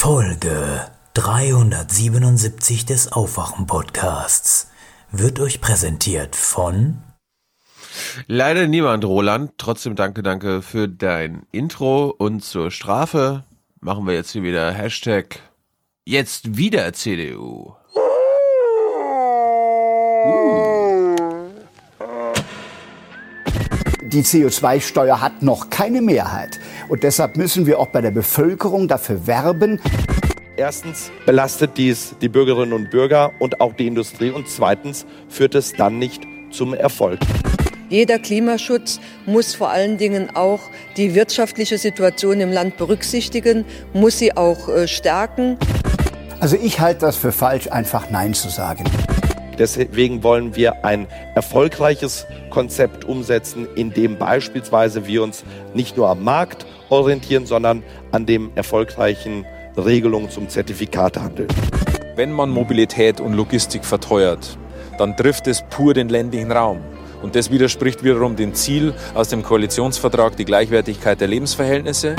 Folge 377 des Aufwachen-Podcasts wird euch präsentiert von Leider niemand, Roland. Trotzdem danke, danke für dein Intro und zur Strafe machen wir jetzt hier wieder Hashtag jetzt wieder CDU. Die CO2-Steuer hat noch keine Mehrheit. Und deshalb müssen wir auch bei der Bevölkerung dafür werben. Erstens belastet dies die Bürgerinnen und Bürger und auch die Industrie. Und zweitens führt es dann nicht zum Erfolg. Jeder Klimaschutz muss vor allen Dingen auch die wirtschaftliche Situation im Land berücksichtigen, muss sie auch äh, stärken. Also ich halte das für falsch, einfach Nein zu sagen. Deswegen wollen wir ein erfolgreiches Konzept umsetzen, in dem beispielsweise wir uns nicht nur am Markt orientieren, sondern an dem erfolgreichen Regelungen zum Zertifikatehandel. Wenn man Mobilität und Logistik verteuert, dann trifft es pur den ländlichen Raum. Und das widerspricht wiederum dem Ziel aus dem Koalitionsvertrag, die Gleichwertigkeit der Lebensverhältnisse.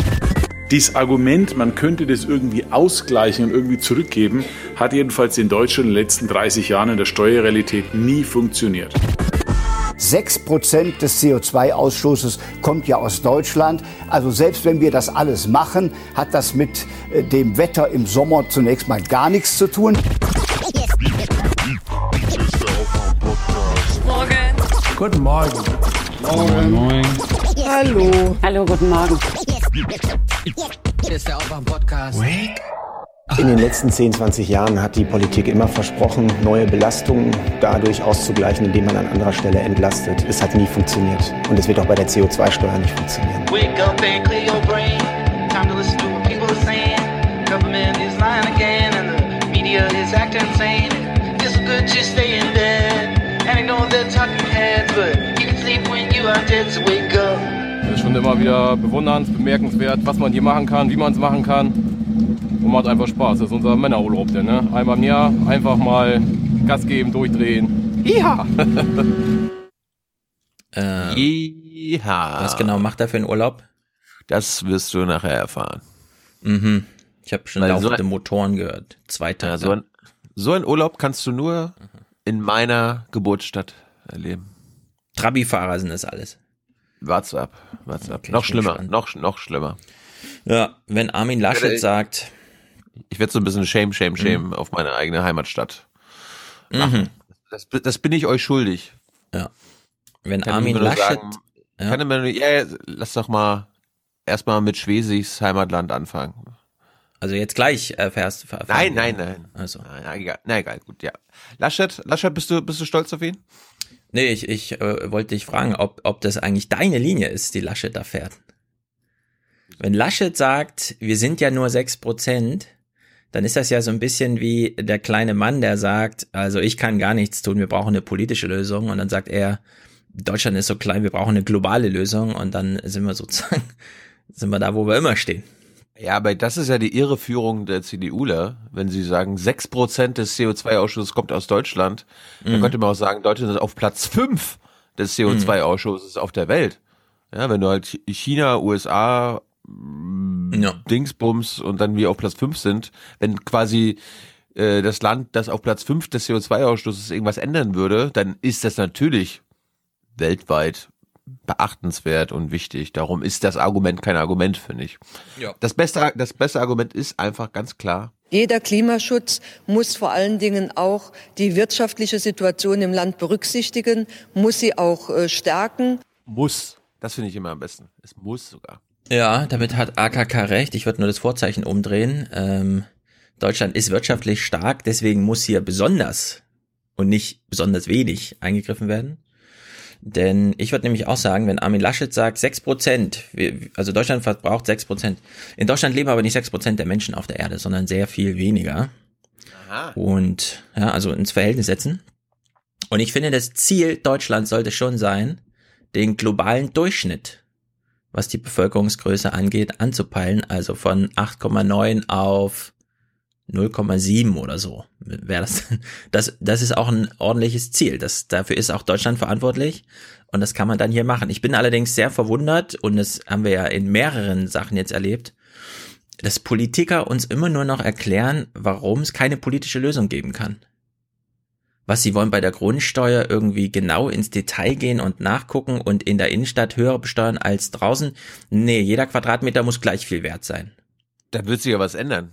Dieses Argument, man könnte das irgendwie ausgleichen und irgendwie zurückgeben, hat jedenfalls in Deutschland in den letzten 30 Jahren in der Steuerrealität nie funktioniert. 6% des CO2-Ausstoßes kommt ja aus Deutschland. Also selbst wenn wir das alles machen, hat das mit äh, dem Wetter im Sommer zunächst mal gar nichts zu tun. Guten Morgen. Morgen. Moin. Hallo. Hallo, guten Morgen. Hier ist der Aufwach-Podcast. Wake in den letzten 10, 20 Jahren hat die Politik immer versprochen, neue Belastungen dadurch auszugleichen, indem man an anderer Stelle entlastet. Es hat nie funktioniert. Und es wird auch bei der CO2-Steuer nicht funktionieren. Wake up and clear your brain. Time to listen to what people are saying. Government is lying again and the media is acting insane. It's good to stay in bed and ignore the talking heads, but you can sleep when you are dead, so wake up. Schon immer wieder bewundernd, bemerkenswert, was man hier machen kann, wie man es machen kann und macht einfach Spaß. Das ist unser Männerurlaub, denn, ne? Einmal im Jahr einfach mal Gas geben, durchdrehen. Ja. äh. Was genau macht er für einen Urlaub? Das wirst du nachher erfahren. Mhm. Ich habe schon laufende so Motoren gehört. Zwei Tage. Ja, so, ein, so ein Urlaub kannst du nur in meiner Geburtsstadt erleben. Trabi-Fahrer sind das alles. WhatsApp, WhatsApp. Okay, noch schlimmer, noch, noch schlimmer. Ja, wenn Armin Laschet ja, sagt, ich werde so ein bisschen Shame, Shame, Shame mhm. auf meine eigene Heimatstadt machen. Mhm. Das, das, bin ich euch schuldig. Ja. Wenn kann Armin Laschet. Sagen, ja. Kann nur, ja, lass doch mal erstmal mit Schwesigs Heimatland anfangen. Also jetzt gleich erfährst du. Nein, nein, nein. Also. Na, egal. Na egal, gut, ja. Laschet, Laschet, bist du, bist du stolz auf ihn? Nee, ich, ich äh, wollte dich fragen, ob, ob das eigentlich deine Linie ist, die Laschet da fährt. Wenn Laschet sagt, wir sind ja nur sechs Prozent, dann ist das ja so ein bisschen wie der kleine Mann, der sagt, also ich kann gar nichts tun, wir brauchen eine politische Lösung. Und dann sagt er, Deutschland ist so klein, wir brauchen eine globale Lösung. Und dann sind wir sozusagen, sind wir da, wo wir immer stehen. Ja, aber das ist ja die Irreführung der CDUler, wenn sie sagen, sechs Prozent des CO2-Ausschusses kommt aus Deutschland. Mhm. Dann könnte man auch sagen, Deutschland ist auf Platz fünf des CO2-Ausschusses mhm. auf der Welt. Ja, wenn du halt China, USA, ja. Dingsbums und dann wir auf Platz 5 sind, wenn quasi äh, das Land, das auf Platz 5 des CO2-Ausstoßes irgendwas ändern würde, dann ist das natürlich weltweit beachtenswert und wichtig. Darum ist das Argument kein Argument, finde ich. Ja. Das beste, das beste Argument ist einfach ganz klar. Jeder Klimaschutz muss vor allen Dingen auch die wirtschaftliche Situation im Land berücksichtigen, muss sie auch äh, stärken. Muss. Das finde ich immer am besten. Es muss sogar. Ja, damit hat AKK recht. Ich würde nur das Vorzeichen umdrehen. Ähm, Deutschland ist wirtschaftlich stark, deswegen muss hier besonders und nicht besonders wenig eingegriffen werden. Denn ich würde nämlich auch sagen, wenn Armin Laschet sagt, sechs Prozent, also Deutschland verbraucht sechs Prozent. In Deutschland leben aber nicht sechs Prozent der Menschen auf der Erde, sondern sehr viel weniger. Aha. Und ja, also ins Verhältnis setzen. Und ich finde, das Ziel Deutschlands sollte schon sein, den globalen Durchschnitt was die Bevölkerungsgröße angeht, anzupeilen. Also von 8,9 auf 0,7 oder so. Wäre das, das, das ist auch ein ordentliches Ziel. Das, dafür ist auch Deutschland verantwortlich. Und das kann man dann hier machen. Ich bin allerdings sehr verwundert, und das haben wir ja in mehreren Sachen jetzt erlebt, dass Politiker uns immer nur noch erklären, warum es keine politische Lösung geben kann. Was sie wollen bei der Grundsteuer irgendwie genau ins Detail gehen und nachgucken und in der Innenstadt höher besteuern als draußen. Nee, jeder Quadratmeter muss gleich viel wert sein. Da wird sich ja was ändern.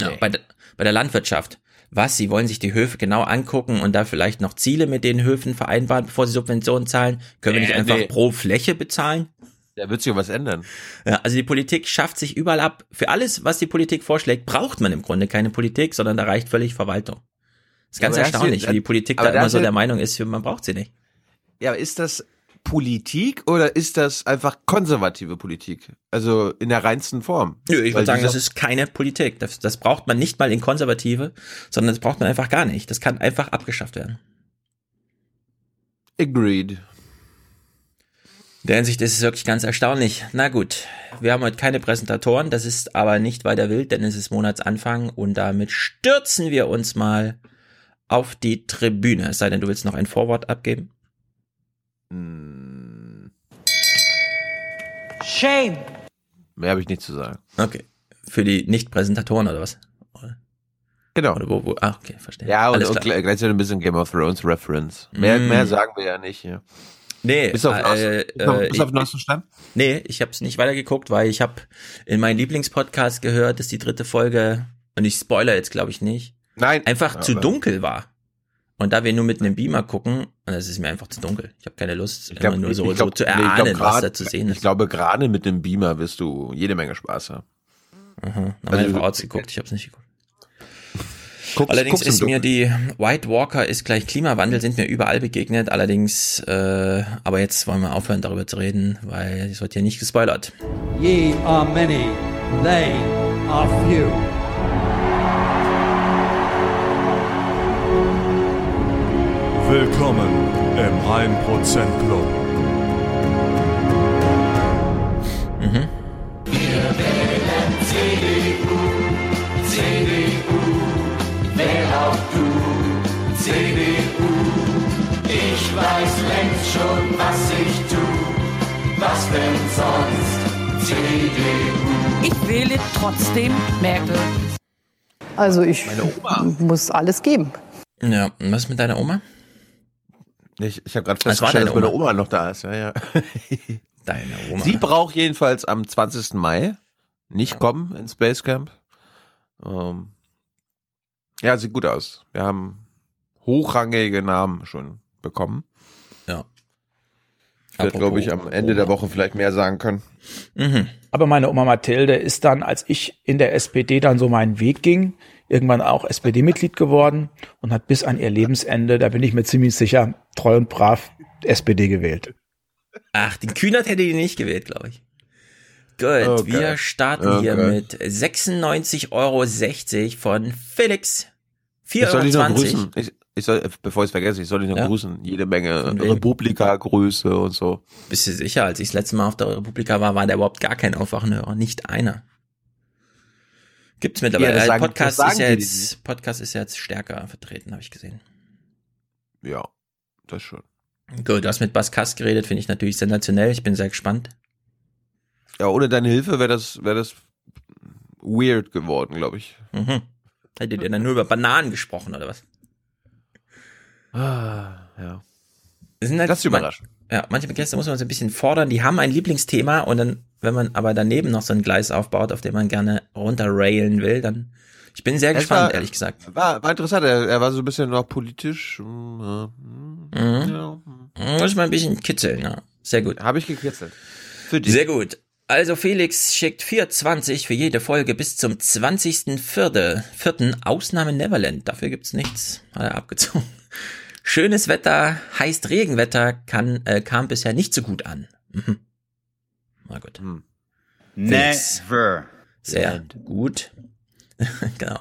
Ja, bei, der, bei der Landwirtschaft. Was? Sie wollen sich die Höfe genau angucken und da vielleicht noch Ziele mit den Höfen vereinbaren, bevor sie Subventionen zahlen? Können wir nicht Äh, einfach nee. pro Fläche bezahlen? Da wird sich ja was ändern. Ja, also die Politik schafft sich überall ab. Für alles, was die Politik vorschlägt, braucht man im Grunde keine Politik, sondern da reicht völlig Verwaltung. ist Ja, ganz hast erstaunlich, wie die Politik da immer so der Meinung ist, man braucht sie nicht. Ja, aber ist das Politik oder ist das einfach konservative Politik? Also in der reinsten Form. Nö, ich würde sagen, das ist keine Politik. Das, das braucht man nicht mal in Konservative, sondern das braucht man einfach gar nicht. Das kann einfach abgeschafft werden. Agreed. In der Hinsicht ist es wirklich ganz erstaunlich. Na gut, wir haben heute keine Präsentatoren, das ist aber nicht weiter wild, denn es ist Monatsanfang und damit stürzen wir uns mal auf die Tribüne. Es sei denn, du willst noch ein Vorwort abgeben. Shame. Mehr habe ich nicht zu sagen. Okay. Für die Nicht-Präsentatoren oder was? Genau. Oder wo, wo? Ah, okay, verstehe. Ja, und, und gleichzeitig ein bisschen Game of Thrones Reference. Mehr, Mm. mehr sagen wir ja nicht hier. Nee, Bist du auf, äh, auf, äh, auf ich- neuesten Stand? Nee, ich habe es nicht weitergeguckt, weil ich habe in meinen Lieblingspodcast gehört, dass die dritte Folge, und ich spoiler jetzt glaube ich nicht, Nein. einfach Ja, zu dunkel war. Und da wir nur mit einem Beamer gucken, und es ist mir einfach zu dunkel. Ich habe keine Lust, Ich glaub, immer nur ich- so, ich glaub- so zu nee, ich glaub erahnen, was grad- da zu sehen Ich ist. glaube, gerade mit dem Beamer wirst du jede Menge Spaß haben. Aha. Na, meine Also- Frau hat's geguckt, ich habe es nicht geguckt. Guck's, Allerdings guck's ist mir die White Walker ist gleich Klimawandel, sind mir überall begegnet. Allerdings, äh, aber jetzt wollen wir aufhören, darüber zu reden, weil es wird hier nicht gespoilert. Ye are many, they are few. Willkommen im 1% Club. Mhm. Wir wählen CDU, CDU, wähl auch du, CDU. Ich weiß längst schon, was ich tu, was denn sonst, CDU. Ich wähle trotzdem Merkel. Also ich muss alles geben. Ja, und was ist mit deiner Oma? Ich, ich habe gerade Das festgestellt, dass meine Oma noch da ist. Ja, ja. Deine Oma. Sie braucht jedenfalls am 20. Mai nicht kommen ins Basecamp. Ähm, ja, sieht gut aus. Wir haben hochrangige Namen schon bekommen. Ja. Wird, glaube ich, am Ende der Woche vielleicht mehr sagen können. Mhm. Aber meine Oma Mathilde ist dann, als ich in der SPD dann so meinen Weg ging, irgendwann auch SPD-Mitglied geworden und hat bis an ihr Lebensende, da bin ich mir ziemlich sicher, treu und brav SPD gewählt. Ach, den Kühnert hätte die nicht gewählt, glaube ich. Gut, Okay. wir starten Okay. hier mit 96,60 Euro von Felix. Ich soll dich noch 4,20 grüßen. Ich, ich soll, bevor ich es vergesse, ich soll dich noch Ja. grüßen. Jede Menge? Republika-Grüße und so. Bist du sicher, als ich das letzte Mal auf der Republika war, war da überhaupt gar kein Aufwachenhörer. Nicht einer. Gibt's mittlerweile. Ja, das Äh, sagen- Podcast, ist ja jetzt, Podcast ist ja jetzt stärker vertreten, habe ich gesehen. Ja, das schon. Gut, du hast mit Bas Kass geredet, finde ich natürlich sensationell. Ich bin sehr gespannt. Ja, ohne deine Hilfe wäre das, wäre das weird geworden, glaube ich. Mhm. Hättet ihr dann nur über Bananen gesprochen, oder was? Ah, ja. Halt Das ist überraschend. Ja, manche Gäste muss man so ein bisschen fordern. Die haben ein Lieblingsthema und dann, wenn man aber daneben noch so ein Gleis aufbaut, auf dem man gerne runterrailen will, dann. Ich bin sehr Es gespannt, war- ehrlich gesagt. War, war interessant, er, er war so ein bisschen noch politisch. mm, Mhm. ja. Muss mal ein bisschen kitzeln, ja. Sehr gut. Habe ich gekitzelt. Für dich. Sehr gut. Also Felix schickt 4,20 für jede Folge bis zum 20.04. Vierten Ausnahme Neverland. Dafür gibt's nichts. Hat er abgezogen. Schönes Wetter, heißt Regenwetter, kann, äh, kam bisher nicht so gut an. Mhm. Na gut. Hm. Never. Sehr gut. genau.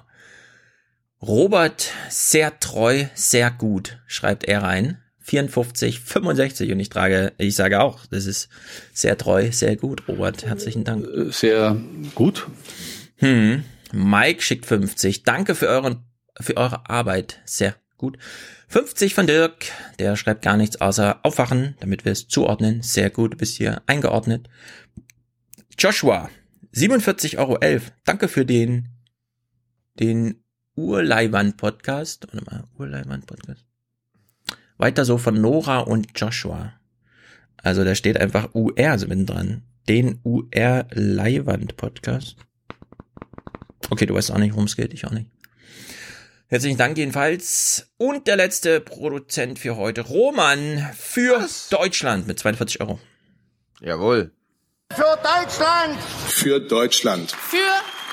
Robert, sehr treu, sehr gut, schreibt er rein. 54, 65 und ich trage, ich sage auch, das ist sehr treu, sehr gut, Robert. Herzlichen Dank. Sehr gut. Hm. Mike schickt 50. Danke für euren, für eure Arbeit. Sehr gut. 50 von Dirk. Der schreibt gar nichts außer aufwachen, damit wir es zuordnen. Sehr gut, du bist hier eingeordnet. Joshua. 47,11 Euro. Danke für den, den Urleiwand-Podcast. Warte mal, Urleiwand-Podcast. Weiter so von Nora und Joshua. Also da steht einfach UR so dran. Den UR Leiwand Podcast. Okay, du weißt auch nicht, worum es geht, ich auch nicht. Herzlichen Dank jedenfalls. Und der letzte Produzent für heute, Roman für Was? Deutschland mit 42 Euro. Jawohl. Für Deutschland! Für Deutschland. Für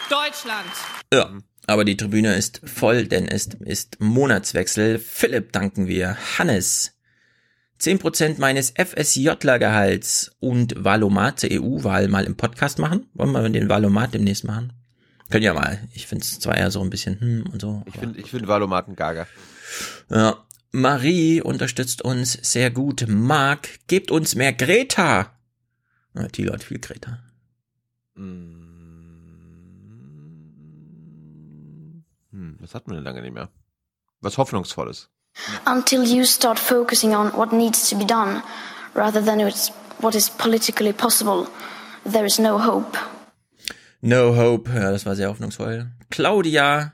Deutschland. Ja, aber die Tribüne ist voll, denn es ist Monatswechsel. Philipp danken wir. Hannes. 10% meines FSJler-Gehalts und Valomat zur EU-Wahl mal im Podcast machen. Wollen wir den Valomat demnächst machen? Können ja mal. Ich finde es zwar eher so ein bisschen hm und so. Ich finde ich find Valomaten gaga. Ja. Marie unterstützt uns sehr gut. Marc, gebt uns mehr Greta. Ja, Thilo hat viel Greta. Hm, was hatten wir denn lange nicht mehr? Was Hoffnungsvolles. Until you start focusing on what needs to be done, rather than what is politically possible, there is no hope. No Hope, ja, das war sehr hoffnungsvoll. Claudia,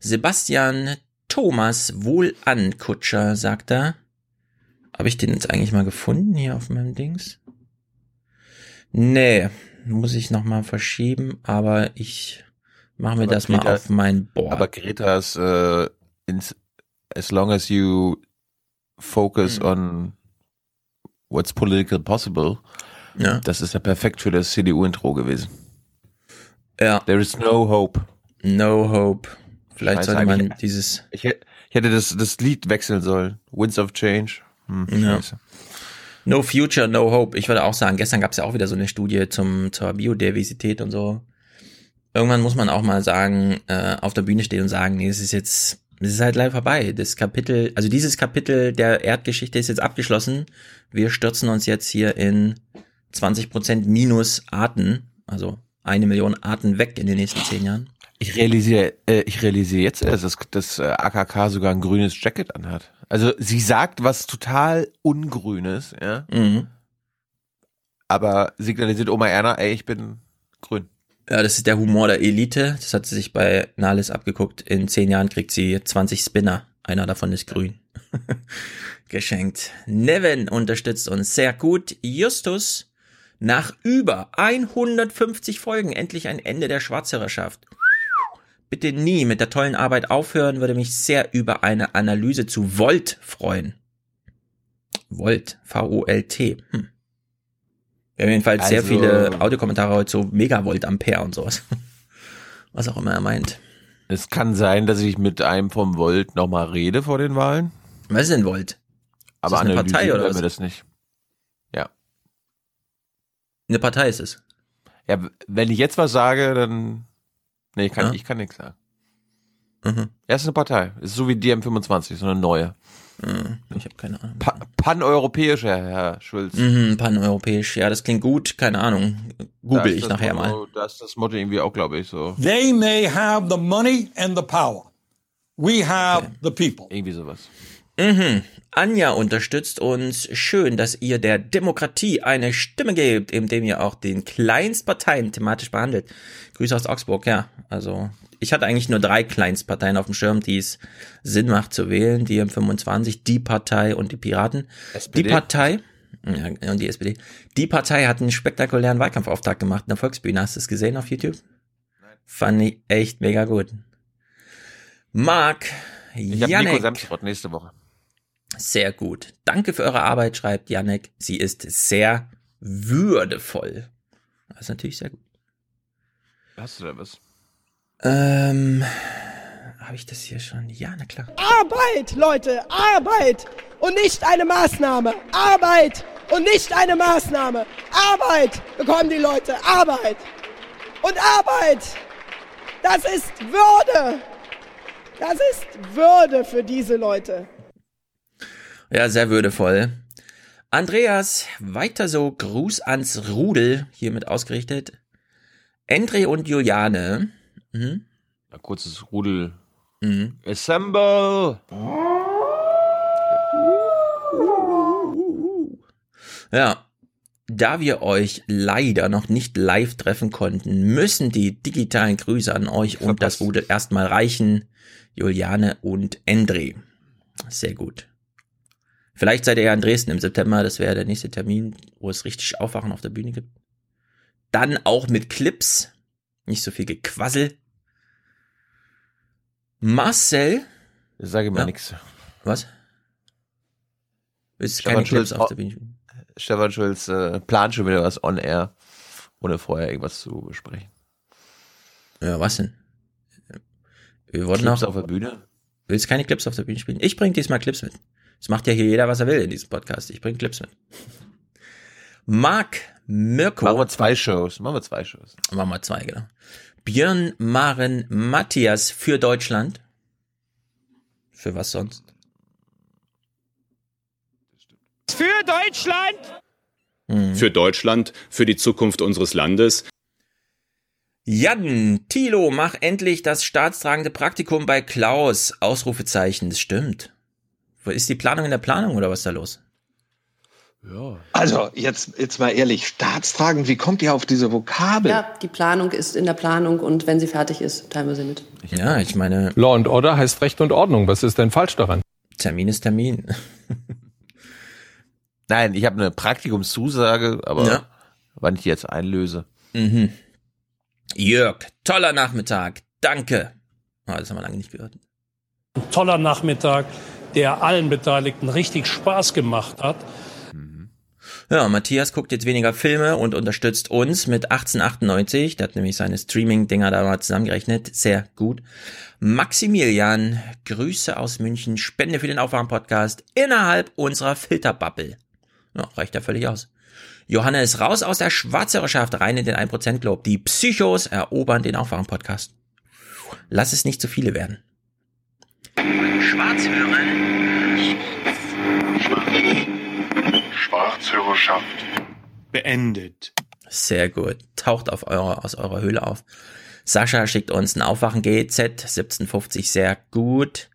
Sebastian, Thomas, wohl an, Kutscher, sagt er. Habe ich den jetzt eigentlich mal gefunden hier auf meinem Dings? Nee, muss ich nochmal verschieben, aber ich mache mir aber das Greta, mal auf mein Board. Aber Greta's äh, ins, as long as you focus mhm. on what's political possible, ja. das ist ja perfekt für das CDU-Intro gewesen. Ja. There is no hope. No hope. Vielleicht sollte man dieses. Ich, ich, hätte das, das Lied wechseln sollen. Winds of Change. Hm, ja. No Future, No Hope. Ich würde auch sagen, gestern gab es ja auch wieder so eine Studie zum, zur Biodiversität und so. Irgendwann muss man auch mal sagen, äh, auf der Bühne stehen und sagen, nee, es ist jetzt, es ist halt leider vorbei. Das Kapitel, also dieses Kapitel der Erdgeschichte ist jetzt abgeschlossen. Wir stürzen uns jetzt hier in 20% minus Arten, also eine Million Arten weg in den nächsten zehn Jahren. Ich realisiere, äh, ich realisiere jetzt erst, dass das äh, AKK sogar ein grünes Jacket anhat. Also sie sagt was total ungrünes, ja. Mhm. Aber signalisiert Oma Erna, ey, ich bin grün. Ja, das ist der Humor der Elite. Das hat sie sich bei Nalis abgeguckt. In zehn Jahren kriegt sie 20 Spinner. Einer davon ist grün. Geschenkt. Nevin unterstützt uns sehr gut. Justus nach über 150 Folgen endlich ein Ende der Schwarzhörerschaft. Bitte nie mit der tollen Arbeit aufhören, würde mich sehr über eine Analyse zu Volt freuen. Volt, V-O-L-T. Hm. Wir haben jedenfalls also, sehr viele Audiokommentare heute zu Megavolt Ampere und sowas. Was auch immer er meint. Es kann sein, dass ich mit einem vom Volt nochmal rede vor den Wahlen. Was ist denn Volt? Aber eine Partei oder was? mir das nicht. Eine Partei ist es. Ja, wenn ich jetzt was sage, dann. Nee, ich kann, ja. ich kann nichts sagen. Mhm. Er ist eine Partei. Ist so wie DM25, so eine neue. Mhm. Ich habe keine Ahnung. Pa Pan-europäisch, Herr Schulz. Mhm, Pan-europäisch, ja, das klingt gut, keine Ahnung. Google ich nachher Motto, mal. Das ist das Motto irgendwie auch, glaube ich, so. They may have the money and the power. We have okay. the people. Irgendwie sowas. Mhm. Anja unterstützt uns. Schön, dass ihr der Demokratie eine Stimme gebt, indem ihr auch den Kleinstparteien thematisch behandelt. Grüße aus Augsburg, ja. Also, ich hatte eigentlich nur drei Kleinstparteien auf dem Schirm, die es Sinn macht zu wählen. Die M25, die Partei und die Piraten. SPD. Die Partei, ja, und die SPD. Die Partei hat einen spektakulären Wahlkampfauftakt gemacht in der Volksbühne. Hast du es gesehen auf YouTube? Nein. Fand ich echt mega gut. Marc, ich habe Nico Semsrott nächste Woche. Sehr gut. Danke für eure Arbeit, schreibt Janek. Sie ist sehr würdevoll. Das ist natürlich sehr gut. Hast du da was? Ähm, habe ich das hier schon? Ja, na klar. Arbeit, Leute, Arbeit und nicht eine Maßnahme. Arbeit und nicht eine Maßnahme. Arbeit bekommen die Leute. Arbeit. Und Arbeit, das ist Würde. Das ist Würde für diese Leute. Ja, sehr würdevoll. Andreas, weiter so, Gruß ans Rudel, hiermit ausgerichtet. Andre und Juliane. Mhm. Ein kurzes Rudel. Mhm. Assemble! Ja. Da wir euch leider noch nicht live treffen konnten, müssen die digitalen Grüße an euch und das Rudel erstmal reichen. Juliane und Andre. Sehr gut. Vielleicht seid ihr ja in Dresden im September, das wäre der nächste Termin, wo es richtig Aufwachen auf der Bühne gibt. Dann auch mit Clips, nicht so viel Gequassel. Marcel. Ich sage mal Ja. nix. Was? Willst du Stefan keine Clips Schulz, auf der Bühne spielen? Stefan Schulz äh, plant schon wieder was on air, ohne vorher irgendwas zu besprechen. Ja, was denn? Wir wollten Clips noch, auf der Bühne? willst du keine Clips auf der Bühne spielen? Ich bring diesmal Clips mit. Das macht ja hier jeder, was er will in diesem Podcast. Ich bring Clips mit. Marc Mirko. Machen wir zwei Shows. Machen wir zwei Shows. Machen wir zwei, genau. Björn Maren Matthias für Deutschland. Für was sonst? Für Deutschland! Hm. Für Deutschland, für die Zukunft unseres Landes. Jan, Thilo, mach endlich das staatstragende Praktikum bei Klaus. Ausrufezeichen, das stimmt. Ist die Planung in der Planung oder was ist da los? Ja. Also, jetzt, jetzt mal ehrlich, staatstragend, wie kommt ihr auf diese Vokabel? Ja, die Planung ist in der Planung und wenn sie fertig ist, teilen wir sie mit. Ja, ich meine. Law and Order heißt Recht und Ordnung. Was ist denn falsch daran? Termin ist Termin. Nein, ich habe eine Praktikumszusage, aber Ja. wann ich die jetzt einlöse. Mhm. Jörg, toller Nachmittag. Danke. Ah, das haben wir lange nicht gehört. Ein toller Nachmittag, der allen Beteiligten richtig Spaß gemacht hat. Ja, Matthias guckt jetzt weniger Filme und unterstützt uns mit 1898. Der hat nämlich seine Streaming-Dinger da mal zusammengerechnet. Sehr gut. Maximilian, Grüße aus München, Spende für den Aufwachen-Podcast innerhalb unserer Filterbubble. Ja, reicht ja völlig aus. Johannes, raus aus der Schwarzhörerschaft, rein in den 1% Club. Die Psychos erobern den Aufwachen-Podcast. Lass es nicht zu viele werden. Schwarzhörerschaft beendet. Sehr gut. Taucht auf eure, aus eurer Höhle auf. Sascha schickt uns ein Aufwachen GZ 1750 sehr gut.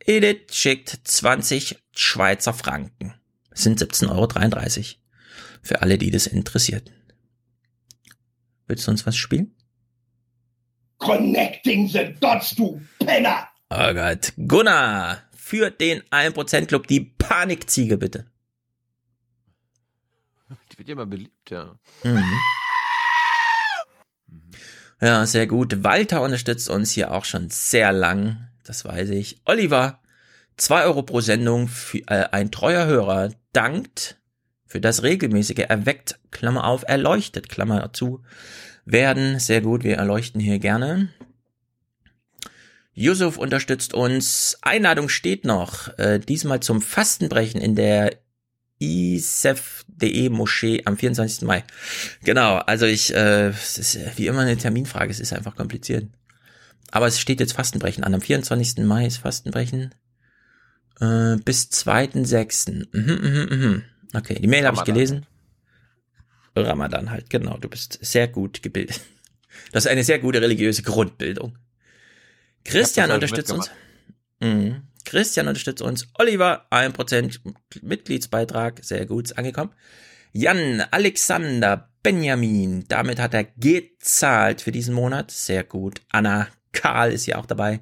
Edith schickt 20 Schweizer Franken. Das sind 17,33 Euro. Für alle, die das interessiert. Willst du uns was spielen? Connecting the dots, du Penner! Oh Gott. Gunnar, für den 1% Club die Panikziege bitte. Die wird ja immer beliebt, ja. Mhm. Ja, sehr gut. Walter unterstützt uns hier auch schon sehr lang. Das weiß ich. Oliver, zwei Euro pro Sendung für äh, ein treuer Hörer dankt für das regelmäßige erweckt, Klammer auf, erleuchtet, Klammer zu, werden. Sehr gut, wir erleuchten hier gerne. Yusuf unterstützt uns. Einladung steht noch. Äh, diesmal zum Fastenbrechen in der isef.de Moschee am 24. Mai. Genau, also ich, äh, es ist wie immer eine Terminfrage, es ist einfach kompliziert. Aber es steht jetzt Fastenbrechen an. Am 24. Mai ist Fastenbrechen. Äh, bis 2.6. Mhm, mhm, mhm. Okay, die Mail habe ich gelesen. Ramadan halt, genau. Du bist sehr gut gebildet. Das ist eine sehr gute religiöse Grundbildung. Christian unterstützt uns. Mhm. Christian unterstützt uns. Oliver, 1% Mitgliedsbeitrag. Sehr gut, ist angekommen. Jan, Alexander, Benjamin. Damit hat er gezahlt für diesen Monat. Sehr gut. Anna, Karl ist hier auch dabei.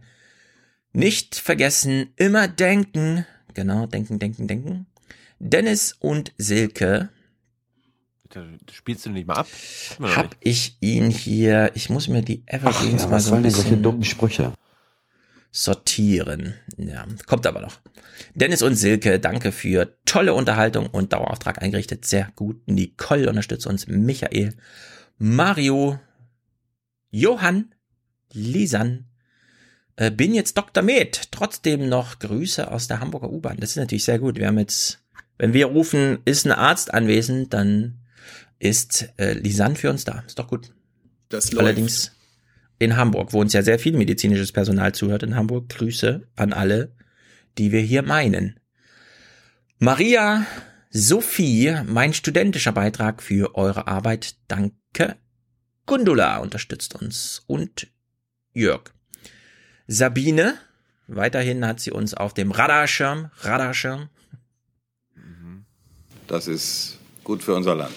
Nicht vergessen, immer denken. Genau, denken, denken, denken. Dennis und Silke. Spielst du nicht mal ab? Hab ich ihn hier. Ich muss mir die Evergreens ja, mal was so ein sollen denn solche bisschen dummen Sprüche? Sortieren. Ja, kommt aber noch. Dennis und Silke, danke für tolle Unterhaltung und Dauerauftrag eingerichtet. Sehr gut. Nicole unterstützt uns. Michael, Mario, Johann, Lisan. Äh, bin jetzt Dr. Med. Trotzdem noch Grüße aus der Hamburger U-Bahn. Das ist natürlich sehr gut. Wir haben jetzt, wenn wir rufen, ist ein Arzt anwesend, dann ist äh, Lisan für uns da. Ist doch gut. Das Allerdings in Hamburg, wo uns ja sehr viel medizinisches Personal zuhört in Hamburg. Grüße an alle, die wir hier meinen. Maria, Sophie, mein studentischer Beitrag für eure Arbeit. Danke. Gundula unterstützt uns und Jörg. Sabine, weiterhin hat sie uns auf dem Radarschirm, Radarschirm. Das ist gut für unser Land.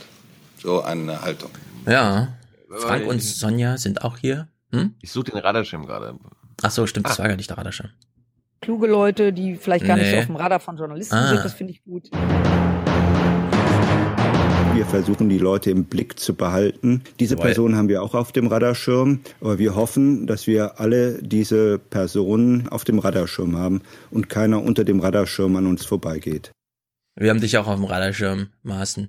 So eine Haltung. Ja. Frank und Sonja sind auch hier. Hm? Ich suche den Radarschirm gerade. Ach so, stimmt, das Ah. war gar nicht der Radarschirm. Kluge Leute, die vielleicht gar nicht Nee. auf dem Radar von Journalisten Ah. sind, das finde ich gut. Wir versuchen die Leute im Blick zu behalten. Diese. Personen haben wir auch auf dem Radarschirm, aber wir hoffen, dass wir alle diese Personen auf dem Radarschirm haben und keiner unter dem Radarschirm an uns vorbeigeht. Wir haben dich auch auf dem Radarschirm, Maaßen.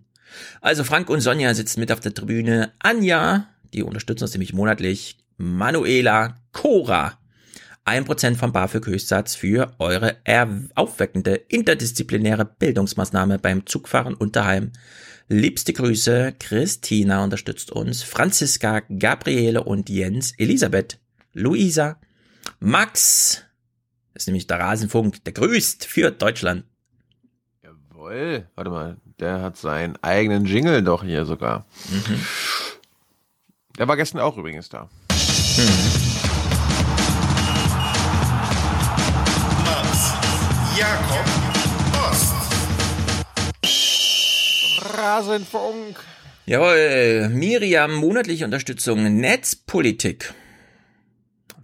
Also Frank und Sonja sitzen mit auf der Tribüne. Anja, die unterstützen uns nämlich monatlich. Manuela, Cora. 1% vom BAföG-Höchstsatz für eure aufweckende interdisziplinäre Bildungsmaßnahme beim Zugfahren unterheim. Liebste Grüße, Christina unterstützt uns, Franziska, Gabriele und Jens, Elisabeth, Luisa, Max, das ist nämlich der Rasenfunk, der grüßt für Deutschland. Jawohl. Warte mal, der hat seinen eigenen Jingle doch hier sogar. Mhm. Der war gestern auch übrigens da. Max Jakob Ost. Rasenfunk. Jawohl, Miriam, monatliche Unterstützung, Netzpolitik.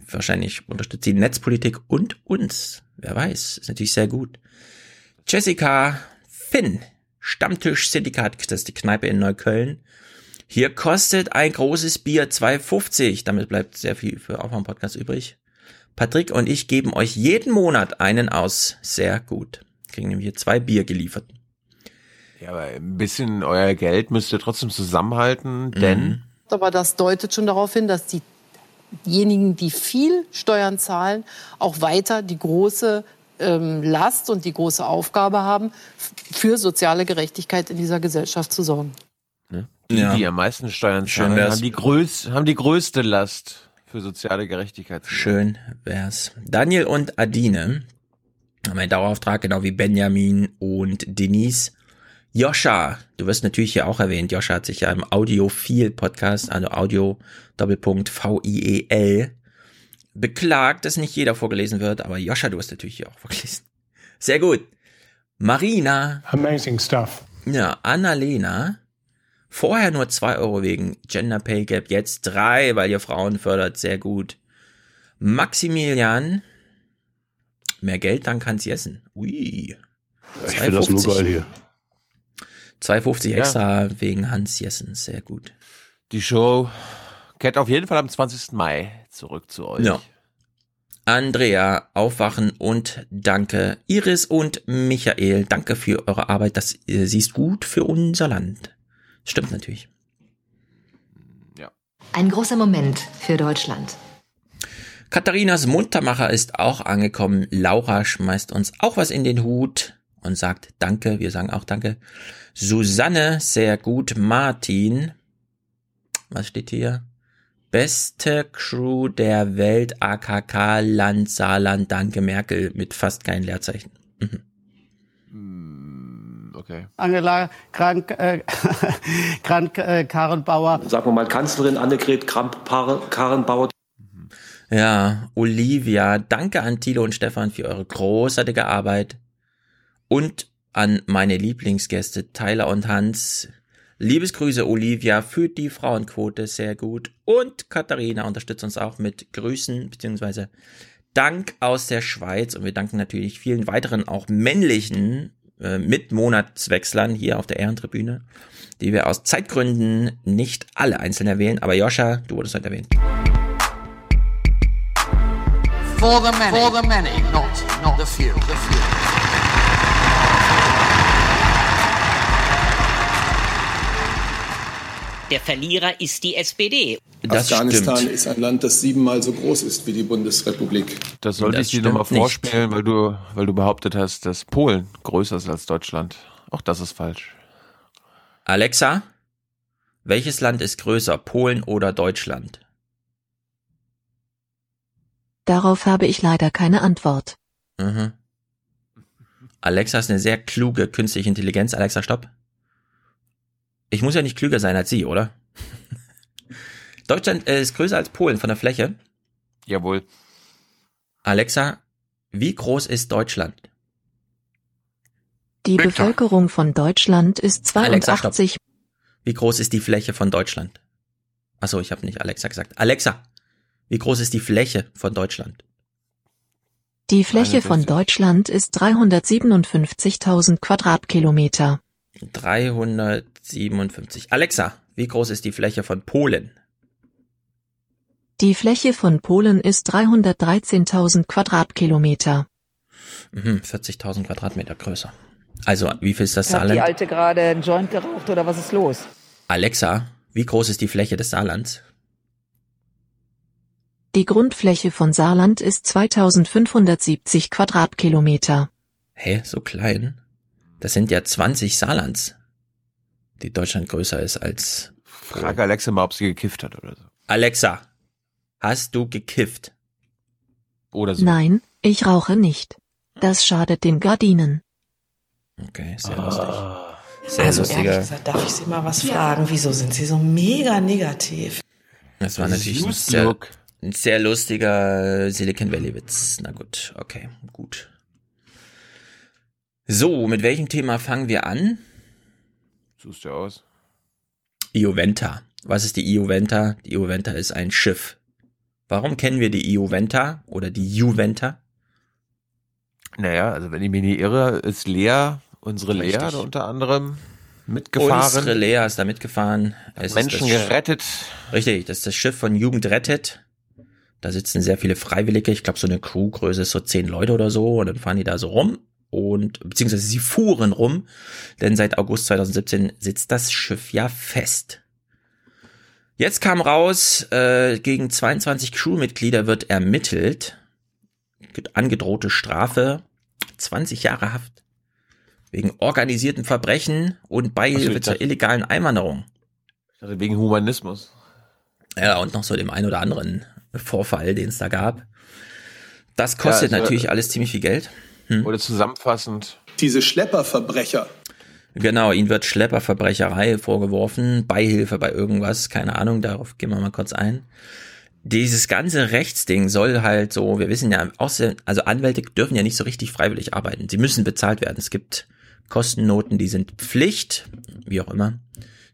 Wahrscheinlich unterstützt sie Netzpolitik und uns. Wer weiß, ist natürlich sehr gut. Jessica, Finn, Stammtisch Syndikat, das ist die Kneipe in Neukölln. Hier kostet ein großes Bier 2,50. Damit bleibt sehr viel für Aufwärm Podcast übrig. Patrick und ich geben euch jeden Monat einen aus. Sehr gut. Kriegen nämlich hier zwei Bier geliefert. Ja, aber ein bisschen euer Geld müsst ihr trotzdem zusammenhalten, denn Aber das deutet schon darauf hin, dass diejenigen, die viel Steuern zahlen, auch weiter die große ähm, Last und die große Aufgabe haben, für soziale Gerechtigkeit in dieser Gesellschaft zu sorgen. ne, die, Ja. die am meisten Steuern Schön zahlen, wär's. haben die, größ haben die größte Last für soziale Gerechtigkeit. Schön wär's. Daniel und Adine haben einen Dauerauftrag, genau wie Benjamin und Denise. Joscha, du wirst natürlich hier auch erwähnt. Joscha hat sich ja im Audiophil-Podcast, also Audio Doppelpunkt V-I-E-L, beklagt, dass nicht jeder vorgelesen wird, aber Joscha, du wirst natürlich hier auch vorgelesen. Sehr gut. Marina. Amazing stuff. Ja, Annalena. Vorher nur zwei Euro wegen Gender Pay Gap, jetzt drei, weil ihr Frauen fördert. Sehr gut. Maximilian. Mehr Geld, dann kann's essen. Ui. Ich finde das nur 2,50. geil hier. 2,50 Ja. extra wegen Hans Jessen. Sehr gut. Die Show kehrt auf jeden Fall am 20. Mai zurück zu euch. Ja. Andrea, Aufwachen und danke. Iris und Michael, danke für eure Arbeit. Das äh, sie ist gut für unser Land. Stimmt natürlich. Ein großer Moment für Deutschland. Katharinas Muntermacher ist auch angekommen. Laura schmeißt uns auch was in den Hut und sagt Danke. Wir sagen auch Danke. Susanne, sehr gut. Martin, was steht hier? Beste Crew der Welt, AKK, Land, Saarland, Danke Merkel, mit fast kein Leerzeichen. Mhm. Okay. Angela Krank, äh, Krank äh, Karrenbauer. Sagen wir mal Kanzlerin Annegret Kramp-Karrenbauer. Ja, Olivia, danke an Thilo und Stefan für eure großartige Arbeit. Und an meine Lieblingsgäste Tyler und Hans. Liebesgrüße Olivia für die Frauenquote, sehr gut. Und Katharina unterstützt uns auch mit Grüßen beziehungsweise Dank aus der Schweiz. Und wir danken natürlich vielen weiteren auch männlichen äh, Mitmonatswechslern hier auf der Ehrentribüne, die wir aus Zeitgründen nicht alle einzeln erwähnen. Aber Joscha, du wurdest heute erwähnt. For the many. For the many, not, not the few. The few. Der Verlierer ist die SPD. Afghanistan ist ein Land, das siebenmal so groß ist wie die Bundesrepublik. Das sollte Das ich dir nochmal stimmt nicht. vorspielen, weil du, weil du behauptet hast, dass Polen größer ist als Deutschland. Auch das ist falsch. Alexa, welches Land ist größer, Polen oder Deutschland? Darauf habe ich leider keine Antwort. Mhm. Alexa ist eine sehr kluge künstliche Intelligenz. Alexa, stopp. Ich muss ja nicht klüger sein als sie, oder? Deutschland äh, ist größer als Polen von der Fläche. Jawohl. Alexa, wie groß ist Deutschland? Die Bevölkerung von Deutschland ist Alexa, 82. wie groß ist die Fläche von Deutschland? Achso, ich habe nicht Alexa gesagt. Alexa, wie groß ist die Fläche von Deutschland? Die Fläche von Deutschland ist 357.000 Quadratkilometer. 357. Alexa, wie groß ist die Fläche von Polen? Die Fläche von Polen ist 313.000 Quadratkilometer. Mhm, 40.000 Quadratmeter größer. Also, wie viel ist das Hat Saarland? die Alte gerade einen Joint geraucht oder was ist los? Alexa, wie groß ist die Fläche des Saarlands? Die Grundfläche von Saarland ist 2570 Quadratkilometer. Hä, so klein? Das sind ja 20 Saarlands, die Deutschland größer ist als. Frag Alexa mal, ob sie gekifft hat oder so. Alexa, hast du gekifft? Oder so. Nein, ich rauche nicht. Das schadet den Gardinen. Okay, sehr lustig. Sehr also ehrlich gesagt, darf ich Sie mal was fragen? Wieso sind Sie so mega negativ? Das war natürlich ein sehr, ein sehr lustiger Silicon Valley Witz. Na gut, okay, gut. So, mit welchem Thema fangen wir an? Suchst du aus? Ioventa. Was ist die Ioventa? Die Ioventa ist ein Schiff. Warum kennen wir die Ioventa oder die Juventa? Naja, also wenn ich mich nicht irre, ist Lea, unsere Lea Richtig. da unter anderem mitgefahren. Unsere Lea ist da mitgefahren. Es Menschen gerettet. Richtig, das ist das Schiff von Jugend rettet. Da sitzen sehr viele Freiwillige. Ich glaube, so eine Crewgröße ist so zehn Leute oder so. Und dann fahren die da so rum. Und beziehungsweise sie fuhren rum. Denn seit August 2017 sitzt das Schiff ja fest. Jetzt kam raus, äh, gegen 22 Crewmitglieder wird ermittelt. Angedrohte Strafe 20 Jahre Haft. Wegen organisierten Verbrechen und Beihilfe zur illegalen Einwanderung. Also wegen Humanismus. Ja, und noch so dem ein oder anderen Vorfall, den es da gab. Das kostet Ja, also, natürlich alles ziemlich viel Geld. Hm? Oder zusammenfassend. Diese Schlepperverbrecher. Genau, ihnen wird Schlepperverbrecherei vorgeworfen, Beihilfe bei irgendwas, keine Ahnung, darauf gehen wir mal kurz ein. Dieses ganze Rechtsding soll halt so, wir wissen ja, außer, also Anwälte dürfen ja nicht so richtig freiwillig arbeiten. Sie müssen bezahlt werden. Es gibt Kostennoten, die sind Pflicht, wie auch immer.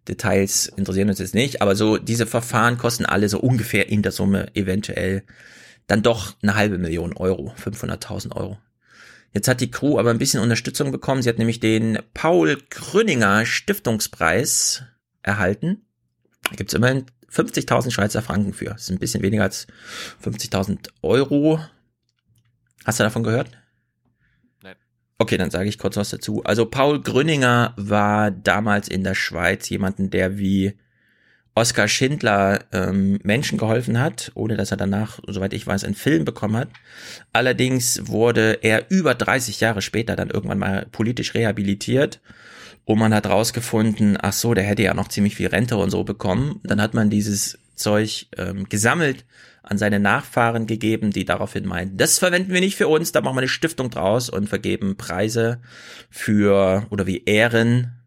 Details interessieren uns jetzt nicht, aber so diese Verfahren kosten alle so ungefähr in der Summe eventuell dann doch eine halbe Million Euro, 500.000 Euro. Jetzt hat die Crew aber ein bisschen Unterstützung bekommen. Sie hat nämlich den Paul Grüninger Stiftungspreis erhalten. Da gibt's immerhin 50.000 Schweizer Franken für. Das ist ein bisschen weniger als 50.000 Euro. Hast du davon gehört? Nein. Okay, dann sage ich kurz was dazu. Also Paul Grüninger war damals in der Schweiz jemanden, der wie Oskar Schindler ähm, Menschen geholfen hat, ohne dass er danach, soweit ich weiß, einen Film bekommen hat. Allerdings wurde er über 30 Jahre später dann irgendwann mal politisch rehabilitiert und man hat rausgefunden, ach so, der hätte ja noch ziemlich viel Rente und so bekommen. Dann hat man dieses Zeug ähm, gesammelt, an seine Nachfahren gegeben, die daraufhin meinten, das verwenden wir nicht für uns, da machen wir eine Stiftung draus und vergeben Preise für oder wie Ehren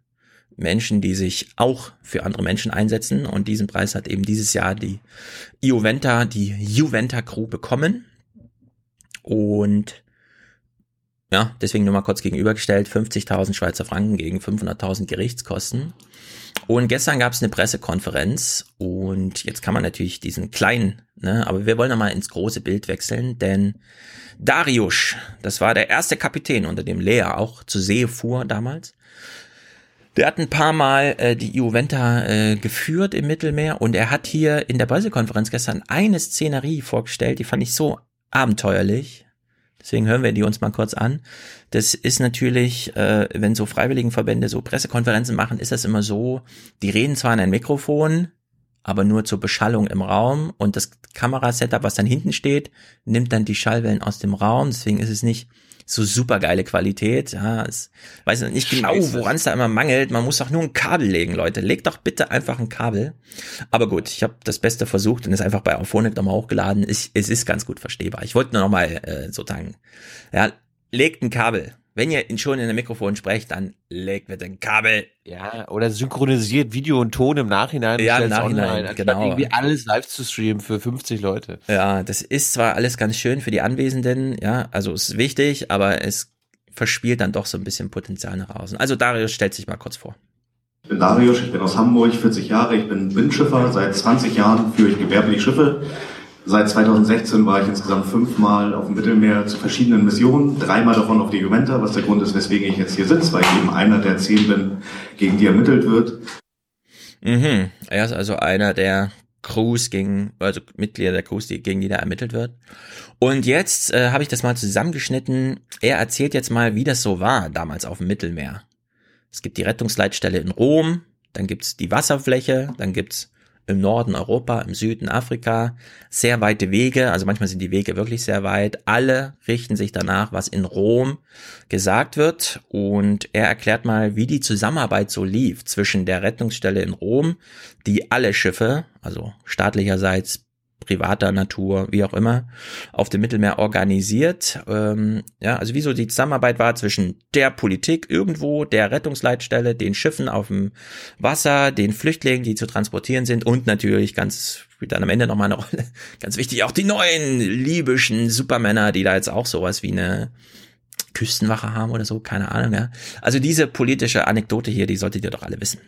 Menschen, die sich auch für andere Menschen einsetzen. Und diesen Preis hat eben dieses Jahr die Ioventa, die Juventa Crew bekommen. Und ja, deswegen nur mal kurz gegenübergestellt, 50.000 Schweizer Franken gegen 500.000 Gerichtskosten. Und gestern gab es eine Pressekonferenz und jetzt kann man natürlich diesen kleinen, ne, aber wir wollen noch mal ins große Bild wechseln, denn Darius, das war der erste Kapitän, unter dem Lea auch zu See fuhr damals. Der hat ein paar Mal äh, die Juventa äh, geführt im Mittelmeer und er hat hier in der Pressekonferenz gestern eine Szenerie vorgestellt, die fand ich so abenteuerlich. Deswegen hören wir die uns mal kurz an. Das ist natürlich, äh, wenn so Freiwilligenverbände so Pressekonferenzen machen, ist das immer so, die reden zwar in ein Mikrofon, aber nur zur Beschallung im Raum und das Kamerasetup, was dann hinten steht, nimmt dann die Schallwellen aus dem Raum. Deswegen ist es nicht so super geile Qualität. Ja, es weiß nicht genau, woran es da immer mangelt. Man muss doch nur ein Kabel legen, Leute. Legt doch bitte einfach ein Kabel. Aber gut, ich habe das Beste versucht und es einfach bei Auphonic nochmal hochgeladen. Ich, es ist ganz gut verstehbar. Ich wollte nur nochmal äh, sozusagen, ja, legt ein Kabel. Wenn ihr schon in einem Mikrofon sprecht, dann legt bitte ein Kabel. Ja, oder synchronisiert Video und Ton im Nachhinein. Ja, im Nachhinein, online, genau. irgendwie alles live zu streamen für 50 Leute. Ja, das ist zwar alles ganz schön für die Anwesenden, ja, also ist wichtig, aber es verspielt dann doch so ein bisschen Potenzial nach außen. Also Darius stellt sich mal kurz vor. bin Darius, ich bin aus Hamburg, 40 Jahre, ich bin Windschiffer. Seit 20 Jahren führe ich gewerblich Schiffe. Seit 2016 war ich insgesamt fünfmal auf dem Mittelmeer zu verschiedenen Missionen, dreimal davon auf die Juventa, was der Grund ist, weswegen ich jetzt hier sitze, weil ich eben einer der zehn bin, gegen die ermittelt wird. Mhm. Er ist also einer der Crews gegen, also Mitglieder der Crews, die, gegen die da ermittelt wird. Und jetzt äh, habe ich das mal zusammengeschnitten. Er erzählt jetzt mal, wie das so war damals auf dem Mittelmeer. Es gibt die Rettungsleitstelle in Rom, dann gibt's die Wasserfläche, dann gibt's im Norden Europa, im Süden Afrika, sehr weite Wege, also manchmal sind die Wege wirklich sehr weit. Alle richten sich danach, was in Rom gesagt wird. Und er erklärt mal, wie die Zusammenarbeit so lief zwischen der Rettungsstelle in Rom, die alle Schiffe, also staatlicherseits privater Natur, wie auch immer, auf dem Mittelmeer organisiert. Ähm, ja, also wie so die Zusammenarbeit war zwischen der Politik irgendwo, der Rettungsleitstelle, den Schiffen auf dem Wasser, den Flüchtlingen, die zu transportieren sind und natürlich ganz spielt dann am Ende nochmal eine Rolle. Ganz wichtig, auch die neuen libyschen Supermänner, die da jetzt auch sowas wie eine Küstenwache haben oder so, keine Ahnung, ja. Also diese politische Anekdote hier, die solltet ihr doch alle wissen.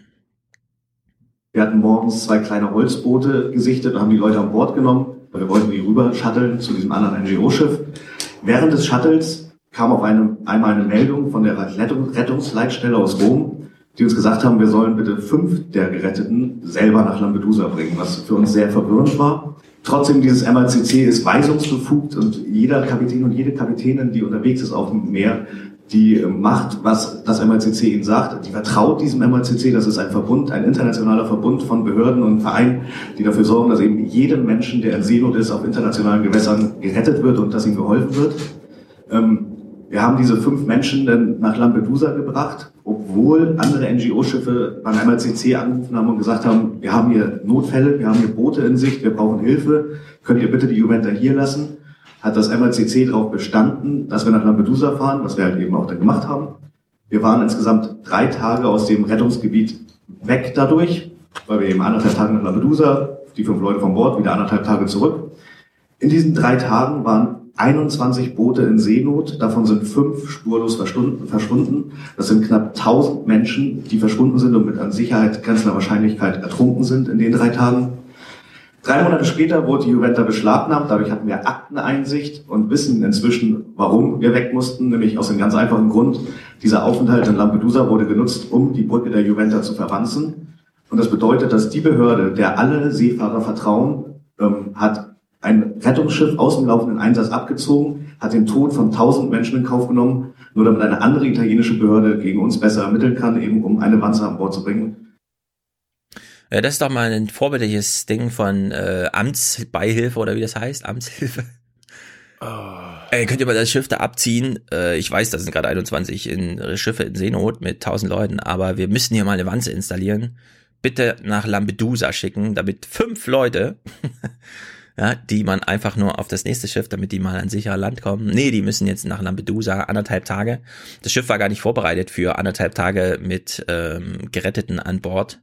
Wir hatten morgens zwei kleine Holzboote gesichtet und haben die Leute an Bord genommen. Wir wollten die rüber shutteln zu diesem anderen NGO-Schiff. Während des Shuttles kam auf eine, einmal eine Meldung von der Rettung, Rettungsleitstelle aus Rom, die uns gesagt haben, wir sollen bitte fünf der Geretteten selber nach Lampedusa bringen, was für uns sehr verwirrend war. Trotzdem, dieses MACC ist weisungsbefugt und jeder Kapitän und jede Kapitänin, die unterwegs ist auf dem Meer, die macht, was das MLCC ihnen sagt. Die vertraut diesem MLCC. Das ist ein Verbund, ein internationaler Verbund von Behörden und Vereinen, die dafür sorgen, dass eben jedem Menschen, der in Seenot ist, auf internationalen Gewässern gerettet wird und dass ihm geholfen wird. Ähm, wir haben diese fünf Menschen dann nach Lampedusa gebracht, obwohl andere NGO-Schiffe beim MLCC angerufen haben und gesagt haben, wir haben hier Notfälle, wir haben hier Boote in Sicht, wir brauchen Hilfe, könnt ihr bitte die Juventa hier lassen? Hat das MLCC darauf bestanden, dass wir nach Lampedusa fahren, was wir halt eben auch dann gemacht haben. Wir waren insgesamt drei Tage aus dem Rettungsgebiet weg dadurch, weil wir eben anderthalb Tage nach Lampedusa, die fünf Leute von Bord, wieder anderthalb Tage zurück. In diesen drei Tagen waren 21 Boote in Seenot, davon sind fünf spurlos verschwunden. Das sind knapp 1000 Menschen, die verschwunden sind und mit an Sicherheit grenzender Wahrscheinlichkeit ertrunken sind in den drei Tagen. Drei Monate später wurde die Juventa beschlagnahmt, dadurch hatten wir Akteneinsicht und wissen inzwischen, warum wir weg mussten, nämlich aus dem ganz einfachen Grund, dieser Aufenthalt in Lampedusa wurde genutzt, um die Brücke der Juventa zu verwanzen. Und das bedeutet, dass die Behörde, der alle Seefahrer vertrauen, ähm, hat ein Rettungsschiff aus dem laufenden Einsatz abgezogen, hat den Tod von tausend Menschen in Kauf genommen, nur damit eine andere italienische Behörde gegen uns besser ermitteln kann, eben um eine Wanze an Bord zu bringen. Ja, das ist doch mal ein vorbildliches Ding von äh, Amtsbeihilfe oder wie das heißt, Amtshilfe. Oh. Ey, könnt ihr mal das Schiff da abziehen? Äh, ich weiß, das sind gerade 21 in, Schiffe in Seenot mit 1000 Leuten, aber wir müssen hier mal eine Wanze installieren. Bitte nach Lampedusa schicken, damit fünf Leute, ja, die man einfach nur auf das nächste Schiff, damit die mal an sicherer Land kommen. Nee, die müssen jetzt nach Lampedusa anderthalb Tage. Das Schiff war gar nicht vorbereitet für anderthalb Tage mit ähm, Geretteten an Bord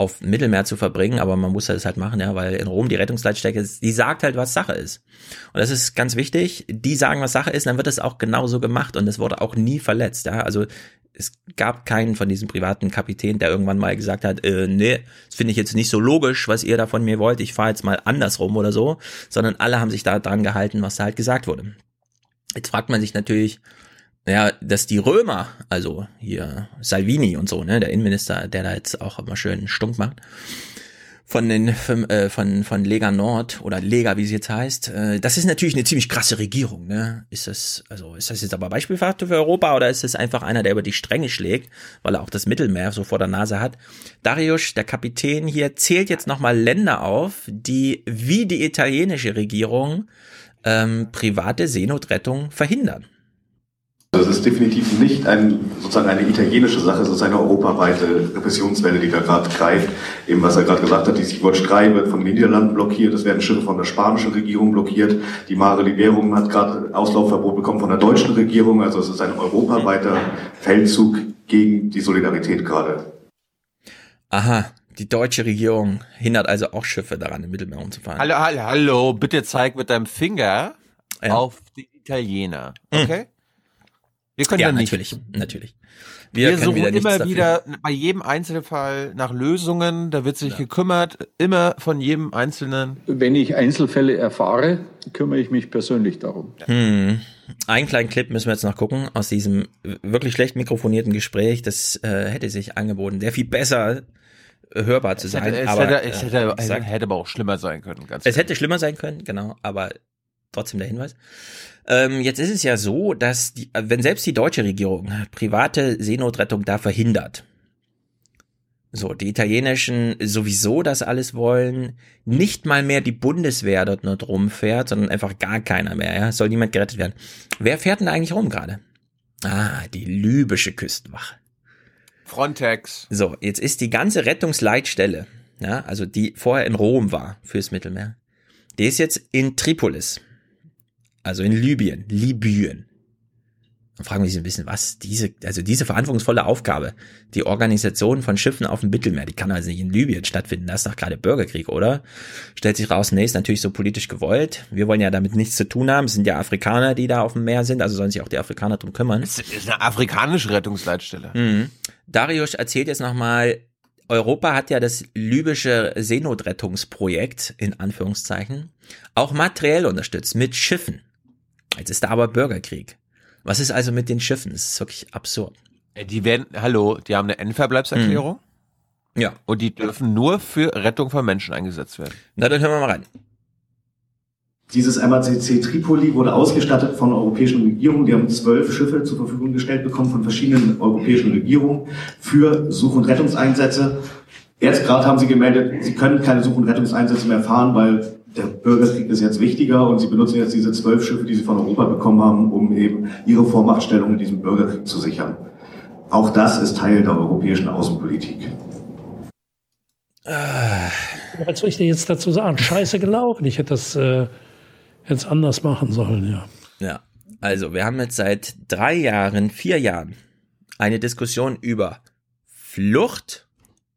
auf Mittelmeer zu verbringen, aber man muss das halt machen, ja, weil in Rom die Rettungsleitstelle, die sagt halt, was Sache ist. Und das ist ganz wichtig. Die sagen, was Sache ist, dann wird es auch genauso gemacht und es wurde auch nie verletzt, ja. Also es gab keinen von diesen privaten Kapitän, der irgendwann mal gesagt hat, äh, nee, das finde ich jetzt nicht so logisch, was ihr da von mir wollt, ich fahre jetzt mal andersrum oder so, sondern alle haben sich da dran gehalten, was da halt gesagt wurde. Jetzt fragt man sich natürlich, ja, dass die Römer, also hier Salvini und so, ne, der Innenminister, der da jetzt auch immer schön stunk macht, von den äh, von von Lega Nord oder Lega, wie sie jetzt heißt, äh, das ist natürlich eine ziemlich krasse Regierung, ne? Ist das also ist das jetzt aber beispielhaft für Europa oder ist das einfach einer, der über die Stränge schlägt, weil er auch das Mittelmeer so vor der Nase hat? Darius, der Kapitän hier, zählt jetzt nochmal Länder auf, die wie die italienische Regierung ähm, private Seenotrettung verhindern. Das ist definitiv nicht ein, sozusagen eine italienische Sache, es ist eine europaweite Repressionswelle, die da gerade greift. Eben was er gerade gesagt hat, die Sea-Watch 3 wird von den Niederlanden blockiert, es werden Schiffe von der spanischen Regierung blockiert, die Mare Liberum hat gerade Auslaufverbot bekommen von der deutschen Regierung, also es ist ein europaweiter Feldzug gegen die Solidarität gerade. Aha, die deutsche Regierung hindert also auch Schiffe daran, im Mittelmeer umzufahren. Hallo, hallo, hallo, bitte zeig mit deinem Finger ja. auf die Italiener, okay? Hm. Wir können ja, dann nicht. natürlich, natürlich. Wir, können suchen wieder immer dafür. wieder bei jedem Einzelfall nach Lösungen. Da wird sich gekümmert, immer von jedem Einzelnen. Wenn ich Einzelfälle erfahre, kümmere ich mich persönlich darum. Hm. Einen kleinen Clip müssen wir jetzt noch gucken aus diesem wirklich schlecht mikrofonierten Gespräch. Das äh, hätte sich angeboten, sehr viel besser äh, hörbar zu Es sein. hätte, es aber, hätte, es äh, hätte, gesagt, hätte aber auch schlimmer sein können. Ganz es hätte schlimmer sein können, genau, aber trotzdem der Hinweis. Ähm, jetzt ist es ja so, dass die, wenn selbst die deutsche Regierung private Seenotrettung da verhindert, so, die italienischen sowieso das alles wollen, nicht mal mehr die Bundeswehr dort nur drum fährt, sondern einfach gar keiner mehr, ja, soll niemand gerettet werden. Wer fährt denn da eigentlich rum gerade? Ah, die libysche Küstenwache. Frontex. So, jetzt ist die ganze Rettungsleitstelle, ja, also die vorher in Rom war fürs Mittelmeer, die ist jetzt in Tripolis. Also in Libyen, Libyen. Dann fragen wir sich ein bisschen, was diese, also diese verantwortungsvolle Aufgabe, die Organisation von Schiffen auf dem Mittelmeer, die kann also nicht in Libyen stattfinden. Das ist doch gerade Bürgerkrieg, oder? Stellt sich raus, nee, ist natürlich so politisch gewollt. Wir wollen ja damit nichts zu tun haben. Es sind ja Afrikaner, die da auf dem Meer sind, also sollen sich auch die Afrikaner drum kümmern. Es ist eine afrikanische Rettungsleitstelle. Mhm. Darius erzählt jetzt nochmal, Europa hat ja das libysche Seenotrettungsprojekt, in Anführungszeichen, auch materiell unterstützt, mit Schiffen. Jetzt ist da aber Bürgerkrieg. Was ist also mit den Schiffen? Das ist wirklich absurd. Äh, Die werden, hallo, die haben eine Endverbleibserklärung. Ja. Und die dürfen nur für Rettung von Menschen eingesetzt werden. Na, dann hören wir mal rein. Dieses MACC Tripoli wurde ausgestattet von europäischen Regierungen. Die haben zwölf Schiffe zur Verfügung gestellt bekommen von verschiedenen europäischen Regierungen für Such- und Rettungseinsätze. Jetzt gerade haben sie gemeldet, sie können keine Such- und Rettungseinsätze mehr fahren, weil der Bürgerkrieg ist jetzt wichtiger und sie benutzen jetzt diese zwölf Schiffe, die sie von Europa bekommen haben, um eben ihre Vormachtstellung in diesem Bürgerkrieg zu sichern. Auch das ist Teil der europäischen Außenpolitik. Was soll ich dir jetzt dazu sagen? Scheiße gelaufen. Ich hätte das äh, jetzt anders machen sollen, ja. Ja. Also, wir haben jetzt seit drei Jahren, vier Jahren eine Diskussion über Flucht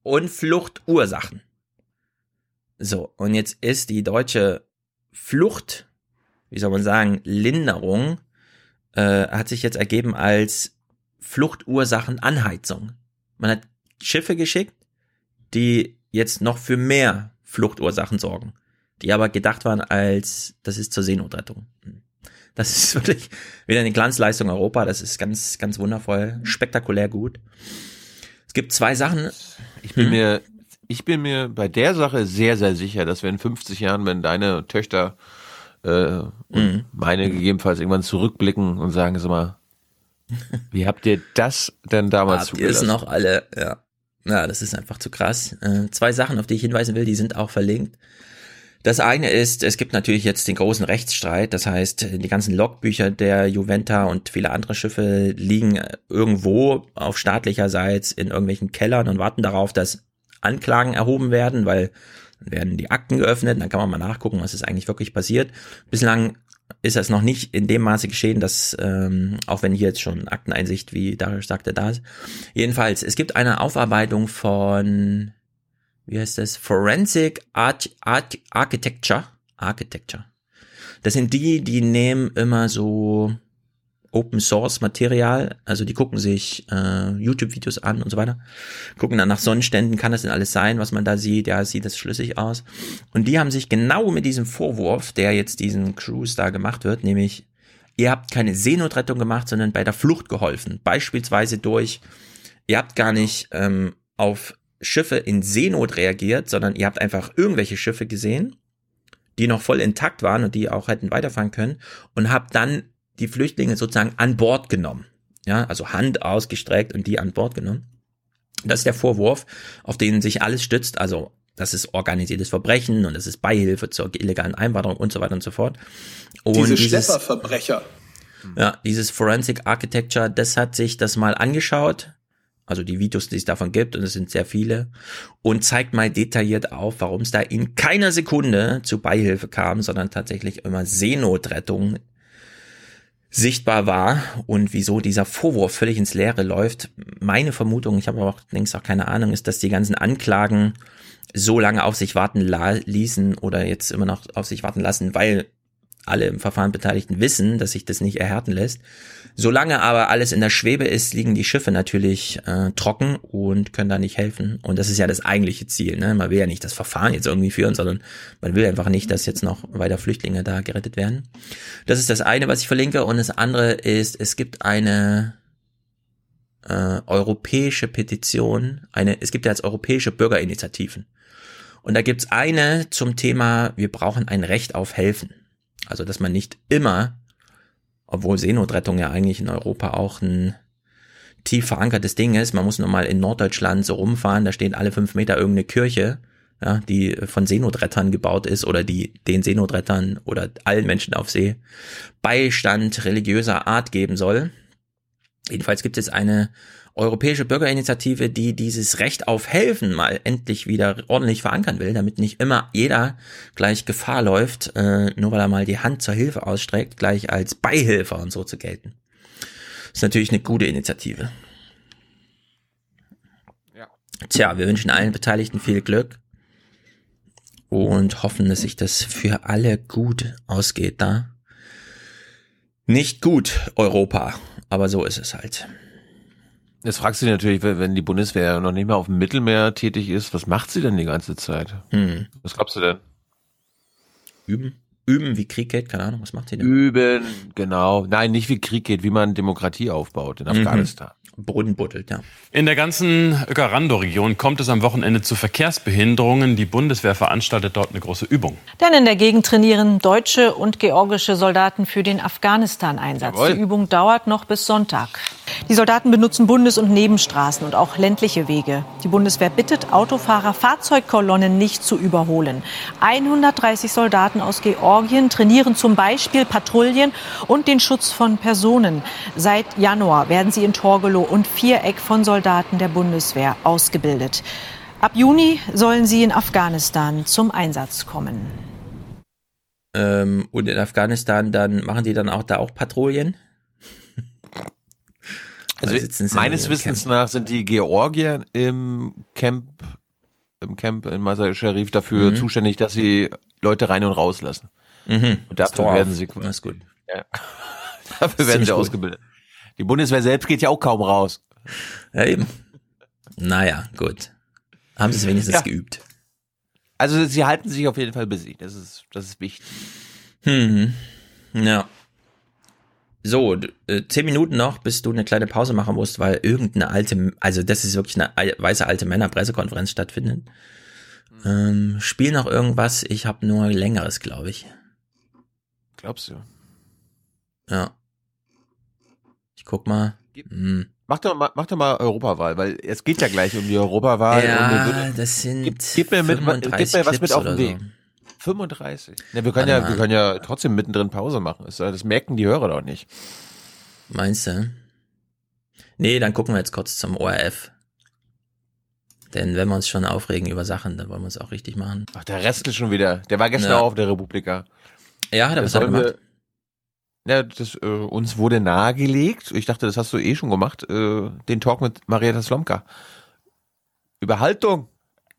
und Fluchtursachen. So, und jetzt ist die deutsche Flucht, wie soll man sagen, Linderung, äh, hat sich jetzt ergeben als Fluchtursachenanheizung. Man hat Schiffe geschickt, die jetzt noch für mehr Fluchtursachen sorgen, die aber gedacht waren als, das ist zur Seenotrettung. Das ist wirklich wieder eine Glanzleistung Europa, das ist ganz, ganz wundervoll, spektakulär gut. Es gibt zwei Sachen. Ich bin Hm. mir, ich bin mir bei der Sache sehr, sehr sicher, dass wir in 50 Jahren, wenn deine Töchter äh, und Mhm. meine gegebenenfalls irgendwann zurückblicken und sagen, sag mal, wie habt ihr das denn damals Habt ihr es zugelassen? noch alle, ja. Ja, das ist einfach zu krass. Äh, zwei Sachen, auf die ich hinweisen will, die sind auch verlinkt. Das eine ist, es gibt natürlich jetzt den großen Rechtsstreit. Das heißt, die ganzen Logbücher der Juventa und viele andere Schiffe liegen irgendwo auf staatlicherseits in irgendwelchen Kellern und warten darauf, dass Anklagen erhoben werden, weil dann werden die Akten geöffnet, dann kann man mal nachgucken, was ist eigentlich wirklich passiert. Bislang ist das noch nicht in dem Maße geschehen, dass, ähm, auch wenn hier jetzt schon Akteneinsicht, wie Darius sagte, da ist. Jedenfalls, es gibt eine Aufarbeitung von, wie heißt das? Forensic Art, Art, Architecture. Architecture. Das sind die, die nehmen immer so Open Source Material, also die gucken sich äh, YouTube-Videos an und so weiter, gucken dann nach Sonnenständen, kann das denn alles sein, was man da sieht, ja, sieht das schlüssig aus. Und die haben sich genau mit diesem Vorwurf, der jetzt diesen Cruise da gemacht wird, nämlich, ihr habt keine Seenotrettung gemacht, sondern bei der Flucht geholfen. Beispielsweise durch, ihr habt gar nicht ähm, auf Schiffe in Seenot reagiert, sondern ihr habt einfach irgendwelche Schiffe gesehen, die noch voll intakt waren und die auch hätten weiterfahren können und habt dann die Flüchtlinge sozusagen an Bord genommen. Ja, also Hand ausgestreckt und die an Bord genommen. Das ist der Vorwurf, auf den sich alles stützt. Also, das ist organisiertes Verbrechen und das ist Beihilfe zur illegalen Einwanderung und so weiter und so fort. Und Diese dieses, Schlepperverbrecher. ja, dieses Forensic Architecture, das hat sich das mal angeschaut. Also die Videos, die es davon gibt, und es sind sehr viele, und zeigt mal detailliert auf, warum es da in keiner Sekunde zu Beihilfe kam, sondern tatsächlich immer Seenotrettung sichtbar war und wieso dieser Vorwurf völlig ins Leere läuft. Meine Vermutung, ich habe aber auch längst auch keine Ahnung, ist, dass die ganzen Anklagen so lange auf sich warten ließen oder jetzt immer noch auf sich warten lassen, weil alle im Verfahren Beteiligten wissen, dass sich das nicht erhärten lässt. Solange aber alles in der Schwebe ist, liegen die Schiffe natürlich äh, trocken und können da nicht helfen. Und das ist ja das eigentliche Ziel. Ne? Man will ja nicht das Verfahren jetzt irgendwie führen, sondern man will einfach nicht, dass jetzt noch weiter Flüchtlinge da gerettet werden. Das ist das eine, was ich verlinke. Und das andere ist, es gibt eine äh, europäische Petition, eine, es gibt ja jetzt europäische Bürgerinitiativen. Und da gibt's eine zum Thema, wir brauchen ein Recht auf Helfen. Also, dass man nicht immer obwohl Seenotrettung ja eigentlich in Europa auch ein tief verankertes Ding ist. Man muss nur mal in Norddeutschland so rumfahren, da steht alle fünf Meter irgendeine Kirche, ja, die von Seenotrettern gebaut ist oder die den Seenotrettern oder allen Menschen auf See Beistand religiöser Art geben soll. Jedenfalls gibt es eine europäische Bürgerinitiative, die dieses Recht auf Helfen mal endlich wieder ordentlich verankern will, damit nicht immer jeder gleich Gefahr läuft, äh, nur weil er mal die Hand zur Hilfe ausstreckt, gleich als Beihilfe und so zu gelten. Das ist natürlich eine gute Initiative. Ja. Tja, wir wünschen allen Beteiligten viel Glück und hoffen, dass sich das für alle gut ausgeht da. Nicht gut, Europa, aber so ist es halt. Jetzt fragst du dich natürlich, wenn die Bundeswehr noch nicht mehr auf dem Mittelmeer tätig ist, was macht sie denn die ganze Zeit? Hm. Was glaubst du denn? Üben. Üben, wie Krieg geht, keine Ahnung, was macht sie denn? Üben, genau. Nein, nicht wie Krieg geht, wie man Demokratie aufbaut in mhm. Boden buddelt, ja. In der ganzen Ökarando-Region kommt es am Wochenende zu Verkehrsbehinderungen. Die Bundeswehr veranstaltet dort eine große Übung. Denn in der Gegend trainieren deutsche und georgische Soldaten für den Afghanistan-Einsatz. Die Übung dauert noch bis Sonntag. Die Soldaten benutzen Bundes- und Nebenstraßen und auch ländliche Wege. Die Bundeswehr bittet Autofahrer, Fahrzeugkolonnen nicht zu überholen. 130 Soldaten aus Georgien trainieren zum Beispiel Patrouillen und den Schutz von Personen. Seit Januar werden sie in Torgelow und Viereck von Soldaten der Bundeswehr ausgebildet. Ab Juni sollen sie in Afghanistan zum Einsatz kommen. Ähm, und in Afghanistan dann machen die dann auch da auch Patrouillen? Also meines Wissens Camp. nach sind die Georgier im Camp im Camp in Masai Sharif dafür mhm. zuständig, dass sie Leute rein und rauslassen. Mhm. Und dafür werden sie das ist gut. Ja. dafür werden sie gut. ausgebildet. Die Bundeswehr selbst geht ja auch kaum raus. Ja, eben. Naja, gut. Haben sie es wenigstens ja. geübt. Also sie halten sich auf jeden Fall busy. Das ist, das ist wichtig. Hm. Ja. So, äh, zehn Minuten noch, bis du eine kleine Pause machen musst, weil irgendeine alte, also das ist wirklich eine weiße alte Männer-Pressekonferenz stattfindet. Ähm, spiel noch irgendwas, ich habe nur längeres, glaube ich. Glaubst du? Ja. Ich guck mal. Hm. Mach doch mal, mach doch mal Europawahl, weil es geht ja gleich um die Europawahl. Ja, würde, das sind gib, gib mir, mit, gib mir was mit auf den Weg. So. 35. Ja, wir können ja, wir können ja trotzdem mittendrin Pause machen. Das merken die Hörer doch nicht. Meinst du? Nee, dann gucken wir jetzt kurz zum ORF. Denn wenn wir uns schon aufregen über Sachen, dann wollen wir es auch richtig machen. Ach, der Rest ist schon wieder. Der war gestern ja. auch auf der Republika. Ja, hat er was gemacht. Ja, das, äh, uns wurde nahegelegt, ich dachte, das hast du eh schon gemacht, äh, den Talk mit Marietta Slomka. Über Haltung.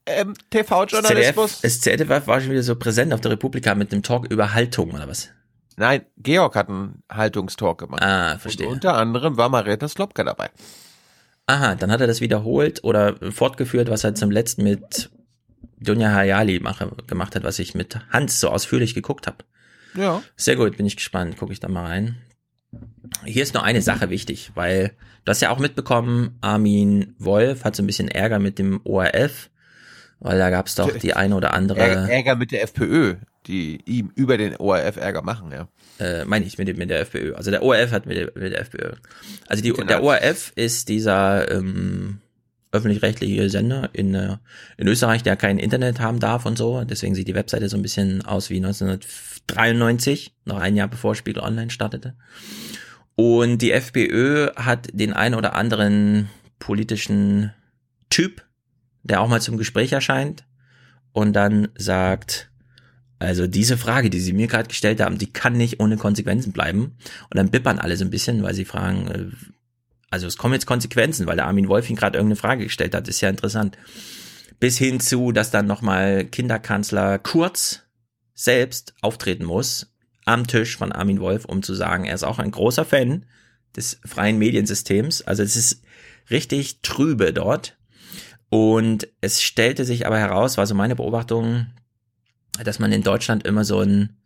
Ähm, TV-Journalismus. Das ZDF war schon wieder so präsent auf der Republika mit dem Talk über Haltung oder was? Nein, Georg hat einen Haltungstalk gemacht. Ah, verstehe. Und unter anderem war Marietta Slomka dabei. Aha, dann hat er das wiederholt oder fortgeführt, was er zum letzten mit Dunja Hayali mache, gemacht hat, was ich mit Hans so ausführlich geguckt habe. Ja. Sehr gut, bin ich gespannt. Gucke ich da mal rein. Hier ist nur eine Sache wichtig, weil du hast ja auch mitbekommen, Armin Wolf hat so ein bisschen Ärger mit dem ORF, weil da gab es doch die eine oder andere. Ärger mit der FPÖ, die ihm über den ORF Ärger machen, ja. Äh, meine ich mit, mit der FPÖ. Also der ORF hat mit der, mit der FPÖ. Also die, genau. der ORF ist dieser ähm, öffentlich-rechtliche Sender in, äh, in Österreich, der kein Internet haben darf und so. Deswegen sieht die Webseite so ein bisschen aus wie 1993, noch ein Jahr bevor Spiegel Online startete. Und die FPÖ hat den einen oder anderen politischen Typ, der auch mal zum Gespräch erscheint und dann sagt, also diese Frage, die Sie mir gerade gestellt haben, die kann nicht ohne Konsequenzen bleiben. Und dann bippern alle so ein bisschen, weil sie fragen, äh, also es kommen jetzt Konsequenzen, weil der Armin Wolf ihn gerade irgendeine Frage gestellt hat, ist ja interessant. Bis hin zu, dass dann nochmal Kinderkanzler Kurz selbst auftreten muss, am Tisch von Armin Wolf, um zu sagen, er ist auch ein großer Fan des freien Mediensystems. Also es ist richtig trübe dort. Und es stellte sich aber heraus, war so meine Beobachtung, dass man in Deutschland immer so ein,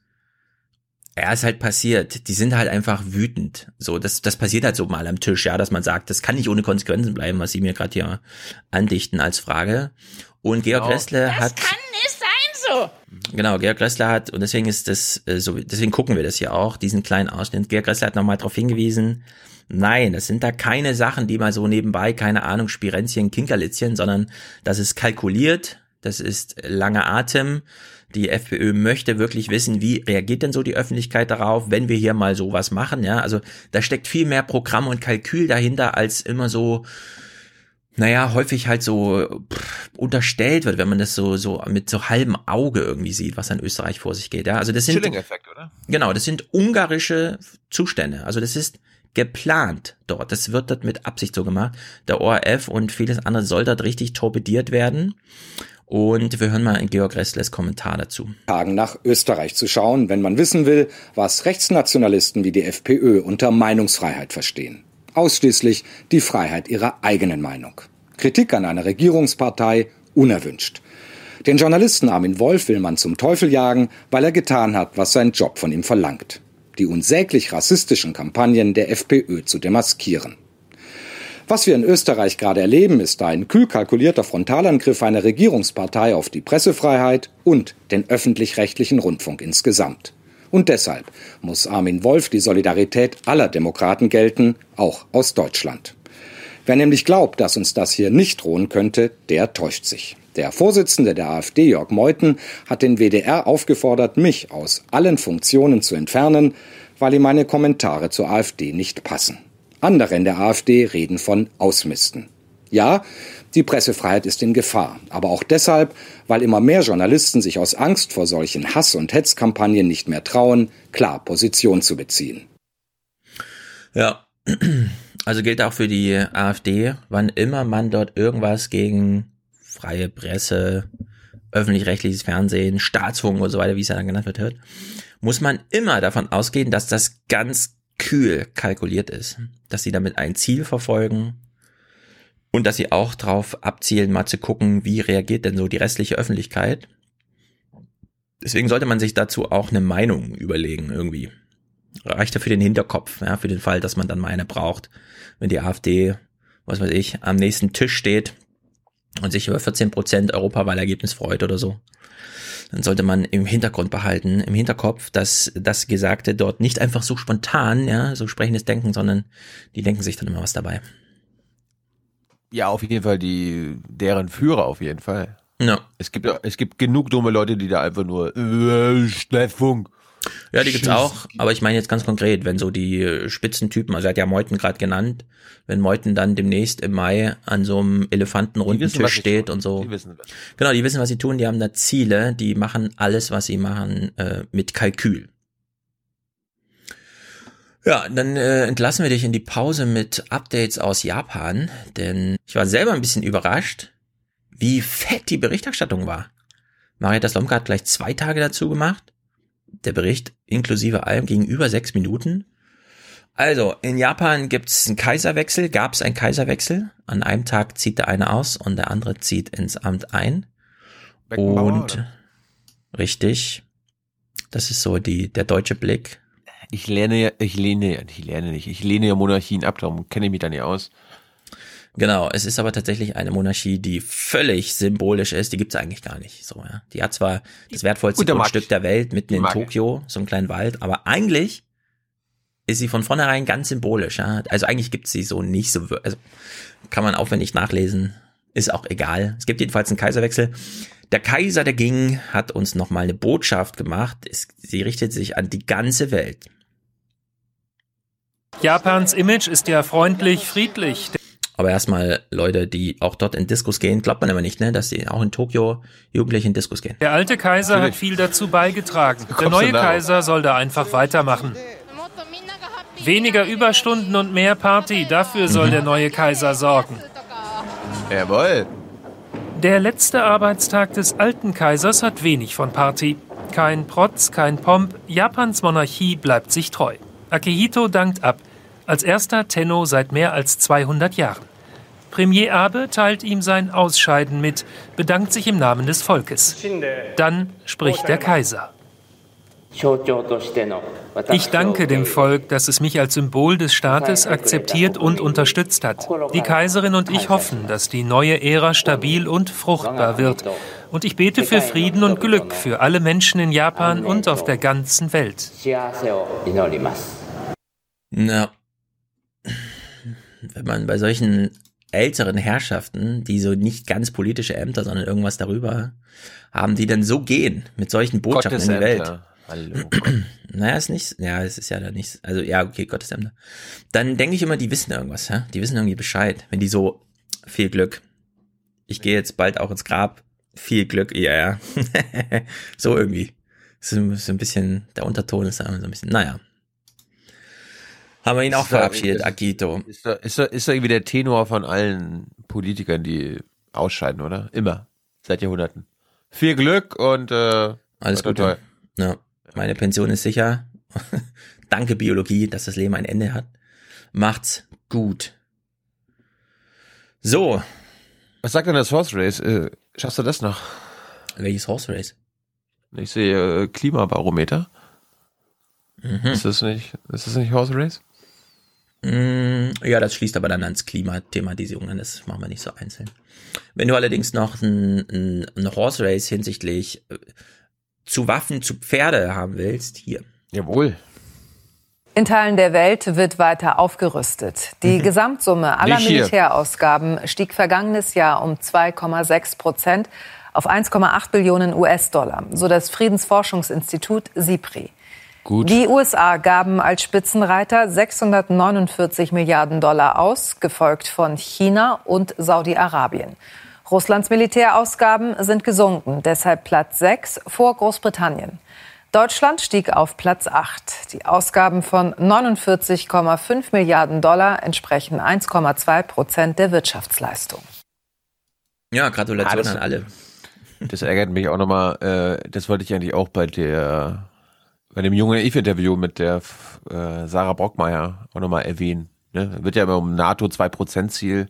ja, ist halt passiert. Die sind halt einfach wütend. So, das, das passiert halt so mal am Tisch, ja, dass man sagt, das kann nicht ohne Konsequenzen bleiben, was sie mir gerade hier andichten als Frage. Und Georg genau. Ressle hat. Das kann nicht sein so. Genau, Georg Ressler hat, und deswegen ist das äh, so, deswegen gucken wir das hier auch, diesen kleinen Ausschnitt. Georg Ressler hat nochmal darauf hingewiesen, Nein, das sind da keine Sachen, die mal so nebenbei, keine Ahnung, Spirenzchen, Kinkerlitzchen, sondern das ist kalkuliert, das ist langer Atem. Die FPÖ möchte wirklich wissen, wie reagiert denn so die Öffentlichkeit darauf, wenn wir hier mal sowas machen, ja? Also da steckt viel mehr Programm und Kalkül dahinter als immer so naja, häufig halt so pff, unterstellt wird, wenn man das so, so mit so halbem Auge irgendwie sieht, was in Österreich vor sich geht. Ja, also das sind, Schilling-Effekt, oder? Genau, das sind ungarische Zustände. Also das ist geplant dort. Das wird dort mit Absicht so gemacht. Der ORF und vieles andere soll dort richtig torpediert werden. Und wir hören mal Georg Ressles Kommentar dazu. Tagen nach Österreich zu schauen, wenn man wissen will, was Rechtsnationalisten wie die FPÖ unter Meinungsfreiheit verstehen. Ausschließlich die Freiheit ihrer eigenen Meinung. Kritik an einer Regierungspartei unerwünscht. Den Journalisten Armin Wolf will man zum Teufel jagen, weil er getan hat, was sein Job von ihm verlangt die unsäglich rassistischen Kampagnen der FPÖ zu demaskieren. Was wir in Österreich gerade erleben, ist ein kühl kalkulierter Frontalangriff einer Regierungspartei auf die Pressefreiheit und den öffentlich-rechtlichen Rundfunk insgesamt. Und deshalb muss Armin Wolf die Solidarität aller Demokraten gelten, auch aus Deutschland. Wer nämlich glaubt, dass uns das hier nicht drohen könnte, der täuscht sich. Der Vorsitzende der AfD, Jörg Meuthen, hat den WDR aufgefordert, mich aus allen Funktionen zu entfernen, weil ihm meine Kommentare zur AfD nicht passen. Andere in der AfD reden von Ausmisten. Ja, die Pressefreiheit ist in Gefahr, aber auch deshalb, weil immer mehr Journalisten sich aus Angst vor solchen Hass- und Hetzkampagnen nicht mehr trauen, klar Position zu beziehen. Ja, also gilt auch für die AfD, wann immer man dort irgendwas gegen freie Presse, öffentlich-rechtliches Fernsehen, Staatsfunk und so weiter, wie es ja dann genannt wird, hört, muss man immer davon ausgehen, dass das ganz kühl kalkuliert ist, dass sie damit ein Ziel verfolgen und dass sie auch darauf abzielen, mal zu gucken, wie reagiert denn so die restliche Öffentlichkeit. Deswegen sollte man sich dazu auch eine Meinung überlegen irgendwie. Reicht ja für den Hinterkopf, ja, für den Fall, dass man dann mal eine braucht, wenn die AfD, was weiß ich, am nächsten Tisch steht und sich über 14 Prozent Europawahlergebnis freut oder so, dann sollte man im Hintergrund behalten, im Hinterkopf, dass das Gesagte dort nicht einfach so spontan, ja, so sprechendes Denken, sondern die denken sich dann immer was dabei. Ja, auf jeden Fall die, deren Führer auf jeden Fall. Ja. Es gibt, es gibt genug dumme Leute, die da einfach nur, äh, Schnellfunk, ja, die gibt's auch, aber ich meine jetzt ganz konkret, wenn so die äh, Spitzentypen, also er hat ja Meuthen gerade genannt, wenn Meuthen dann demnächst im Mai an so einem Elefantenrunden Tisch steht und so. Die wissen. Genau, die wissen, was sie tun, die haben da Ziele, die machen alles, was sie machen, äh, mit Kalkül. Ja, dann äh, entlassen wir dich in die Pause mit Updates aus Japan, denn ich war selber ein bisschen überrascht, wie fett die Berichterstattung war. Marietta Slomka hat gleich zwei Tage dazu gemacht der Bericht inklusive allem ging über sechs Minuten. Also, in Japan gibt es einen Kaiserwechsel, gab es einen Kaiserwechsel. An einem Tag zieht der eine aus und der andere zieht ins Amt ein. und oder? richtig, das ist so die, der deutsche Blick. Ich lerne ja, ich lehne ja, ich lerne nicht, ich lehne ja Monarchien ab, darum kenne ich mich da nicht aus. Genau, es ist aber tatsächlich eine Monarchie, die völlig symbolisch ist. Die gibt's eigentlich gar nicht. So, ja. Die hat zwar das wertvollste Gut, Grundstück der Welt mitten in Tokio, so einen kleinen Wald, aber eigentlich ist sie von vornherein ganz symbolisch. Ja. Also eigentlich gibt's sie so nicht so, also kann man aufwendig nachlesen, ist auch egal. Es gibt jedenfalls einen Kaiserwechsel. Der Kaiser, der ging, hat uns nochmal eine Botschaft gemacht. Es, sie richtet sich an die ganze Welt. Japans Image ist ja freundlich, friedlich. Aber erstmal Leute, die auch dort in Diskus gehen, glaubt man aber nicht, ne, dass die auch in Tokio Jugendliche in Diskus gehen. Der alte Kaiser hat viel dazu beigetragen. Der neue Kaiser soll da einfach weitermachen. Weniger Überstunden und mehr Party, dafür soll mhm. der neue Kaiser sorgen. Jawohl. Der letzte Arbeitstag des alten Kaisers hat wenig von Party. Kein Protz, kein Pomp, Japans Monarchie bleibt sich treu. Akihito dankt ab. Als erster Tenno seit mehr als 200 Jahren. Premier Abe teilt ihm sein Ausscheiden mit, bedankt sich im Namen des Volkes. Dann spricht der Kaiser. Ich danke dem Volk, dass es mich als Symbol des Staates akzeptiert und unterstützt hat. Die Kaiserin und ich hoffen, dass die neue Ära stabil und fruchtbar wird. Und ich bete für Frieden und Glück für alle Menschen in Japan und auf der ganzen Welt. Na, wenn man bei solchen älteren Herrschaften, die so nicht ganz politische Ämter, sondern irgendwas darüber haben, die dann so gehen mit solchen Botschaften in die Welt. Hallo. naja, ist nicht, ja, es ist ja da nicht, also ja, okay, Gottesämter. Dann denke ich immer, die wissen irgendwas, ja? Die wissen irgendwie Bescheid. Wenn die so, viel Glück. Ich gehe jetzt bald auch ins Grab. Viel Glück, ja, ja. so irgendwie. So, so ein bisschen, der Unterton ist da so ein bisschen, naja. Haben wir ihn auch Ist da- verabschiedet, ist- Akito. Ist da, ist, da, ist da irgendwie der Tenor von allen Politikern, die ausscheiden, oder? Immer. Seit Jahrhunderten. Viel Glück und äh, Alles Gute. Ja, meine Pension ist sicher. Danke Biologie, dass das Leben ein Ende hat. Macht's gut. So. Was sagt denn das Horse Race? Äh, schaffst du das noch? Welches Horse Race? Ich sehe äh, Klimabarometer. Mhm. Ist das nicht, ist das nicht Horse Race? Mm, Ja, das schließt aber dann ans Klimathematisierung an, das machen wir nicht so einzeln. Wenn du allerdings noch ein, ein, ein Horse Race hinsichtlich äh, zu Waffen, zu Pferde haben willst, hier. Jawohl. In Teilen der Welt wird weiter aufgerüstet. Die Gesamtsumme aller. Militärausgaben stieg vergangenes Jahr um 2,6 Prozent auf 1,8 Billionen US-Dollar, so das Friedensforschungsinstitut SIPRI. Gut. Die USA gaben als Spitzenreiter 649 Milliarden Dollar aus, gefolgt von China und Saudi-Arabien. Russlands Militärausgaben sind gesunken, deshalb Platz 6 vor Großbritannien. Deutschland stieg auf Platz 8. Die Ausgaben von 49,5 Milliarden Dollar entsprechen 1,2 Prozent der Wirtschaftsleistung. Ja, Gratulation Ah, das- an alle. Das ärgert mich auch nochmal, äh, das wollte ich eigentlich auch bei der, bei dem jungen Eve-Interview mit der äh, Sarah Brockmeier auch nochmal erwähnen. Ne? Wird ja immer um NATO 2% Ziel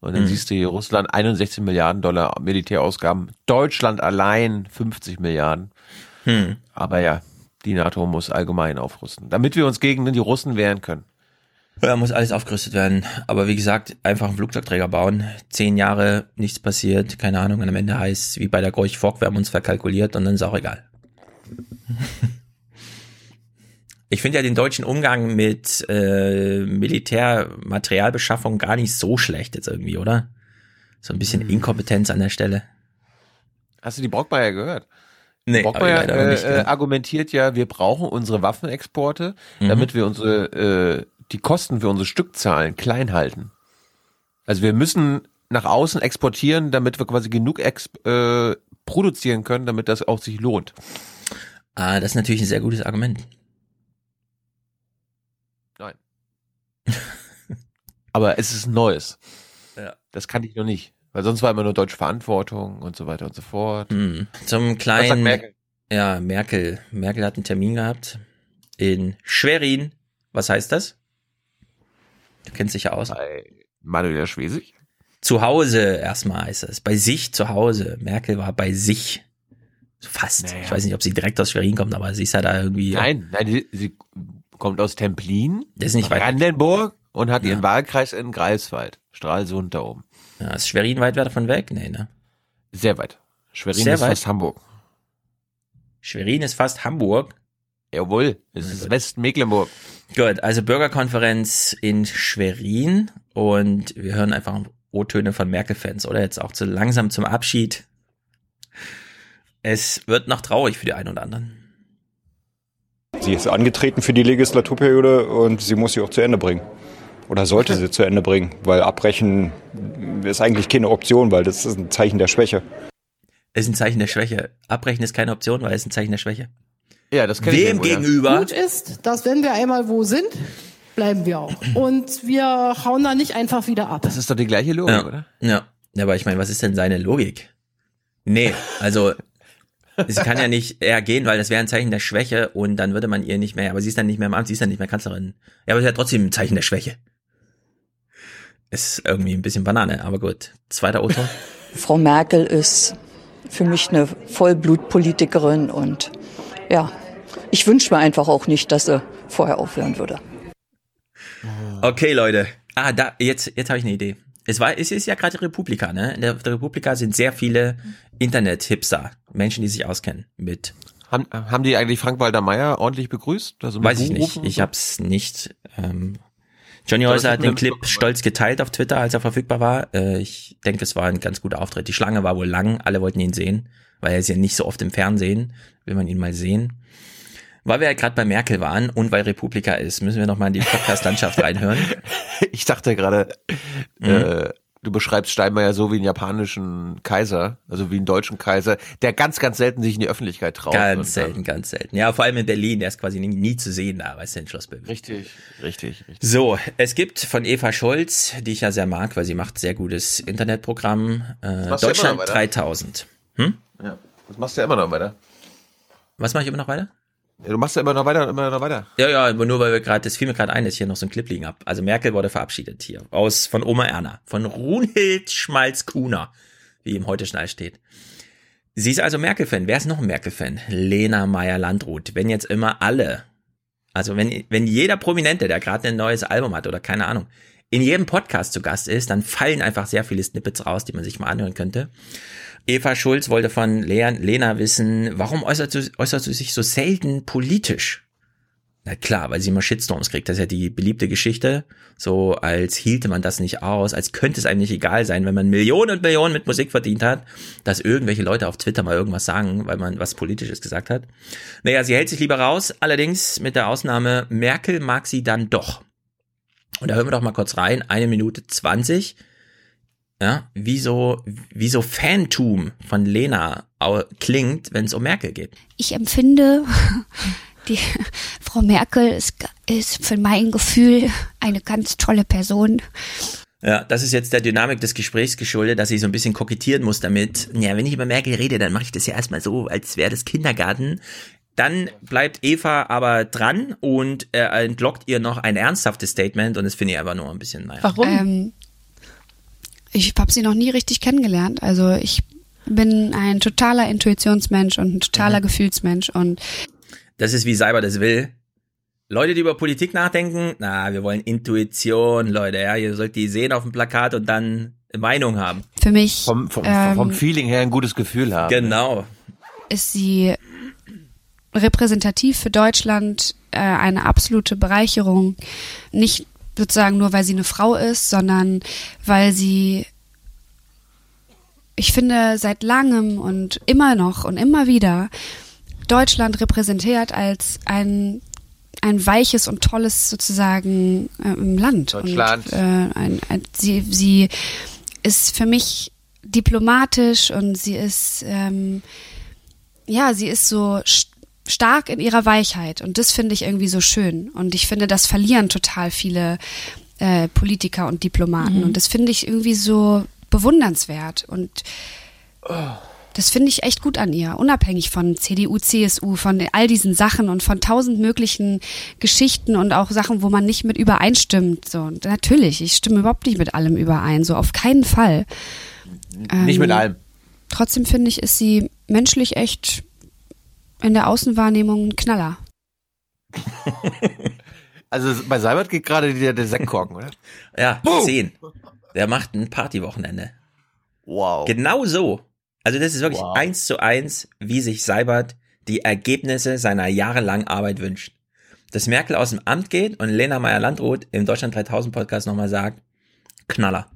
und dann Mhm. siehst du hier Russland 61 Milliarden Dollar Militärausgaben, Deutschland allein 50 Milliarden. Hm. Aber ja, die NATO muss allgemein aufrüsten, damit wir uns gegen die Russen wehren können. Ja, muss alles aufgerüstet werden. Aber wie gesagt, einfach einen Flugzeugträger bauen. Zehn Jahre, nichts passiert, keine Ahnung. Und am Ende heißt es, wie bei der Gorch Fock, wir haben uns verkalkuliert und dann ist auch egal. Ich finde ja den deutschen Umgang mit äh, Militärmaterialbeschaffung gar nicht so schlecht jetzt irgendwie, oder? So ein bisschen Inkompetenz an der Stelle. Hast du die Brockmeier gehört? Nee, Brockmeier nicht äh, äh, argumentiert ja, wir brauchen unsere Waffenexporte, Mhm. damit wir unsere äh, die Kosten für unsere Stückzahlen klein halten. Also wir müssen nach außen exportieren, damit wir quasi genug ex äh, produzieren können, damit das auch sich lohnt. Ah, das ist natürlich ein sehr gutes Argument. Nein. Aber es ist Neues. Ja. Das kann ich noch nicht. Weil sonst war immer nur deutsche Verantwortung und so weiter und so fort. Hm. Zum kleinen. Merkel? Ja, Merkel. Merkel hat einen Termin gehabt in Schwerin. Was heißt das? Du kennst dich ja aus. Bei Manuela Schwesig? Zu Hause erstmal heißt es. Bei sich zu Hause. Merkel war bei sich. Fast. Naja. Ich weiß nicht, ob sie direkt aus Schwerin kommt, aber sie ist ja da irgendwie. Nein, nein, die, sie kommt aus Templin, Das ist nicht weit. Brandenburg und hat Ja. ihren Wahlkreis in Greifswald, Stralsund da oben. Ja, ist Schwerin weit davon weg? Nee, ne? Sehr weit. Schwerin Sehr ist weit? fast Hamburg. Schwerin ist fast Hamburg. Jawohl, es ist Westmecklenburg. Gut, also Bürgerkonferenz in Schwerin und wir hören einfach O-Töne von Merkel-Fans, oder? Jetzt auch zu langsam zum Abschied. Es wird noch traurig für die einen oder anderen. Sie ist angetreten für die Legislaturperiode und sie muss sie auch zu Ende bringen. Oder sollte sie zu Ende bringen, weil abbrechen ist eigentlich keine Option, weil das ist ein Zeichen der Schwäche. Ist ein Zeichen der Schwäche. Abbrechen ist keine Option, weil es ein Zeichen der Schwäche. Ja, das ich Wem ja. gegenüber? Gut ist, dass wenn wir einmal wo sind, bleiben wir auch. Und wir hauen da nicht einfach wieder ab. Das ist doch die gleiche Logik, Ja. oder? Ja. ja, aber ich meine, was ist denn seine Logik? Nee, also sie kann ja nicht eher gehen, weil das wäre ein Zeichen der Schwäche und dann würde man ihr nicht mehr, aber sie ist dann nicht mehr im Amt, sie ist dann nicht mehr Kanzlerin. Ja, aber sie hat trotzdem ein Zeichen der Schwäche. Ist irgendwie ein bisschen Banane, aber gut. Zweiter Autor. Frau Merkel ist für mich eine Vollblutpolitikerin und ja, ich wünsche mir einfach auch nicht, dass sie vorher aufhören würde. Okay, Leute. Ah, da, jetzt, jetzt habe ich eine Idee. Es war, es ist ja gerade die Republika, ne? In der, der Republika sind sehr viele Internet-Hipster, Menschen, die sich auskennen mit. Haben, haben die eigentlich Frank-Walter Meyer ordentlich begrüßt? Also Weiß ich nicht. Ich hab's nicht. Ähm, Johnny Häuser hat den Clip stolz geteilt auf Twitter, als er verfügbar war. Äh, ich denke, es war ein ganz guter Auftritt. Die Schlange war wohl lang, alle wollten ihn sehen, weil er ist ja nicht so oft im Fernsehen. Will man ihn mal sehen. Weil wir ja gerade bei Merkel waren und weil Republika ist, müssen wir noch mal in die Podcast-Landschaft reinhören. Ich dachte gerade, mhm. äh, du beschreibst Steinmeier so wie einen japanischen Kaiser, also wie einen deutschen Kaiser, der ganz, ganz selten sich in die Öffentlichkeit traut. Ganz selten, ganz selten. Ja, vor allem in Berlin, der ist quasi nie, nie zu sehen da, weißt du, in Schlossböhm. Richtig, richtig, richtig. So, es gibt von Eva Scholz, die ich ja sehr mag, weil sie macht sehr gutes Internetprogramm, äh, Deutschland 3000. Hm? Ja, das machst du ja immer noch weiter. Was mache ich immer noch weiter? Du machst ja immer noch weiter, immer noch weiter. Ja, ja, nur weil wir gerade, das fiel mir gerade ein, dass ich hier noch so ein Clip liegen hab. Also Merkel wurde verabschiedet hier. Aus, von Oma Erna. Von Runhild Schmalz-Kuhner. Wie im Heute-Schnall steht. Sie ist also Merkel-Fan. Wer ist noch ein Merkel-Fan? Lena Meyer-Landrut. Wenn jetzt immer alle, also wenn, wenn jeder Prominente, der gerade ein neues Album hat oder keine Ahnung, in jedem Podcast zu Gast ist, dann fallen einfach sehr viele Snippets raus, die man sich mal anhören könnte. Eva Schulz wollte von Lena wissen, warum äußert du, äußert du sich so selten politisch? Na klar, weil sie immer Shitstorms kriegt. Das ist ja die beliebte Geschichte. So als hielte man das nicht aus, als könnte es einem nicht egal sein, wenn man Millionen und Millionen mit Musik verdient hat, dass irgendwelche Leute auf Twitter mal irgendwas sagen, weil man was Politisches gesagt hat. Naja, sie hält sich lieber raus. Allerdings mit der Ausnahme, Merkel mag sie dann doch. Und da hören wir doch mal kurz rein. Eine Minute zwanzig ja, wie so, wie so Fantum von Lena klingt, wenn es um Merkel geht. Ich empfinde, die Frau Merkel ist, ist für mein Gefühl eine ganz tolle Person. Ja, das ist jetzt der Dynamik des Gesprächs geschuldet, dass ich so ein bisschen kokettieren muss damit. Ja, wenn ich über Merkel rede, dann mache ich das ja erstmal so, als wäre das Kindergarten. Dann bleibt Eva aber dran und er entlockt ihr noch ein ernsthaftes Statement und das finde ich aber nur ein bisschen, naja. Warum? Ähm, ich habe sie noch nie richtig kennengelernt. Also ich bin ein totaler Intuitionsmensch und ein totaler mhm. Gefühlsmensch und das ist wie Cyber das will. Leute, die über Politik nachdenken, na, wir wollen Intuition, Leute, ja, ihr sollt die sehen auf dem Plakat und dann Meinung haben. Für mich vom, vom, ähm, vom Feeling her ein gutes Gefühl haben. Genau. Ist sie repräsentativ für Deutschland äh, eine absolute Bereicherung. Nicht sozusagen nur, weil sie eine Frau ist, sondern weil sie, ich finde, seit langem und immer noch und immer wieder Deutschland repräsentiert als ein ein weiches und tolles sozusagen äh, Land. Deutschland. Und, äh, ein, ein, sie, sie ist für mich diplomatisch und sie ist ähm, ja, sie ist so stark in ihrer Weichheit und das finde ich irgendwie so schön und ich finde, das verlieren total viele äh, Politiker und Diplomaten mhm. und das finde ich irgendwie so bewundernswert und das finde ich echt gut an ihr, unabhängig von CDU, CSU, von all diesen Sachen und von tausend möglichen Geschichten und auch Sachen, wo man nicht mit übereinstimmt. So, und natürlich, ich stimme überhaupt nicht mit allem überein, so auf keinen Fall. Nicht ähm, mit allem. Trotzdem finde ich, ist sie menschlich echt in der Außenwahrnehmung ein Knaller. also bei Seibert geht gerade der, der Sektkorken, oder? Ja, Boom. zehn. Der macht ein Partywochenende. Wow. Genau so. Also das ist wirklich wow. eins zu eins, wie sich Seibert die Ergebnisse seiner jahrelangen Arbeit wünscht. Dass Merkel aus dem Amt geht und Lena Meyer-Landrut im Deutschland 3000 Podcast nochmal sagt, Knaller.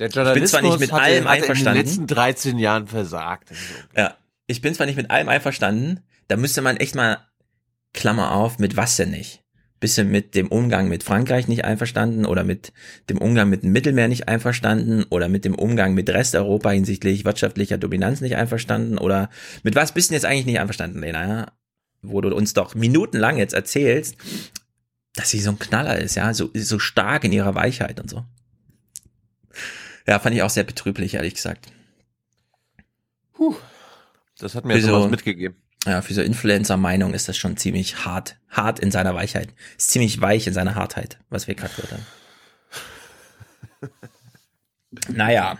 Der Journalismus ich bin zwar nicht mit allem einverstanden. in den letzten 13 Jahren versagt. Okay. Ja, ich bin zwar nicht mit allem einverstanden, da müsste man echt mal, Klammer auf, mit was denn nicht? Bist du mit dem Umgang mit Frankreich nicht einverstanden oder mit dem Umgang mit dem Mittelmeer nicht einverstanden oder mit dem Umgang mit Resteuropa hinsichtlich wirtschaftlicher Dominanz nicht einverstanden oder mit was bist du jetzt eigentlich nicht einverstanden, Lena? Ja? Wo du uns doch minutenlang jetzt erzählst, dass sie so ein Knaller ist, ja, so, so stark in ihrer Weichheit und so. Ja, fand ich auch sehr betrüblich, ehrlich gesagt. Puh. Das hat mir so, was mitgegeben. Ja, für so Influencer-Meinung ist das schon ziemlich hart. Hart in seiner Weichheit. Ist ziemlich weich in seiner Hartheit, was wir gerade gehört haben. naja.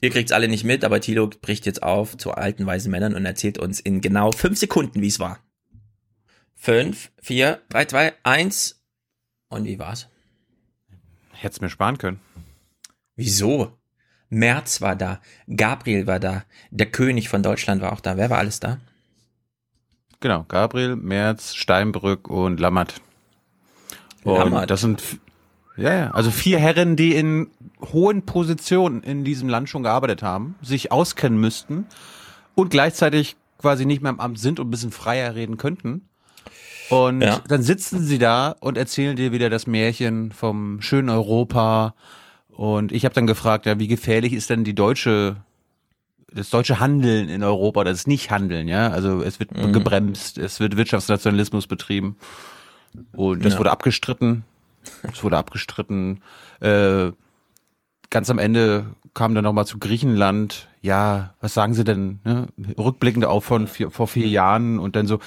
Ihr kriegt's alle nicht mit, aber Thilo bricht jetzt auf zu alten weisen Männern und erzählt uns in genau fünf Sekunden, wie es war. Fünf, vier, drei, zwei, eins. Und wie war's? Hätt's mir sparen können. Wieso? Merz war da, Gabriel war da, der König von Deutschland war auch da. Wer war alles da? Genau, Gabriel, Merz, Steinbrück und Lammert. Und Lammert. das sind ja, ja, also vier Herren, die in hohen Positionen in diesem Land schon gearbeitet haben, sich auskennen müssten und gleichzeitig quasi nicht mehr im Amt sind und ein bisschen freier reden könnten. Und ja. dann sitzen sie da und erzählen dir wieder das Märchen vom schönen Europa. Und ich habe dann gefragt, ja, wie gefährlich ist denn die deutsche, das deutsche Handeln in Europa, das ist nicht Handeln, ja. Also es wird mhm. gebremst, es wird Wirtschaftsnationalismus betrieben. Und das ja. wurde abgestritten. Es wurde abgestritten. Äh, ganz am Ende kam dann nochmal zu Griechenland. Ja, was sagen Sie denn? Ne? Rückblickend auf von vier, vor vier Jahren und dann so,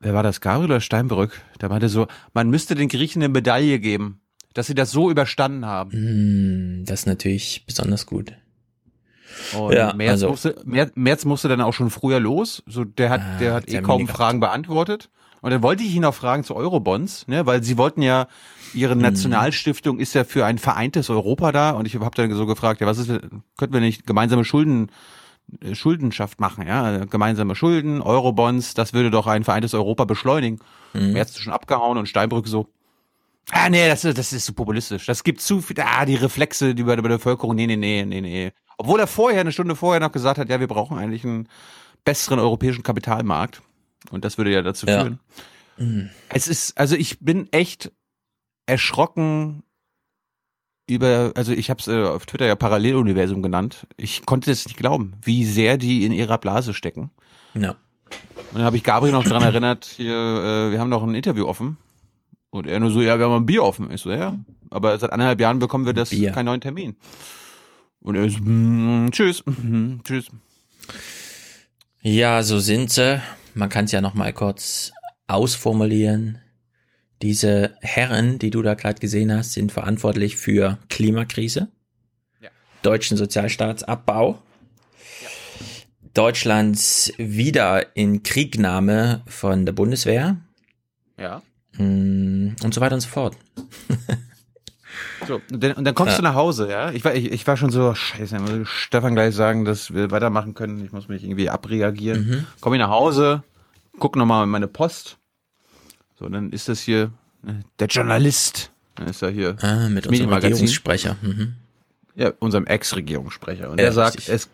wer war das, Gabriel oder Steinbrück? Der meinte so, man müsste den Griechen eine Medaille geben, dass sie das so überstanden haben. Mm, das ist natürlich besonders gut. Und ja, Merz, also, musste, Merz musste dann auch schon früher los. So, der hat, ah, der hat eh kaum Fragen beantwortet. Und dann wollte ich ihn auch fragen zu Eurobonds, ne, weil sie wollten ja, ihre mhm. Nationalstiftung ist ja für ein vereintes Europa da. Und ich habe dann so gefragt, ja, was ist, könnten wir nicht gemeinsame Schulden äh, Schuldenschaft machen, ja, gemeinsame Schulden, Eurobonds, das würde doch ein vereintes Europa beschleunigen. Mhm. Jetzt schon abgehauen und Steinbrück so, ah nee, das ist, das ist so populistisch. Das gibt zu viel, ah, die Reflexe die bei der Bevölkerung, nee, nee, nee, nee, nee. Obwohl er vorher, eine Stunde vorher noch gesagt hat, ja, wir brauchen eigentlich einen besseren europäischen Kapitalmarkt. Und das würde ja dazu ja. führen. Mhm. Es ist, also ich bin echt erschrocken über, also ich habe es äh, auf Twitter ja Paralleluniversum genannt. Ich konnte es nicht glauben, wie sehr die in ihrer Blase stecken. Ja. Und dann habe ich Gabriel noch dran erinnert, hier, äh, wir haben noch ein Interview offen. Und er nur so, ja, wir haben ein Bier offen. Ich so, ja, aber seit anderthalb Jahren bekommen wir das Bier. keinen neuen Termin. Und er so, mm, tschüss, mm, tschüss. Ja, so sind sie. Man kann es ja noch mal kurz ausformulieren. Diese Herren, die du da gerade gesehen hast, sind verantwortlich für Klimakrise, ja. deutschen Sozialstaatsabbau, ja. Deutschlands wieder in Kriegnahme von der Bundeswehr. Ja. Mm, und so weiter und so fort. So, und dann, und dann kommst ja. du nach Hause, ja? Ich war, ich, ich war schon so, scheiße, muss Stefan gleich sagen, dass wir weitermachen können. Ich muss mich irgendwie abreagieren. Mhm. Komm ich nach Hause, guck nochmal in meine Post. So, dann ist das hier äh, der Journalist. Dann ist er hier. Ah, mit unserem Regierungssprecher. Mhm. Ja, unserem Ex-Regierungssprecher. Und ja, er sagt, es,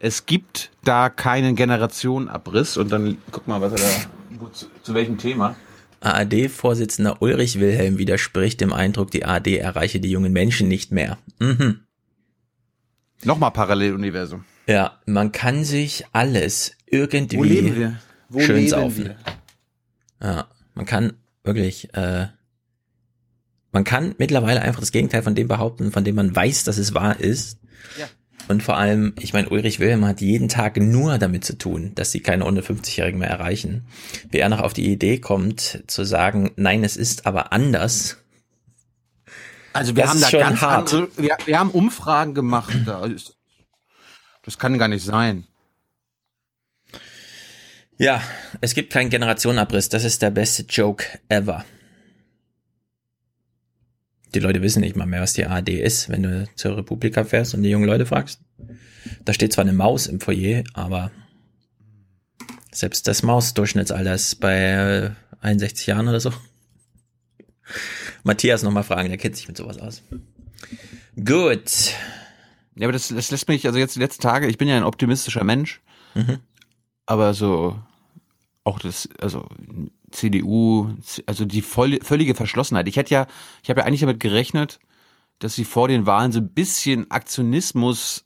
es gibt da keinen Generationenabriss. Und dann guck mal, was er da, zu, zu welchem Thema. ARD-Vorsitzender Ulrich Wilhelm widerspricht dem Eindruck, die ARD erreiche die jungen Menschen nicht mehr. Mhm. Nochmal Paralleluniversum. Ja, man kann sich alles irgendwie Wo leben wir? Wo schön leben saufen. Wir? Ja, man kann wirklich, äh, man kann mittlerweile einfach das Gegenteil von dem behaupten, von dem man weiß, dass es wahr ist. Ja. Und vor allem, ich meine, Ulrich Wilhelm hat jeden Tag nur damit zu tun, dass sie keine unter 50-Jährigen mehr erreichen. Wie er noch auf die Idee kommt, zu sagen, nein, es ist aber anders. Also wir das haben da ganz hart. Andere, wir, wir haben Umfragen gemacht. das kann gar nicht sein. Ja, es gibt keinen Generationenabriss. Das ist der beste Joke ever. Die Leute wissen nicht mal mehr, was die ARD ist, wenn du zur Republika fährst und die jungen Leute fragst. Da steht zwar eine Maus im Foyer, aber selbst das Mausdurchschnittsalter ist bei 61 Jahren oder so. Matthias nochmal fragen, der kennt sich mit sowas aus. Gut. Ja, aber das, das lässt mich, also jetzt die letzten Tage, ich bin ja ein optimistischer Mensch, mhm. aber so auch das, also CDU, also die voll, völlige Verschlossenheit. Ich hätte ja, ich habe ja eigentlich damit gerechnet, dass sie vor den Wahlen so ein bisschen Aktionismus,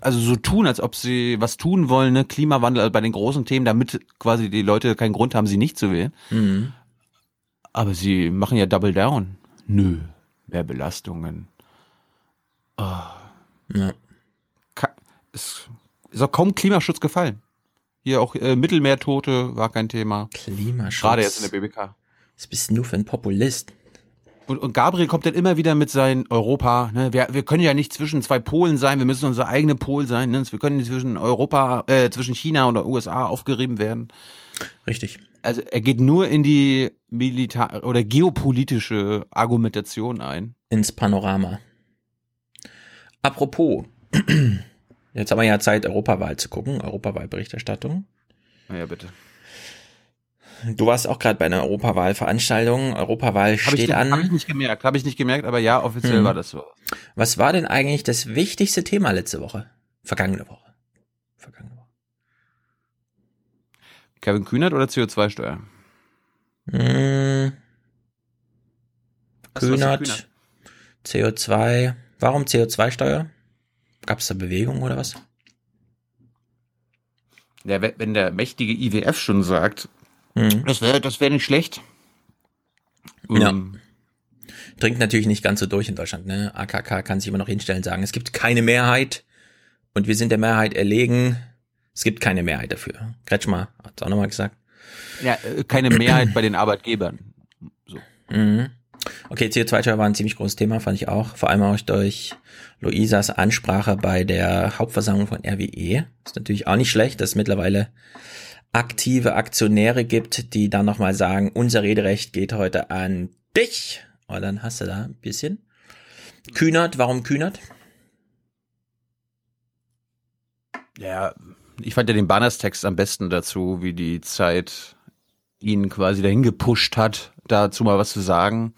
also so tun, als ob sie was tun wollen, ne, Klimawandel also bei den großen Themen, damit quasi die Leute keinen Grund haben, sie nicht zu wählen. Mhm. Aber sie machen ja Double Down. Nö, mehr Belastungen. Oh. Ja. Es ist auch kaum Klimaschutz gefallen. Hier auch äh, Mittelmeertote war kein Thema. Klimaschutz. Gerade jetzt in der BBK. Was bist denn du für ein Populist? Und, und Gabriel kommt dann immer wieder mit seinem Europa. Ne? Wir, wir können ja nicht zwischen zwei Polen sein, wir müssen unser eigene Pol sein. Ne? Wir können nicht zwischen Europa, äh, zwischen China und USA aufgerieben werden. Richtig. Also er geht nur in die Militar- oder geopolitische Argumentation ein. Ins Panorama. Apropos, jetzt haben wir ja Zeit, Europawahl zu gucken, Europawahlberichterstattung. Na ja, bitte. Du warst auch gerade bei einer Europawahlveranstaltung. Europawahl Hab steht ich, an. Habe ich nicht gemerkt, habe ich nicht gemerkt, aber ja, offiziell Hm. war das so. Was war denn eigentlich das wichtigste Thema letzte Woche? Vergangene Woche. Kevin Kühnert oder CO2-Steuer? Hm. Für Kühnert, CO2. Warum CO2-Steuer? Gab es da Bewegung oder was? Ja, we- wenn der mächtige IWF schon sagt, Mhm. das wäre das wär nicht schlecht. Ja. Ähm, Dringt natürlich nicht ganz so durch in Deutschland. Ne? AKK kann sich immer noch hinstellen und sagen, es gibt keine Mehrheit und wir sind der Mehrheit erlegen. Es gibt keine Mehrheit dafür. Kretschmer hat auch nochmal gesagt. Ja, äh, keine Mehrheit bei den Arbeitgebern. Mhm. Okay, CO2-Steuer war ein ziemlich großes Thema, fand ich auch. Vor allem auch durch Luisas Ansprache bei der Hauptversammlung von RWE. Ist natürlich auch nicht schlecht, dass es mittlerweile aktive Aktionäre gibt, die dann nochmal sagen, unser Rederecht geht heute an dich. Und dann hast du da ein bisschen. Kühnert, warum Kühnert? Ja, ich fand ja den Banners-Text am besten dazu, wie die Zeit ihn quasi dahin gepusht hat, dazu mal was zu sagen.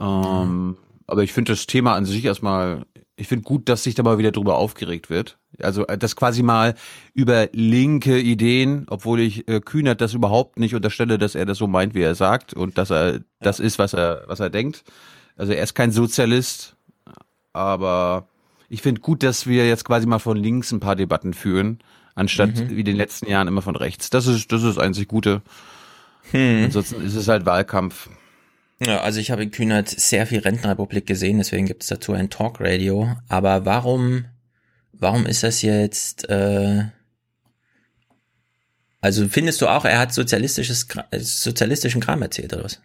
Ähm, aber ich finde das Thema an sich erstmal, ich finde gut, dass sich da mal wieder drüber aufgeregt wird. Also, äh, dass quasi mal über linke Ideen, obwohl ich äh, Kühnert das überhaupt nicht unterstelle, dass er das so meint, wie er sagt und dass er das ist, was er, was er denkt. Also er ist kein Sozialist, aber ich finde gut, dass wir jetzt quasi mal von links ein paar Debatten führen, anstatt Mhm. wie in den letzten Jahren immer von rechts. Das ist, das ist einzig Gute. Hm. Ansonsten ist es halt Wahlkampf. Ja, also ich habe in Kühnert sehr viel Rentenrepublik gesehen, deswegen gibt es dazu ein Talkradio. Aber warum, warum ist das jetzt, äh, also findest du auch, er hat sozialistisches, äh, sozialistischen Kram erzählt, oder was?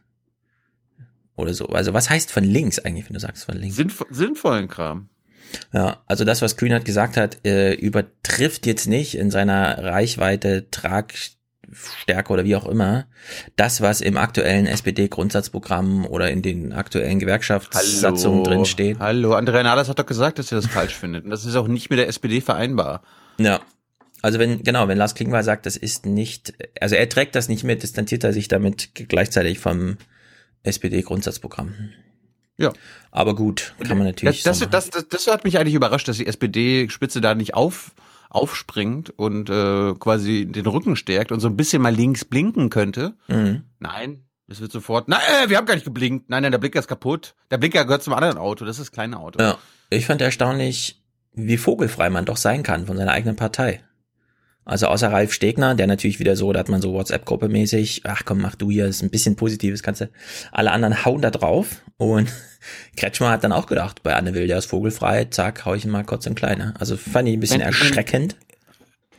Oder so. Also was heißt von links eigentlich, wenn du sagst von links? Sinnv sinnvollen Kram. Ja, also das, was Kühnert gesagt hat, äh, übertrifft jetzt nicht in seiner Reichweite, Tragstärke oder wie auch immer, das, was im aktuellen SPD-Grundsatzprogramm oder in den aktuellen Gewerkschaftssatzungen drin steht. Hallo, Andrea Nahles hat doch gesagt, dass er das falsch findet. Und das ist auch nicht mit der SPD vereinbar. Ja. Also wenn, genau, wenn Lars Klingbeil sagt, das ist nicht, also er trägt das nicht mit, distanziert er sich damit gleichzeitig vom SPD-Grundsatzprogramm. Ja. Aber gut, kann man natürlich. Das, so das, das, das, das hat mich eigentlich überrascht, dass die SPD-Spitze da nicht auf, aufspringt und äh, quasi den Rücken stärkt und so ein bisschen mal links blinken könnte. Mhm. Nein, es wird sofort. Nein, äh, wir haben gar nicht geblinkt. Nein, nein, der Blinker ist kaputt. Der Blinker gehört zum anderen Auto. Das ist das kleine Auto. Ja, ich fand erstaunlich, wie vogelfrei man doch sein kann von seiner eigenen Partei. Also außer Ralf Stegner, der natürlich wieder so, da hat man so WhatsApp-Gruppe mäßig, ach komm, mach du hier, ist ein bisschen Positives, kannst du. Alle anderen hauen da drauf und Kretschmer hat dann auch gedacht, bei Anne Will, der ist vogelfrei, zack, hau ich ihn mal kurz in Kleine. Also fand ich ein bisschen Wenn- erschreckend.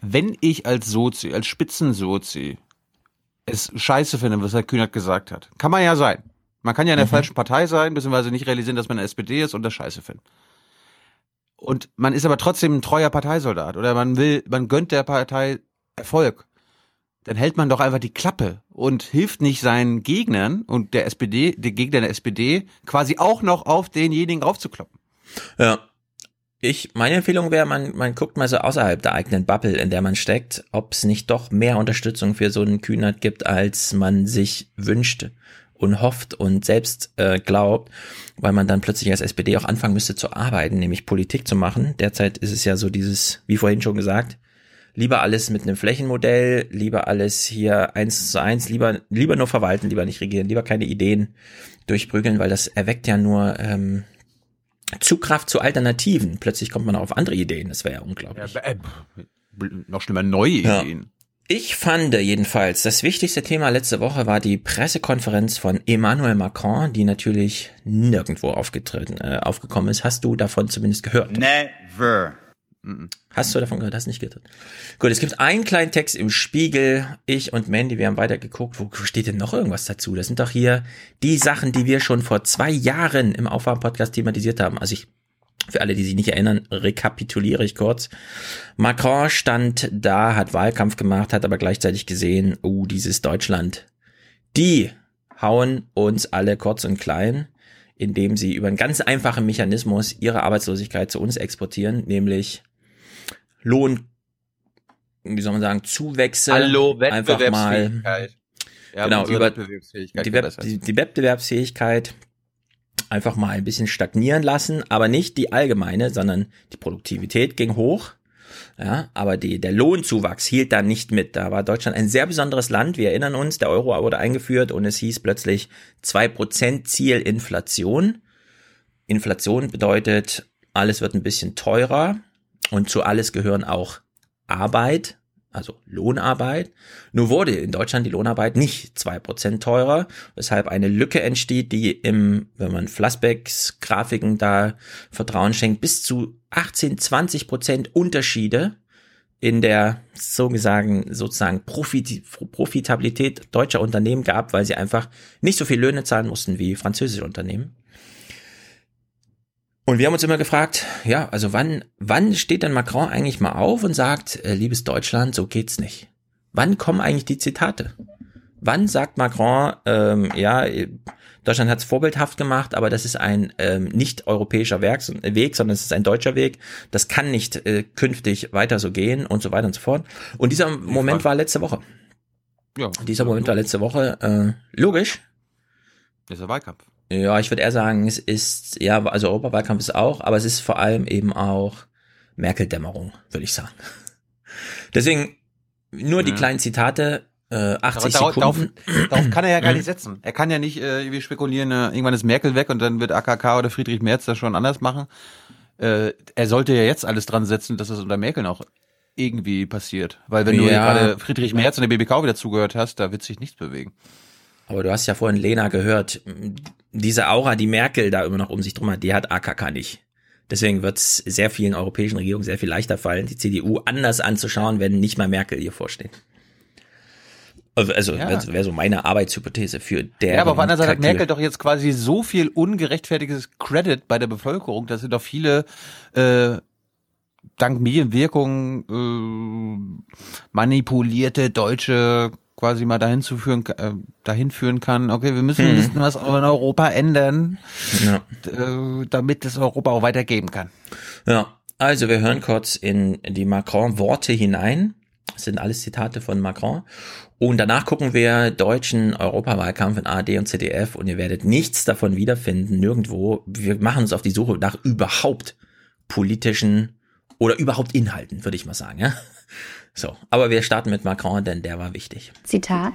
Wenn ich als Sozi, als Spitzensozi es scheiße finde, was Herr Kühnert gesagt hat, kann man ja sein. Man kann ja in der Mhm. falschen Partei sein, beziehungsweise nicht realisieren, dass man in der SPD ist und das scheiße finden. Und man ist aber trotzdem ein treuer Parteisoldat oder man will, man gönnt der Partei Erfolg. Dann hält man doch einfach die Klappe und hilft nicht seinen Gegnern und der SPD, den Gegnern der SPD, quasi auch noch auf denjenigen aufzukloppen. Ja. Ich, meine Empfehlung wäre, man, man guckt mal so außerhalb der eigenen Bubble, in der man steckt, ob es nicht doch mehr Unterstützung für so einen Kühnert gibt, als man sich wünscht und hofft und selbst äh, glaubt, weil man dann plötzlich als SPD auch anfangen müsste zu arbeiten, nämlich Politik zu machen. Derzeit ist es ja so dieses, wie vorhin schon gesagt, lieber alles mit einem Flächenmodell, lieber alles hier eins zu eins, lieber, lieber nur verwalten, lieber nicht regieren, lieber keine Ideen durchprügeln, weil das erweckt ja nur ähm, Zugkraft zu Alternativen. Plötzlich kommt man auch auf andere Ideen. Das wäre ja unglaublich. äh, noch schlimmer, neue Ja. Ich fand jedenfalls, das wichtigste Thema letzte Woche war die Pressekonferenz von Emmanuel Macron, die natürlich nirgendwo aufgetreten, äh, aufgekommen ist. Hast du davon zumindest gehört? Never. Hast du davon gehört? Hast nicht gehört? Gut, es gibt einen kleinen Text im Spiegel. Ich und Mandy, wir haben weiter geguckt. Wo steht denn noch irgendwas dazu? Das sind doch hier die Sachen, die wir schon vor zwei Jahren im Aufwärm-Podcast thematisiert haben. Also ich, für alle, die sich nicht erinnern, rekapituliere ich kurz. Macron stand da, hat Wahlkampf gemacht, hat aber gleichzeitig gesehen, oh, dieses Deutschland, die hauen uns alle kurz und klein indem sie über einen ganz einfachen Mechanismus ihre Arbeitslosigkeit zu uns exportieren, nämlich Lohn, wie soll man sagen, Zuwächse. Hallo, einfach mal, ja, genau, über Wettbewerbsfähigkeit die, Web, die, die Wettbewerbsfähigkeit einfach mal ein bisschen stagnieren lassen, aber nicht die allgemeine, sondern die Produktivität ging hoch. Ja, aber die, der Lohnzuwachs hielt da nicht mit. Da war Deutschland ein sehr besonderes Land. Wir erinnern uns, der Euro wurde eingeführt und es hieß plötzlich zwei Prozent Ziel Inflation. Inflation bedeutet, alles wird ein bisschen teurer und zu alles gehören auch Arbeit, also Lohnarbeit. Nur wurde in Deutschland die Lohnarbeit nicht zwei Prozent teurer, weshalb eine Lücke entsteht, die im, wenn man Flassbecks Grafiken da Vertrauen schenkt, bis zu 18, 20 Prozent Unterschiede in der sozusagen, sozusagen Profit, Profitabilität deutscher Unternehmen gab, weil sie einfach nicht so viel Löhne zahlen mussten wie französische Unternehmen. Und wir haben uns immer gefragt, ja, also wann, wann steht denn Macron eigentlich mal auf und sagt, äh, liebes Deutschland, so geht's nicht? Wann kommen eigentlich die Zitate? Wann sagt Macron, ähm, ja, Deutschland hat es vorbildhaft gemacht, aber das ist ein ähm, nicht europäischer Werk, Weg, sondern es ist ein deutscher Weg. Das kann nicht äh, künftig weiter so gehen und so weiter und so fort. Und dieser Moment war letzte Woche. Ja. Dieser Moment war letzte Woche. Äh, logisch. Das ist der Wahlkampf. Ja, ich würde eher sagen, es ist, ja, also Europawahlkampf ist auch, aber es ist vor allem eben auch Merkel-Dämmerung, würde ich sagen. Deswegen nur die kleinen Zitate, äh, 80 darauf, darauf, Sekunden. darauf kann er ja gar nicht setzen. Er kann ja nicht, äh, wir spekulieren, äh, irgendwann ist Merkel weg und dann wird AKK oder Friedrich Merz das schon anders machen. Äh, er sollte ja jetzt alles dran setzen, dass es unter Merkel noch irgendwie passiert. Weil wenn du Ja. gerade Friedrich Merz und der BBK wieder zugehört hast, da wird sich nichts bewegen. Aber du hast ja vorhin Lena gehört, diese Aura, die Merkel da immer noch um sich drum hat, die hat AKK nicht. Deswegen wird es sehr vielen europäischen Regierungen sehr viel leichter fallen, die CDU anders anzuschauen, wenn nicht mal Merkel ihr vorsteht. Also also Ja. wäre wär so meine Arbeitshypothese für der. Ja, aber auf der anderen Seite hat Merkel doch jetzt quasi so viel ungerechtfertigtes Credit bei der Bevölkerung, dass sie doch viele äh, dank Medienwirkung äh, manipulierte Deutsche quasi mal dahin zu führen, äh, dahin führen kann. Okay, wir müssen ein bisschen was in Europa ändern, Ja. äh, damit es Europa auch weitergeben kann. Ja, also wir hören kurz in die Macron-Worte hinein. Das sind alles Zitate von Macron. Und danach gucken wir deutschen Europawahlkampf in ARD und ZDF und ihr werdet nichts davon wiederfinden, nirgendwo. Wir machen uns auf die Suche nach überhaupt politischen oder überhaupt Inhalten, würde ich mal sagen. Ja? So, aber wir starten mit Macron, denn der war wichtig. Zitat.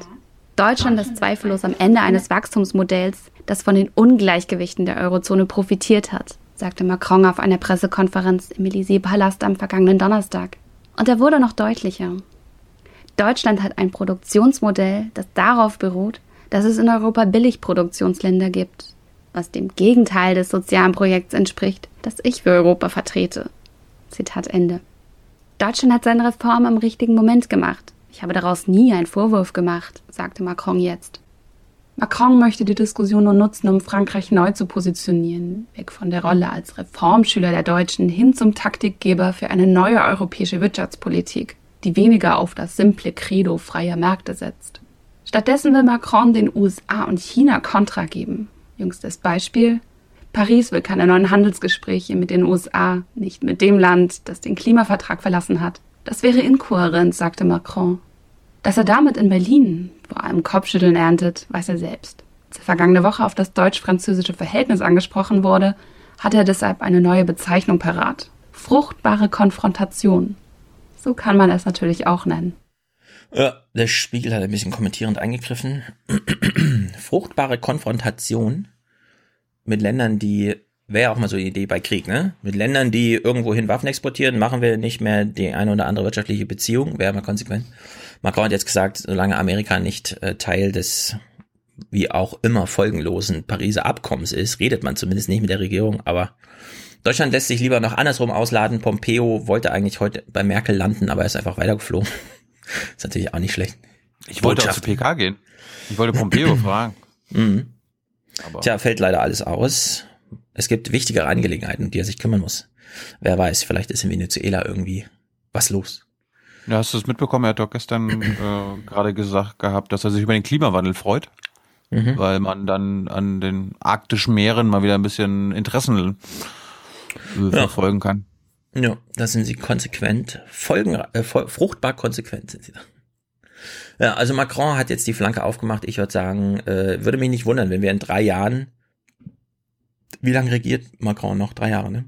Deutschland ist zweifellos am Ende eines Wachstumsmodells, das von den Ungleichgewichten der Eurozone profitiert hat, sagte Macron auf einer Pressekonferenz im Élysée-Palast am vergangenen Donnerstag. Und er wurde noch deutlicher. Deutschland hat ein Produktionsmodell, das darauf beruht, dass es in Europa Billigproduktionsländer gibt, was dem Gegenteil des sozialen Projekts entspricht, das ich für Europa vertrete. Zitat Ende. Deutschland hat seine Reform im richtigen Moment gemacht. Ich habe daraus nie einen Vorwurf gemacht, sagte Macron jetzt. Macron möchte die Diskussion nur nutzen, um Frankreich neu zu positionieren, weg von der Rolle als Reformschüler der Deutschen hin zum Taktikgeber für eine neue europäische Wirtschaftspolitik, die weniger auf das simple Credo freier Märkte setzt. Stattdessen will Macron den USA und China Kontra geben. Jüngstes Beispiel Paris will keine neuen Handelsgespräche mit den USA, nicht mit dem Land, das den Klimavertrag verlassen hat. Das wäre inkohärent, sagte Macron. Dass er damit in Berlin vor allem Kopfschütteln erntet, weiß er selbst. Als er vergangene Woche auf das deutsch-französische Verhältnis angesprochen wurde, hatte er deshalb eine neue Bezeichnung parat. Fruchtbare Konfrontation. So kann man es natürlich auch nennen. Ja, der Spiegel hat ein bisschen kommentierend eingegriffen. Fruchtbare Konfrontation mit Ländern, die wäre auch mal so eine Idee bei Krieg, ne? Mit Ländern, die irgendwohin Waffen exportieren, machen wir nicht mehr die eine oder andere wirtschaftliche Beziehung, wäre mal konsequent. Macron hat jetzt gesagt, solange Amerika nicht äh, Teil des wie auch immer folgenlosen Pariser Abkommens ist, redet man zumindest nicht mit der Regierung, aber Deutschland lässt sich lieber noch andersrum ausladen. Pompeo wollte eigentlich heute bei Merkel landen, aber er ist einfach weitergeflogen. ist natürlich auch nicht schlecht. Ich wollte auch zu PK gehen. Ich wollte Pompeo fragen. Mhm. Tja, fällt leider alles aus. Es gibt wichtigere Angelegenheiten, um die er sich kümmern muss. Wer weiß, vielleicht ist in Venezuela irgendwie was los. Ja, hast du es mitbekommen? Er hat doch gestern äh, gerade gesagt gehabt, dass er sich über den Klimawandel freut, Mhm. weil man dann an den arktischen Meeren mal wieder ein bisschen Interessen äh, verfolgen kann. Ja, da sind sie konsequent, folgen, äh, fruchtbar konsequent sind sie da. Ja, also Macron hat jetzt die Flanke aufgemacht. Ich würde sagen, äh, würde mich nicht wundern, wenn wir in drei Jahren, wie lange regiert Macron noch? Drei Jahre, ne?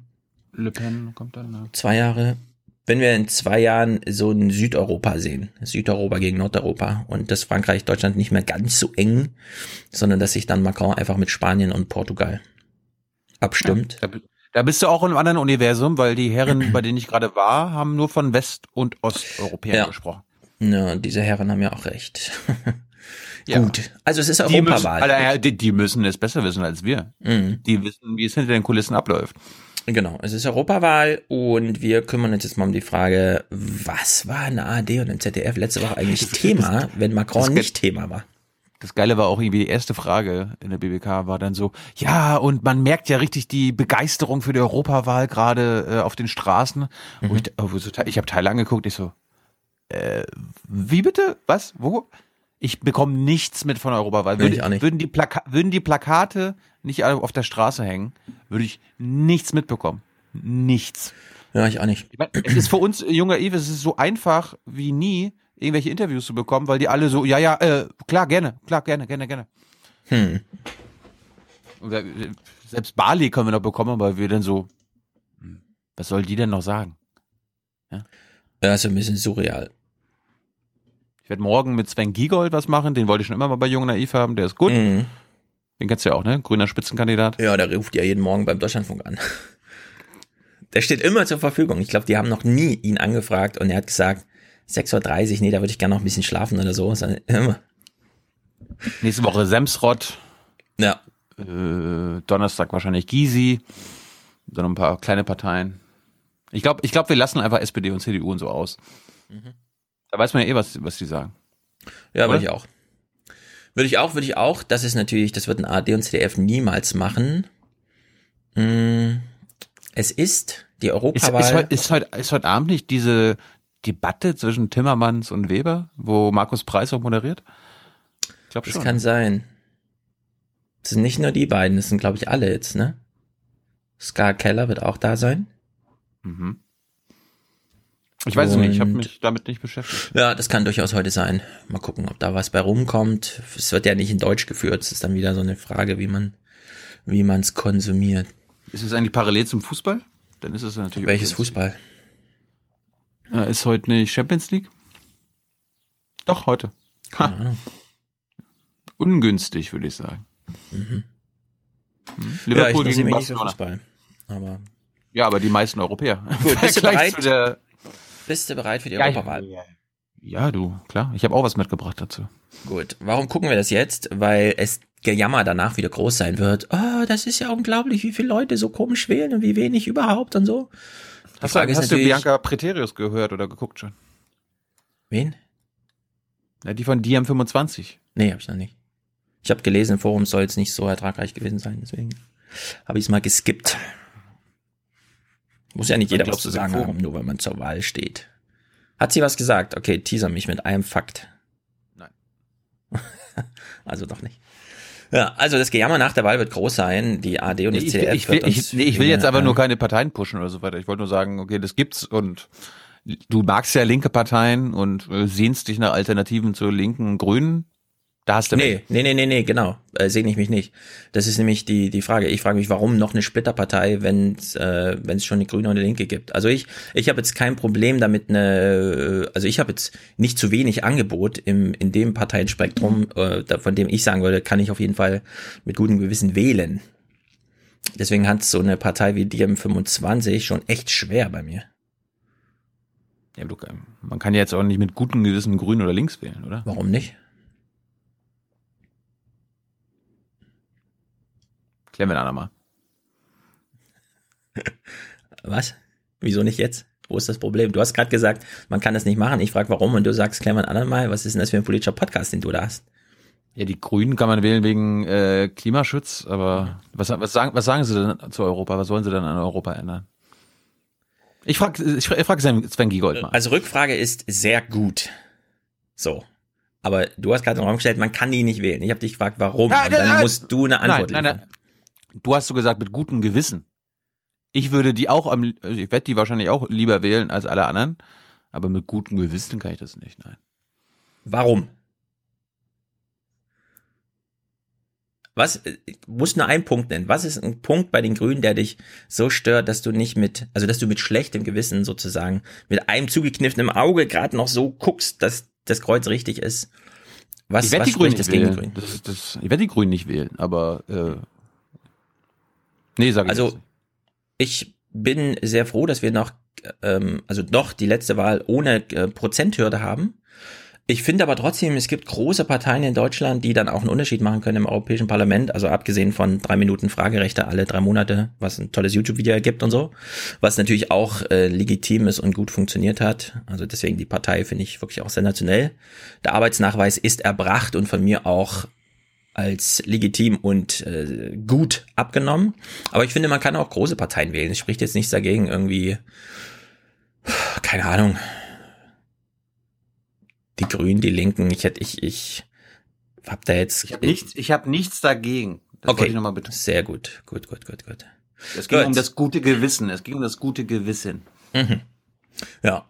Le Pen kommt dann. Ne? Zwei Jahre. Wenn wir in zwei Jahren so ein Südeuropa sehen, Südeuropa gegen Nordeuropa und das Frankreich, Deutschland nicht mehr ganz so eng, sondern dass sich dann Macron einfach mit Spanien und Portugal abstimmt. Da, da bist du auch in einem anderen Universum, weil die Herren, bei denen ich gerade war, haben nur von West- und Osteuropäern Ja. gesprochen. Ja, diese Herren haben ja auch recht. Ja. Gut. Also es ist Die müssen, Europawahl. Ja, die, die müssen es besser wissen als wir. Mhm. Die wissen, wie es hinter den Kulissen abläuft. Genau, es ist Europawahl und wir kümmern uns jetzt mal um die Frage, was war in der ARD und im ZDF letzte Woche eigentlich Thema, wenn Macron das- nicht Thema war? Das Geile war auch irgendwie die erste Frage in der BBK war dann so, ja, und man merkt ja richtig die Begeisterung für die Europawahl gerade äh, auf den Straßen. Wo ich, ich habe Teile angeguckt, ich so, äh, wie bitte? Was? Wo? Ich bekomme nichts mit von Europawahl. Würde, ich auch nicht. Würden, die Plaka würden die Plakate nicht alle auf der Straße hängen, würde ich nichts mitbekommen. Nichts. Ja, ich auch nicht. Ich mein, es ist für uns, äh, junger Eve, es ist so einfach wie nie, irgendwelche Interviews zu bekommen, weil die alle so, ja, ja, äh, klar, gerne, klar, gerne, gerne, gerne. Hm. Selbst Bali können wir noch bekommen, aber wir dann so, hm, was soll die denn noch sagen? Ja, ist ein bisschen surreal. Ich werde morgen mit Sven Giegold was machen, den wollte ich schon immer mal bei Jung Naiv haben, der ist gut. Mhm. Den kennst du ja auch, ne? Grüner Spitzenkandidat. Ja, der ruft ja jeden Morgen beim Deutschlandfunk an. Der steht immer zur Verfügung. Ich glaube, die haben noch nie ihn angefragt und er hat gesagt, 6.30 Uhr, nee, da würde ich gerne noch ein bisschen schlafen oder so. Immer. Nächste Woche Semsrott. Ja. Äh, Donnerstag wahrscheinlich Gysi. Dann ein paar kleine Parteien. Ich glaube, ich glaub, wir lassen einfach SPD und CDU und so aus. Da weiß man ja eh, was, was die sagen. Ja, würde ich auch. Würde ich auch, würde ich auch. Das ist natürlich, das wird ein ARD und ZDF niemals machen. Mm, Es ist die Ist, Europawahl. ist, heute, ist, heute, ist heute Abend nicht diese Debatte zwischen Timmermans und Weber, wo Markus Preis auch moderiert? Ich glaube das schon. kann sein. Das sind nicht nur die beiden, das sind, glaube ich, alle jetzt, ne? Scar Keller wird auch da sein. Mhm. Ich weiß es nicht, ich habe mich damit nicht beschäftigt. Ja, das kann durchaus heute sein. Mal gucken, ob da was bei rumkommt. Es wird ja nicht in Deutsch geführt. Es ist dann wieder so eine Frage, wie man, wie man es konsumiert. Ist es eigentlich parallel zum Fußball? Dann ist es natürlich. Welches Fußball? Ja, ist heute nicht Champions League? Doch, heute. Keine Ahnung. Ungünstig, würde ich sagen. Mhm. Hm? Ja, ich Liverpool gegen mich nicht Barcelona. Fußball. Aber Ja, aber die meisten Europäer. Gut, bist du bereit? bist du bereit für die Ja, Europawahl? ja, Ja, du, klar. Ich habe auch was mitgebracht dazu. Gut, warum gucken wir das jetzt? Weil es Gejammer danach wieder groß sein wird. Oh, das ist ja unglaublich, wie viele Leute so komisch wählen und wie wenig überhaupt und so. Die Hast, du, Frage ist hast du Bianca Preterius gehört oder geguckt schon? Wen? Ja, die von DM25. Nee, hab ich noch nicht. Ich habe gelesen, im Forum soll es nicht so ertragreich gewesen sein, deswegen habe ich es mal geskippt. Muss ja nicht jeder was zu sagen Forum? haben, nur weil man zur Wahl steht. Hat sie was gesagt? Okay, teaser mich mit einem Fakt. Nein. also doch nicht. Ja, also das Gejammer nach der Wahl wird groß sein. Die AD und das ich, CDF ich, will, wird ich, nee, ich will jetzt aber ja, nur keine Parteien pushen oder so weiter. Ich wollte nur sagen, okay, das gibt's und du magst ja linke Parteien und äh, sehnst dich nach Alternativen zu linken und Grünen. Da hast du Nee, nee, nee, nee, nee, genau. Äh, Sehne ich mich nicht. Das ist nämlich die, die Frage. Ich frage mich, warum noch eine Splitterpartei, wenn es äh, wenn's schon eine Grüne und eine Linke gibt. Also ich, ich habe jetzt kein Problem damit, eine, also ich habe jetzt nicht zu wenig Angebot im, in dem Parteienspektrum, äh, von dem ich sagen würde, kann ich auf jeden Fall mit gutem Gewissen wählen. Deswegen hat so eine Partei wie die M25 schon echt schwer bei mir. Ja, du, man kann ja jetzt auch nicht mit gutem Gewissen Grün oder links wählen, oder? Warum nicht? Klären wir dann mal. Was? Wieso nicht jetzt? Wo ist das Problem? Du hast gerade gesagt, man kann das nicht machen. Ich frage warum und du sagst, klär mal ein andermal, was ist denn das für ein politischer Podcast, den du da hast? Ja, die Grünen kann man wählen wegen äh, Klimaschutz, aber was, was, sagen, was sagen sie denn zu Europa? Was wollen sie denn an Europa ändern? Ich frage ich frag Sven Giegold mal. Also Rückfrage ist sehr gut. So. Aber du hast gerade in den Raum gestellt, man kann die nicht wählen. Ich habe dich gefragt, warum. Nein, und dann nein, musst du eine Antwort nein, nein, liefern. nein. Du hast so gesagt, mit gutem Gewissen. Ich würde die auch am, also ich werde die wahrscheinlich auch lieber wählen als alle anderen, aber mit gutem Gewissen kann ich das nicht, nein. Warum? Was, äh, muss nur einen Punkt nennen. Was ist ein Punkt bei den Grünen, der dich so stört, dass du nicht mit, also dass du mit schlechtem Gewissen sozusagen, mit einem zugekniffenen Auge gerade noch so guckst, dass das Kreuz richtig ist? Was, ich werde die Grünen nicht das gegen die wählen. Grünen? Das, das, ich werde die Grünen nicht wählen, aber äh, nee, sag ich Also jetzt ich bin sehr froh, dass wir noch, ähm, also noch die letzte Wahl ohne äh, Prozenthürde haben. Ich finde aber trotzdem, es gibt große Parteien in Deutschland, die dann auch einen Unterschied machen können im Europäischen Parlament. Also abgesehen von drei Minuten Fragerechte alle drei Monate, was ein tolles YouTube-Video ergibt und so. Was natürlich auch äh, legitim ist und gut funktioniert hat. Also deswegen die Partei finde ich wirklich auch sensationell. Der Arbeitsnachweis ist erbracht und von mir auch als legitim und äh, gut abgenommen. Aber ich finde, man kann auch große Parteien wählen. Es spricht jetzt nichts dagegen, irgendwie, keine Ahnung, die Grünen, die Linken. Ich hätte, ich, ich hab da jetzt. Ich habe nichts, ich habe nichts dagegen. Das okay, ich noch mal bitte. sehr gut, gut, gut, gut, gut. Es ging Gut. um das gute Gewissen. Es ging um das gute Gewissen. Mhm. Ja.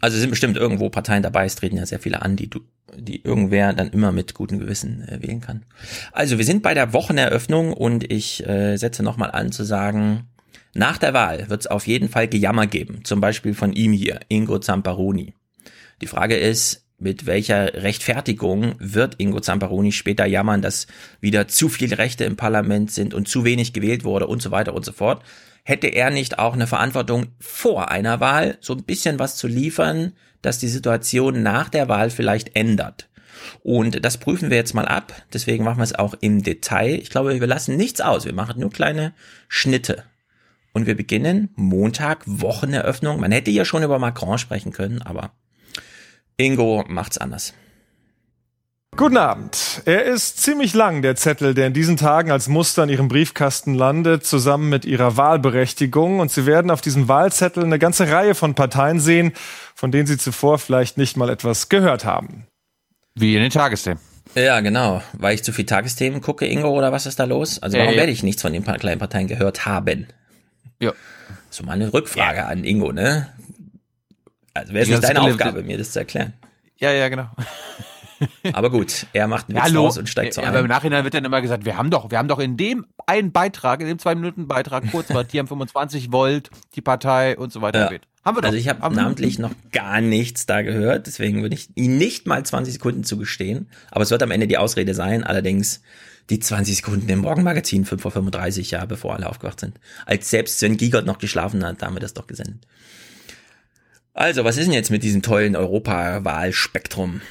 Also sind bestimmt irgendwo Parteien dabei, es treten ja sehr viele an, die du, die irgendwer dann immer mit gutem Gewissen äh, wählen kann. Also wir sind bei der Wocheneröffnung und ich äh, setze nochmal an zu sagen, nach der Wahl wird es auf jeden Fall Gejammer geben, zum Beispiel von ihm hier, Ingo Zamparoni. Die Frage ist, mit welcher Rechtfertigung wird Ingo Zamparoni später jammern, dass wieder zu viele Rechte im Parlament sind und zu wenig gewählt wurde und so weiter und so fort? Hätte er nicht auch eine Verantwortung vor einer Wahl, so ein bisschen was zu liefern, dass die Situation nach der Wahl vielleicht ändert? Und das prüfen wir jetzt mal ab. Deswegen machen wir es auch im Detail. Ich glaube, wir lassen nichts aus. Wir machen nur kleine Schnitte. Und wir beginnen Montag, Wocheneröffnung. Man hätte ja schon über Macron sprechen können, aber Ingo macht's anders. Guten Abend. Er ist ziemlich lang, der Zettel, der in diesen Tagen als Muster in Ihrem Briefkasten landet, zusammen mit Ihrer Wahlberechtigung. Und Sie werden auf diesem Wahlzettel eine ganze Reihe von Parteien sehen, von denen Sie zuvor vielleicht nicht mal etwas gehört haben. Wie in den Tagesthemen. Ja, genau. Weil ich zu viel Tagesthemen gucke, Ingo, oder was ist da los? Also Ja, warum ja. werde ich nichts von den kleinen Parteien gehört haben? Ja. So mal eine Rückfrage an Ingo, ne? Also wäre es Ja, nicht deine Aufgabe, mir das zu erklären. Ja, ja, genau. Aber gut, er macht einen Witz hallo. raus und steigt so ja, aber im ein. Nachhinein wird dann immer gesagt, wir haben doch, wir haben doch in dem einen Beitrag, in dem zwei Minuten Beitrag, kurz war, die haben 25 Volt, die Partei und so weiter Ja. Haben wir doch. Also ich habe namentlich noch gar nichts da gehört, deswegen würde ich ihn nicht mal 20 Sekunden zugestehen. Aber es wird am Ende die Ausrede sein, allerdings die 20 Sekunden im Morgenmagazin 5.35 Uhr, ja, bevor alle aufgewacht sind. Als selbst Sven Giegert noch geschlafen hat, da haben wir das doch gesendet. Also, was ist denn jetzt mit diesem tollen Europawahlspektrum?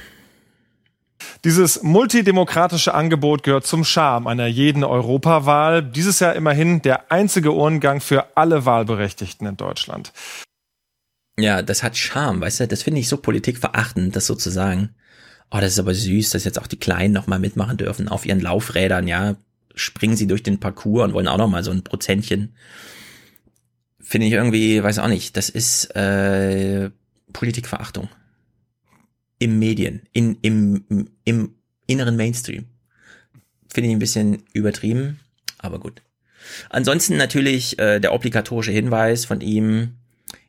Dieses multidemokratische Angebot gehört zum Charme einer jeden Europawahl. Dieses Jahr immerhin der einzige Urngang für alle Wahlberechtigten in Deutschland. Ja, das hat Charme, weißt du, das finde ich so politikverachtend, das so zu sagen. Oh, das ist aber süß, dass jetzt auch die Kleinen nochmal mitmachen dürfen auf ihren Laufrädern, ja. Springen sie durch den Parcours und wollen auch nochmal so ein Prozentchen. Finde ich irgendwie, weiß auch nicht, das ist äh, Politikverachtung. Im Medien, in, im, im inneren Mainstream. Finde ich ein bisschen übertrieben, aber gut. Ansonsten natürlich äh, der obligatorische Hinweis von ihm,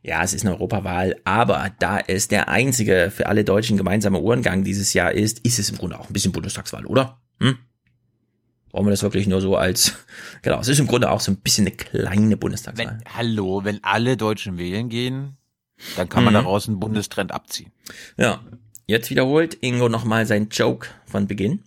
ja, es ist eine Europawahl, aber da es der einzige für alle Deutschen gemeinsame Uhrengang dieses Jahr ist, ist es im Grunde auch ein bisschen Bundestagswahl, oder? Hm? Brauchen wir das wirklich nur so als, genau, es ist im Grunde auch so ein bisschen eine kleine Bundestagswahl. Wenn, hallo, wenn alle Deutschen wählen gehen, dann kann man Mhm. daraus einen Bundestrend abziehen. Ja, jetzt wiederholt Ingo nochmal sein Joke von Beginn.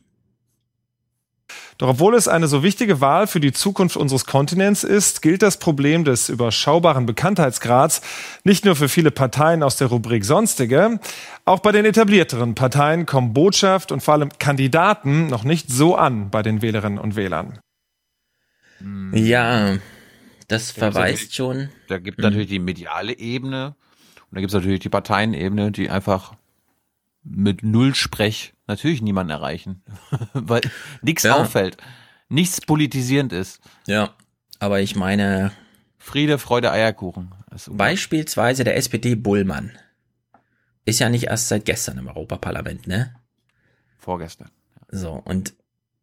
Doch obwohl es eine so wichtige Wahl für die Zukunft unseres Kontinents ist, gilt das Problem des überschaubaren Bekanntheitsgrads nicht nur für viele Parteien aus der Rubrik Sonstige. Auch bei den etablierteren Parteien kommen Botschaft und vor allem Kandidaten noch nicht so an bei den Wählerinnen und Wählern. Ja, Das verweist schon. Da gibt Mhm. natürlich die mediale Ebene und da gibt es natürlich die Parteienebene, die einfach mit Null-Sprech natürlich niemanden erreichen, weil nichts Ja. auffällt, nichts politisierend ist. Ja, aber ich meine. Friede, Freude, Eierkuchen. Beispielsweise der SPD Bullmann. Ist ja nicht erst seit gestern im Europaparlament, ne? Vorgestern. So, und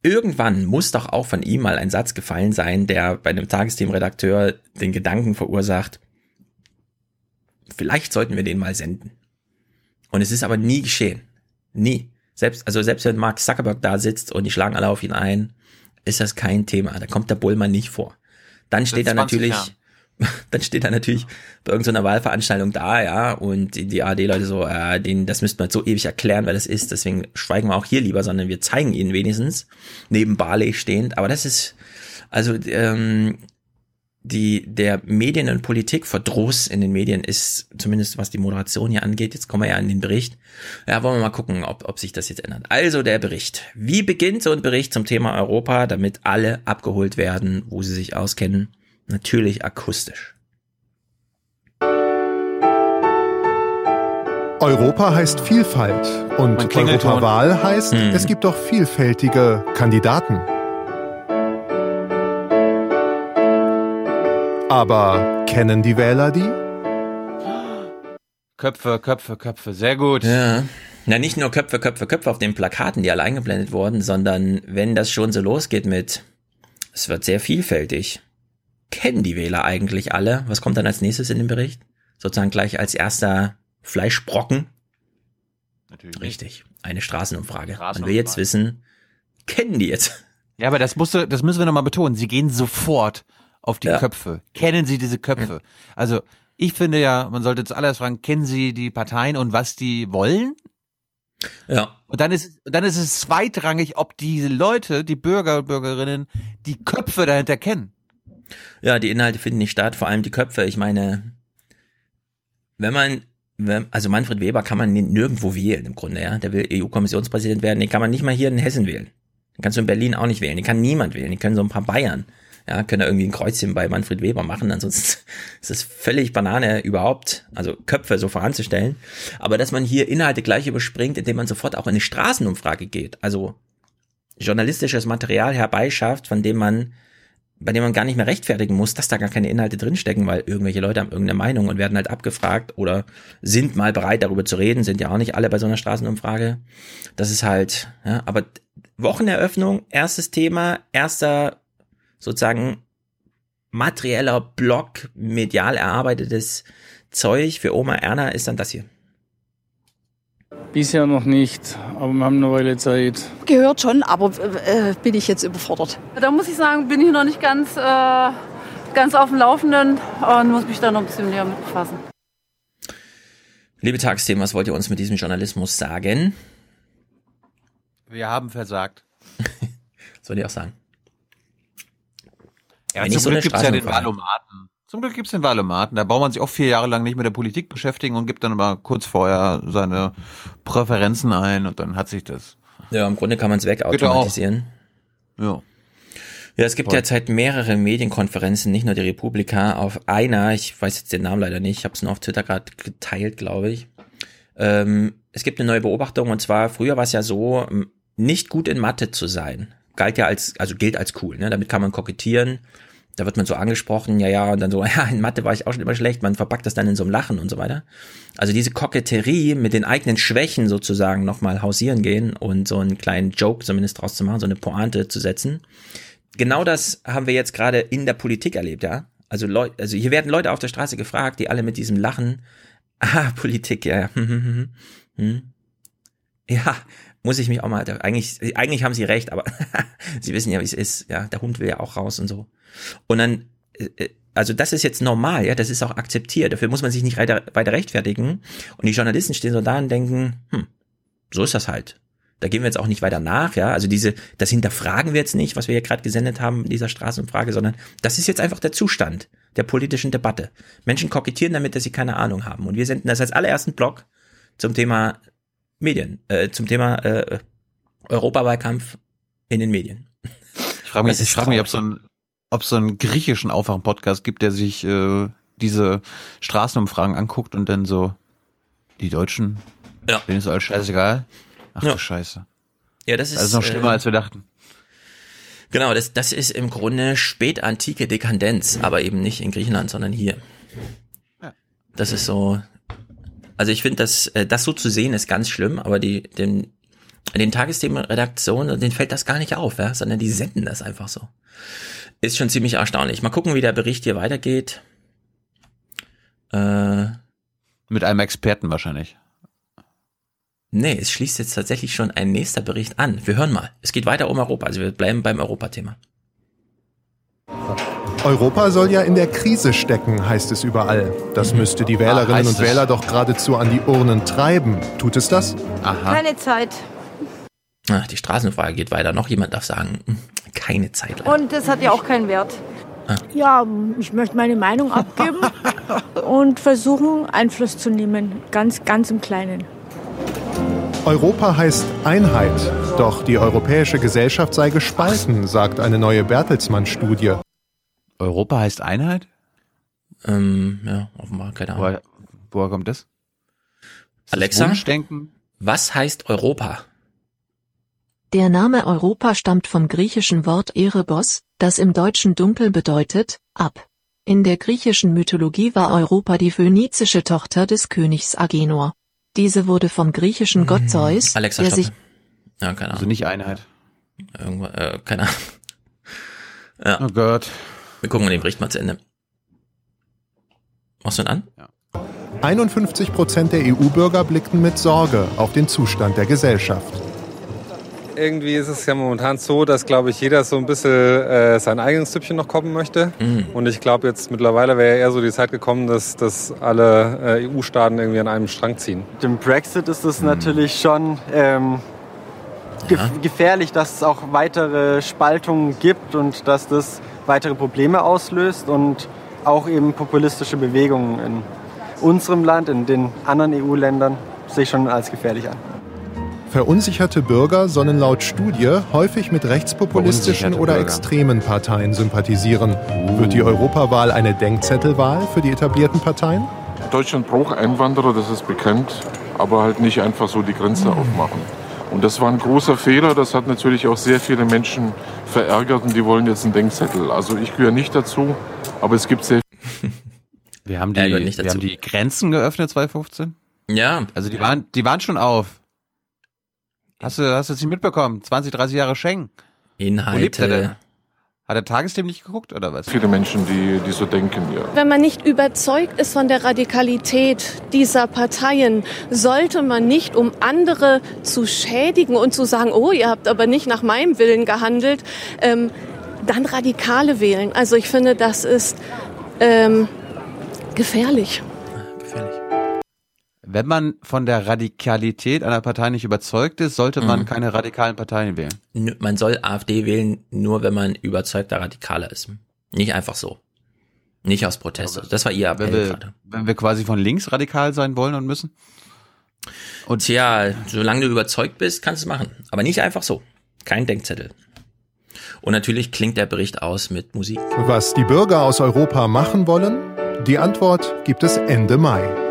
irgendwann muss doch auch von ihm mal ein Satz gefallen sein, der bei einem Tagesthemenredakteur den Gedanken verursacht, vielleicht sollten wir den mal senden. Und es ist aber nie geschehen. Nie. Selbst, also selbst wenn Mark Zuckerberg da sitzt und die schlagen alle auf ihn ein, ist das kein Thema. Da kommt der Bullmann nicht vor. Dann steht er 20 natürlich, Jahren. dann steht er natürlich bei irgendeiner Wahlveranstaltung da, ja, und die, die ARD-Leute so, äh, denen, das müsste man so ewig erklären, wer das ist, deswegen schweigen wir auch hier lieber, sondern wir zeigen ihnen wenigstens, neben Barley stehend, aber das ist, also, ähm, die, der Medien- und Politikverdruss in den Medien ist, zumindest was die Moderation hier angeht, jetzt kommen wir ja in den Bericht. Ja, wollen wir mal gucken, ob, ob sich das jetzt ändert. Also der Bericht. Wie beginnt so ein Bericht zum Thema Europa, damit alle abgeholt werden, wo sie sich auskennen? Natürlich akustisch. Europa heißt Vielfalt und. Europawahl heißt, Hm. es gibt doch vielfältige Kandidaten. Aber kennen die Wähler die? Köpfe, Köpfe, Köpfe, sehr gut. Ja. Na, nicht nur Köpfe, Köpfe, Köpfe auf den Plakaten, die alle eingeblendet wurden, sondern wenn das schon so losgeht mit, es wird sehr vielfältig. Kennen die Wähler eigentlich alle? Was kommt dann als nächstes in den Bericht? Sozusagen gleich als erster Fleischbrocken? Natürlich. Richtig. Eine Straßenumfrage. Man will Straßenumfrage. jetzt wissen, kennen die jetzt? Ja, aber das musste, das müssen wir nochmal betonen. Sie gehen sofort auf die Ja. Köpfe. Kennen Sie diese Köpfe? Also, ich finde ja, man sollte zuallererst fragen, kennen Sie die Parteien und was die wollen? Ja. Und dann ist, dann ist es zweitrangig, ob diese Leute, die Bürger und Bürgerinnen, die Köpfe dahinter kennen. Ja, die Inhalte finden nicht statt, vor allem die Köpfe. Ich meine, wenn man, wenn, also Manfred Weber kann man nirgendwo wählen im Grunde, ja. Der will EU-Kommissionspräsident werden, den kann man nicht mal hier in Hessen wählen. Den kannst du in Berlin auch nicht wählen, den kann niemand wählen, den können so ein paar Bayern. Ja, können da irgendwie ein Kreuzchen bei Manfred Weber machen, ansonsten ist es völlig Banane überhaupt, also Köpfe so voranzustellen. Aber dass man hier Inhalte gleich überspringt, indem man sofort auch in eine Straßenumfrage geht, also journalistisches Material herbeischafft, von dem man bei dem man gar nicht mehr rechtfertigen muss, dass da gar keine Inhalte drinstecken, weil irgendwelche Leute haben irgendeine Meinung und werden halt abgefragt oder sind mal bereit, darüber zu reden, sind ja auch nicht alle bei so einer Straßenumfrage. Das ist halt, ja, aber Wocheneröffnung, erstes Thema, erster sozusagen materieller Block, medial erarbeitetes Zeug für Oma Erna ist dann das hier. Bisher noch nicht, aber wir haben eine Weile Zeit. Gehört schon, aber äh, bin ich jetzt überfordert. Da muss ich sagen, bin ich noch nicht ganz, äh, ganz auf dem Laufenden und muss mich da noch ein bisschen näher mit befassen. Liebe Tagsthemen, was wollt ihr uns mit diesem Journalismus sagen? Wir haben versagt. Soll ich auch sagen? Ja, Wenn zum so Glück gibt's ja den Wahlomaten. Zum Glück gibt's den Wahlomaten. Da braucht man sich auch vier Jahre lang nicht mit der Politik beschäftigen und gibt dann aber kurz vorher seine Präferenzen ein und dann hat sich das. Ja, im Grunde kann man es wegautomatisieren. Ja. Ja, es gibt Voll. derzeit mehrere Medienkonferenzen, nicht nur die Republika. Auf einer, ich weiß jetzt den Namen leider nicht, ich habe es nur auf Twitter gerade geteilt, glaube ich. Ähm, es gibt eine neue Beobachtung und zwar, früher war es ja so, m, nicht gut in Mathe zu sein. Galt ja als, also gilt als cool, ne? Damit kann man kokettieren. Da wird man so angesprochen, ja, ja, und dann so, ja, in Mathe war ich auch schon immer schlecht, man verpackt das dann in so einem Lachen und so weiter. Also diese Koketterie mit den eigenen Schwächen sozusagen nochmal hausieren gehen und so einen kleinen Joke zumindest draus zu machen, so eine Pointe zu setzen. Genau das haben wir jetzt gerade in der Politik erlebt, ja. Also Leute, also hier werden Leute auf der Straße gefragt, die alle mit diesem Lachen, ah, Politik, ja, ja, hm, hm, hm, hm. ja, muss ich mich auch mal, eigentlich, eigentlich haben sie recht, aber sie wissen ja, wie es ist, ja, der Hund will ja auch raus und so. Und dann, äh, äh, also das ist jetzt normal, ja, das ist auch akzeptiert, dafür muss man sich nicht weiter, weiter rechtfertigen. Und die Journalisten stehen so da und denken, hm, so ist das halt. Da gehen wir jetzt auch nicht weiter nach, ja. Also diese, das hinterfragen wir jetzt nicht, was wir hier gerade gesendet haben in dieser Straßenumfrage, sondern das ist jetzt einfach der Zustand der politischen Debatte. Menschen kokettieren damit, dass sie keine Ahnung haben. Und wir senden das als allerersten Blog zum Thema Medien, äh, zum Thema äh, Europawahlkampf in den Medien. Ich frage mich, ich frage mich, ob so ein, ob es so einen griechischen Aufwachen-Podcast gibt, der sich äh, diese Straßenumfragen anguckt und dann so, die Deutschen, ja. denen ist alles scheißegal. Ach Ja. du Scheiße. Ja, das ist, Das ist noch schlimmer, äh, als wir dachten. Genau, das, das ist im Grunde spätantike Dekadenz, aber eben nicht in Griechenland, sondern hier. Das ist so, also ich finde, das, äh, das so zu sehen ist ganz schlimm, aber die, den, den Tagesthemenredaktionen, denen fällt das gar nicht auf, ja, sondern die senden das einfach so. Ist schon ziemlich erstaunlich. Mal gucken, wie der Bericht hier weitergeht. Äh, Mit einem Experten wahrscheinlich. nee, es schließt jetzt tatsächlich schon ein nächster Bericht an. Wir hören mal. Es geht weiter um Europa, also wir bleiben beim Europathema. Europa soll ja in der Krise stecken, heißt es überall. Das müsste die Wählerinnen Ah, und. Wähler doch geradezu an die Urnen treiben. Tut es das? Aha. Keine Zeit. Ach, die Straßenumfrage geht weiter. Noch jemand darf sagen, hm, keine Zeit. leider. Und das hat ja auch keinen Wert. Ja, ich möchte meine Meinung abgeben und versuchen, Einfluss zu nehmen. Ganz, ganz im Kleinen. Europa heißt Einheit. Doch die europäische Gesellschaft sei gespalten, sagt eine neue Bertelsmann-Studie. Europa heißt Einheit? Ähm, ja, offenbar, keine Ahnung. Woher, woher kommt das? Ist Alexa, was heißt Europa? Der Name Europa stammt vom griechischen Wort Erebos, das im Deutschen dunkel bedeutet, ab. In der griechischen Mythologie war Europa die phönizische Tochter des Königs Agenor. Diese wurde vom griechischen Gott Zeus, Alexa, der stopp. sich Ja, keine Ahnung. Also nicht Einheit. Irgendwo, äh, keine Ahnung. Ja. Oh Gott. Wir gucken den Bericht mal zu Ende. Machst du ihn an? 51 Prozent der EU-Bürger blickten mit Sorge auf den Zustand der Gesellschaft. Irgendwie ist es ja momentan so, dass, glaube ich, jeder so ein bisschen äh, sein eigenes Süppchen noch kochen möchte. Mhm. Und ich glaube, jetzt mittlerweile wäre eher so die Zeit gekommen, dass, dass alle äh, EU-Staaten irgendwie an einem Strang ziehen. Dem Brexit ist es natürlich schon ähm, Ja. gefährlich, dass es auch weitere Spaltungen gibt und dass das weitere Probleme auslöst und auch eben populistische Bewegungen in unserem Land, in den anderen EU-Ländern, sehe ich schon als gefährlich an. Verunsicherte Bürger sollen laut Studie häufig mit rechtspopulistischen oder Bürger. extremen Parteien sympathisieren. Wird die Europawahl eine Denkzettelwahl für die etablierten Parteien? Deutschland braucht Einwanderer, das ist bekannt, aber halt nicht einfach so die Grenze aufmachen. Und das war ein großer Fehler, das hat natürlich auch sehr viele Menschen verärgert und die wollen jetzt einen Denkzettel. Also ich gehöre nicht dazu, aber es gibt sehr Wir haben die, wir dazu. haben die Grenzen geöffnet 2015. Ja. Also die waren, die waren schon auf. Hast du, hast du es nicht mitbekommen? 20, 30 Jahre Schengen. Inhalte. Hat er Tagesthemen nicht geguckt oder was? viele Menschen, die, die so denken, ja. Wenn man nicht überzeugt ist von der Radikalität dieser Parteien, sollte man nicht, um andere zu schädigen und zu sagen, oh, ihr habt aber nicht nach meinem Willen gehandelt, ähm, dann Radikale wählen. Also ich finde, das ist ähm, gefährlich. Wenn man von der Radikalität einer Partei nicht überzeugt ist, sollte man Mhm. keine radikalen Parteien wählen. Man soll AfD wählen, nur wenn man überzeugter Radikaler ist. Nicht einfach so. Nicht aus Protest. Also das war ihr Wenn Appell wir, gerade. wenn wir quasi von links radikal sein wollen und müssen. Und tja, solange du überzeugt bist, kannst du es machen. Aber nicht einfach so. Kein Denkzettel. Und natürlich klingt der Bericht aus mit Musik. Was die Bürger aus Europa machen wollen? Die Antwort gibt es Ende Mai.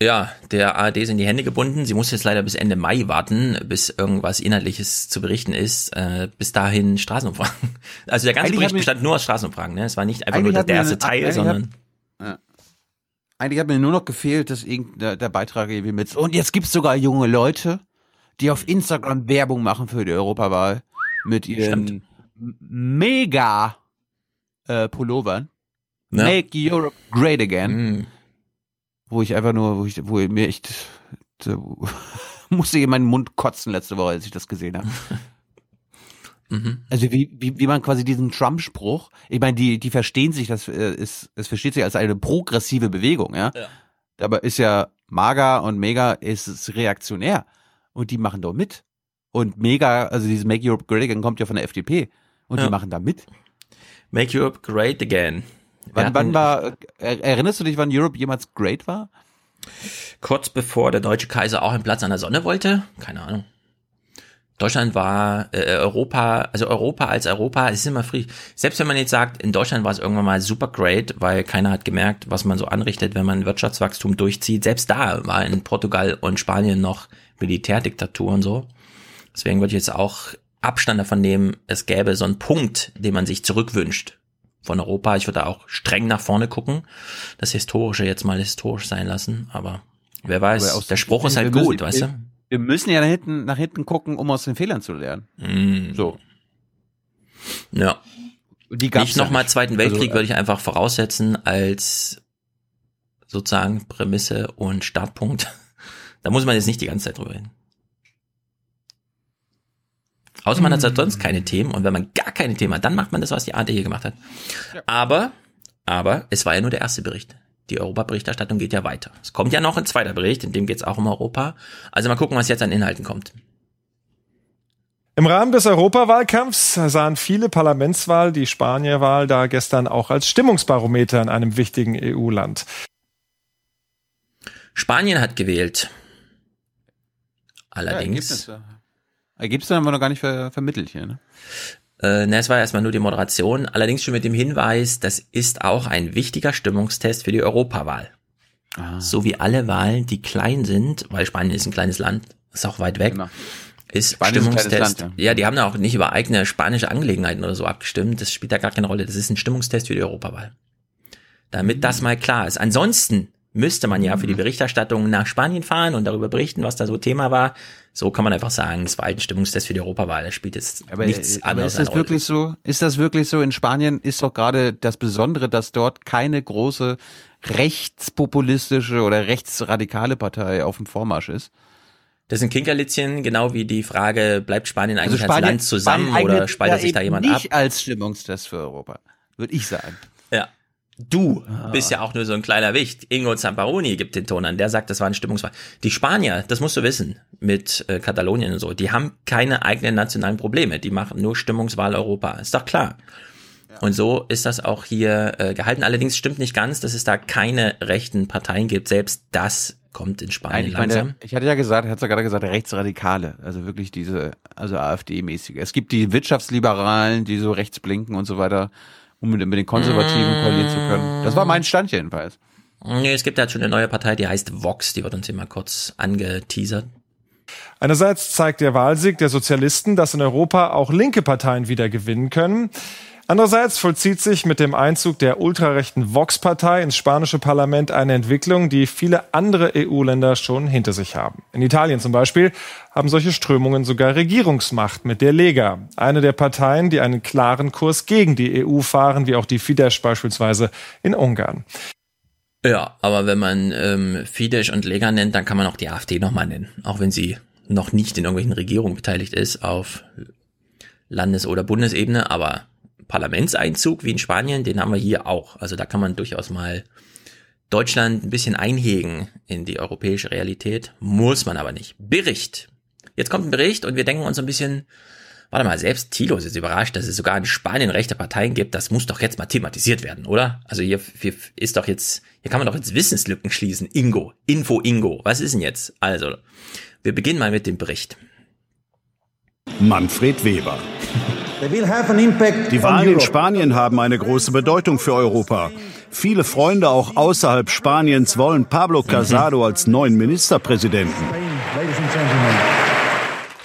Ja, der ARD sind die Hände gebunden. Sie muss jetzt leider bis Ende Mai warten, bis irgendwas Inhaltliches zu berichten ist. Äh, bis dahin Straßenumfragen. Also der ganze Eigentlich Bericht hat bestand nur aus Straßenumfragen. Ne? Es war nicht einfach nur hat der mir- erste Teil, eigentlich sondern... Ja. Eigentlich hat mir nur noch gefehlt, dass irgend der, der Beitrag irgendwie mit. Und jetzt gibt's sogar junge Leute, die auf Instagram Werbung machen für die Europawahl mit ihren mega äh, Pullovern. Ja. Make Europe Great Again. Mhm. Wo ich einfach nur, wo ich, wo mir echt so, musste ich in meinen Mund kotzen letzte Woche, als ich das gesehen habe. Mhm. Also wie, wie, wie man quasi diesen Trump-Spruch, ich meine, die, die verstehen sich, das äh, ist, es versteht sich als eine progressive Bewegung, ja. Ja. Aber ist ja MAGA und Mega ist, ist reaktionär. Und die machen doch mit. Und Mega, also dieses Make Europe Great Again kommt ja von der FDP. Und Ja. die machen da mit. Make Europe Great Again. Wann, wann war, äh, erinnerst du dich, wann Europe jemals great war? Kurz bevor der deutsche Kaiser auch einen Platz an der Sonne wollte? Keine Ahnung. Deutschland war äh, Europa, also Europa als Europa, es ist immer friedlich. Selbst wenn man jetzt sagt, in Deutschland war es irgendwann mal super great, weil keiner hat gemerkt, was man so anrichtet, wenn man Wirtschaftswachstum durchzieht. Selbst da war in Portugal und Spanien noch Militärdiktatur und so. Deswegen würde ich jetzt auch Abstand davon nehmen, es gäbe so einen Punkt, den man sich zurückwünscht von Europa. Ich würde auch streng nach vorne gucken, das Historische jetzt mal historisch sein lassen, aber wer weiß, der Spruch ist halt gut, weißt du? Wir müssen ja nach hinten, nach hinten gucken, um aus den Fehlern zu lernen. Mm. So. Ja. Die gab's nicht ja nochmal. Zweiten Weltkrieg Also, würde ich einfach voraussetzen als sozusagen Prämisse und Startpunkt. Da muss man jetzt nicht die ganze Zeit drüber reden. Außer man hat halt sonst keine Themen und wenn man gar keine Themen hat, dann macht man das, was die ARD hier gemacht hat. Aber, aber es war ja nur der erste Bericht. Die Europa-Berichterstattung geht ja weiter. Es kommt ja noch ein zweiter Bericht, in dem geht es auch um Europa. Also mal gucken, was jetzt an Inhalten kommt. Im Rahmen des Europawahlkampfs sahen viele Parlamentswahl die Spanierwahl da gestern auch als Stimmungsbarometer in einem wichtigen EU-Land. Spanien hat gewählt. Allerdings. Ergebnisse. Ergebnisse haben wir noch gar nicht ver vermittelt hier, ne? Äh, ne, es war erstmal nur die Moderation, allerdings schon mit dem Hinweis, das ist auch ein wichtiger Stimmungstest für die Europawahl. Ah. So wie alle Wahlen, die klein sind, weil Spanien ist ein kleines Land, ist auch weit weg, ist Spanien ist kleines Stimmungstest. Land, ja. die haben da auch nicht über eigene spanische Angelegenheiten oder so abgestimmt, das spielt da gar keine Rolle, das ist ein Stimmungstest für die Europawahl. Damit das mal klar ist. Ansonsten müsste man ja für die Berichterstattung nach Spanien fahren und darüber berichten, was da so Thema war. So kann man einfach sagen, es war halt ein Stimmungstest für die Europawahl. Das spielt jetzt Aber, nichts aber anderes ist das wirklich so? Ist das wirklich so? In Spanien ist doch gerade das Besondere, dass dort keine große rechtspopulistische oder rechtsradikale Partei auf dem Vormarsch ist. Das sind Kinkerlitzchen, genau wie die Frage, bleibt Spanien eigentlich Also als Land zusammen Spanien oder spaltet sich da jemand ab? Nicht als Stimmungstest für Europa, würde ich sagen. Ja. Du Ah. bist ja auch nur so ein kleiner Wicht. Ingo Zamparoni gibt den Ton an. Der sagt, das war ein Stimmungswahl. Die Spanier, das musst du wissen, mit äh, Katalonien und so, die haben keine eigenen nationalen Probleme. Die machen nur Stimmungswahl Europa. Ist doch klar. Und so ist das auch hier äh, gehalten. Allerdings stimmt nicht ganz, dass es da keine rechten Parteien gibt. Selbst das kommt in Spanien Nein, ich, langsam. meine, ich hatte ja gesagt, er hat ja gerade gesagt, Rechtsradikale, also wirklich diese, also AfD-mäßige. Es gibt die Wirtschaftsliberalen, die so rechts blinken und so weiter, um mit, mit den Konservativen koalieren zu können. Das war mein Stand jedenfalls. Nee, es gibt halt schon eine neue Partei, die heißt Vox, die wird uns hier mal kurz angeteasert. Einerseits zeigt der Wahlsieg der Sozialisten, dass in Europa auch linke Parteien wieder gewinnen können. Andererseits vollzieht sich mit dem Einzug der ultrarechten Vox-Partei ins spanische Parlament eine Entwicklung, die viele andere EU-Länder schon hinter sich haben. In Italien zum Beispiel haben solche Strömungen sogar Regierungsmacht mit der Lega, eine der Parteien, die einen klaren Kurs gegen die EU fahren, wie auch die Fidesz beispielsweise in Ungarn. Ja, aber wenn man ähm, Fidesz und Lega nennt, dann kann man auch die AfD nochmal nennen, auch wenn sie noch nicht in irgendwelchen Regierungen beteiligt ist auf Landes- oder Bundesebene, aber Parlamentseinzug wie in Spanien, den haben wir hier auch. Also da kann man durchaus mal Deutschland ein bisschen einhegen in die europäische Realität, muss man aber nicht. Bericht. Jetzt kommt ein Bericht und wir denken uns ein bisschen, warte mal, selbst Thilo ist jetzt überrascht, dass es sogar in Spanien rechte Parteien gibt, das muss doch jetzt mal thematisiert werden, oder? Also hier, hier ist doch jetzt, hier kann man doch jetzt Wissenslücken schließen. Ingo, Info Ingo, was ist denn jetzt? Also, wir beginnen mal mit dem Bericht. Manfred Weber. Die Wahlen in Spanien haben eine große Bedeutung für Europa. Viele Freunde auch außerhalb Spaniens wollen Pablo Casado als neuen Ministerpräsidenten.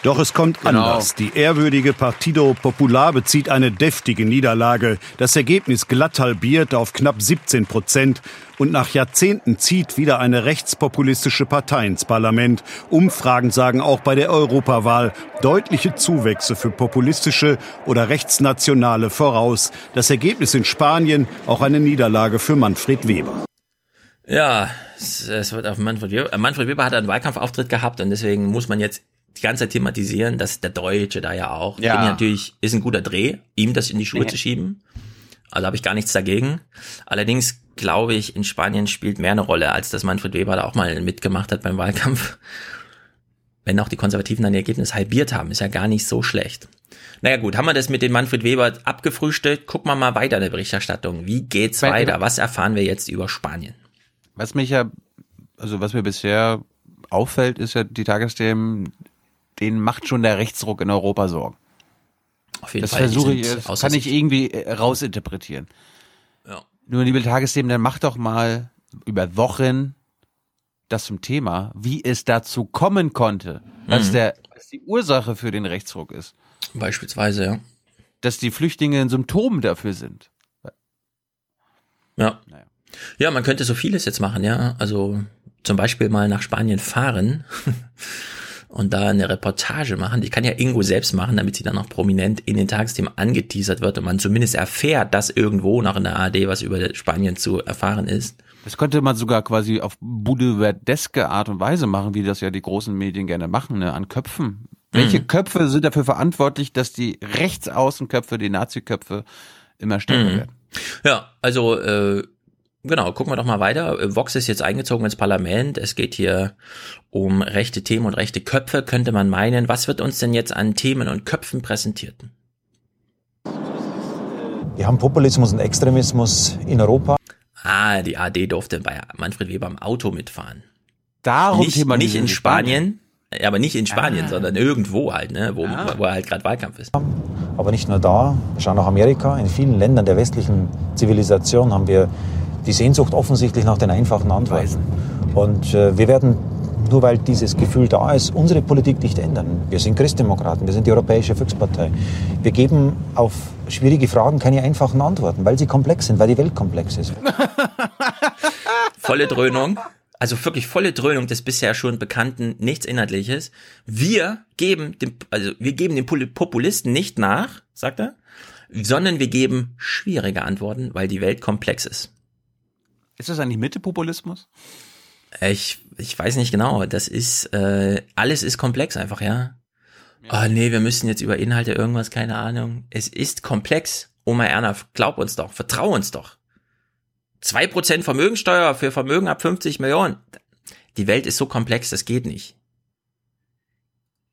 Doch es kommt anders. Die ehrwürdige Partido Popular bezieht eine deftige Niederlage. Das Ergebnis glatt halbiert auf knapp 17 Prozent. Und nach Jahrzehnten zieht wieder eine rechtspopulistische Partei ins Parlament. Umfragen sagen auch bei der Europawahl deutliche Zuwächse für populistische oder rechtsnationale voraus. Das Ergebnis in Spanien auch eine Niederlage für Manfred Weber. Ja, es, wird auf Manfred Weber. äh, Manfred Weber hat einen Wahlkampfauftritt gehabt und deswegen muss man jetzt die ganze Zeit thematisieren, dass der Deutsche da ja auch. Ja. Finde ich natürlich, ist ein guter Dreh, ihm das in die Schuhe Nee. zu schieben. Also habe ich gar nichts dagegen. Allerdings glaube ich, in Spanien spielt mehr eine Rolle, als dass Manfred Weber da auch mal mitgemacht hat beim Wahlkampf. Wenn auch die Konservativen dann ihr Ergebnis halbiert haben, ist ja gar nicht so schlecht. Naja gut, haben wir das mit dem Manfred Weber abgefrühstückt. Gucken wir mal weiter in der Berichterstattung. Wie geht's Weil- weiter? Was erfahren wir jetzt über Spanien? Was mich ja, also was mir bisher auffällt, ist ja die Tagesthemen denen macht schon der Rechtsruck in Europa Sorgen. Auf jeden das Fall. versuche ich, das kann ich irgendwie äh, rausinterpretieren. Nur liebe Tagesthemen, dann mach doch mal über Wochen das zum Thema, wie es dazu kommen konnte, was Mhm. der, was die Ursache für den Rechtsruck ist. Beispielsweise, ja. Dass die Flüchtlinge ein Symptom dafür sind. Ja. Ja, man könnte so vieles jetzt machen, ja. Also zum Beispiel mal nach Spanien fahren und da eine Reportage machen. Die kann ja Ingo selbst machen, damit sie dann auch prominent in den Tagesthemen angeteasert wird und man zumindest erfährt, dass irgendwo noch in der ARD was über Spanien zu erfahren ist. Das könnte man sogar quasi auf boulevardeske Art und Weise machen, wie das ja die großen Medien gerne machen, ne? an Köpfen. Welche Mhm. Köpfe sind dafür verantwortlich, dass die Rechtsaußenköpfe, die Nazi-Köpfe immer stärker Mhm. werden? Ja, also äh, genau, gucken wir doch mal weiter. Äh, Vox ist jetzt eingezogen ins Parlament. Es geht hier um rechte Themen und rechte Köpfe, könnte man meinen. Was wird uns denn jetzt an Themen und Köpfen präsentiert? Wir haben Populismus und Extremismus in Europa. Ah, die AD durfte bei Manfred Weber im Auto mitfahren. Darum nicht, nicht in Spanien, ja, aber nicht in Spanien, Ah. sondern irgendwo halt, ne, wo, wo halt gerade Wahlkampf ist. Aber nicht nur da, wir schauen nach Amerika. In vielen Ländern der westlichen Zivilisation haben wir die Sehnsucht offensichtlich nach den einfachen Antworten. Und äh, wir werden, nur weil dieses Gefühl da ist, unsere Politik nicht ändern. Wir sind Christdemokraten, wir sind die Europäische Volkspartei. Wir geben auf schwierige Fragen keine einfachen Antworten, weil sie komplex sind, weil die Welt komplex ist. Volle Dröhnung. Also wirklich volle Dröhnung des bisher schon bekannten, nichts Inhaltliches. Wir geben dem, also wir geben den Populisten nicht nach, sagt er, sondern wir geben schwierige Antworten, weil die Welt komplex ist. Ist das eigentlich Mitte-Populismus? Ich, ich weiß nicht genau. Das ist, äh, alles ist komplex einfach, ja. Oh nee, wir müssen jetzt über Inhalte irgendwas, keine Ahnung. Es ist komplex. Oma Erna, glaub uns doch, vertrau uns doch. 2% Vermögensteuer für Vermögen ab 50 Millionen. Die Welt ist so komplex, das geht nicht.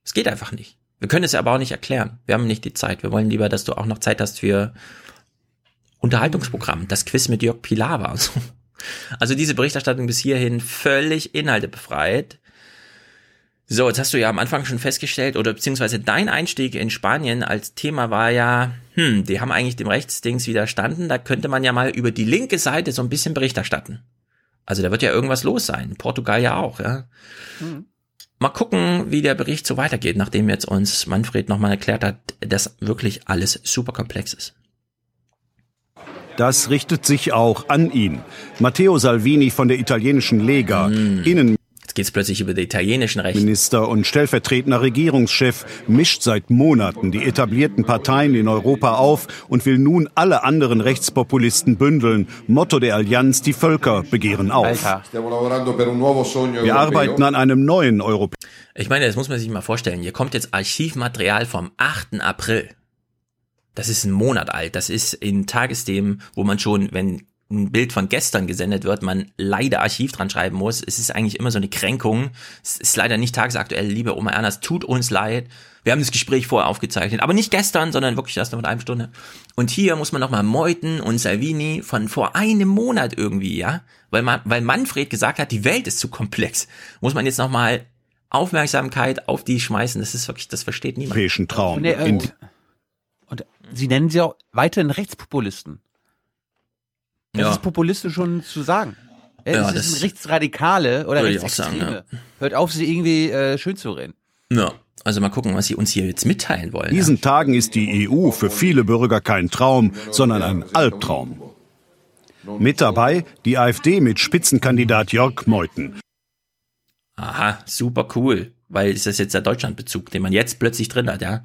Es geht einfach nicht. Wir können es aber auch nicht erklären. Wir haben nicht die Zeit. Wir wollen lieber, dass du auch noch Zeit hast für Unterhaltungsprogramm. Das Quiz mit Jörg Pilawa und so. Also diese Berichterstattung bis hierhin völlig inhaltebefreit. So, jetzt hast du ja am Anfang schon festgestellt, oder beziehungsweise dein Einstieg in Spanien als Thema war ja, hm, die haben eigentlich dem Rechtsdings widerstanden, da könnte man ja mal über die linke Seite so ein bisschen Bericht erstatten. Also da wird ja irgendwas los sein. Portugal ja auch, ja. Mal gucken, wie der Bericht so weitergeht, nachdem jetzt uns Manfred nochmal erklärt hat, dass wirklich alles super komplex ist. Das richtet sich auch an ihn. Matteo Salvini von der italienischen Lega, Innenminister Jetzt geht's plötzlich über die italienischen Rechte. und stellvertretender Regierungschef, mischt seit Monaten die etablierten Parteien in Europa auf und will nun alle anderen Rechtspopulisten bündeln. Motto der Allianz, die Völker begehren auf. Wir arbeiten an einem neuen europäischen Ich meine, das muss man sich mal vorstellen. Hier kommt jetzt Archivmaterial vom 8. April. Das ist ein Monat alt. Das ist in Tagesthemen, wo man schon, wenn ein Bild von gestern gesendet wird, man leider Archiv dran schreiben muss. Es ist eigentlich immer so eine Kränkung. Es ist leider nicht tagesaktuell. Liebe Oma Erna, es tut uns leid. Wir haben das Gespräch vorher aufgezeichnet, aber nicht gestern, sondern wirklich erst noch in einer Stunde. Und hier muss man nochmal Meuthen und Salvini von vor einem Monat irgendwie, ja, weil man, weil Manfred gesagt hat, die Welt ist zu komplex, muss man jetzt nochmal Aufmerksamkeit auf die schmeißen. Das ist wirklich, das versteht niemand. europäischen Traum. In, und sie nennen sie auch weiterhin Rechtspopulisten. Das Ja. ist populistisch schon zu sagen. Äh, Ja, es das ist Rechtsradikale oder würde ich auch sagen, Rechtsextreme. Hört auf, sie irgendwie äh, schön zu reden. Ja, also mal gucken, was sie uns hier jetzt mitteilen wollen. in diesen Tagen ist die EU für viele Bürger kein Traum, sondern ein Albtraum. Mit dabei die AfD mit Spitzenkandidat Jörg Meuthen. Aha, super cool, weil ist das jetzt der Deutschlandbezug, den man jetzt plötzlich drin hat, ja.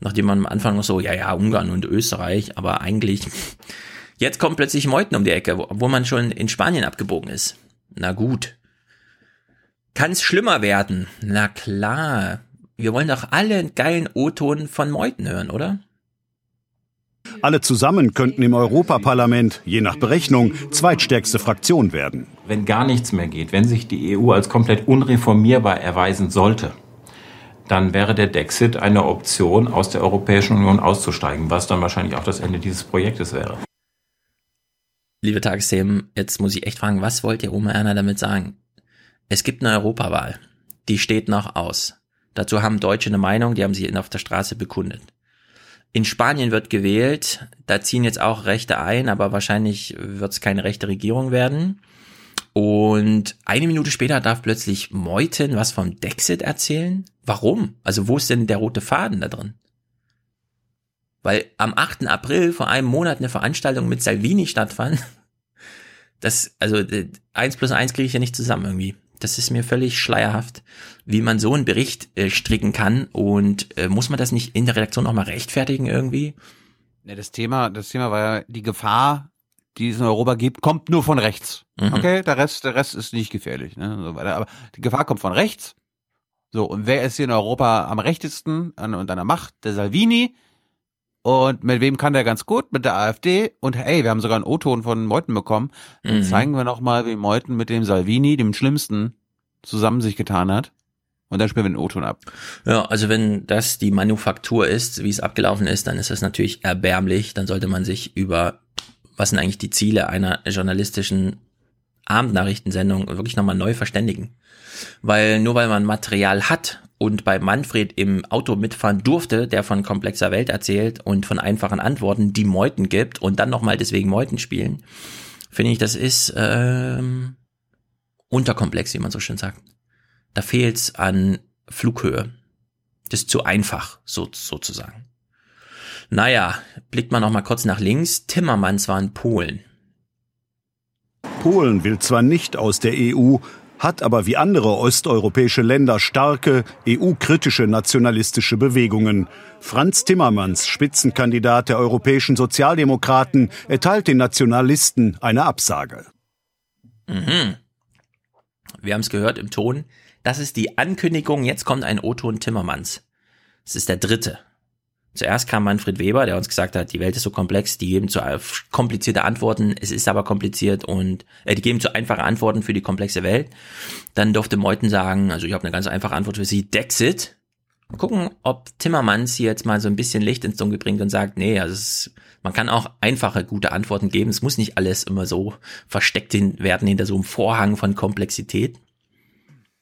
Nachdem man am Anfang noch so, ja, ja, Ungarn und Österreich, aber eigentlich, jetzt kommt plötzlich Meuthen um die Ecke, wo, wo man schon in Spanien abgebogen ist. Na gut. Kann es schlimmer werden? Na klar. Wir wollen doch alle einen geilen O-Ton von Meuthen hören, oder? Alle zusammen könnten im Europaparlament, je nach Berechnung, zweitstärkste Fraktion werden. Wenn gar nichts mehr geht, wenn sich die EU als komplett unreformierbar erweisen sollte, dann wäre der Dexit eine Option, aus der Europäischen Union auszusteigen, was dann wahrscheinlich auch das Ende dieses Projektes wäre. Liebe Tagesthemen, jetzt muss ich echt fragen, was wollt ihr Oma Erna damit sagen? Es gibt eine Europawahl. Die steht noch aus. Dazu haben Deutsche eine Meinung, die haben sie auf der Straße bekundet. In Spanien wird gewählt, da ziehen jetzt auch Rechte ein, aber wahrscheinlich wird es keine rechte Regierung werden. Und eine Minute später darf plötzlich Meuthen was vom Dexit erzählen. Warum? Also wo ist denn der rote Faden da drin? Weil am 8. April vor einem Monat eine Veranstaltung mit Salvini stattfand. Das, also eins plus eins kriege ich ja nicht zusammen irgendwie. Das ist mir völlig schleierhaft, wie man so einen Bericht äh, stricken kann. Und äh, muss man das nicht in der Redaktion auch mal rechtfertigen irgendwie? Ja, das Thema, das Thema war ja die Gefahr, die es in Europa gibt, kommt nur von rechts. Mhm. Okay, der Rest, der Rest ist nicht gefährlich, ne? und So weiter. Aber die Gefahr kommt von rechts. So, und wer ist hier in Europa am rechtesten an, und an der Macht? Der Salvini. Und mit wem kann der ganz gut? Mit der AfD. Und hey, wir haben sogar einen O-Ton von Meuthen bekommen. Dann Mhm. zeigen wir noch mal, wie Meuthen mit dem Salvini, dem Schlimmsten, zusammen sich getan hat. Und dann spielen wir den O-Ton ab. Ja, also wenn das die Manufaktur ist, wie es abgelaufen ist, dann ist das natürlich erbärmlich. Dann sollte man sich über, was sind eigentlich die Ziele einer journalistischen Abendnachrichtensendung wirklich nochmal neu verständigen. Weil nur weil man Material hat und bei Manfred im Auto mitfahren durfte, der von komplexer Welt erzählt und von einfachen Antworten, die Meuten gibt und dann nochmal deswegen Meuten spielen, finde ich, das ist ähm, unterkomplex, wie man so schön sagt. Da fehlt's an Flughöhe. Das ist zu einfach, so, sozusagen. Naja, blickt man noch mal kurz nach links. Timmermans war in Polen. Polen will zwar nicht aus der EU, hat aber wie andere osteuropäische Länder starke, EU-kritische nationalistische Bewegungen. Franz Timmermans, Spitzenkandidat der europäischen Sozialdemokraten, erteilt den Nationalisten eine Absage. Mhm. Wir haben es gehört im Ton. Das ist die Ankündigung. Jetzt kommt ein O-Ton Timmermans. Es ist der dritte. Zuerst kam Manfred Weber, der uns gesagt hat, die Welt ist so komplex, die geben zu komplizierte Antworten, es ist aber kompliziert und äh, die geben zu einfache Antworten für die komplexe Welt. Dann durfte Meuthen sagen, also ich habe eine ganz einfache Antwort für Sie, Dexit. Mal gucken, ob Timmermans hier jetzt mal so ein bisschen Licht ins Dunkel bringt und sagt, nee, also es, man kann auch einfache, gute Antworten geben. Es muss nicht alles immer so versteckt werden hinter so einem Vorhang von Komplexität.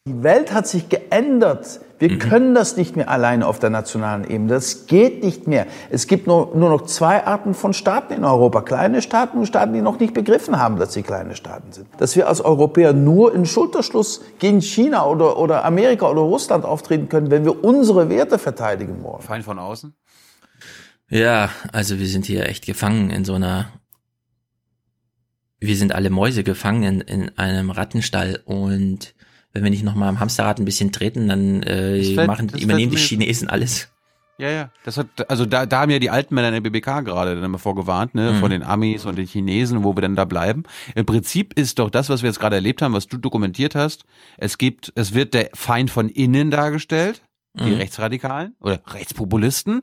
Die Welt hat sich geändert. Wir können das nicht mehr alleine auf der nationalen Ebene. Das geht nicht mehr. Es gibt nur, nur noch zwei Arten von Staaten in Europa. Kleine Staaten und Staaten, die noch nicht begriffen haben, dass sie kleine Staaten sind. Dass wir als Europäer nur in Schulterschluss gegen China oder, oder Amerika oder Russland auftreten können, wenn wir unsere Werte verteidigen wollen. Feind von außen? Ja, also wir sind hier echt gefangen in so einer, wir sind alle Mäuse gefangen in, in einem Rattenstall und wenn wir nicht nochmal am Hamsterrad ein bisschen treten, dann äh, fällt- machen, übernehmen die Chinesen alles. Ja, ja. Das hat, also da, da haben ja die alten Männer in der BBK gerade dann immer vorgewarnt, ne, Mhm. von den Amis und den Chinesen, wo wir denn da bleiben. Im Prinzip ist doch das, was wir jetzt gerade erlebt haben, was du dokumentiert hast. Es gibt, es wird der Feind von innen dargestellt, die Mhm. Rechtsradikalen oder Rechtspopulisten,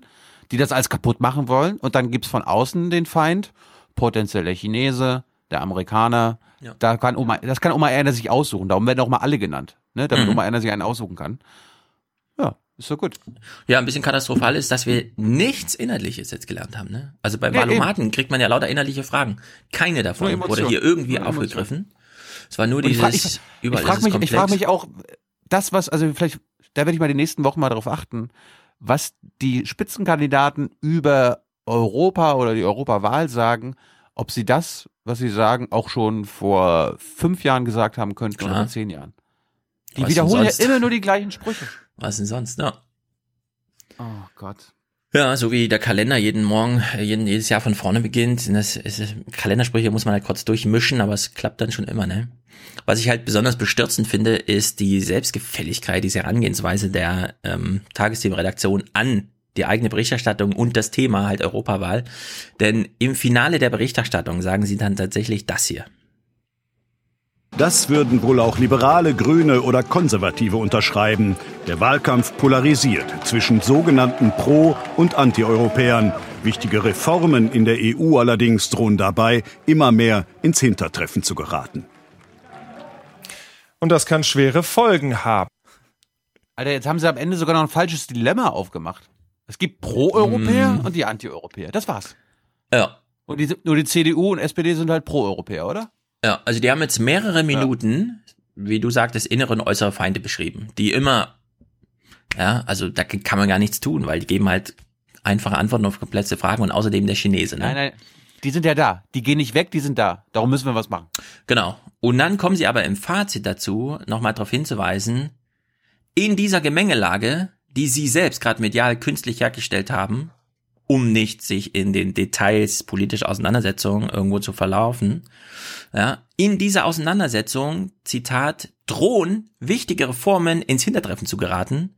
die das alles kaputt machen wollen. Und dann gibt's von außen den Feind, potenziell der Chinese, der Amerikaner. Ja. Da kann Oma, das kann Oma Erna sich aussuchen. Darum werden auch mal alle genannt, ne, damit Mhm. Oma Erna sich einen aussuchen kann. Ja, ist so gut. Ja, ein bisschen katastrophal ist, dass wir nichts Inhaltliches jetzt gelernt haben. Ne? Also bei Valomaten kriegt man ja lauter inhaltliche Fragen. Keine davon wurde Emotion. hier irgendwie Nur aufgegriffen. Es war nur Und ich frag- dieses, ich, überall ich frage es mich, ich komplex. frag mich auch, das was, also vielleicht, da werde ich mal die nächsten Wochen mal darauf achten, was die Spitzenkandidaten über Europa oder die Europawahl sagen, ob sie das, was sie sagen, auch schon vor fünf Jahren gesagt haben könnten oder Klar. vor zehn Jahren. Die Was wiederholen ja immer nur die gleichen Sprüche. Was denn sonst? Ja. Oh Gott. Ja, so wie der Kalender jeden Morgen, äh, jeden, jedes Jahr von vorne beginnt. Das ist, Kalendersprüche muss man halt kurz durchmischen, aber es klappt dann schon immer, ne? Was ich halt besonders bestürzend finde, ist die Selbstgefälligkeit, diese Herangehensweise der ähm, Tagesthemenredaktion an die eigene Berichterstattung und das Thema halt Europawahl. Denn im Finale der Berichterstattung sagen sie dann tatsächlich das hier. Das würden wohl auch Liberale, Grüne oder Konservative unterschreiben. Der Wahlkampf polarisiert zwischen sogenannten Pro- und Anti-Europäern. Wichtige Reformen in der EU allerdings drohen dabei, immer mehr ins Hintertreffen zu geraten. Und das kann schwere Folgen haben. Alter, jetzt haben sie am Ende sogar noch ein falsches Dilemma aufgemacht. Es gibt Pro-Europäer Mm. und die Anti-Europäer. Das war's. Ja. Und die, nur die CDU und SPD sind halt Pro-Europäer, oder? Ja, also die haben jetzt mehrere Minuten, wie du sagtest, innere und äußere Feinde beschrieben, die immer Ja, also da kann man gar nichts tun, weil die geben halt einfache Antworten auf komplexe Fragen und außerdem der Chinese. Ne? Nein, nein, die sind ja da. Die gehen nicht weg, die sind da. Darum müssen wir was machen. Genau. Und dann kommen sie aber im Fazit dazu, nochmal darauf hinzuweisen, in dieser Gemengelage, die sie selbst gerade medial künstlich hergestellt haben, um nicht sich in den Details politischer Auseinandersetzungen irgendwo zu verlaufen. Ja, in dieser Auseinandersetzung, Zitat, drohen wichtige Reformen ins Hintertreffen zu geraten.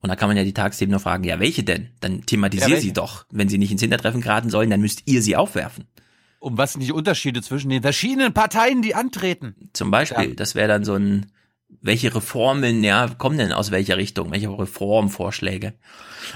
Und da kann man ja die Tagsthemen nur fragen, ja, welche denn? Dann thematisier Ja, sie doch. Wenn sie nicht ins Hintertreffen geraten sollen, dann müsst ihr sie aufwerfen. Um was sind die Unterschiede zwischen den verschiedenen Parteien, die antreten? Zum Beispiel, das wäre dann so ein, welche Reformen, ja, kommen denn aus welcher Richtung? Welche Reformvorschläge?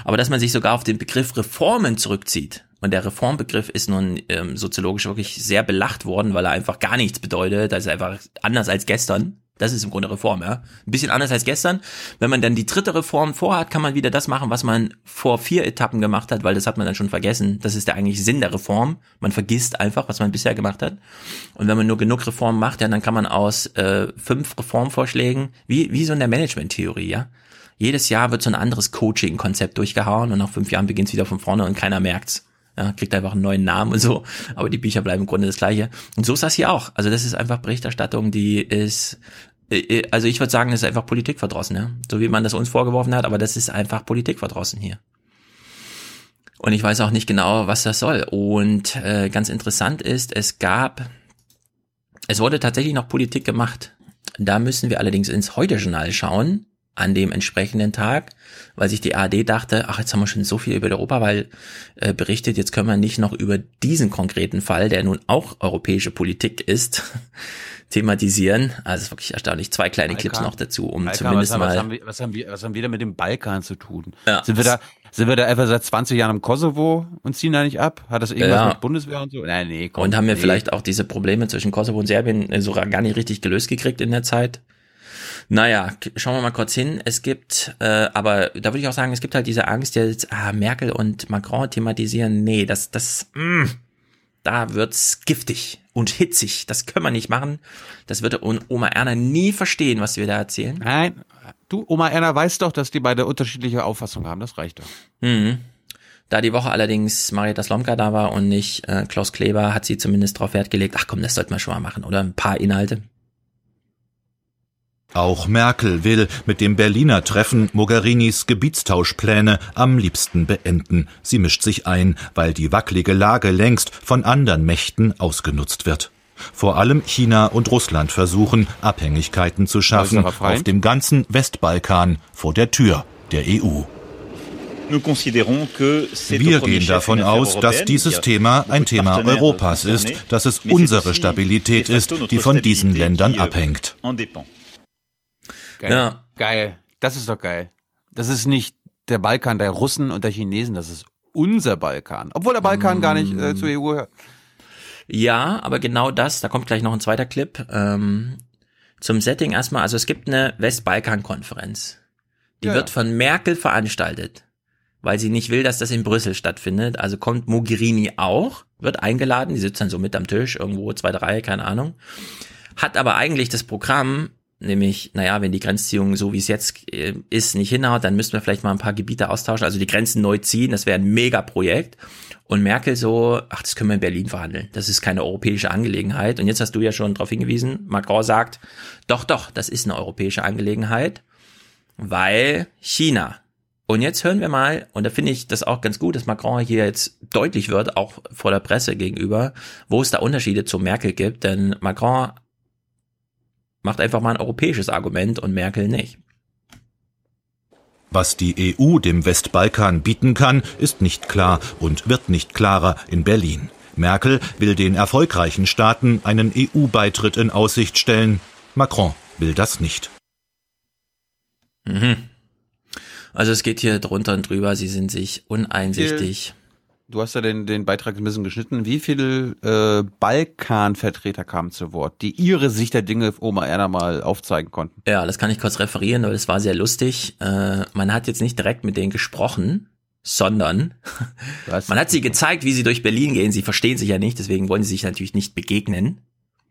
Aber dass man sich sogar auf den Begriff Reformen zurückzieht. Und der Reformbegriff ist nun ähm, soziologisch wirklich sehr belacht worden, weil er einfach gar nichts bedeutet. Ist einfach anders als gestern. Das ist im Grunde Reform, ja. Ein bisschen anders als gestern. Wenn man dann die dritte Reform vorhat, kann man wieder das machen, was man vor vier Etappen gemacht hat, weil das hat man dann schon vergessen. Das ist der eigentliche Sinn der Reform. Man vergisst einfach, was man bisher gemacht hat. Und wenn man nur genug Reformen macht, ja, dann kann man aus äh, fünf Reformvorschlägen, wie, wie so in der Management-Theorie, ja. Jedes Jahr wird so ein anderes Coaching-Konzept durchgehauen und nach fünf Jahren beginnt es wieder von vorne und keiner merkt's. Ja, kriegt einfach einen neuen Namen und so, aber die Bücher bleiben im Grunde das gleiche. Und so ist das hier auch. Also das ist einfach Berichterstattung, die ist, also ich würde sagen, das ist einfach Politikverdrossen, ja. So wie man das uns vorgeworfen hat, aber das ist einfach Politikverdrossen hier. Und ich weiß auch nicht genau, was das soll. Und äh, ganz interessant ist, es gab, es wurde tatsächlich noch Politik gemacht. Da müssen wir allerdings ins Heute-Journal schauen, an dem entsprechenden Tag, weil sich die ARD dachte, ach, jetzt haben wir schon so viel über die Europawahl äh, berichtet, jetzt können wir nicht noch über diesen konkreten Fall, der nun auch europäische Politik ist, thematisieren. Also es ist wirklich erstaunlich. Zwei kleine Balkan. Clips noch dazu, um Balkan, zumindest was, mal... Was haben, wir, was, haben wir, was haben wir da mit dem Balkan zu tun? Ja. Sind wir da, sind wir da etwa seit 20 Jahren im Kosovo und ziehen da nicht ab? Hat das irgendwas Ja. mit Bundeswehr und so? Nein, nee, komm, Und haben wir nee. vielleicht auch diese Probleme zwischen Kosovo und Serbien äh, sogar gar nicht richtig gelöst gekriegt in der Zeit? Naja, schauen wir mal kurz hin. Es gibt, äh, aber da würde ich auch sagen, es gibt halt diese Angst, jetzt ah, Merkel und Macron thematisieren. Nee, das, das, mh, da wird's giftig und hitzig. Das können wir nicht machen. Das wird Oma Erna nie verstehen, was wir da erzählen. Nein, du, Oma Erna weiß doch, dass die beide unterschiedliche Auffassungen haben. Das reicht doch. Mhm. Da die Woche allerdings Marietta Slomka da war und nicht äh, Klaus Kleber, hat sie zumindest darauf Wert gelegt, ach komm, das sollten wir schon mal machen, oder? Ein paar Inhalte. Auch Merkel will mit dem Berliner Treffen Mogherinis Gebietstauschpläne am liebsten beenden. Sie mischt sich ein, weil die wackelige Lage längst von anderen Mächten ausgenutzt wird. Vor allem China und Russland versuchen, Abhängigkeiten zu schaffen auf dem ganzen Westbalkan vor der Tür der EU. Wir gehen davon aus, dass dieses Thema ein Thema Europas ist, dass es unsere Stabilität ist, die von diesen Ländern abhängt. Geil. Ja. Geil. Das ist doch geil. Das ist nicht der Balkan der Russen und der Chinesen, das ist unser Balkan. Obwohl der Balkan gar nicht äh, zur EU gehört. Ja, aber genau das, da kommt gleich noch ein zweiter Clip. Ähm, zum Setting erstmal, also es gibt eine Westbalkan-Konferenz. Die Ja, wird ja. von Merkel veranstaltet, weil sie nicht will, dass das in Brüssel stattfindet. Also kommt Mogherini auch, wird eingeladen, die sitzt dann so mit am Tisch, irgendwo zwei, drei, keine Ahnung. Hat aber eigentlich das Programm, nämlich, naja, wenn die Grenzziehung so wie es jetzt äh, ist, nicht hinhaut, dann müssten wir vielleicht mal ein paar Gebiete austauschen, also die Grenzen neu ziehen, das wäre ein Megaprojekt. Und Merkel so, ach, das können wir in Berlin verhandeln. Das ist keine europäische Angelegenheit. Und jetzt hast du ja schon darauf hingewiesen, Macron sagt, doch, doch, das ist eine europäische Angelegenheit, weil China. Und jetzt hören wir mal, und da finde ich das auch ganz gut, dass Macron hier jetzt deutlich wird, auch vor der Presse gegenüber, wo es da Unterschiede zu Merkel gibt, denn Macron macht einfach mal ein europäisches Argument und Merkel nicht. Was die EU dem Westbalkan bieten kann, ist nicht klar und wird nicht klarer in Berlin. Merkel will den erfolgreichen Staaten einen EU-Beitritt in Aussicht stellen. Macron will das nicht. Mhm. Also es geht hier drunter und drüber, sie sind sich uneinsichtig. Du hast ja den, den Beitrag ein bisschen geschnitten. Wie viele äh, Balkan-Vertreter kamen zu Wort, die ihre Sicht der Dinge Oma Erna mal aufzeigen konnten? Ja, das kann ich kurz referieren, weil es war sehr lustig. Äh, man hat jetzt nicht direkt mit denen gesprochen, sondern man hat sie gezeigt, wie sie durch Berlin gehen. Sie verstehen sich ja nicht, deswegen wollen sie sich natürlich nicht begegnen.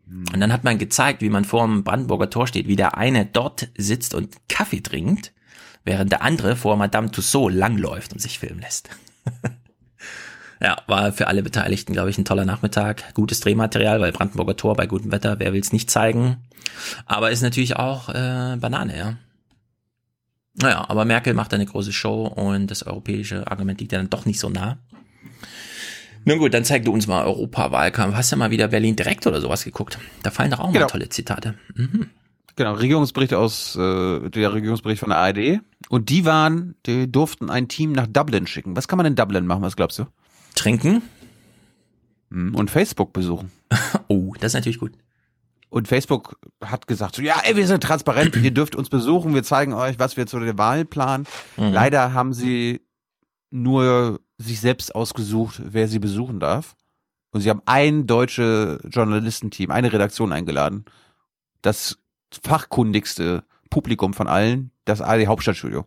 Und dann hat man gezeigt, wie man vor dem Brandenburger Tor steht, wie der eine dort sitzt und Kaffee trinkt, während der andere vor Madame Tussaud langläuft und sich filmen lässt. ja, war für alle Beteiligten, glaube ich, ein toller Nachmittag. Gutes Drehmaterial, weil Brandenburger Tor bei gutem Wetter, wer will's nicht zeigen. Aber ist natürlich auch äh, Banane, ja. Naja, aber Merkel macht eine große Show und das europäische Argument liegt ja dann doch nicht so nah. Nun gut, dann zeig du uns mal Europawahlkampf. Hast du mal wieder Berlin direkt oder sowas geguckt? Da fallen doch auch Genau. mal tolle Zitate. Mhm. Genau, Regierungsbericht aus, äh, der Regierungsbericht von der ARD. Und die waren, die durften ein Team nach Dublin schicken. Was kann man in Dublin machen, was glaubst du? Trinken. Hm, Und Facebook besuchen. Oh, das ist natürlich gut. Und Facebook hat gesagt, so, ja, ey, wir sind transparent, ihr dürft uns besuchen, wir zeigen euch, was wir zu der Wahl planen. Mhm. Leider haben sie nur sich selbst ausgesucht, wer sie besuchen darf. Und sie haben ein deutsche Journalistenteam, eine Redaktion eingeladen. Das fachkundigste Publikum von allen, das ARD Hauptstadtstudio.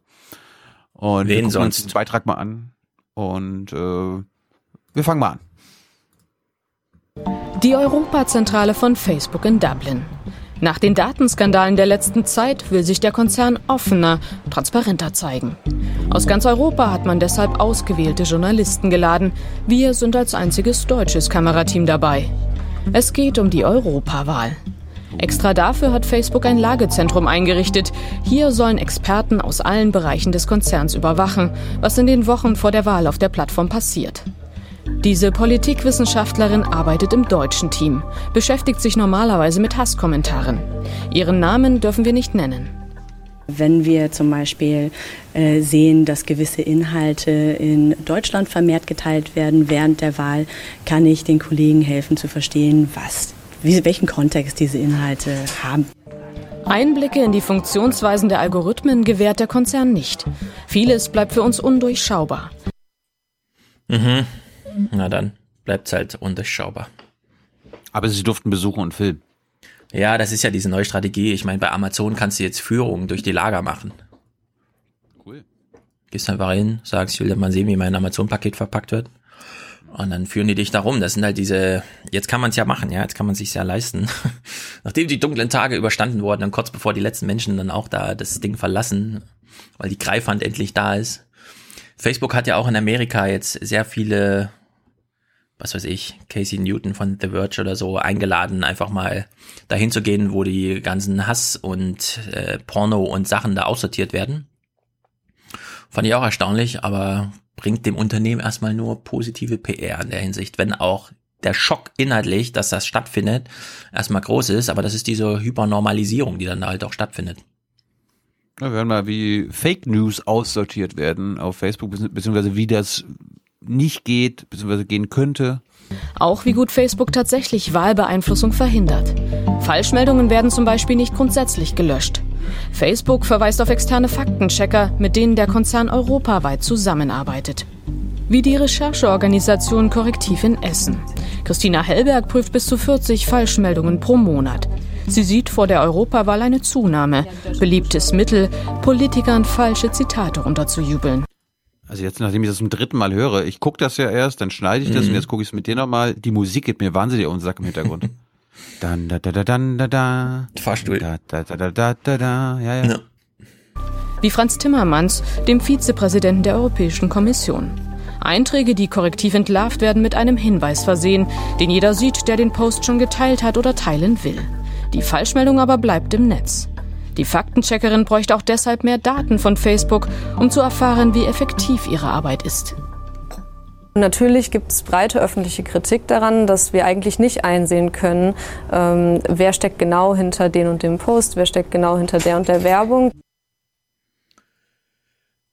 Und wir Wen uns sonst? den Beitrag mal an. Und äh, wir fangen mal an. Die Europazentrale von Facebook in Dublin. Nach den Datenskandalen der letzten Zeit will sich der Konzern offener, transparenter zeigen. Aus ganz Europa hat man deshalb ausgewählte Journalisten geladen. Wir sind als einziges deutsches Kamerateam dabei. Es geht um die Europawahl. Extra dafür hat Facebook ein Lagezentrum eingerichtet. Hier sollen Experten aus allen Bereichen des Konzerns überwachen, was in den Wochen vor der Wahl auf der Plattform passiert. Diese Politikwissenschaftlerin arbeitet im deutschen Team, beschäftigt sich normalerweise mit Hasskommentaren. Ihren Namen dürfen wir nicht nennen. Wenn wir zum Beispiel äh, sehen, dass gewisse Inhalte in Deutschland vermehrt geteilt werden während der Wahl, kann ich den Kollegen helfen zu verstehen, was, wie, welchen Kontext diese Inhalte haben. Einblicke in die Funktionsweisen der Algorithmen gewährt der Konzern nicht. Vieles bleibt für uns undurchschaubar. Mhm. Na dann bleibt's halt undurchschaubar. Aber sie durften besuchen und filmen. Ja, das ist ja diese neue Strategie. Ich meine, bei Amazon kannst du jetzt Führungen durch die Lager machen. Cool. Gehst einfach hin, sagst, ich will mal sehen, wie mein Amazon-Paket verpackt wird. Und dann führen die dich da rum. Das sind halt diese, jetzt kann man es ja machen, ja, jetzt kann man sich ja leisten. Nachdem die dunklen Tage überstanden wurden und kurz bevor die letzten Menschen dann auch da das Ding verlassen, weil die Greifhand endlich da ist. Facebook hat ja auch in Amerika jetzt sehr viele, was weiß ich, Casey Newton von The Verge oder so eingeladen, einfach mal dahin zu gehen, wo die ganzen Hass und äh, Porno und Sachen da aussortiert werden. Fand ich auch erstaunlich, aber bringt dem Unternehmen erstmal nur positive PR in der Hinsicht, wenn auch der Schock inhaltlich, dass das stattfindet, erstmal groß ist, aber das ist diese Hypernormalisierung, die dann halt auch stattfindet. Ja, wir werden mal, wie Fake News aussortiert werden auf Facebook, bezieh- beziehungsweise wie das nicht geht, beziehungsweise gehen könnte. Auch wie gut Facebook tatsächlich Wahlbeeinflussung verhindert. Falschmeldungen werden zum Beispiel nicht grundsätzlich gelöscht. Facebook verweist auf externe Faktenchecker, mit denen der Konzern europaweit zusammenarbeitet. Wie die Rechercheorganisation Korrektiv in Essen. Christina Hellberg prüft bis zu 40 Falschmeldungen pro Monat. Sie sieht vor der Europawahl eine Zunahme. Beliebtes Mittel, Politikern falsche Zitate unterzujubeln. Also jetzt, nachdem ich das zum dritten Mal höre, ich gucke das ja erst, dann schneide ich das Mhm. und jetzt gucke ich es mit dir nochmal. Die Musik geht mir wahnsinnig auf den Sack im Hintergrund. dann, da, da, da, dann, da, da. Fahrstuhl. Da, da, da, da, da, da, da. Ja, ja. wie Franz Timmermans, dem Vizepräsidenten der Europäischen Kommission. Einträge, die korrektiv entlarvt werden, mit einem Hinweis versehen, den jeder sieht, der den Post schon geteilt hat oder teilen will. Die Falschmeldung aber bleibt im Netz. Die Faktencheckerin bräuchte auch deshalb mehr Daten von Facebook, um zu erfahren, wie effektiv ihre Arbeit ist. Natürlich gibt es breite öffentliche Kritik daran, dass wir eigentlich nicht einsehen können, ähm, wer steckt genau hinter den und dem Post, wer steckt genau hinter der und der Werbung.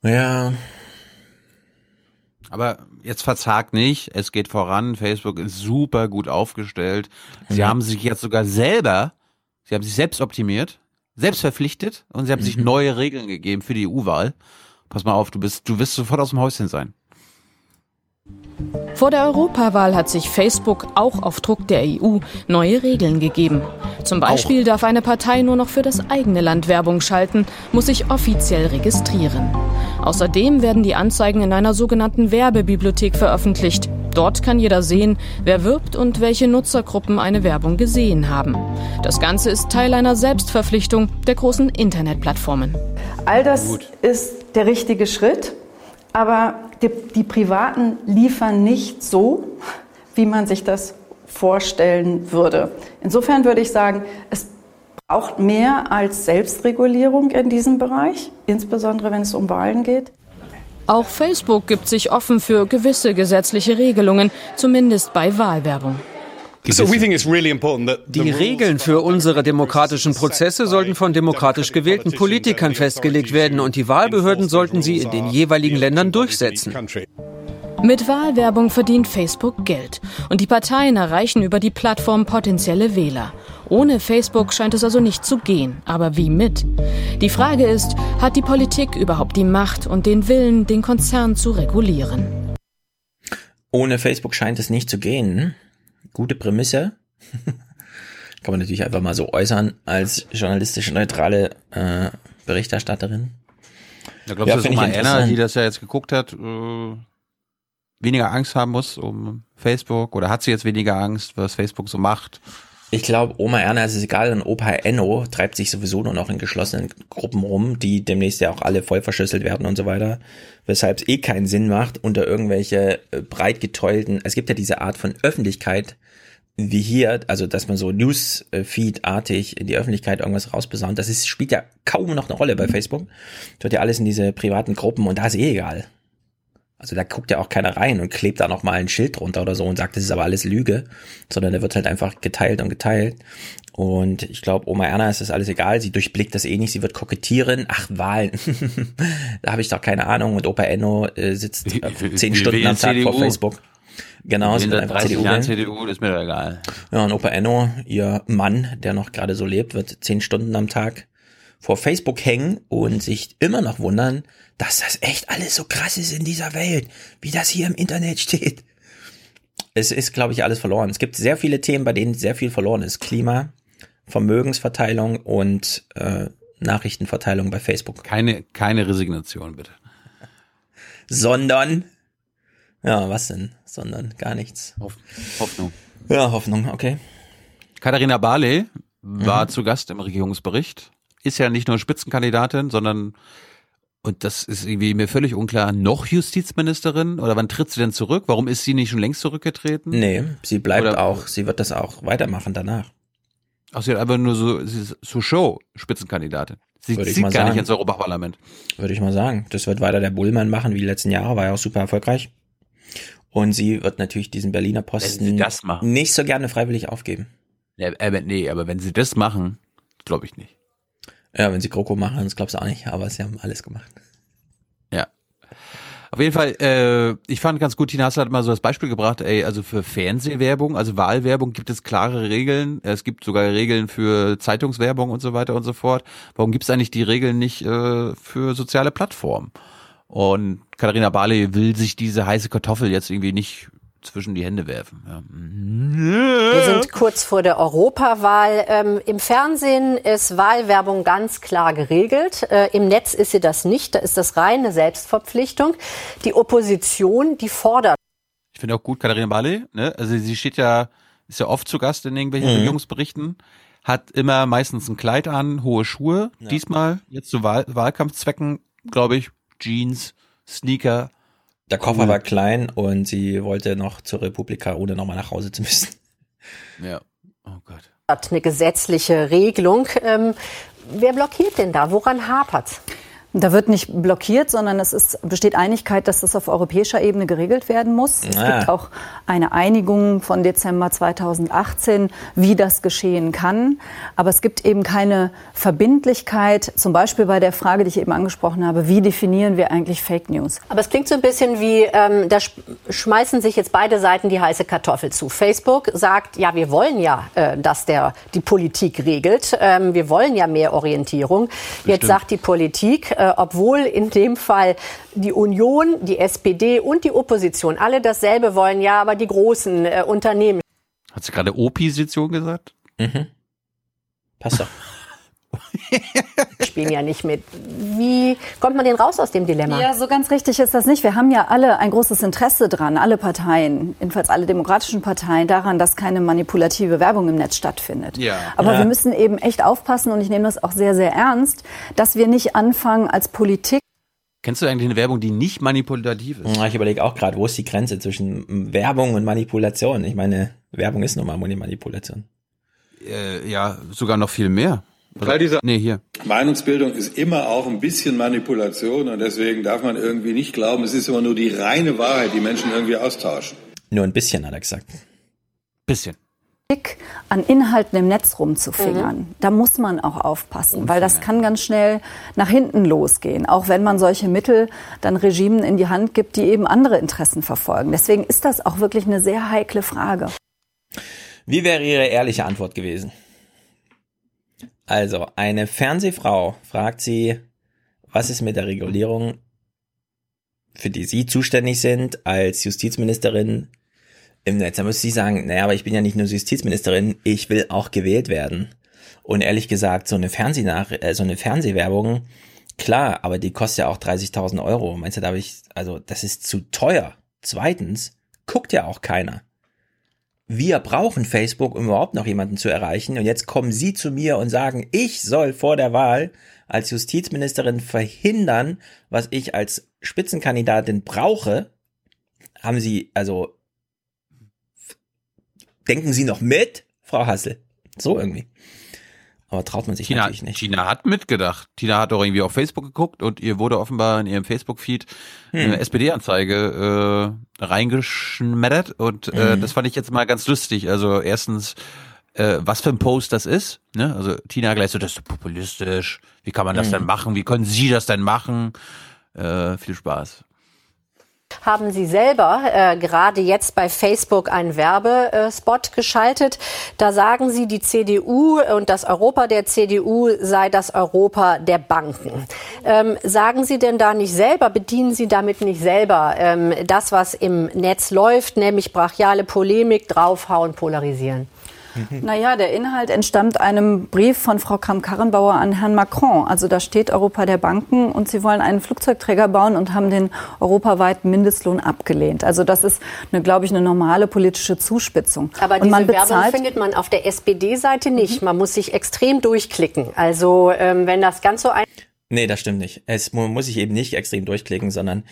Ja. Aber jetzt verzagt nicht, es geht voran, Facebook ist super gut aufgestellt. Sie Ja. haben sich jetzt sogar selber, sie haben sich selbst optimiert, selbst verpflichtet und sie haben Mhm. sich neue Regeln gegeben für die EU-Wahl. Pass mal auf, du bist, du wirst sofort aus dem Häuschen sein. Vor der Europawahl hat sich Facebook auch auf Druck der EU neue Regeln gegeben. Zum Beispiel darf eine Partei nur noch für das eigene Land Werbung schalten, muss sich offiziell registrieren. Außerdem werden die Anzeigen in einer sogenannten Werbebibliothek veröffentlicht. Dort kann jeder sehen, wer wirbt und welche Nutzergruppen eine Werbung gesehen haben. Das Ganze ist Teil einer Selbstverpflichtung der großen Internetplattformen. All das ist der richtige Schritt, aber die, die Privaten liefern nicht so, wie man sich das vorstellen würde. Insofern würde ich sagen, es braucht mehr als Selbstregulierung in diesem Bereich, insbesondere wenn es um Wahlen geht. Auch Facebook gibt sich offen für gewisse gesetzliche Regelungen, zumindest bei Wahlwerbung. Die Regeln für unsere demokratischen Prozesse sollten von demokratisch gewählten Politikern festgelegt werden und die Wahlbehörden sollten sie in den jeweiligen Ländern durchsetzen. Mit Wahlwerbung verdient Facebook Geld und die Parteien erreichen über die Plattform potenzielle Wähler. Ohne Facebook scheint es also nicht zu gehen, aber wie mit? Die Frage ist, hat die Politik überhaupt die Macht und den Willen, den Konzern zu regulieren? Ohne Facebook scheint es nicht zu gehen gute Prämisse. Kann man natürlich einfach mal so äußern als journalistisch neutrale äh, Berichterstatterin. Da glaubst ja, du, dass mal Anna, die das ja jetzt geguckt hat, äh, weniger Angst haben muss um Facebook? Oder hat sie jetzt weniger Angst, was Facebook so macht? Ich glaube, Oma Erna ist es egal und Opa Enno treibt sich sowieso nur noch in geschlossenen Gruppen rum, die demnächst ja auch alle voll verschlüsselt werden und so weiter. Weshalb es eh keinen Sinn macht, unter irgendwelche äh, breit geteulten, es gibt ja diese Art von Öffentlichkeit, wie hier, also dass man so Newsfeed-artig in die Öffentlichkeit irgendwas rausbesaunt, das ist, spielt ja kaum noch eine Rolle bei Facebook. Wird ja alles in diese privaten Gruppen und da ist eh egal. Also da guckt ja auch keiner rein und klebt da noch mal ein Schild drunter oder so und sagt, das ist aber alles Lüge, sondern da wird halt einfach geteilt und geteilt. Und ich glaube, Oma Erna ist das alles egal. Sie durchblickt das eh nicht. Sie wird kokettieren. Ach, Wahlen. da habe ich doch keine Ahnung. Und Opa Enno äh, sitzt äh, zehn Stunden am Tag CDU. vor Facebook. Genau, sie wird einfach CDU. Jahren CDU, ist mir egal. Ja, und Opa Enno, ihr Mann, der noch gerade so lebt, wird zehn Stunden am Tag vor Facebook hängen und sich immer noch wundern, dass das echt alles so krass ist in dieser Welt, wie das hier im Internet steht. Es ist, glaube ich, alles verloren. Es gibt sehr viele Themen, bei denen sehr viel verloren ist. Klima, Vermögensverteilung und äh, Nachrichtenverteilung bei Facebook. Keine, keine Resignation, bitte. Sondern, ja, was denn? Sondern gar nichts. Hoff Hoffnung. Ja, Hoffnung, okay. Katharina Barley war mhm. zu Gast im Regierungsbericht. Ist ja nicht nur Spitzenkandidatin, sondern und das ist irgendwie mir völlig unklar, noch Justizministerin? Oder wann tritt sie denn zurück? Warum ist sie nicht schon längst zurückgetreten? Nee, sie bleibt Oder, auch, sie wird das auch weitermachen danach. Ach, sie hat einfach nur so, sie ist so Show-Spitzenkandidatin. Sie Würde zieht gar sagen. nicht ins Europaparlament. Würde ich mal sagen. Das wird weiter der Bullmann machen, wie die letzten Jahre, war ja auch super erfolgreich. Und sie wird natürlich diesen Berliner Posten nicht so gerne freiwillig aufgeben. Ja, aber nee, aber wenn sie das machen, glaube ich nicht. Ja, wenn sie Kroko machen, das glaubst du auch nicht, aber sie haben alles gemacht. Ja. Auf jeden Fall, äh, ich fand ganz gut, Tina Hassel hat mal so das Beispiel gebracht, ey, also für Fernsehwerbung, also Wahlwerbung gibt es klare Regeln. Es gibt sogar Regeln für Zeitungswerbung und so weiter und so fort. Warum gibt es eigentlich die Regeln nicht äh, für soziale Plattformen? Und Katharina Barley will sich diese heiße Kartoffel jetzt irgendwie nicht zwischen die Hände werfen. Ja. Wir sind kurz vor der Europawahl. Ähm, Im Fernsehen ist Wahlwerbung ganz klar geregelt. Äh, Im Netz ist sie das nicht. Da ist das reine Selbstverpflichtung. Die Opposition, die fordert. Ich finde auch gut, Katharina Barley, ne? Also sie steht ja, ist ja oft zu Gast in irgendwelchen mhm. Regierungsberichten, hat immer meistens ein Kleid an, hohe Schuhe. Ja. Diesmal, jetzt zu Wahl Wahlkampfzwecken, glaube ich, Jeans, Sneaker, der Koffer cool. war klein und sie wollte noch zur Republika, ohne nochmal nach Hause zu müssen. Ja. Oh Gott. Hat eine gesetzliche Regelung. Ähm, wer blockiert denn da? Woran hapert's? Da wird nicht blockiert, sondern es ist, besteht Einigkeit, dass das auf europäischer Ebene geregelt werden muss. Es ah. gibt auch eine Einigung von Dezember 2018, wie das geschehen kann. Aber es gibt eben keine Verbindlichkeit, zum Beispiel bei der Frage, die ich eben angesprochen habe, wie definieren wir eigentlich Fake News? Aber es klingt so ein bisschen wie, ähm, da schmeißen sich jetzt beide Seiten die heiße Kartoffel zu. Facebook sagt, ja, wir wollen ja, äh, dass der die Politik regelt. Ähm, wir wollen ja mehr Orientierung. Bestimmt. Jetzt sagt die Politik, äh, obwohl in dem Fall die Union, die SPD und die Opposition alle dasselbe wollen, ja, aber die großen äh, Unternehmen. Hat sie gerade Opposition gesagt? Mhm. Passt doch. spielen ja nicht mit. Wie kommt man denn raus aus dem Dilemma? Ja, so ganz richtig ist das nicht. Wir haben ja alle ein großes Interesse dran, alle Parteien, jedenfalls alle demokratischen Parteien, daran, dass keine manipulative Werbung im Netz stattfindet. Ja. Aber ja. wir müssen eben echt aufpassen und ich nehme das auch sehr, sehr ernst, dass wir nicht anfangen als Politik Kennst du eigentlich eine Werbung, die nicht manipulativ ist? Ich überlege auch gerade, wo ist die Grenze zwischen Werbung und Manipulation? Ich meine, Werbung ist nun mal Manipulation. Äh, ja, sogar noch viel mehr. Teil dieser nee, hier. Meinungsbildung ist immer auch ein bisschen Manipulation und deswegen darf man irgendwie nicht glauben, es ist immer nur die reine Wahrheit, die Menschen irgendwie austauschen. Nur ein bisschen, hat er gesagt. Bisschen an Inhalten im Netz rumzufingern. Mhm. Da muss man auch aufpassen, Unfinger. weil das kann ganz schnell nach hinten losgehen, auch wenn man solche Mittel dann Regimen in die Hand gibt, die eben andere Interessen verfolgen. Deswegen ist das auch wirklich eine sehr heikle Frage. Wie wäre Ihre ehrliche Antwort gewesen? Also, eine Fernsehfrau fragt Sie, was ist mit der Regulierung, für die Sie zuständig sind als Justizministerin im Netz. Da müsste sie sagen, naja, aber ich bin ja nicht nur Justizministerin, ich will auch gewählt werden. Und ehrlich gesagt, so eine Fernsehnach äh, so eine Fernsehwerbung, klar, aber die kostet ja auch 30.000 Euro. Meinst du, da habe ich, also das ist zu teuer. Zweitens, guckt ja auch keiner. Wir brauchen Facebook, um überhaupt noch jemanden zu erreichen. Und jetzt kommen Sie zu mir und sagen, ich soll vor der Wahl als Justizministerin verhindern, was ich als Spitzenkandidatin brauche. Haben Sie, also denken Sie noch mit, Frau Hassel? So irgendwie. Aber traut man sich Tina, natürlich nicht. Tina hat mitgedacht. Tina hat doch irgendwie auf Facebook geguckt und ihr wurde offenbar in ihrem Facebook-Feed hm. eine SPD-Anzeige äh, reingeschmettert und äh, hm. das fand ich jetzt mal ganz lustig. Also erstens, äh, was für ein Post das ist. Ne? Also Tina gleich so, das ist so populistisch. Wie kann man das hm. denn machen? Wie können Sie das denn machen? Äh, viel Spaß haben Sie selber äh, gerade jetzt bei Facebook einen Werbespot geschaltet. Da sagen Sie, die CDU und das Europa der CDU sei das Europa der Banken. Ähm, sagen Sie denn da nicht selber, bedienen Sie damit nicht selber ähm, das, was im Netz läuft, nämlich brachiale Polemik, draufhauen, polarisieren? Naja, der Inhalt entstammt einem Brief von Frau Kramp-Karrenbauer an Herrn Macron. Also da steht Europa der Banken und sie wollen einen Flugzeugträger bauen und haben den europaweiten Mindestlohn abgelehnt. Also das ist, eine, glaube ich, eine normale politische Zuspitzung. Aber diese man bezahlt, Werbung findet man auf der SPD-Seite nicht. Mhm. Man muss sich extrem durchklicken. Also ähm, wenn das ganz so ein... Nee, das stimmt nicht. Es muss sich eben nicht extrem durchklicken, sondern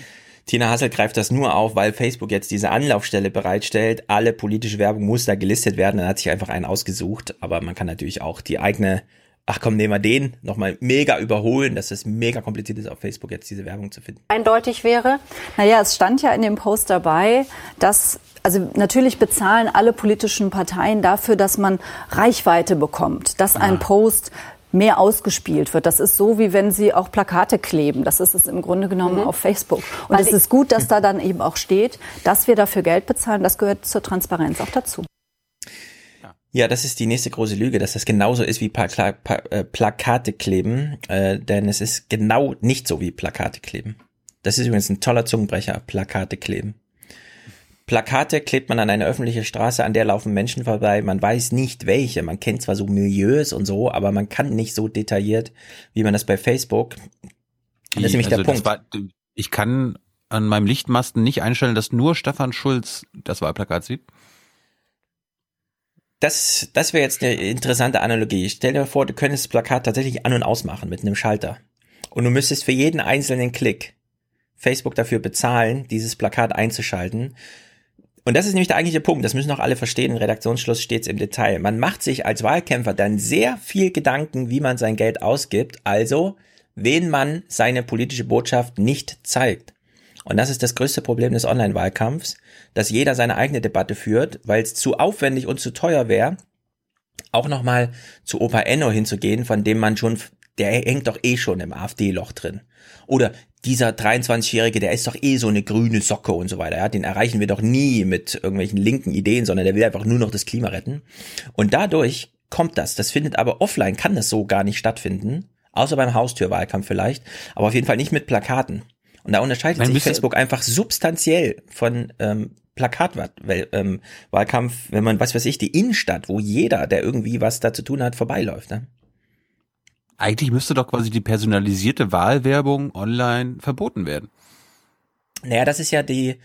Tina Hassel greift das nur auf, weil Facebook jetzt diese Anlaufstelle bereitstellt. Alle politische Werbung muss da gelistet werden. Dann hat sich einfach einen ausgesucht. Aber man kann natürlich auch die eigene, ach komm, nehmen wir den, nochmal mega überholen, dass es mega kompliziert ist, auf Facebook jetzt diese Werbung zu finden. Eindeutig wäre? Naja, es stand ja in dem Post dabei, dass also natürlich bezahlen alle politischen Parteien dafür, dass man Reichweite bekommt, dass ein ah. Post mehr ausgespielt wird. Das ist so, wie wenn Sie auch Plakate kleben. Das ist es im Grunde genommen mhm. auf Facebook. Und es ist gut, dass da dann eben auch steht, dass wir dafür Geld bezahlen. Das gehört zur Transparenz auch dazu. Ja, das ist die nächste große Lüge, dass das genauso ist wie Pla Pla äh, Plakate kleben, äh, denn es ist genau nicht so wie Plakate kleben. Das ist übrigens ein toller Zungenbrecher, Plakate kleben. Plakate klebt man an eine öffentliche Straße, an der laufen Menschen vorbei. Man weiß nicht welche. Man kennt zwar so Milieus und so, aber man kann nicht so detailliert, wie man das bei Facebook. Das ist nämlich also der Punkt. War, ich kann an meinem Lichtmasten nicht einstellen, dass nur Stefan Schulz das Wahlplakat sieht. Das, das wäre jetzt eine interessante Analogie. Stell dir vor, du könntest das Plakat tatsächlich an- und ausmachen mit einem Schalter. Und du müsstest für jeden einzelnen Klick Facebook dafür bezahlen, dieses Plakat einzuschalten. Und das ist nämlich der eigentliche Punkt. Das müssen auch alle verstehen. Redaktionsschluss steht es im Detail. Man macht sich als Wahlkämpfer dann sehr viel Gedanken, wie man sein Geld ausgibt. Also, wen man seine politische Botschaft nicht zeigt. Und das ist das größte Problem des Online-Wahlkampfs, dass jeder seine eigene Debatte führt, weil es zu aufwendig und zu teuer wäre, auch nochmal zu Opa Enno hinzugehen, von dem man schon, der hängt doch eh schon im AfD-Loch drin. Oder dieser 23-Jährige, der ist doch eh so eine grüne Socke und so weiter. Ja, den erreichen wir doch nie mit irgendwelchen linken Ideen, sondern der will einfach nur noch das Klima retten. Und dadurch kommt das. Das findet aber offline, kann das so gar nicht stattfinden. Außer beim Haustürwahlkampf vielleicht. Aber auf jeden Fall nicht mit Plakaten. Und da unterscheidet Nein, sich Facebook einfach substanziell von ähm, Plakatwahlkampf, ähm, wenn man, was weiß ich, die Innenstadt, wo jeder, der irgendwie was da zu tun hat, vorbeiläuft. Ne? Eigentlich müsste doch quasi die personalisierte Wahlwerbung online verboten werden. Naja, das ist ja die.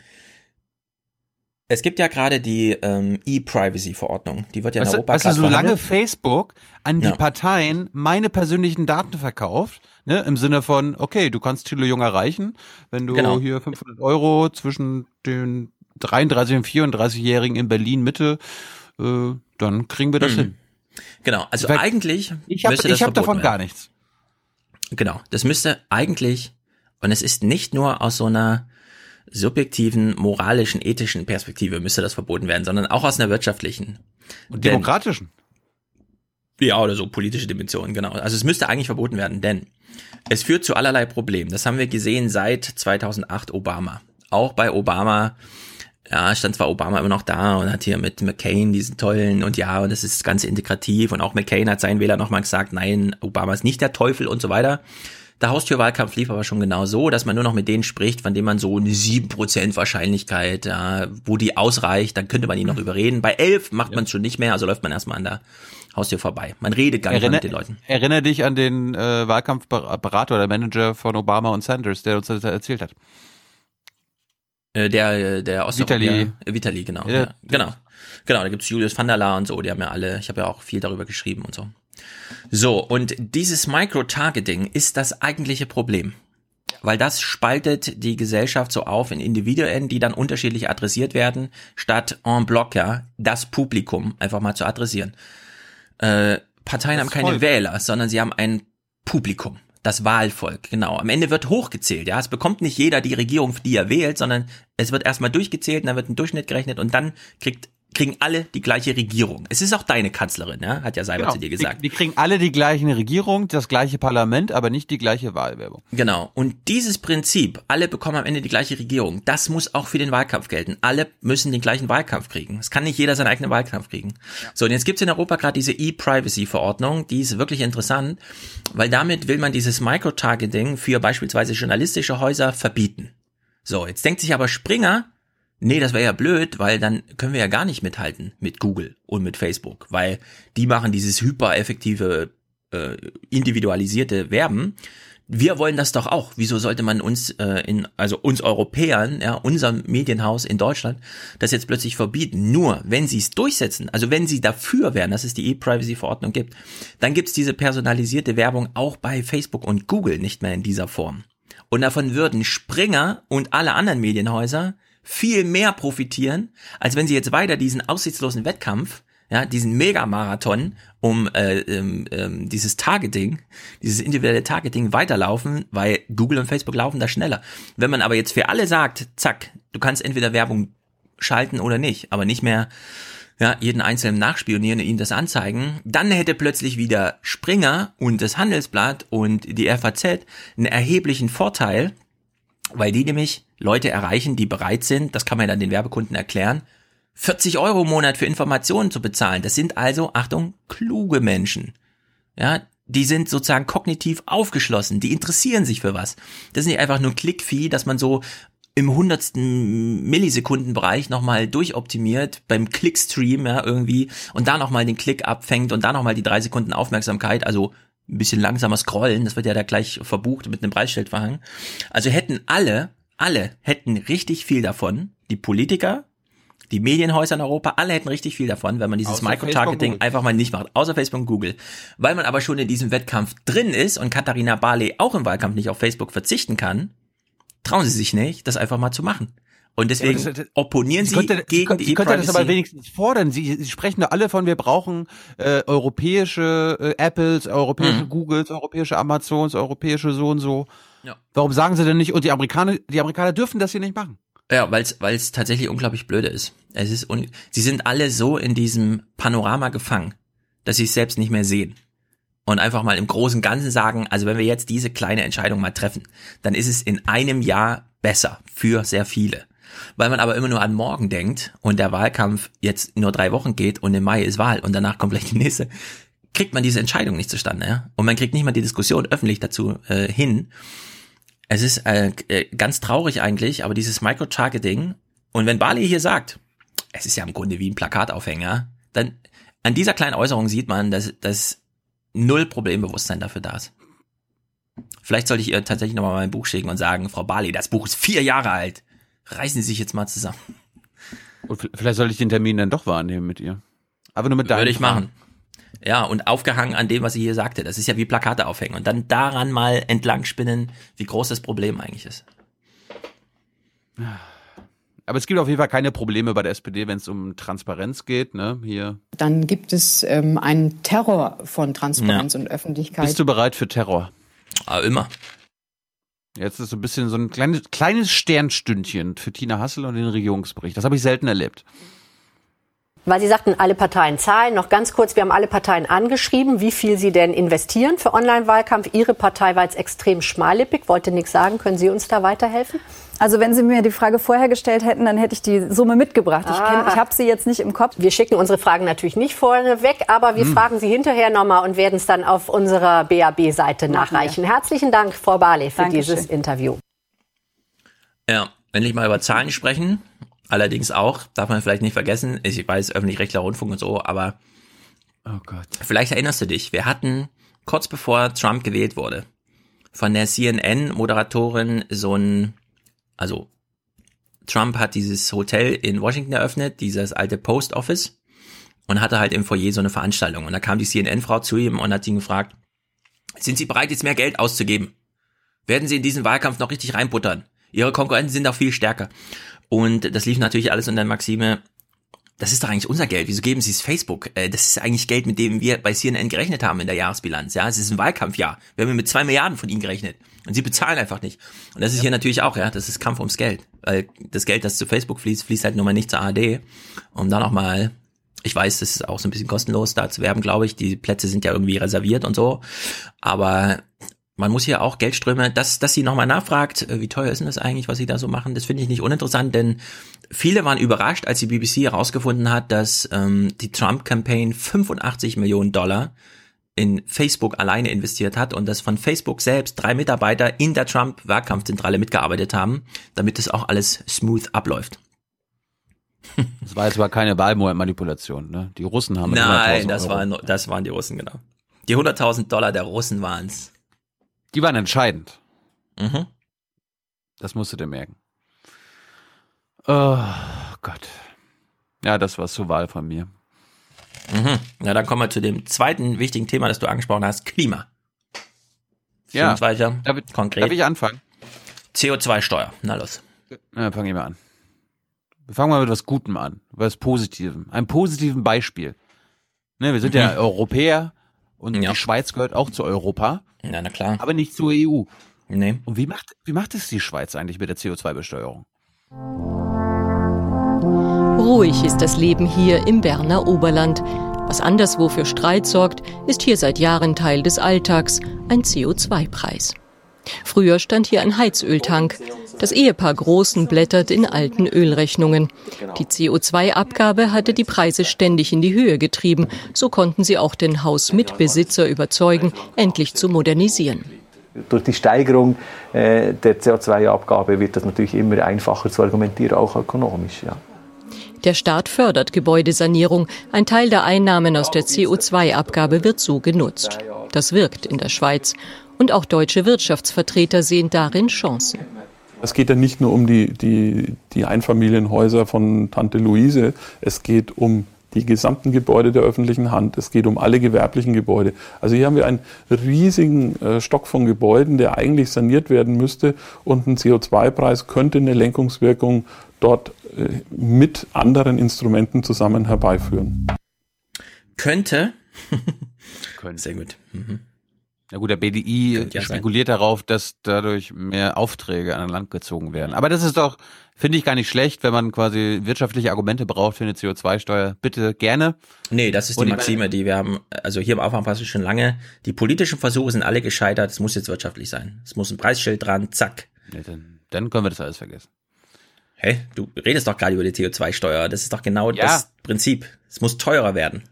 Es gibt ja gerade die ähm, E-Privacy-Verordnung. Die wird ja in weißt Europa weißt du, solange Facebook an die ja. Parteien meine persönlichen Daten verkauft, Ne, Im Sinne von, okay, du kannst Thilo Jung erreichen, wenn du Genau. hier 500 Euro zwischen den 33 und 34-Jährigen in Berlin Mitte, äh, dann kriegen wir das Mhm. hin. Genau, also Weil eigentlich Ich habe müsste das ich hab davon verboten gar werden. nichts. Genau, das müsste eigentlich, und es ist nicht nur aus so einer subjektiven, moralischen, ethischen Perspektive müsste das verboten werden, sondern auch aus einer wirtschaftlichen. Und Denn- demokratischen. Ja, oder so politische Dimensionen, genau. Also es müsste eigentlich verboten werden, denn es führt zu allerlei Problemen. Das haben wir gesehen seit 2008 Obama. Auch bei Obama, ja, stand zwar Obama immer noch da und hat hier mit McCain diesen tollen und ja, und das ist ganz integrativ und auch McCain hat seinen Wählern nochmal gesagt, nein, Obama ist nicht der Teufel und so weiter. Der Haustürwahlkampf lief aber schon genau so, dass man nur noch mit denen spricht, von denen man so eine 7% Wahrscheinlichkeit, ja, wo die ausreicht, dann könnte man ihn noch überreden. Bei 11 macht man es schon nicht mehr, also läuft man erstmal an der Haustür vorbei. Man redet gar nicht mit den Leuten. Erinnere dich an den äh, Wahlkampfberater oder Manager von Obama und Sanders, der uns das erzählt hat. Äh, der, der Vitali. Osteuropäer, äh, Vitali, genau. Ja, Ja, genau. Genau, da gibt's Julius van der Laar und so, die haben ja alle, ich habe ja auch viel darüber geschrieben und so. So, und dieses Micro-Targeting ist das eigentliche Problem. Weil das spaltet die Gesellschaft so auf in Individuen, die dann unterschiedlich adressiert werden, statt en bloc, ja, das Publikum einfach mal zu adressieren. Äh, Parteien Das haben keine Volk. Wähler, sondern sie haben ein Publikum. Das Wahlvolk, genau. Am Ende wird hochgezählt, ja. Es bekommt nicht jeder die Regierung, die er wählt, sondern es wird erstmal durchgezählt und dann wird ein Durchschnitt gerechnet und dann kriegt, kriegen alle die gleiche Regierung. Es ist auch deine Kanzlerin, ja, hat ja Seibert Genau. zu dir gesagt. Die, die kriegen alle die gleichen Regierung, das gleiche Parlament, aber nicht die gleiche Wahlwerbung. Genau. Und dieses Prinzip, alle bekommen am Ende die gleiche Regierung, das muss auch für den Wahlkampf gelten. Alle müssen den gleichen Wahlkampf kriegen. Es kann nicht jeder seinen eigenen Wahlkampf kriegen. So, und jetzt gibt's in Europa gerade diese E-Privacy-Verordnung, die ist wirklich interessant, weil damit will man dieses Microtargeting für beispielsweise journalistische Häuser verbieten. So, jetzt denkt sich aber Springer, nee, das wäre ja blöd, weil dann können wir ja gar nicht mithalten mit Google und mit Facebook, weil die machen dieses hypereffektive, äh, individualisierte Werben. Wir wollen das doch auch. Wieso sollte man uns äh, in, also uns Europäern, ja, unserem Medienhaus in Deutschland, das jetzt plötzlich verbieten? Nur, wenn sie es durchsetzen, also wenn sie dafür wären, dass es die E-Privacy-Verordnung gibt, dann gibt's diese personalisierte Werbung auch bei Facebook und Google nicht mehr in dieser Form. Und davon würden Springer und alle anderen Medienhäuser viel mehr profitieren, als wenn sie jetzt weiter diesen aussichtslosen Wettkampf, ja, diesen Megamarathon um äh, ähm, ähm, dieses Targeting, dieses individuelle Targeting weiterlaufen, weil Google und Facebook laufen da schneller. Wenn man aber jetzt für alle sagt, zack, du kannst entweder Werbung schalten oder nicht, aber nicht mehr ja, jeden einzelnen nachspionieren und ihnen das anzeigen, dann hätte plötzlich wieder Springer und das Handelsblatt und die FAZ einen erheblichen Vorteil, weil die nämlich Leute erreichen, die bereit sind, das kann man dann den Werbekunden erklären, 40 Euro im Monat für Informationen zu bezahlen. Das sind also, Achtung, kluge Menschen. Ja, die sind sozusagen kognitiv aufgeschlossen, die interessieren sich für was. Das ist nicht einfach nur Klickvieh, dass man so im hundertsten Millisekundenbereich nochmal durchoptimiert beim Clickstream, ja, irgendwie, und da nochmal den Klick abfängt und da nochmal die drei Sekunden Aufmerksamkeit, also ein bisschen langsamer scrollen, das wird ja da gleich verbucht mit einem Preisschild verhangen. Also hätten alle, alle hätten richtig viel davon, die Politiker, die Medienhäuser in Europa, alle hätten richtig viel davon, wenn man dieses Microtargeting einfach mal nicht macht, außer Facebook und Google. Weil man aber schon in diesem Wettkampf drin ist und Katharina Barley auch im Wahlkampf nicht auf Facebook verzichten kann, trauen sie sich nicht, das einfach mal zu machen. Und deswegen Ja, das- opponieren sie, könnte, gegen könnte, die sie könnte das aber E-Privacy. wenigstens fordern. Sie, sie sprechen da alle von, wir brauchen äh, europäische äh, Apples, europäische Mhm. Googles, europäische Amazons, europäische so und so. Ja. Warum sagen sie denn nicht, und die Amerikaner, die Amerikaner dürfen das hier nicht machen? Ja, weil es tatsächlich unglaublich blöde ist. Es ist un sie sind alle so in diesem Panorama gefangen, dass sie es selbst nicht mehr sehen. Und einfach mal im großen Ganzen sagen, also wenn wir jetzt diese kleine Entscheidung mal treffen, dann ist es in einem Jahr besser für sehr viele. Weil man aber immer nur an morgen denkt und der Wahlkampf jetzt nur drei Wochen geht und im Mai ist Wahl und danach kommt gleich die nächste, kriegt man diese Entscheidung nicht zustande. Ja? Und man kriegt nicht mal die Diskussion öffentlich dazu äh, hin. Es ist äh, äh, ganz traurig eigentlich, aber dieses Micro-Targeting, und wenn Bali hier sagt, es ist ja im Grunde wie ein Plakataufhänger, dann an dieser kleinen Äußerung sieht man, dass, dass null Problembewusstsein dafür da ist. Vielleicht sollte ich ihr tatsächlich nochmal mein Buch schicken und sagen, Frau Bali, das Buch ist vier Jahre alt. Reißen Sie sich jetzt mal zusammen. Und vielleicht soll ich den Termin dann doch wahrnehmen mit ihr. Aber nur mit deinen Würde ich Fragen. machen. Ja, und aufgehangen an dem, was sie hier sagte. Das ist ja wie Plakate aufhängen. Und dann daran mal entlang spinnen, wie groß das Problem eigentlich ist. Aber es gibt auf jeden Fall keine Probleme bei der SPD, wenn es um Transparenz geht. Ne? Hier. Dann gibt es ähm, einen Terror von Transparenz ja. und Öffentlichkeit. Bist du bereit für Terror? Ah, immer. Jetzt ist so ein bisschen so ein kleines, kleines Sternstündchen für Tina Hassel und den Regierungsbericht. Das habe ich selten erlebt. Weil Sie sagten, alle Parteien zahlen. Noch ganz kurz, wir haben alle Parteien angeschrieben, wie viel sie denn investieren für Online-Wahlkampf. Ihre Partei war jetzt extrem schmallippig, wollte nichts sagen. Können Sie uns da weiterhelfen? Also wenn Sie mir die Frage vorher gestellt hätten, dann hätte ich die Summe mitgebracht. Ich, kenn, ich habe sie jetzt nicht im Kopf. Wir schicken unsere Fragen natürlich nicht vorne weg, aber wir hm. fragen Sie hinterher nochmal und werden es dann auf unserer BAB-Seite nachreichen. Wir. Herzlichen Dank, Frau Barley, für Dankeschön. dieses Interview. Ja, wenn ich mal über Zahlen sprechen, allerdings auch, darf man vielleicht nicht vergessen, ich weiß, öffentlich-rechtlicher Rundfunk und so, aber oh Gott. vielleicht erinnerst du dich, wir hatten kurz bevor Trump gewählt wurde, von der CNN-Moderatorin so ein also Trump hat dieses Hotel in Washington eröffnet, dieses alte Post Office und hatte halt im Foyer so eine Veranstaltung. Und da kam die CNN-Frau zu ihm und hat ihn gefragt, sind Sie bereit, jetzt mehr Geld auszugeben? Werden Sie in diesen Wahlkampf noch richtig reinbuttern? Ihre Konkurrenten sind auch viel stärker. Und das lief natürlich alles unter Maxime, das ist doch eigentlich unser Geld. Wieso geben Sie es Facebook? Äh, das ist eigentlich Geld, mit dem wir bei CNN gerechnet haben in der Jahresbilanz. Ja, es ist ein Wahlkampfjahr. Wir haben mit zwei Milliarden von Ihnen gerechnet. Und Sie bezahlen einfach nicht. Und das ist ja. hier natürlich auch, ja, das ist Kampf ums Geld. Weil das Geld, das zu Facebook fließt, fließt halt nun mal nicht zur ARD. Um da nochmal, ich weiß, das ist auch so ein bisschen kostenlos da zu werben, glaube ich. Die Plätze sind ja irgendwie reserviert und so. Aber man muss hier auch Geldströme, dass, dass sie nochmal nachfragt, äh, wie teuer ist denn das eigentlich, was sie da so machen, das finde ich nicht uninteressant, denn viele waren überrascht, als die BBC herausgefunden hat, dass ähm, die Trump-Campaign 85 Millionen Dollar in Facebook alleine investiert hat und dass von Facebook selbst drei Mitarbeiter in der Trump-Wahlkampfzentrale mitgearbeitet haben, damit das auch alles smooth abläuft. Das war jetzt aber keine Wahlmanipulation, ne? Die Russen haben Nein, das waren, das waren die Russen, genau. Die 100.000 Dollar der Russen waren's. Die waren entscheidend. Mhm. Das musst du dir merken. Oh Gott. Ja, das war zur Wahl von mir. Mhm. Na, dann kommen wir zu dem zweiten wichtigen Thema, das du angesprochen hast, Klima. Ja. Weiter. Darf, konkret. Darf ich anfangen? CO2-Steuer. Na los. Na, fangen wir mal an. Wir fangen mal mit was Gutem an, was Positivem, einem positiven Beispiel. Ne, wir sind mhm. ja Europäer und ja. die Schweiz gehört auch zu Europa. Ja, na klar. Aber nicht zur EU. Nee. Und wie macht, wie macht es die Schweiz eigentlich mit der CO2-Besteuerung? Ruhig ist das Leben hier im Berner Oberland. Was anderswo für Streit sorgt, ist hier seit Jahren Teil des Alltags, ein CO2-Preis. Früher stand hier ein Heizöltank. Das Ehepaar Großen blättert in alten Ölrechnungen. Die CO2-Abgabe hatte die Preise ständig in die Höhe getrieben. So konnten sie auch den Hausmitbesitzer überzeugen, endlich zu modernisieren. Durch die Steigerung äh, der CO2-Abgabe wird das natürlich immer einfacher zu argumentieren, auch ökonomisch. Ja. Der Staat fördert Gebäudesanierung. Ein Teil der Einnahmen aus der CO2-Abgabe wird so genutzt. Das wirkt in der Schweiz. Und auch deutsche Wirtschaftsvertreter sehen darin Chancen. Es geht ja nicht nur um die, die, die Einfamilienhäuser von Tante Luise, es geht um die gesamten Gebäude der öffentlichen Hand. Es geht um alle gewerblichen Gebäude. Also hier haben wir einen riesigen äh, Stock von Gebäuden, der eigentlich saniert werden müsste und ein CO2-Preis könnte eine Lenkungswirkung dort äh, mit anderen Instrumenten zusammen herbeiführen. Könnte. Könnte. Sehr gut. Mhm. Na gut, der BDI ja spekuliert sein. darauf, dass dadurch mehr Aufträge an Land gezogen werden. Aber das ist doch, finde ich gar nicht schlecht, wenn man quasi wirtschaftliche Argumente braucht für eine CO2-Steuer. Bitte gerne. Nee, das ist Und die Maxime, die wir haben, also hier im Aufwärmpass schon lange. Die politischen Versuche sind alle gescheitert. Es muss jetzt wirtschaftlich sein. Es muss ein Preisschild dran, zack. Nee, dann, dann können wir das alles vergessen. Hä? Hey, du redest doch gerade über die CO2-Steuer. Das ist doch genau ja. das Prinzip. Es muss teurer werden.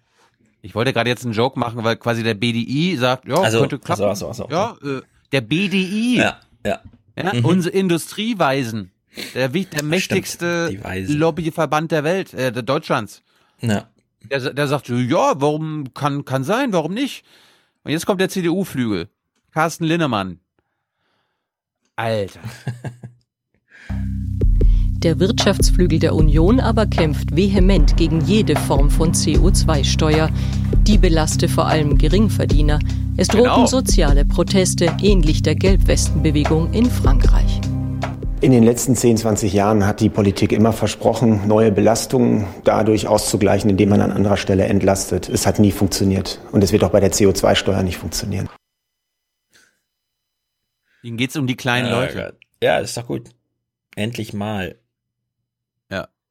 Ich wollte gerade jetzt einen Joke machen, weil quasi der BDI sagt, ja, also, könnte klappen. Also, also, also. Ja, äh, der BDI. Ja, ja. ja mhm. Unsere Industrieweisen. Der, der mächtigste Lobbyverband der Welt, äh, der Deutschlands. Ja. Der, der sagt, ja, warum kann, kann sein, warum nicht? Und jetzt kommt der CDU-Flügel. Carsten Linnemann. Alter. Der Wirtschaftsflügel der Union aber kämpft vehement gegen jede Form von CO2-Steuer. Die belaste vor allem Geringverdiener. Es drohten Genau. soziale Proteste, ähnlich der Gelbwestenbewegung in Frankreich. In den letzten 10, 20 Jahren hat die Politik immer versprochen, neue Belastungen dadurch auszugleichen, indem man an anderer Stelle entlastet. Es hat nie funktioniert. Und es wird auch bei der CO2-Steuer nicht funktionieren. Ihnen geht's um die kleinen Leute. Ja, ist doch gut. Endlich mal.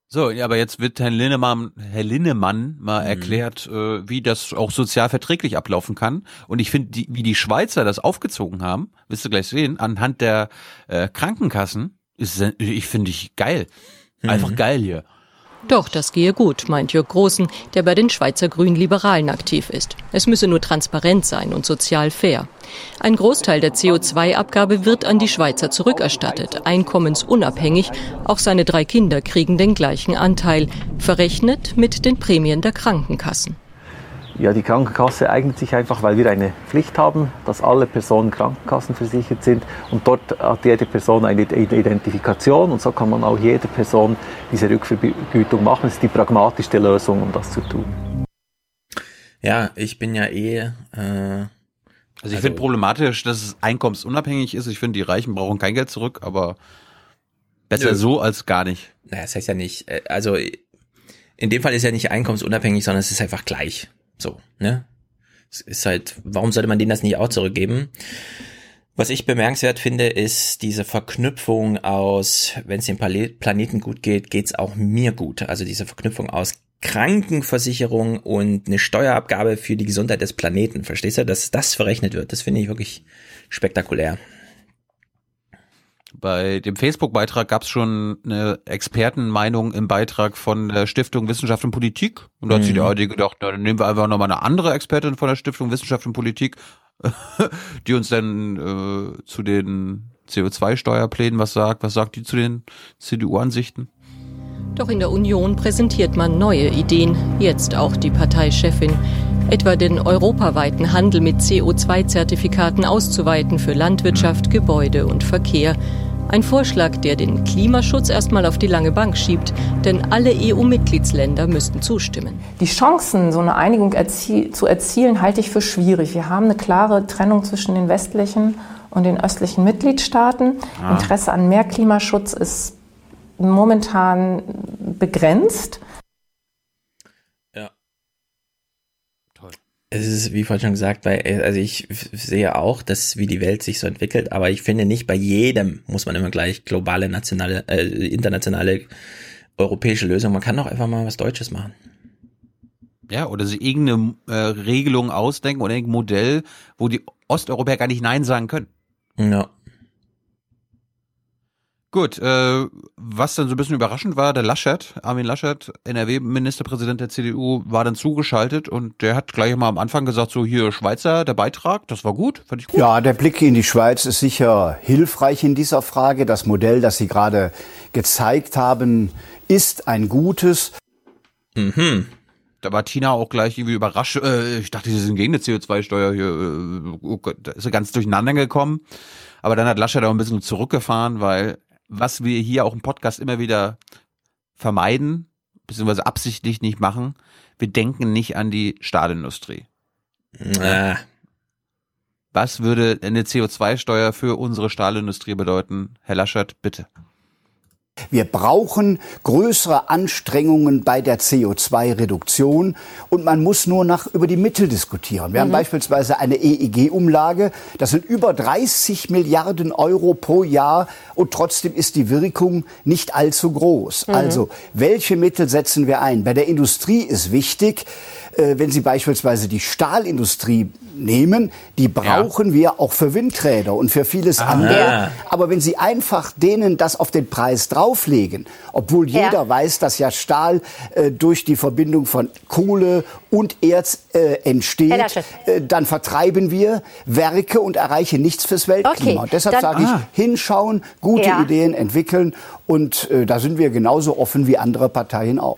So, ja, aber jetzt wird Herr Linnemann, Herr Linnemann mal Mhm. erklärt, äh, wie das auch sozial verträglich ablaufen kann. Und ich finde, die, wie die Schweizer das aufgezogen haben, wirst du gleich sehen, anhand der äh, Krankenkassen, ist, ich finde ich geil. Einfach Mhm. geil hier. Doch, das gehe gut, meint Jörg Großen, der bei den Schweizer Grünen-Liberalen aktiv ist. Es müsse nur transparent sein und sozial fair. Ein Großteil der CO2-Abgabe wird an die Schweizer zurückerstattet, einkommensunabhängig. Auch seine drei Kinder kriegen den gleichen Anteil, verrechnet mit den Prämien der Krankenkassen. Ja, die Krankenkasse eignet sich einfach, weil wir eine Pflicht haben, dass alle Personen krankenkassenversichert sind. Und dort hat jede Person eine Identifikation und so kann man auch jede Person diese Rückvergütung machen. Das ist die pragmatischste Lösung, um das zu tun. Ja, ich bin ja eh. Äh, Also ich finde problematisch, dass es einkommensunabhängig ist. Ich finde, die Reichen brauchen kein Geld zurück, aber besser Nö. so als gar nicht. Naja, das heißt ja nicht, äh, also in dem Fall ist ja nicht einkommensunabhängig, sondern es ist einfach gleich. So, ne? Es ist halt, warum sollte man denen das nicht auch zurückgeben? Was ich bemerkenswert finde, ist diese Verknüpfung aus, wenn es dem Planeten gut geht, geht's auch mir gut. Also diese Verknüpfung aus Krankenversicherung und eine Steuerabgabe für die Gesundheit des Planeten. Verstehst du, dass das verrechnet wird? Das finde ich wirklich spektakulär. Bei dem Facebook-Beitrag gab es schon eine Expertenmeinung im Beitrag von der Stiftung Wissenschaft und Politik. Und da hat sich die Mhm. ARD gedacht, na, dann nehmen wir einfach nochmal eine andere Expertin von der Stiftung Wissenschaft und Politik, die uns dann äh, zu den CO2-Steuerplänen was sagt. Was sagt die zu den CDU-Ansichten? Doch in der Union präsentiert man neue Ideen, jetzt auch die Parteichefin. Etwa den europaweiten Handel mit CO2-Zertifikaten auszuweiten für Landwirtschaft, Gebäude und Verkehr. Ein Vorschlag, der den Klimaschutz erstmal auf die lange Bank schiebt, denn alle EU-Mitgliedsländer müssten zustimmen. Die Chancen, so eine Einigung erzie zu erzielen, halte ich für schwierig. Wir haben eine klare Trennung zwischen den westlichen und den östlichen Mitgliedstaaten. Ah. Interesse an mehr Klimaschutz ist momentan begrenzt. Es ist, wie vorhin schon gesagt, bei, also ich sehe auch, dass wie die Welt sich so entwickelt, aber ich finde nicht bei jedem muss man immer gleich globale, nationale, äh, internationale, europäische Lösung. Man kann doch einfach mal was Deutsches machen. Ja, oder sich irgendeine äh, Regelung ausdenken oder irgendein Modell, wo die Osteuropäer gar nicht Nein sagen können. Ja. Gut, äh, was dann so ein bisschen überraschend war, der Laschet, Armin Laschet, NRW-Ministerpräsident der CDU, war dann zugeschaltet und der hat gleich mal am Anfang gesagt, so hier Schweizer, der Beitrag, das war gut, fand ich gut. Ja, der Blick in die Schweiz ist sicher hilfreich in dieser Frage. Das Modell, das Sie gerade gezeigt haben, ist ein gutes. Mhm. Da war Tina auch gleich irgendwie überrascht. Äh, ich dachte, sie sind gegen eine CO2-Steuer hier. Äh, oh Gott, da ist sie ganz durcheinander gekommen. Aber dann hat Laschet auch ein bisschen zurückgefahren, weil was wir hier auch im Podcast immer wieder vermeiden, beziehungsweise absichtlich nicht machen, wir denken nicht an die Stahlindustrie. Ah. Was würde eine CO2-Steuer für unsere Stahlindustrie bedeuten? Herr Laschet, bitte. Wir brauchen größere Anstrengungen bei der CO2-Reduktion und man muss nur nach über die Mittel diskutieren. Wir haben beispielsweise eine EEG-Umlage, das sind über 30 Milliarden Euro pro Jahr und trotzdem ist die Wirkung nicht allzu groß. Mhm. Also, welche Mittel setzen wir ein? Bei der Industrie ist wichtig, äh, wenn Sie beispielsweise die Stahlindustrie nehmen, die brauchen wir auch für Windräder und für vieles Ah. andere. Ja. Aber wenn Sie einfach denen das auf den Preis drauflegen, obwohl Ja. jeder weiß, dass ja Stahl äh, durch die Verbindung von Kohle und Erz äh, entsteht, äh, dann vertreiben wir Werke und erreichen nichts fürs Weltklima. Okay, deshalb sage ich, Ah. hinschauen, gute Ja. Ideen entwickeln und äh, da sind wir genauso offen wie andere Parteien auch.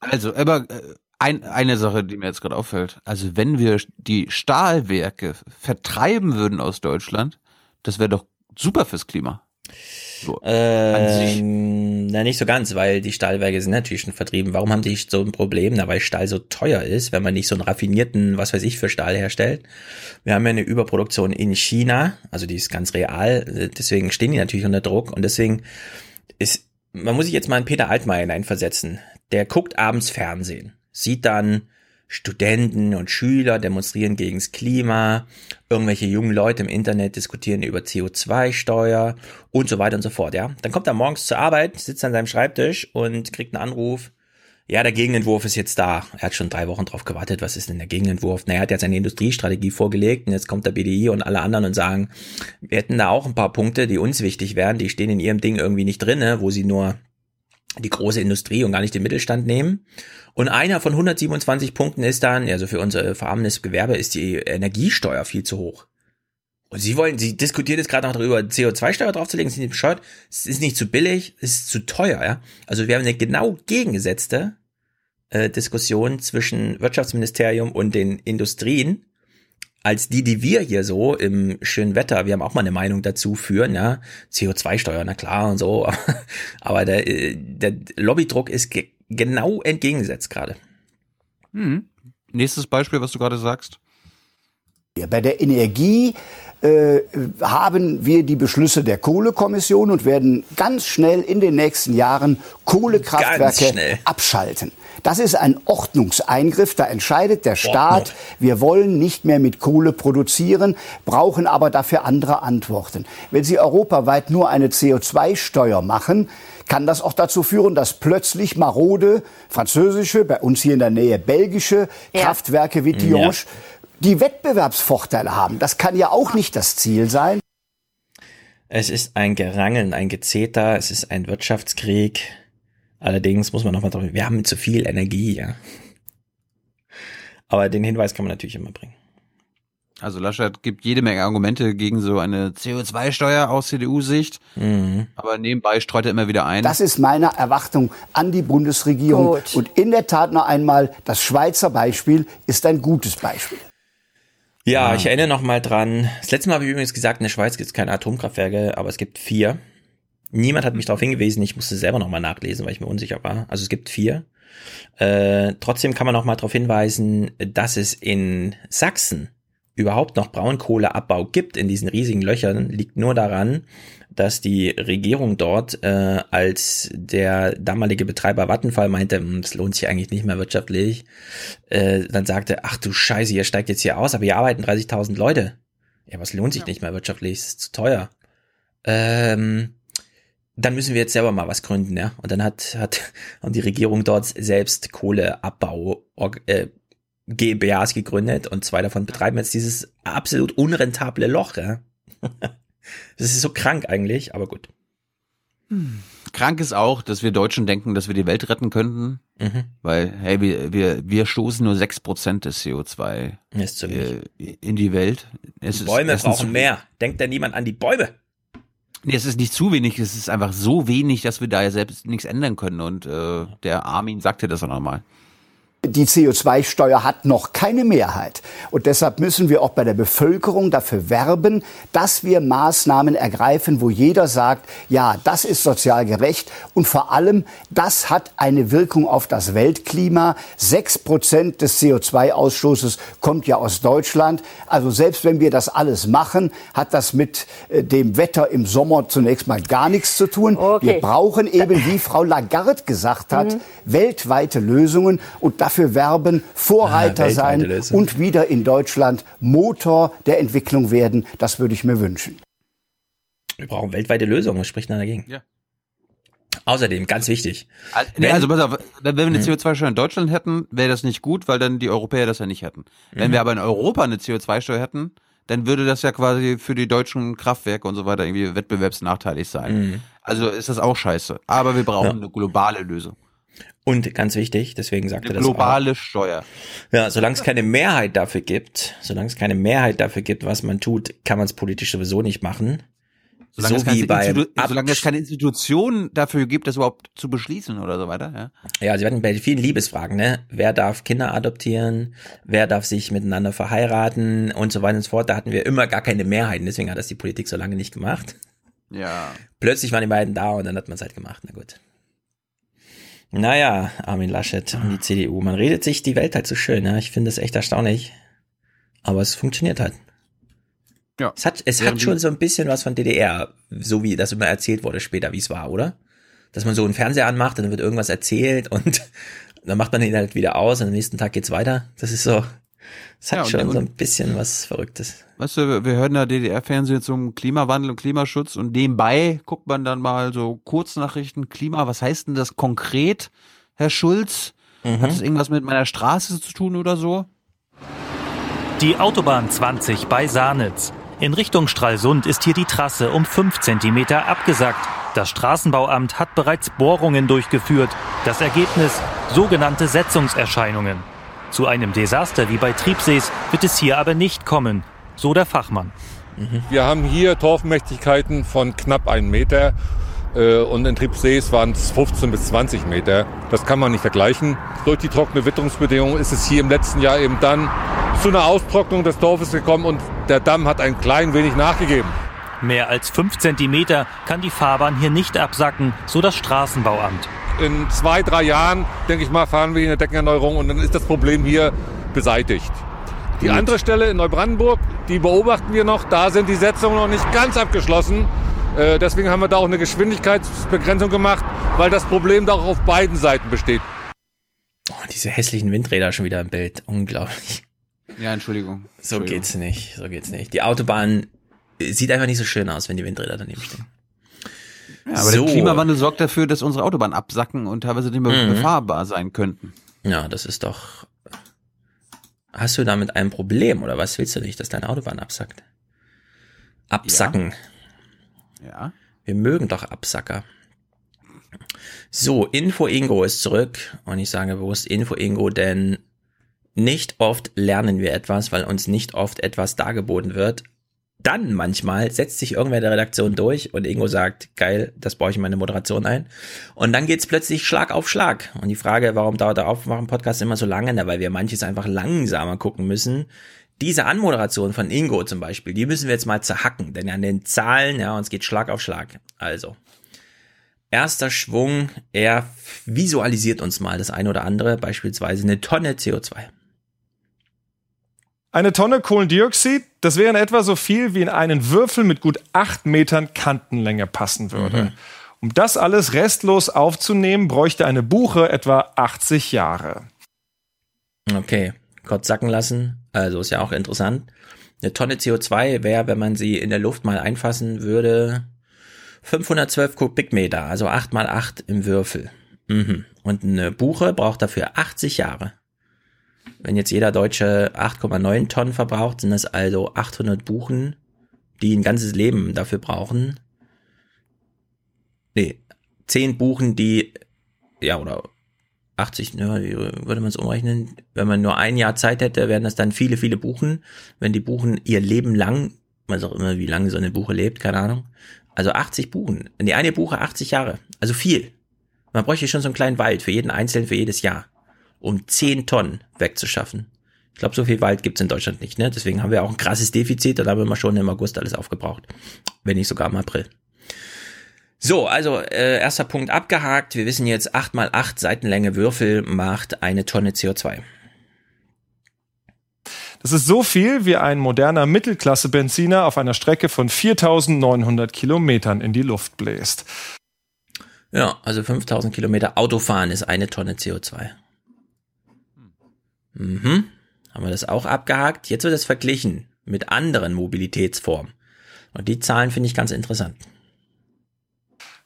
Also, aber äh, ein, eine Sache, die mir jetzt gerade auffällt. Also, wenn wir die Stahlwerke vertreiben würden aus Deutschland, das wäre doch super fürs Klima. Ähm, na, nicht so ganz, weil die Stahlwerke sind natürlich schon vertrieben. Warum haben die so ein Problem? Na, weil Stahl so teuer ist, wenn man nicht so einen raffinierten, was weiß ich, für Stahl herstellt. Wir haben ja eine Überproduktion in China, also die ist ganz real, deswegen stehen die natürlich unter Druck und deswegen ist, man muss sich jetzt mal in Peter Altmaier hineinversetzen. Der guckt abends Fernsehen, sieht dann Studenten und Schüler demonstrieren gegens Klima, irgendwelche jungen Leute im Internet diskutieren über CO2-Steuer und so weiter und so fort, ja. Dann kommt er morgens zur Arbeit, sitzt an seinem Schreibtisch und kriegt einen Anruf. Ja, der Gegenentwurf ist jetzt da. Er hat schon drei Wochen drauf gewartet. Was ist denn der Gegenentwurf? Naja, er hat jetzt eine Industriestrategie vorgelegt und jetzt kommt der BDI und alle anderen und sagen, wir hätten da auch ein paar Punkte, die uns wichtig wären. Die stehen in ihrem Ding irgendwie nicht drinne, wo sie nur die große Industrie und gar nicht den Mittelstand nehmen. Und einer von 127 Punkten ist dann, also für unser verarmendes Gewerbe ist die Energiesteuer viel zu hoch. Und sie wollen, sie diskutiert jetzt gerade noch darüber, CO2-Steuer draufzulegen, sind die bescheuert? Es ist nicht zu billig, es ist zu teuer, ja. Also wir haben eine genau gegengesetzte äh, Diskussion zwischen Wirtschaftsministerium und den Industrien, als die, die wir hier so im schönen Wetter, wir haben auch mal eine Meinung dazu führen, ja, CO2-Steuer, na klar und so, aber der, äh, der Lobbydruck ist ge genau entgegengesetzt gerade. Hm. Nächstes Beispiel, was du gerade sagst. Ja, bei der Energie äh, haben wir die Beschlüsse der Kohlekommission und werden ganz schnell in den nächsten Jahren Kohlekraftwerke abschalten. Das ist ein Ordnungseingriff. Da entscheidet der Staat, wir wollen nicht mehr mit Kohle produzieren, brauchen aber dafür andere Antworten. Wenn Sie europaweit nur eine CO2-Steuer machen, kann das auch dazu führen, dass plötzlich marode französische, bei uns hier in der Nähe belgische ja. Kraftwerke wie ja. die Wettbewerbsvorteile haben. Das kann ja auch nicht das Ziel sein. Es ist ein Gerangeln, ein Gezeter, es ist ein Wirtschaftskrieg. Allerdings muss man nochmal drauf, wir haben zu viel Energie, ja. Aber den Hinweis kann man natürlich immer bringen. Also Laschet gibt jede Menge Argumente gegen so eine CO2-Steuer aus CDU-Sicht, mhm. aber nebenbei streut er immer wieder ein. Das ist meine Erwartung an die Bundesregierung. Gut. Und in der Tat noch einmal, das Schweizer Beispiel ist ein gutes Beispiel. Ja, ja. ich erinnere noch mal dran. Das letzte Mal habe ich übrigens gesagt, in der Schweiz gibt es keine Atomkraftwerke, aber es gibt vier. Niemand hat mich darauf hingewiesen. Ich musste selber noch mal nachlesen, weil ich mir unsicher war. Also es gibt vier. Äh, trotzdem kann man noch mal darauf hinweisen, dass es in Sachsen überhaupt noch Braunkohleabbau gibt in diesen riesigen Löchern, liegt nur daran, dass die Regierung dort, äh, als der damalige Betreiber Vattenfall meinte, es hm, lohnt sich eigentlich nicht mehr wirtschaftlich, äh, dann sagte, ach du Scheiße, ihr steigt jetzt hier aus, aber hier arbeiten 30.000 Leute. Ja, was lohnt sich ja. nicht mehr wirtschaftlich? Es ist zu teuer. Ähm, dann müssen wir jetzt selber mal was gründen, ja. Und dann hat, hat haben die Regierung dort selbst Kohleabbau äh, GmbHs gegründet und zwei davon betreiben jetzt dieses absolut unrentable Loch, ja. Das ist so krank eigentlich, aber gut. Hm. Krank ist auch, dass wir Deutschen denken, dass wir die Welt retten könnten. Mhm. Weil, hey, wir, wir, wir stoßen nur sechs Prozent des CO2 ist zu äh, in die Welt. Es die Bäume ist, brauchen mehr. Denkt da niemand an die Bäume? Nee, es ist nicht zu wenig, es ist einfach so wenig, dass wir da ja selbst nichts ändern können. Und äh, der Armin sagte das auch nochmal. Die CO2-Steuer hat noch keine Mehrheit. Und deshalb müssen wir auch bei der Bevölkerung dafür werben, dass wir Maßnahmen ergreifen, wo jeder sagt, ja, das ist sozial gerecht. Und vor allem, das hat eine Wirkung auf das Weltklima. Sechs Prozent des CO2-Ausstoßes kommt ja aus Deutschland. Also selbst wenn wir das alles machen, hat das mit äh, dem Wetter im Sommer zunächst mal gar nichts zu tun. Okay. Wir brauchen eben, wie Frau Lagarde gesagt hat, mhm. weltweite Lösungen. Und dafür dafür werben, Vorreiter ah, sein und wieder in Deutschland Motor der Entwicklung werden. Das würde ich mir wünschen. Wir brauchen weltweite Lösungen. Was spricht da dagegen? Ja. Außerdem, ganz wichtig. Also, wenn, also pass auf, wenn wir eine hm. CO2-Steuer in Deutschland hätten, wäre das nicht gut, weil dann die Europäer das ja nicht hätten. Wenn mhm. wir aber in Europa eine CO2-Steuer hätten, dann würde das ja quasi für die deutschen Kraftwerke und so weiter irgendwie wettbewerbsnachteilig sein. Mhm. Also ist das auch scheiße. Aber wir brauchen ja. eine globale Lösung. Und ganz wichtig, deswegen sagte Eine das globale auch, Steuer. Ja, solange es keine Mehrheit dafür gibt, solange es keine Mehrheit dafür gibt, was man tut, kann man es politisch sowieso nicht machen. Solange, so es, wie bei solange es keine Institution dafür gibt, das überhaupt zu beschließen oder so weiter, ja. Ja, sie hatten bei vielen Liebesfragen, ne? Wer darf Kinder adoptieren? Wer darf sich miteinander verheiraten? Und so weiter und so fort. Da hatten wir immer gar keine Mehrheiten. Deswegen hat das die Politik so lange nicht gemacht. Ja. Plötzlich waren die beiden da und dann hat man es halt gemacht. Na gut. Naja, Armin Laschet und die CDU. Man redet sich die Welt halt so schön. Ja? Ich finde das echt erstaunlich. Aber es funktioniert halt. Ja. Es hat, es hat schon so ein bisschen was von DDR, so wie das immer erzählt wurde später, wie es war, oder? Dass man so einen Fernseher anmacht und dann wird irgendwas erzählt und dann macht man ihn halt wieder aus und am nächsten Tag geht's weiter. Das ist so, es hat Ja, schon so ein bisschen was Verrücktes. Weißt du, wir hören da DDR-Fernsehen zum Klimawandel und Klimaschutz und nebenbei guckt man dann mal so Kurznachrichten, Klima, was heißt denn das konkret, Herr Schulz? Mhm. Hat das irgendwas mit meiner Straße zu tun oder so? Die Autobahn 20 bei Sahnitz. In Richtung Stralsund ist hier die Trasse um 5 cm abgesackt. Das Straßenbauamt hat bereits Bohrungen durchgeführt. Das Ergebnis sogenannte Setzungserscheinungen. Zu einem Desaster wie bei Triebsees wird es hier aber nicht kommen, so der Fachmann. Wir haben hier Torfmächtigkeiten von knapp einem Meter äh, und in Triebsees waren es 15 bis 20 Meter. Das kann man nicht vergleichen. Durch die trockene Witterungsbedingungen ist es hier im letzten Jahr eben dann zu einer Austrocknung des Dorfes gekommen und der Damm hat ein klein wenig nachgegeben. Mehr als 5 cm kann die Fahrbahn hier nicht absacken, so das Straßenbauamt. In zwei, drei Jahren, denke ich mal, fahren wir hier eine Deckenerneuerung und dann ist das Problem hier beseitigt. Die andere Stelle in Neubrandenburg, die beobachten wir noch. Da sind die Setzungen noch nicht ganz abgeschlossen. Äh, deswegen haben wir da auch eine Geschwindigkeitsbegrenzung gemacht, weil das Problem da auch auf beiden Seiten besteht. Oh, diese hässlichen Windräder schon wieder im Bild. Unglaublich. Ja, Entschuldigung. So Entschuldigung. geht's nicht. So geht's nicht. Die Autobahn sieht einfach nicht so schön aus, wenn die Windräder daneben stehen. Ja, aber der Klimawandel sorgt dafür, dass unsere Autobahnen absacken und teilweise nicht mehr Mhm. befahrbar sein könnten. Ja, das ist doch. Hast du damit ein Problem oder was willst du nicht, dass deine Autobahn absackt? Absacken. Ja. Wir mögen doch Absacker. So, Info Ingo ist zurück und ich sage bewusst Info Ingo, denn nicht oft lernen wir etwas, weil uns nicht oft etwas dargeboten wird. Dann manchmal setzt sich irgendwer der Redaktion durch und Ingo sagt, geil, das baue ich in meine Moderation ein. Und dann geht's plötzlich Schlag auf Schlag. Und die Frage, warum dauert der Aufwachen-Podcast immer so lange? Na, weil wir manches einfach langsamer gucken müssen. Diese Anmoderation von Ingo zum Beispiel, die müssen wir jetzt mal zerhacken, denn an den Zahlen, ja, uns geht Schlag auf Schlag. Also, erster Schwung, er visualisiert uns mal das eine oder andere, beispielsweise eine Tonne CO2. Eine Tonne Kohlendioxid, das wäre in etwa so viel, wie in einen Würfel mit gut acht Metern Kantenlänge passen würde. Mhm. Um das alles restlos aufzunehmen, bräuchte eine Buche etwa 80 Jahre. Okay, kurz sacken lassen. Also ist ja auch interessant. Eine Tonne CO2 wäre, wenn man sie in der Luft mal einfassen würde, 512 Kubikmeter, also 8 mal 8 im Würfel. Mhm. Und eine Buche braucht dafür 80 Jahre. Wenn jetzt jeder Deutsche 8,9 Tonnen verbraucht, sind das also 800 Buchen, die ein ganzes Leben dafür brauchen. Nee, 10 Buchen, die, ja, oder 80, ne, wie würde man es umrechnen? Wenn man nur ein Jahr Zeit hätte, wären das dann viele, viele Buchen. Wenn die Buchen ihr Leben lang, was auch immer, wie lange so eine Buche lebt, keine Ahnung. Also 80 Buchen. Die eine Buche 80 Jahre. Also viel. Man bräuchte schon so einen kleinen Wald für jeden Einzelnen für jedes Jahr, um 10 Tonnen wegzuschaffen. Ich glaube, so viel Wald gibt's in Deutschland nicht, ne? Deswegen haben wir auch ein krasses Defizit und da haben wir schon im August alles aufgebraucht. Wenn nicht sogar im April. So, also äh, erster Punkt abgehakt. Wir wissen jetzt, 8 mal 8 Seitenlänge Würfel macht eine Tonne CO2. Das ist so viel, wie ein moderner Mittelklasse-Benziner auf einer Strecke von 4900 Kilometern in die Luft bläst. Ja, also 5000 Kilometer Autofahren ist eine Tonne CO2. Mhm. Haben wir das auch abgehakt? Jetzt wird es verglichen mit anderen Mobilitätsformen. Und die Zahlen finde ich ganz interessant.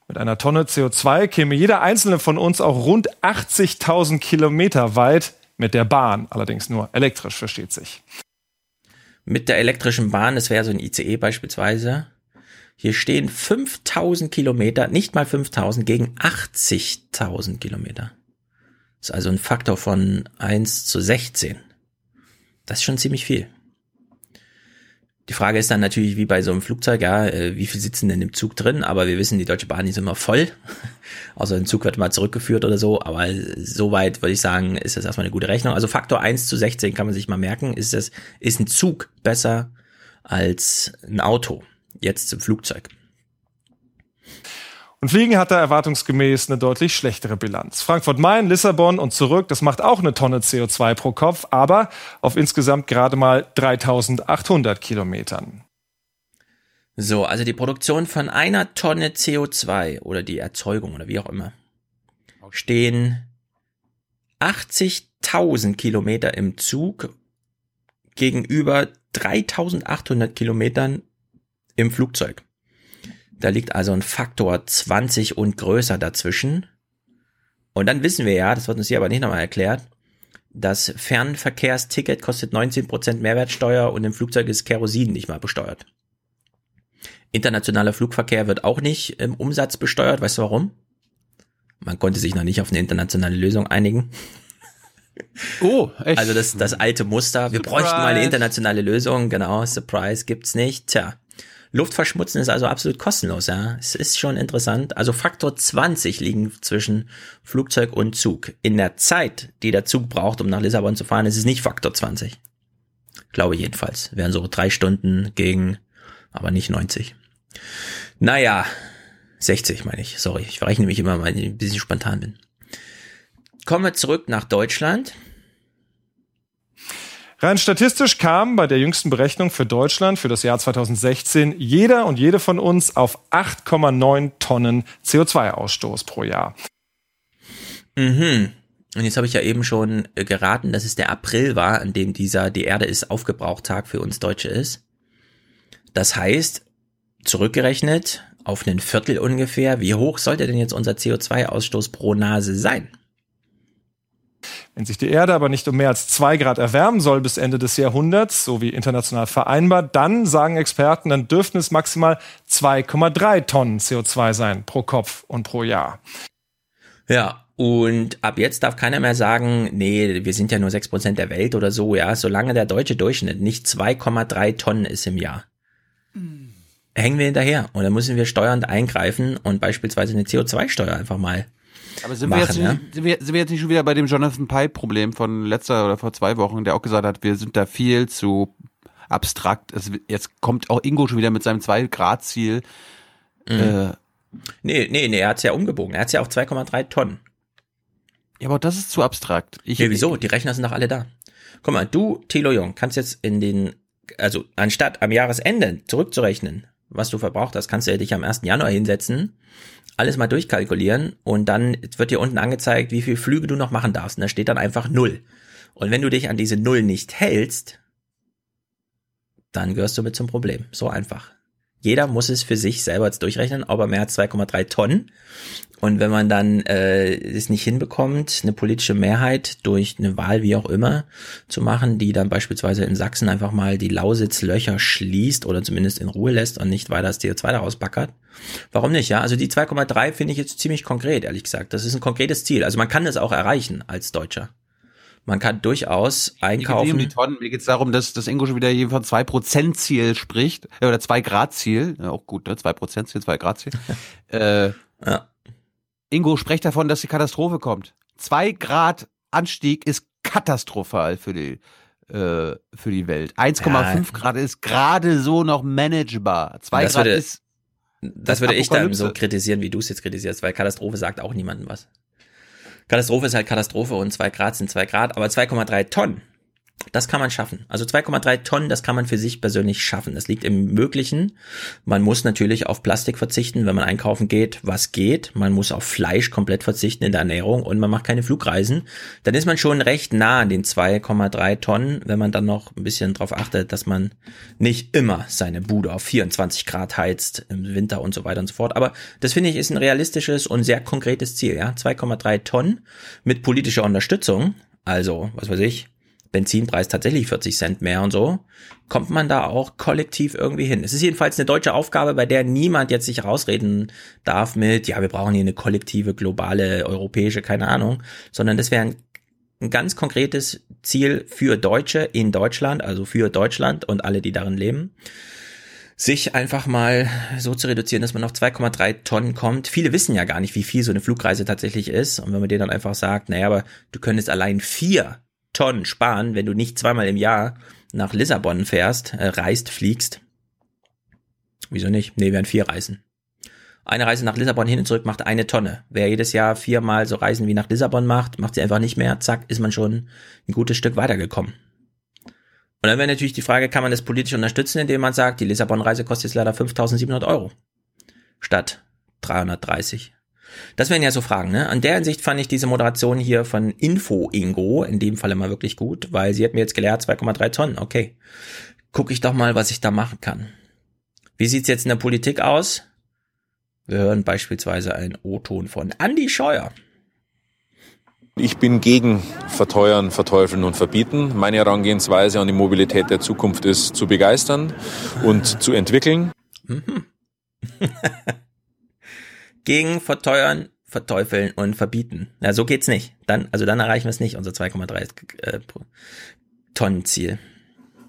Mit einer Tonne CO2 käme jeder einzelne von uns auch rund 80.000 Kilometer weit mit der Bahn, allerdings nur elektrisch, versteht sich. Mit der elektrischen Bahn, das wäre so ein ICE beispielsweise. Hier stehen 5000 Kilometer, nicht mal 5000, gegen 80.000 Kilometer. Ist also ein Faktor von 1 zu 16. Das ist schon ziemlich viel. Die Frage ist dann natürlich, wie bei so einem Flugzeug, ja, äh, wie viel sitzen denn im Zug drin? Aber wir wissen, die Deutsche Bahn ist immer voll. Also ein Zug wird mal zurückgeführt oder so. Aber soweit würde ich sagen, ist das erstmal eine gute Rechnung. Also Faktor 1 zu 16 kann man sich mal merken. Ist das, ist ein Zug besser als ein Auto? Jetzt zum Flugzeug. Und Fliegen hat da erwartungsgemäß eine deutlich schlechtere Bilanz. Frankfurt-Main, Lissabon und zurück, das macht auch eine Tonne CO2 pro Kopf, aber auf insgesamt gerade mal 3800 Kilometern. So, also die Produktion von einer Tonne CO2 oder die Erzeugung oder wie auch immer stehen 80.000 Kilometer im Zug gegenüber 3.800 Kilometern im Flugzeug. Da liegt also ein Faktor 20 und größer dazwischen. Und dann wissen wir ja, das wird uns hier aber nicht nochmal erklärt, das Fernverkehrsticket kostet 19% Mehrwertsteuer und im Flugzeug ist Kerosin nicht mal besteuert. Internationaler Flugverkehr wird auch nicht im Umsatz besteuert. Weißt du warum? Man konnte sich noch nicht auf eine internationale Lösung einigen. Oh, echt? Also das, das alte Muster. Wir Surprise. bräuchten mal eine internationale Lösung. Genau, Surprise gibt's nicht. Tja. Luftverschmutzen ist also absolut kostenlos, ja. Es ist schon interessant. Also Faktor 20 liegen zwischen Flugzeug und Zug. In der Zeit, die der Zug braucht, um nach Lissabon zu fahren, ist es nicht Faktor 20. Glaube jedenfalls. Wären so drei Stunden gegen, aber nicht 90. Naja, 60 meine ich. Sorry, ich verrechne mich immer, weil ich ein bisschen spontan bin. Kommen wir zurück nach Deutschland. Rein statistisch kam bei der jüngsten Berechnung für Deutschland für das Jahr 2016 jeder und jede von uns auf 8,9 Tonnen CO2-Ausstoß pro Jahr. Mhm. Und jetzt habe ich ja eben schon äh, geraten, dass es der April war, an dem dieser Die Erde ist aufgebraucht Tag für uns Deutsche ist. Das heißt, zurückgerechnet auf einen Viertel ungefähr, wie hoch sollte denn jetzt unser CO2-Ausstoß pro Nase sein? Wenn sich die Erde aber nicht um mehr als zwei Grad erwärmen soll bis Ende des Jahrhunderts, so wie international vereinbart, dann sagen Experten, dann dürften es maximal 2,3 Tonnen CO2 sein pro Kopf und pro Jahr. Ja, und ab jetzt darf keiner mehr sagen, nee, wir sind ja nur 6% der Welt oder so, ja, solange der deutsche Durchschnitt nicht 2,3 Tonnen ist im Jahr. Hängen wir hinterher und dann müssen wir steuernd eingreifen und beispielsweise eine CO2-Steuer einfach mal Aber sind, machen, wir jetzt nicht, sind, wir, sind wir jetzt nicht schon wieder bei dem Jonathan Pye-Problem von letzter oder vor zwei Wochen, der auch gesagt hat, wir sind da viel zu abstrakt. Es, jetzt kommt auch Ingo schon wieder mit seinem 2-Grad-Ziel. Äh, Nee, nee, nee, er hat's ja umgebogen. Er hat's ja auf 2,3 Tonnen. Ja, aber das ist zu abstrakt. Ich, ja, wieso? Die Rechner sind doch alle da. Guck mal, du, Thilo Jung, kannst jetzt in den, also anstatt am Jahresende zurückzurechnen, was du verbraucht hast, kannst du ja dich am 1. Januar hinsetzen, alles mal durchkalkulieren und dann wird dir unten angezeigt, wie viele Flüge du noch machen darfst. Und da steht dann einfach Null. Und wenn du dich an diese Null nicht hältst, dann gehörst du mit zum Problem. So einfach. Jeder muss es für sich selber jetzt durchrechnen, ob er mehr als 2,3 Tonnen. Und wenn man dann äh, es nicht hinbekommt, eine politische Mehrheit durch eine Wahl, wie auch immer, zu machen, die dann beispielsweise in Sachsen einfach mal die Lausitzlöcher schließt oder zumindest in Ruhe lässt und nicht weiter das CO2 daraus backert, warum nicht? Ja, also die 2,3 finde ich jetzt ziemlich konkret, ehrlich gesagt. Das ist ein konkretes Ziel. Also man kann es auch erreichen als Deutscher. Man kann durchaus Mir geht's um einkaufen. Tonnen. Mir geht es darum, dass das Ingo schon wieder hier von 2% Ziel spricht, äh, oder 2 Grad Ziel, ja, auch gut, ne? 2% Ziel, 2 Grad Ziel. äh, ja. Ingo spricht davon, dass die Katastrophe kommt. 2 Grad Anstieg ist katastrophal für die, äh, für die Welt. 1,5 Ja. Grad ist gerade so noch managebar. 2 Das Grad würde- ist Das würde ich dann so kritisieren, wie du es jetzt kritisierst, weil Katastrophe sagt auch niemandem was. Katastrophe ist halt Katastrophe und zwei Grad sind zwei Grad, aber 2,3 Tonnen, das kann man schaffen. Also 2,3 Tonnen, das kann man für sich persönlich schaffen. Das liegt im Möglichen. Man muss natürlich auf Plastik verzichten, wenn man einkaufen geht, was geht. Man muss auf Fleisch komplett verzichten in der Ernährung und man macht keine Flugreisen. Dann ist man schon recht nah an den 2,3 Tonnen, wenn man dann noch ein bisschen darauf achtet, dass man nicht immer seine Bude auf 24 Grad heizt im Winter und so weiter und so fort. Aber das finde ich ist ein realistisches und sehr konkretes Ziel. Ja, 2,3 Tonnen mit politischer Unterstützung. Also, was weiß ich, Benzinpreis tatsächlich 40 Cent mehr und so, kommt man da auch kollektiv irgendwie hin. Es ist jedenfalls eine deutsche Aufgabe, bei der niemand jetzt sich rausreden darf mit, ja, wir brauchen hier eine kollektive, globale, europäische, keine Ahnung, sondern das wäre ein, ein ganz konkretes Ziel für Deutsche in Deutschland, also für Deutschland und alle, die darin leben sich einfach mal so zu reduzieren, dass man auf 2,3 Tonnen kommt. Viele wissen ja gar nicht, wie viel so eine Flugreise tatsächlich ist. Und wenn man denen dann einfach sagt, naja, aber du könntest allein vier Tonnen sparen, wenn du nicht zweimal im Jahr nach Lissabon fährst, äh, reist, fliegst. Wieso nicht? Nee, wären vier Reisen. Eine Reise nach Lissabon hin und zurück macht eine Tonne. Wer jedes Jahr viermal so Reisen wie nach Lissabon macht, macht sie einfach nicht mehr. Zack, ist man schon ein gutes Stück weitergekommen. Und dann wäre natürlich die Frage, kann man das politisch unterstützen, indem man sagt, die Lissabon-Reise kostet jetzt leider 5.700 Euro statt 330. Das wären ja so Fragen, ne? An der Hinsicht fand ich diese Moderation hier von Info Ingo in dem Falle mal wirklich gut, weil sie hat mir jetzt gelehrt 2,3 Tonnen. Okay. Guck ich doch mal, was ich da machen kann. Wie sieht's jetzt in der Politik aus? Wir hören beispielsweise einen O-Ton von Andy Scheuer. Ich bin gegen Verteuern, Verteufeln und Verbieten. Meine Herangehensweise an die Mobilität der Zukunft ist zu begeistern und zu entwickeln. Mhm. gegen Verteuern, Verteufeln und Verbieten. Ja, so geht's nicht. Dann, also dann erreichen wir es nicht, unser 2,3 äh, Tonnen Ziel.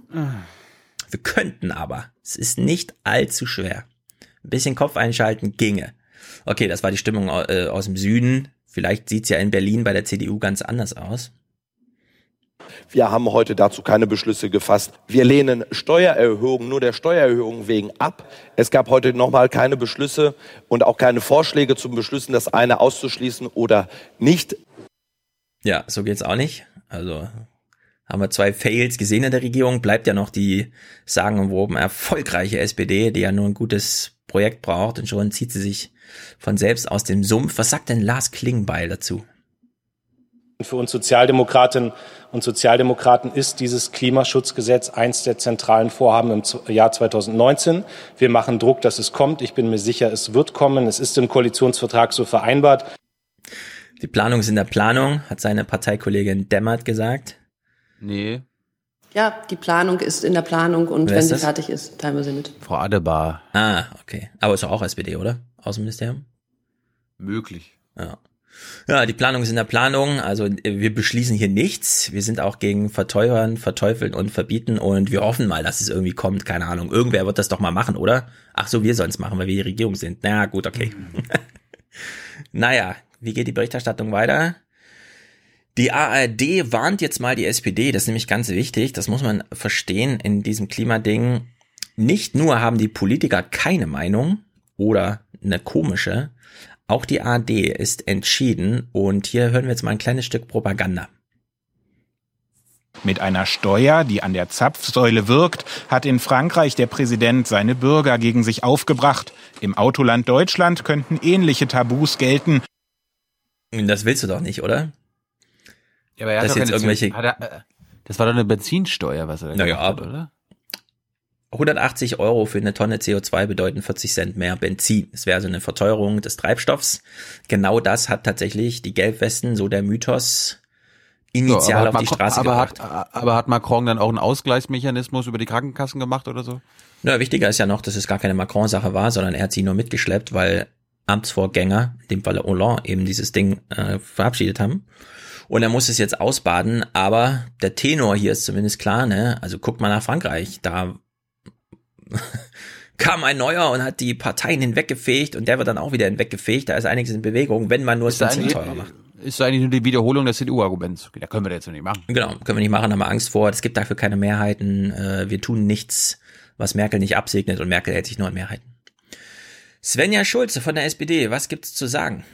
Wir könnten aber. Es ist nicht allzu schwer. Ein bisschen Kopf einschalten ginge. Okay, das war die Stimmung äh, aus dem Süden. Vielleicht sieht's ja in Berlin bei der CDU ganz anders aus. Wir haben heute dazu keine Beschlüsse gefasst. Wir lehnen Steuererhöhungen nur der Steuererhöhung wegen ab. Es gab heute nochmal keine Beschlüsse und auch keine Vorschläge zum Beschlüssen, das eine auszuschließen oder nicht. Ja, so geht's auch nicht. Also haben wir zwei Fails gesehen in der Regierung. Bleibt ja noch die sagenumwoben erfolgreiche SPD, die ja nur ein gutes Projekt braucht und schon zieht sie sich von selbst aus dem Sumpf. Was sagt denn Lars Klingbeil dazu? Für uns Sozialdemokratinnen und Sozialdemokraten ist dieses Klimaschutzgesetz eins der zentralen Vorhaben im Jahr 2019. Wir machen Druck, dass es kommt. Ich bin mir sicher, es wird kommen. Es ist im Koalitionsvertrag so vereinbart. Die Planung ist in der Planung, hat seine Parteikollegin Demmert gesagt. Nee. Ja, die Planung ist in der Planung und Wer wenn sie das? fertig ist, teilen wir sie mit. Frau Adebar. Ah, okay. Aber ist doch auch SPD, oder? Außenministerium? Möglich. Ja. Ja, die Planung ist in der Planung. Also äh, wir beschließen hier nichts. Wir sind auch gegen Verteuern, Verteufeln und Verbieten und wir hoffen mal, dass es irgendwie kommt. Keine Ahnung. Irgendwer wird das doch mal machen, oder? Ach so, wir sollen es machen, weil wir die Regierung sind. Na gut, okay. naja, wie geht die Berichterstattung weiter? Die ARD warnt jetzt mal die SPD. Das ist nämlich ganz wichtig. Das muss man verstehen in diesem Klimading. Nicht nur haben die Politiker keine Meinung oder eine komische, auch die ARD ist entschieden und hier hören wir jetzt mal ein kleines Stück Propaganda. Mit einer Steuer, die an der Zapfsäule wirkt, hat in Frankreich der Präsident seine Bürger gegen sich aufgebracht. Im Autoland Deutschland könnten ähnliche Tabus gelten. Das willst du doch nicht, oder? Ja, aber er hat das, jetzt irgendwelche er, äh, das war doch eine Benzinsteuer, was er da naja, hat, oder? 180 Euro für eine Tonne CO2 bedeuten 40 Cent mehr Benzin. Es wäre also eine Verteuerung des Treibstoffs. Genau das hat tatsächlich die Gelbwesten, so der Mythos, initial so, auf die Straße aber gebracht. Hat, aber hat Macron dann auch einen Ausgleichsmechanismus über die Krankenkassen gemacht oder so? Na, wichtiger ist ja noch, dass es gar keine Macron-Sache war, sondern er hat sie nur mitgeschleppt, weil Amtsvorgänger, in dem Falle Hollande, eben dieses Ding äh, verabschiedet haben. Und er muss es jetzt ausbaden, aber der Tenor hier ist zumindest klar, ne? Also guckt mal nach Frankreich, da kam ein neuer und hat die Parteien hinweggefegt und der wird dann auch wieder hinweggefegt. Da ist einiges in Bewegung, wenn man nur das Benzin teurer macht. Ist eigentlich nur die Wiederholung des CDU-Arguments. Da können wir jetzt nicht machen. Genau, können wir nicht machen, haben wir Angst vor. Es gibt dafür keine Mehrheiten. Äh, wir tun nichts, was Merkel nicht absegnet und Merkel hält sich nur an Mehrheiten. Svenja Schulze von der SPD, was gibt's zu sagen?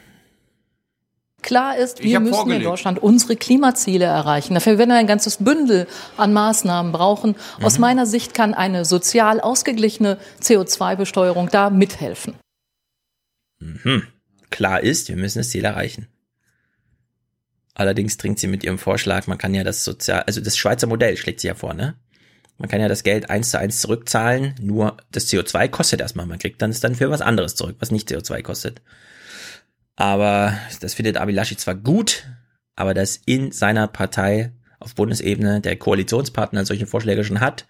Klar ist, wir müssen vorgelegt. in Deutschland unsere Klimaziele erreichen. Dafür werden wir ein ganzes Bündel an Maßnahmen brauchen. Mhm. Aus meiner Sicht kann eine sozial ausgeglichene CO2-Besteuerung da mithelfen. Mhm. Klar ist, wir müssen das Ziel erreichen. Allerdings dringt sie mit ihrem Vorschlag, man kann ja das sozial, also das Schweizer Modell schlägt sie ja vor, ne? Man kann ja das Geld eins zu eins zurückzahlen, nur das CO2 kostet erstmal. Man kriegt dann es dann für was anderes zurück, was nicht CO2 kostet. Aber das findet Abilashi zwar gut, aber dass in seiner Partei auf Bundesebene der Koalitionspartner solche Vorschläge schon hat,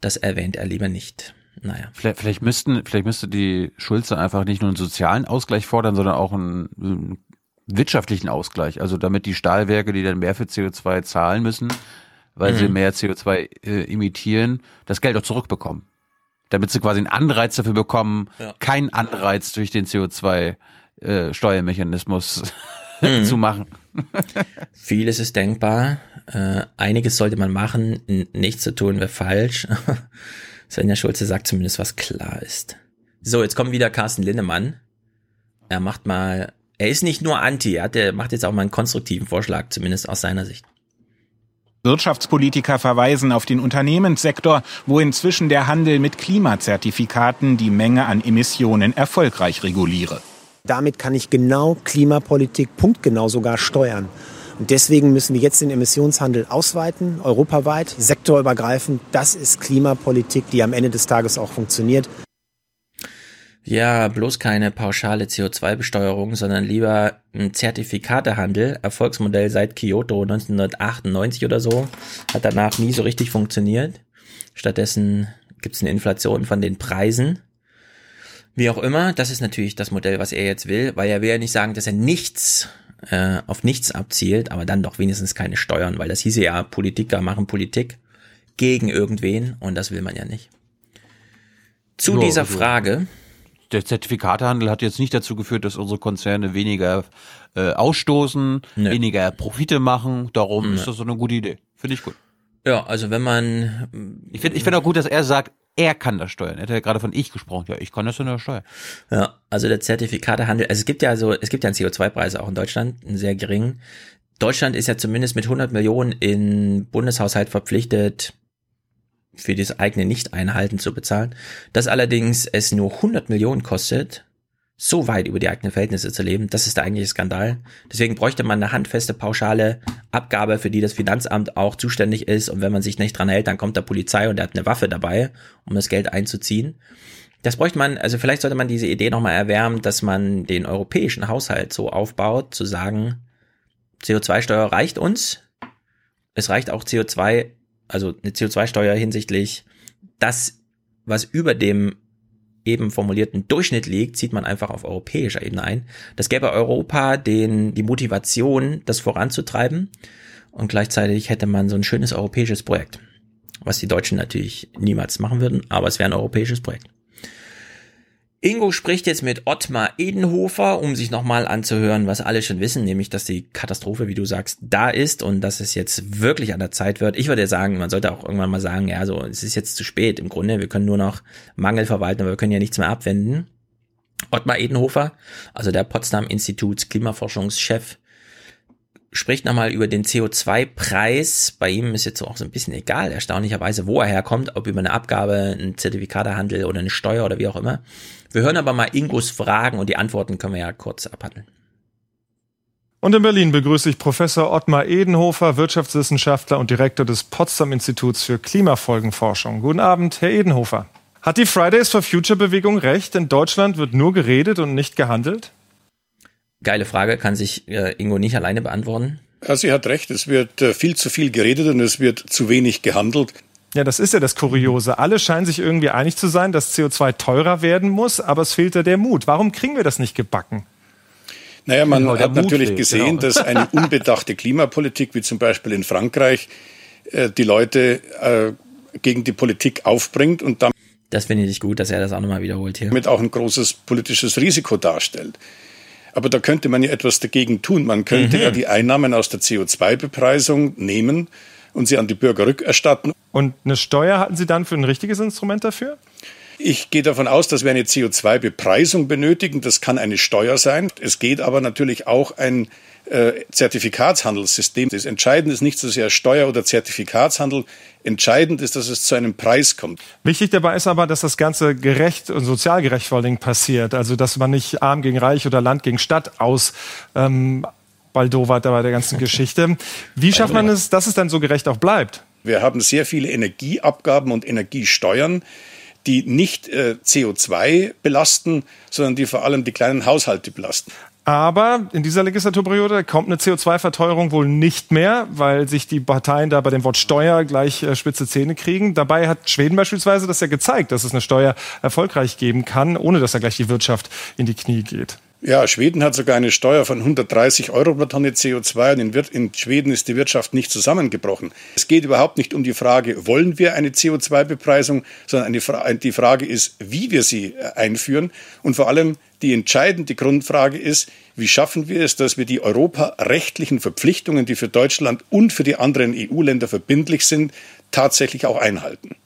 das erwähnt er lieber nicht. Naja. Vielleicht, vielleicht müssten, vielleicht müsste die Schulze einfach nicht nur einen sozialen Ausgleich fordern, sondern auch einen, einen wirtschaftlichen Ausgleich. Also damit die Stahlwerke, die dann mehr für CO2 zahlen müssen, weil mhm. sie mehr CO2 äh, imitieren, das Geld auch zurückbekommen. Damit sie quasi einen Anreiz dafür bekommen, ja. keinen Anreiz durch den CO2 äh, Steuermechanismus mhm. zu machen. Vieles ist denkbar. Äh, einiges sollte man machen. Nichts zu tun wäre falsch. Svenja Schulze sagt zumindest, was klar ist. So, jetzt kommt wieder Carsten Linnemann. er macht mal, er ist nicht nur anti, er, hat, er macht jetzt auch mal einen konstruktiven Vorschlag, zumindest aus seiner Sicht. Wirtschaftspolitiker verweisen auf den Unternehmenssektor, wo inzwischen der Handel mit Klimazertifikaten die Menge an Emissionen erfolgreich reguliere. Damit kann ich genau Klimapolitik punktgenau sogar steuern. Und deswegen müssen wir jetzt den Emissionshandel ausweiten, europaweit, sektorübergreifend. Das ist Klimapolitik, die am Ende des Tages auch funktioniert. Ja, bloß keine pauschale CO2-Besteuerung, sondern lieber ein Zertifikatehandel. Erfolgsmodell seit Kyoto 1998 oder so. Hat danach nie so richtig funktioniert. Stattdessen gibt es eine Inflation von den Preisen. Wie auch immer, das ist natürlich das Modell, was er jetzt will, weil er will ja nicht sagen, dass er nichts äh, auf nichts abzielt, aber dann doch wenigstens keine Steuern, weil das hieße ja, Politiker machen Politik gegen irgendwen und das will man ja nicht. Zu Ja, dieser also- Frage, Der Zertifikatehandel hat jetzt nicht dazu geführt, dass unsere Konzerne weniger äh, ausstoßen, weniger Profite machen. Darum Nee. ist das so eine gute Idee. Finde ich gut. Ja, also wenn man. Ich finde ich finde auch gut, dass er sagt, er kann das steuern. Er hat ja gerade von ich gesprochen. Ja, ich kann das in der Steuer. Ja, also der Zertifikatehandel, also es gibt ja so, es gibt ja einen CO2-Preis auch in Deutschland, einen sehr geringen. Deutschland ist ja zumindest mit 100 Millionen in Bundeshaushalt verpflichtet, für das eigene Nicht-Einhalten zu bezahlen. Dass allerdings es nur 100 Millionen kostet, so weit über die eigenen Verhältnisse zu leben, das ist der eigentliche Skandal. Deswegen bräuchte man eine handfeste pauschale Abgabe, für die das Finanzamt auch zuständig ist. Und wenn man sich nicht dran hält, dann kommt der Polizei und der hat eine Waffe dabei, um das Geld einzuziehen. Das bräuchte man, also vielleicht sollte man diese Idee nochmal erwärmen, dass man den europäischen Haushalt so aufbaut, zu sagen, CO2-Steuer reicht uns. Es reicht auch CO2, also eine CO2-Steuer hinsichtlich das, was über dem eben formulierten Durchschnitt liegt, zieht man einfach auf europäischer Ebene ein. Das gäbe Europa den, die Motivation, das voranzutreiben. Und gleichzeitig hätte man so ein schönes europäisches Projekt. Was die Deutschen natürlich niemals machen würden, aber es wäre ein europäisches Projekt. Ingo spricht jetzt mit Ottmar Edenhofer, um sich nochmal anzuhören, was alle schon wissen, nämlich, dass die Katastrophe, wie du sagst, da ist und dass es jetzt wirklich an der Zeit wird. Ich würde ja sagen, man sollte auch irgendwann mal sagen, ja, so, es ist jetzt zu spät im Grunde. Wir können nur noch Mangel verwalten, aber wir können ja nichts mehr abwenden. Ottmar Edenhofer, also der Potsdam Instituts Klimaforschungschef, spricht nochmal über den CO2-Preis. Bei ihm ist jetzt auch so ein bisschen egal, erstaunlicherweise, wo er herkommt, ob über eine Abgabe, ein Zertifikatehandel oder eine Steuer oder wie auch immer. Wir hören aber mal Ingos Fragen und die Antworten können wir ja kurz abhandeln. Und in Berlin begrüße ich Professor Ottmar Edenhofer, Wirtschaftswissenschaftler und Direktor des Potsdam Instituts für Klimafolgenforschung. Guten Abend, Herr Edenhofer. Hat die Fridays for Future Bewegung recht? In Deutschland wird nur geredet und nicht gehandelt? Geile Frage, kann sich äh, Ingo nicht alleine beantworten. Ja, sie hat recht. Es wird äh, viel zu viel geredet und es wird zu wenig gehandelt. Ja, das ist ja das Kuriose. Alle scheinen sich irgendwie einig zu sein, dass CO2 teurer werden muss, aber es fehlt ja der Mut. Warum kriegen wir das nicht gebacken? Naja, man Genau, hat natürlich fehlt, gesehen, genau. dass eine unbedachte Klimapolitik, wie zum Beispiel in Frankreich, äh, die Leute äh, gegen die Politik aufbringt und damit Das finde ich gut, dass er das auch nochmal wiederholt hier. auch ein großes politisches Risiko darstellt. Aber da könnte man ja etwas dagegen tun. Man könnte Mhm. ja die Einnahmen aus der CO2-Bepreisung nehmen und sie an die Bürger rückerstatten. Und eine Steuer halten Sie dann für ein richtiges Instrument dafür? Ich gehe davon aus, dass wir eine CO2-Bepreisung benötigen. Das kann eine Steuer sein. Es geht aber natürlich auch ein äh, Zertifikatshandelssystem. Das Entscheidende ist nicht so sehr Steuer- oder Zertifikatshandel. Entscheidend ist, dass es zu einem Preis kommt. Wichtig dabei ist aber, dass das Ganze gerecht und sozial gerecht vor allen Dingen passiert. Also, dass man nicht arm gegen reich oder Land gegen Stadt aus ähm, baldowert bei der ganzen Geschichte. Wie schafft man es, dass es dann so gerecht auch bleibt? Wir haben sehr viele Energieabgaben und Energiesteuern, die nicht äh, CO2 belasten, sondern die vor allem die kleinen Haushalte belasten. Aber in dieser Legislaturperiode kommt eine CO2-Verteuerung wohl nicht mehr, weil sich die Parteien da bei dem Wort Steuer gleich äh, spitze Zähne kriegen. Dabei hat Schweden beispielsweise das ja gezeigt, dass es eine Steuer erfolgreich geben kann, ohne dass da gleich die Wirtschaft in die Knie geht. Ja, Schweden hat sogar eine Steuer von 130 Euro pro Tonne CO2 und in, Schweden ist die Wirtschaft nicht zusammengebrochen. Es geht überhaupt nicht um die Frage, wollen wir eine CO2-Bepreisung, sondern eine Fra die Frage ist, wie wir sie äh, einführen und vor allem die entscheidende Grundfrage ist, wie schaffen wir es, dass wir die europarechtlichen Verpflichtungen, die für Deutschland und für die anderen EU-Länder verbindlich sind, tatsächlich auch einhalten.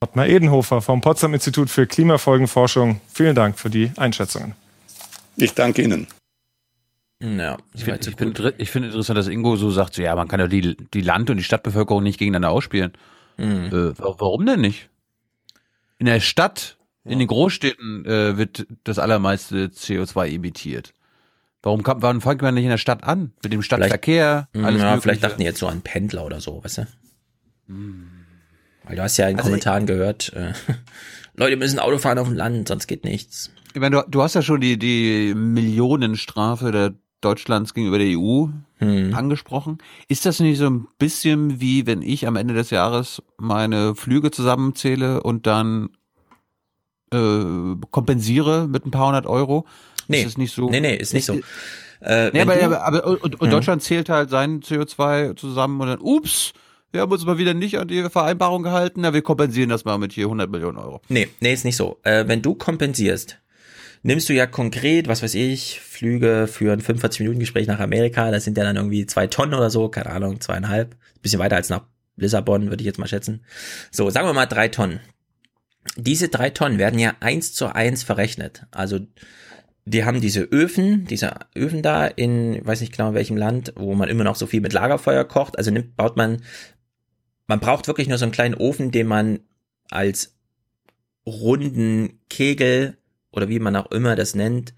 Ottmar Edenhofer vom Potsdam Institut für Klimafolgenforschung, vielen Dank für die Einschätzungen. Ich danke Ihnen. Ja, ich finde ich find, ich find interessant, dass Ingo so sagt, so, ja, man kann ja die, die Land- und die Stadtbevölkerung nicht gegeneinander ausspielen. Mhm. Äh, warum denn nicht? In der Stadt, ja. in den Großstädten äh, wird das allermeiste CO2 emittiert. Warum, kann, warum fängt man nicht in der Stadt an? Mit dem Stadtverkehr? Vielleicht, alles ja, mögliche. vielleicht dachten die jetzt so an Pendler oder so, weißt du? Hm. Weil du hast ja in also Kommentaren ich, gehört, äh, Leute müssen Auto fahren auf dem Land, sonst geht nichts. Ich meine, du, du hast ja schon die, die Millionenstrafe der Deutschlands gegenüber der EU hm. angesprochen. Ist das nicht so ein bisschen wie wenn ich am Ende des Jahres meine Flüge zusammenzähle und dann äh, kompensiere mit ein paar hundert Euro? Nee, ist das nicht so? Nee, nee, ist nicht so. Äh, nee, aber, aber, aber, und, und hm. Deutschland zählt halt sein CO2 zusammen und dann, ups, wir haben uns mal wieder nicht an die Vereinbarung gehalten, na, wir kompensieren das mal mit hier 100 Millionen Euro. Nee, nee, ist nicht so. Äh, wenn du kompensierst, nimmst du ja konkret, was weiß ich, Flüge für ein 45-Minuten-Gespräch nach Amerika, das sind ja dann irgendwie zwei Tonnen oder so, keine Ahnung, zweieinhalb, bisschen weiter als nach Lissabon, würde ich jetzt mal schätzen. So, sagen wir mal drei Tonnen. Diese drei Tonnen werden ja eins zu eins verrechnet. Also die haben diese Öfen, diese Öfen da in, weiß nicht genau in welchem Land, wo man immer noch so viel mit Lagerfeuer kocht. Also nimmt, baut man, man braucht wirklich nur so einen kleinen Ofen, den man als runden Kegel oder wie man auch immer das nennt,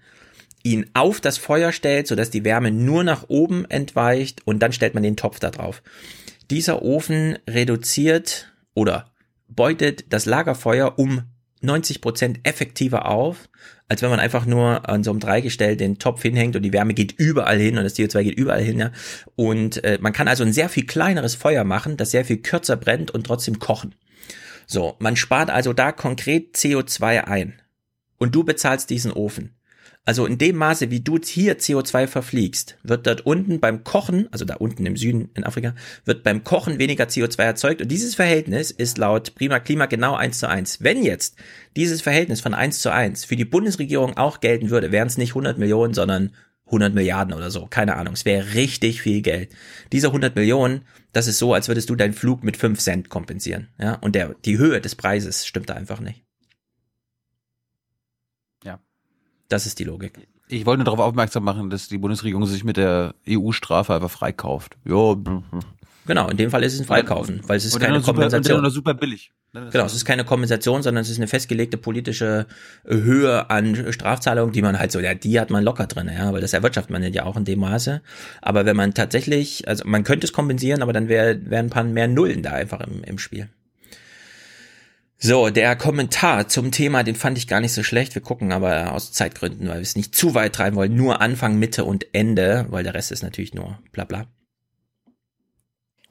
ihn auf das Feuer stellt, sodass die Wärme nur nach oben entweicht und dann stellt man den Topf da drauf. Dieser Ofen reduziert oder beutet das Lagerfeuer um 90 Prozent effektiver auf, als wenn man einfach nur an so einem Dreigestell den Topf hinhängt und die Wärme geht überall hin und das CO2 geht überall hin. Ja. Und äh, man kann also ein sehr viel kleineres Feuer machen, das sehr viel kürzer brennt und trotzdem kochen. So, man spart also da konkret CO2 ein und du bezahlst diesen Ofen. Also in dem Maße, wie du hier CO2 verfliegst, wird dort unten beim Kochen, also da unten im Süden in Afrika, wird beim Kochen weniger CO2 erzeugt. Und dieses Verhältnis ist laut Prima Klima genau eins zu eins. Wenn jetzt dieses Verhältnis von eins zu eins für die Bundesregierung auch gelten würde, wären es nicht 100 Millionen, sondern 100 Milliarden oder so. Keine Ahnung. Es wäre richtig viel Geld. Diese 100 Millionen, das ist so, als würdest du deinen Flug mit 5 Cent kompensieren. Ja, und der, die Höhe des Preises stimmt da einfach nicht. Das ist die Logik. Ich wollte nur darauf aufmerksam machen, dass die Bundesregierung sich mit der EU-Strafe einfach freikauft. Ja. Genau, in dem Fall ist es ein Freikaufen, weil es ist keine Kompensation. Super, super billig. Genau, es ist keine Kompensation, sondern es ist eine festgelegte politische Höhe an Strafzahlungen, die man halt so, ja, die hat man locker drin, ja, weil das erwirtschaftet man ja auch in dem Maße. Aber wenn man tatsächlich, also man könnte es kompensieren, aber dann wären wär ein paar mehr Nullen da einfach im, im Spiel. So, der Kommentar zum Thema, den fand ich gar nicht so schlecht. Wir gucken aber aus Zeitgründen, weil wir es nicht zu weit treiben wollen, nur Anfang, Mitte und Ende, weil der Rest ist natürlich nur bla bla.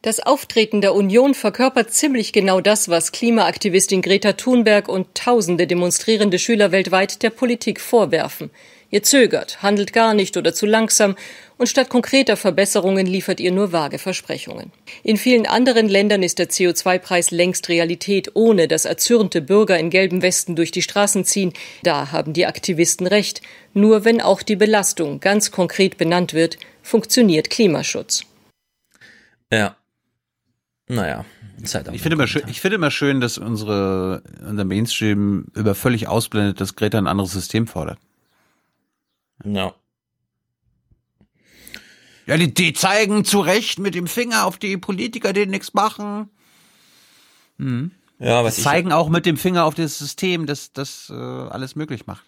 Das Auftreten der Union verkörpert ziemlich genau das, was Klimaaktivistin Greta Thunberg und tausende demonstrierende Schüler weltweit der Politik vorwerfen. Ihr zögert, handelt gar nicht oder zu langsam und statt konkreter Verbesserungen liefert ihr nur vage Versprechungen. In vielen anderen Ländern ist der CO2-Preis längst Realität, ohne dass erzürnte Bürger in gelben Westen durch die Straßen ziehen. Da haben die Aktivisten recht. Nur wenn auch die Belastung ganz konkret benannt wird, funktioniert Klimaschutz. Ja. Naja, ich finde immer schön, ich finde immer schön, dass unsere, unser Mainstream über völlig ausblendet, dass Greta ein anderes System fordert. Ja. Ja, die, die zeigen zu Recht mit dem Finger auf die Politiker, die nichts machen. Hm. Ja, was die zeigen auch mit dem Finger auf das System, das das äh, alles möglich macht.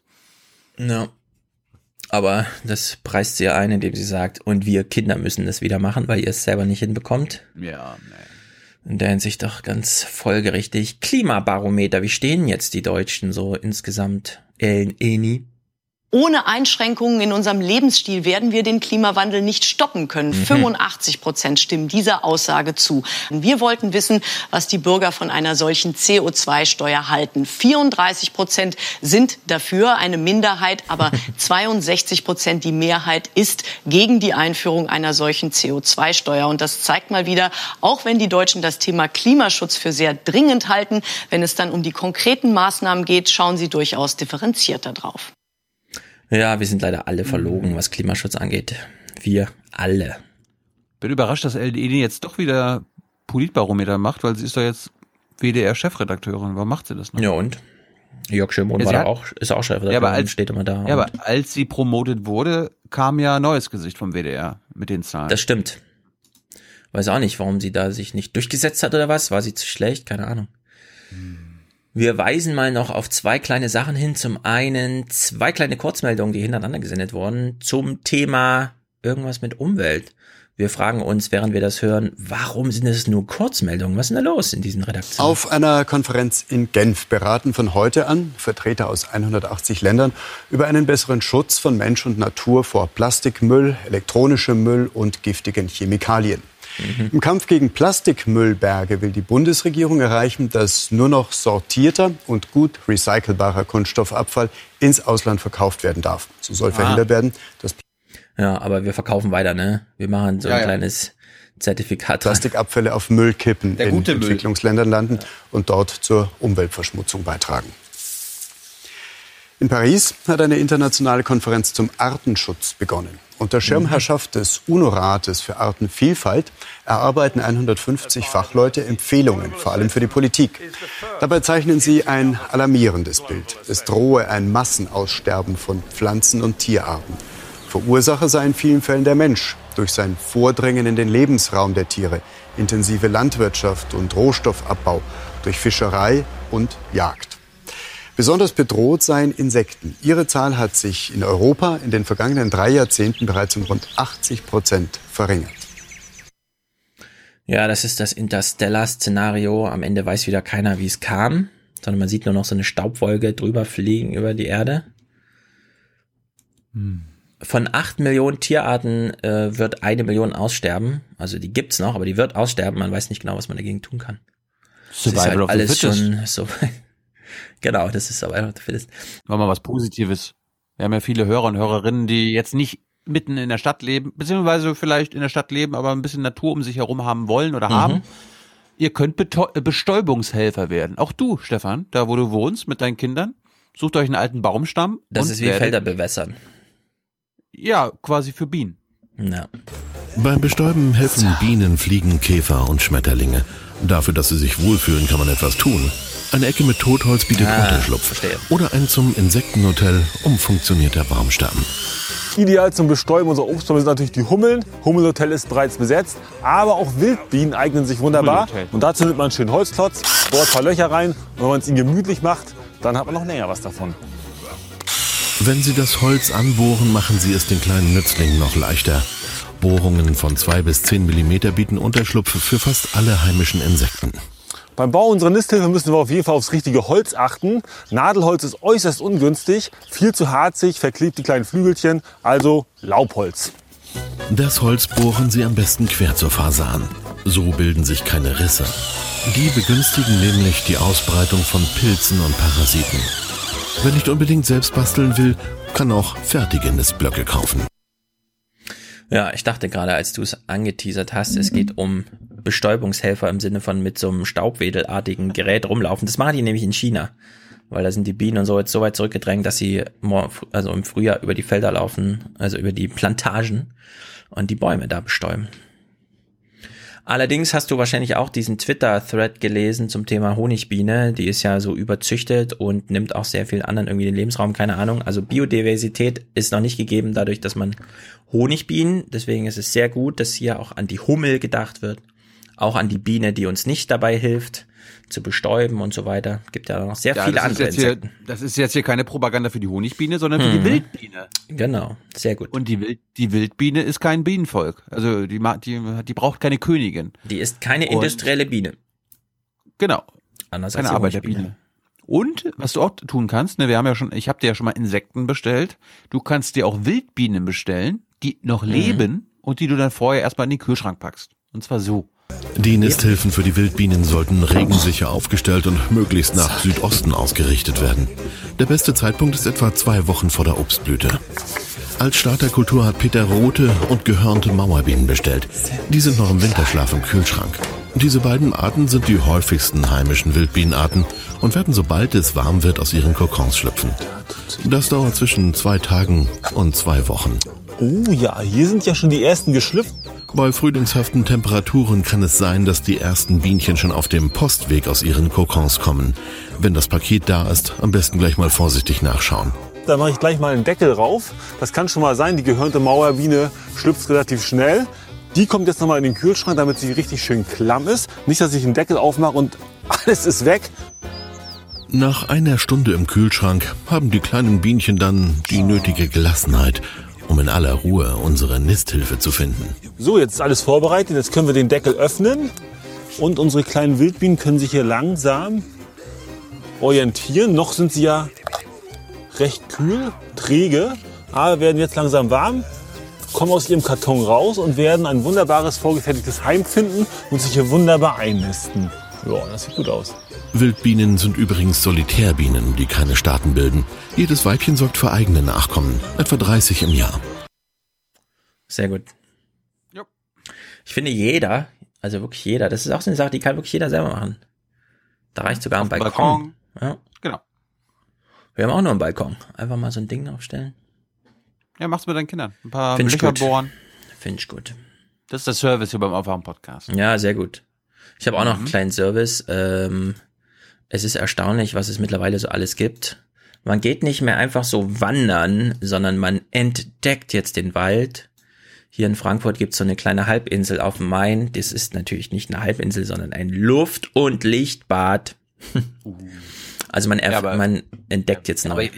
Ja. Aber das preist sie ja ein, indem sie sagt, und wir Kinder müssen das wieder machen, weil ihr es selber nicht hinbekommt. Ja, nee. In der Hinsicht doch ganz folgerichtig. Klimabarometer, wie stehen jetzt die Deutschen so insgesamt? Ellen Eni? Ohne Einschränkungen in unserem Lebensstil werden wir den Klimawandel nicht stoppen können. Mhm. 85 Prozent stimmen dieser Aussage zu. Wir wollten wissen, was die Bürger von einer solchen CO2-Steuer halten. 34 Prozent sind dafür, eine Minderheit, aber 62 Prozent die Mehrheit ist gegen die Einführung einer solchen CO2-Steuer. Und das zeigt mal wieder, auch wenn die Deutschen das Thema Klimaschutz für sehr dringend halten, wenn es dann um die konkreten Maßnahmen geht, schauen sie durchaus differenzierter drauf. Ja, wir sind leider alle verlogen, was Klimaschutz angeht. Wir alle. Bin überrascht, dass LDE jetzt doch wieder Politbarometer macht, weil sie ist doch jetzt WDR-Chefredakteurin. Warum macht sie das noch? Ja und? Jörg Schirmon Ja, war hat- auch, ist auch Chefredakteur Ja, aber als, steht immer da. ja, aber als sie promotet wurde, kam ja ein neues Gesicht vom WDR mit den Zahlen. Das stimmt. Weiß auch nicht, warum sie da sich nicht durchgesetzt hat oder was. War sie zu schlecht? Keine Ahnung. Wir weisen mal noch auf zwei kleine Sachen hin. Zum einen zwei kleine Kurzmeldungen, die hintereinander gesendet wurden, zum Thema irgendwas mit Umwelt. Wir fragen uns, während wir das hören, warum sind es nur Kurzmeldungen? Was ist denn da los in diesen Redaktionen? Auf einer Konferenz in Genf beraten von heute an Vertreter aus 180 Ländern über einen besseren Schutz von Mensch und Natur vor Plastikmüll, elektronischem Müll und giftigen Chemikalien. Im Kampf gegen Plastikmüllberge will die Bundesregierung erreichen, dass nur noch sortierter und gut recycelbarer Kunststoffabfall ins Ausland verkauft werden darf. So soll Ah. verhindert werden, dass Ja, aber wir verkaufen weiter, ne? Wir machen so Ja, ein ja. kleines Zertifikat. Plastikabfälle auf Müllkippen Der in gute Müll. Entwicklungsländern landen und dort zur Umweltverschmutzung beitragen. In Paris hat eine internationale Konferenz zum Artenschutz begonnen. Unter Schirmherrschaft des UNO-Rates für Artenvielfalt erarbeiten 150 Fachleute Empfehlungen, vor allem für die Politik. Dabei zeichnen sie ein alarmierendes Bild. Es drohe ein Massenaussterben von Pflanzen- und Tierarten. Verursacher sei in vielen Fällen der Mensch durch sein Vordringen in den Lebensraum der Tiere, intensive Landwirtschaft und Rohstoffabbau, durch Fischerei und Jagd. Besonders bedroht seien Insekten. Ihre Zahl hat sich in Europa in den vergangenen drei Jahrzehnten bereits um rund 80 Prozent verringert. Ja, das ist das Interstellar-Szenario. Am Ende weiß wieder keiner, wie es kam, sondern man sieht nur noch so eine Staubwolke drüber fliegen über die Erde. Von acht Millionen Tierarten äh, wird eine Million aussterben. Also die gibt's noch, aber die wird aussterben. Man weiß nicht genau, was man dagegen tun kann. Das ist Survival halt of the alles fittest. schon so. genau, das ist Survival of the Fittest. War mal was Positives. Wir haben ja viele Hörer und Hörerinnen, die jetzt nicht mitten in der Stadt leben, beziehungsweise vielleicht in der Stadt leben, aber ein bisschen Natur um sich herum haben wollen oder Mhm. haben. Ihr könnt Beto- äh, Bestäubungshelfer werden. Auch du, Stefan, da wo du wohnst mit deinen Kindern. Sucht euch einen alten Baumstamm. Das und ist wie werdet- Felder bewässern. Ja, quasi für Bienen. Ja. Beim Bestäuben helfen Bienen, Fliegen, Käfer und Schmetterlinge. Dafür, dass sie sich wohlfühlen, kann man etwas tun. Eine Ecke mit Totholz bietet Ah, Unterschlupf. verstehe. Oder ein zum Insektenhotel umfunktionierter Baumstamm. Ideal zum Bestäuben unserer Obstbäume sind natürlich die Hummeln. Hummelhotel ist bereits besetzt, aber auch Wildbienen eignen sich wunderbar. Und dazu nimmt man einen schönen Holzklotz, bohrt ein paar Löcher rein und wenn man es ihnen gemütlich macht, dann hat man noch länger was davon. Wenn Sie das Holz anbohren, machen Sie es den kleinen Nützlingen noch leichter. Bohrungen von 2 bis 10 mm bieten Unterschlupf für fast alle heimischen Insekten. Beim Bau unserer Nisthilfe müssen wir auf jeden Fall aufs richtige Holz achten. Nadelholz ist äußerst ungünstig, viel zu harzig, verklebt die kleinen Flügelchen, also Laubholz. Das Holz bohren Sie am besten quer zur Fasan. So bilden sich keine Risse. Die begünstigen nämlich die Ausbreitung von Pilzen und Parasiten. Wer nicht unbedingt selbst basteln will, kann auch fertige Nistblöcke kaufen. Ja, ich dachte gerade, als du es angeteasert hast, es geht um Bestäubungshelfer im Sinne von mit so einem staubwedelartigen Gerät rumlaufen. Das machen die nämlich in China, weil da sind die Bienen und so jetzt so weit zurückgedrängt, dass sie also im Frühjahr über die Felder laufen, also über die Plantagen und die Bäume da bestäuben. Allerdings hast du wahrscheinlich auch diesen Twitter-Thread gelesen zum Thema Honigbiene. Die ist ja so überzüchtet und nimmt auch sehr viel anderen irgendwie den Lebensraum, keine Ahnung. Also Biodiversität ist noch nicht gegeben dadurch, dass man Honigbienen, deswegen ist es sehr gut, dass hier auch an die Hummel gedacht wird. Auch an die Biene, die uns nicht dabei hilft, zu bestäuben und so weiter. Gibt ja noch sehr Ja, viele andere jetzt hier, Insekten. Das ist jetzt hier keine Propaganda für die Honigbiene, sondern für Mhm. die Wildbiene. Genau, sehr gut. Und die, Wild, die Wildbiene ist kein Bienenvolk. Also die, die, die braucht keine Königin. Die ist keine Und- industrielle Biene. Genau. Anders keine als die Arbeiterbiene. Und was du auch tun kannst, ne, wir haben ja schon, ich habe dir ja schon mal Insekten bestellt. Du kannst dir auch Wildbienen bestellen, die noch Mhm. leben und die du dann vorher erstmal in den Kühlschrank packst. Und zwar so. Die Nisthilfen für die Wildbienen sollten regensicher aufgestellt und möglichst nach Südosten ausgerichtet werden. Der beste Zeitpunkt ist etwa zwei Wochen vor der Obstblüte. Als Starterkultur hat Peter rote und gehörnte Mauerbienen bestellt. Die sind noch im Winterschlaf im Kühlschrank. Diese beiden Arten sind die häufigsten heimischen Wildbienenarten und werden sobald es warm wird aus ihren Kokons schlüpfen. Das dauert zwischen zwei Tagen und zwei Wochen. Oh ja, hier sind ja schon die ersten geschlüpft. Bei frühlingshaften Temperaturen kann es sein, dass die ersten Bienchen schon auf dem Postweg aus ihren Kokons kommen. Wenn das Paket da ist, am besten gleich mal vorsichtig nachschauen. Da mache ich gleich mal einen Deckel rauf. Das kann schon mal sein, die gehörnte Mauerbiene schlüpft relativ schnell. Die kommt jetzt nochmal in den Kühlschrank, damit sie richtig schön klamm ist. Nicht, dass ich den Deckel aufmache und alles ist weg. Nach einer Stunde im Kühlschrank haben die kleinen Bienchen dann die nötige Gelassenheit, um in aller Ruhe unsere Nisthilfe zu finden. So, jetzt ist alles vorbereitet. Jetzt können wir den Deckel öffnen. Und unsere kleinen Wildbienen können sich hier langsam orientieren. Noch sind sie ja recht kühl, träge, aber werden jetzt langsam warm, kommen aus ihrem Karton raus und werden ein wunderbares vorgefertigtes Heim finden und sich hier wunderbar einnisten. Ja, das sieht gut aus. Wildbienen sind übrigens Solitärbienen, die keine Staaten bilden. Jedes Weibchen sorgt für eigene Nachkommen, etwa 30 im Jahr. Sehr gut. Ich finde jeder, also wirklich jeder, das ist auch so eine Sache, die kann wirklich jeder selber machen. Da reicht sogar ein Balkon. Balkon. Ja. Genau. Wir haben auch nur einen Balkon. Einfach mal so ein Ding aufstellen. Ja, mach's mit deinen Kindern. Ein paar Find Löcher bohren. Finde ich gut. Das ist der Service hier beim Aufwachen-Podcast. Ja, sehr gut. Ich habe auch noch einen Mhm. kleinen Service. Ähm, es ist erstaunlich, was es mittlerweile so alles gibt. Man geht nicht mehr einfach so wandern, sondern man entdeckt jetzt den Wald. Hier in Frankfurt gibt's so eine kleine Halbinsel auf dem Main. Das ist natürlich nicht eine Halbinsel, sondern ein Luft- und Lichtbad. Also man, Ja, aber- man entdeckt jetzt neu. Aber,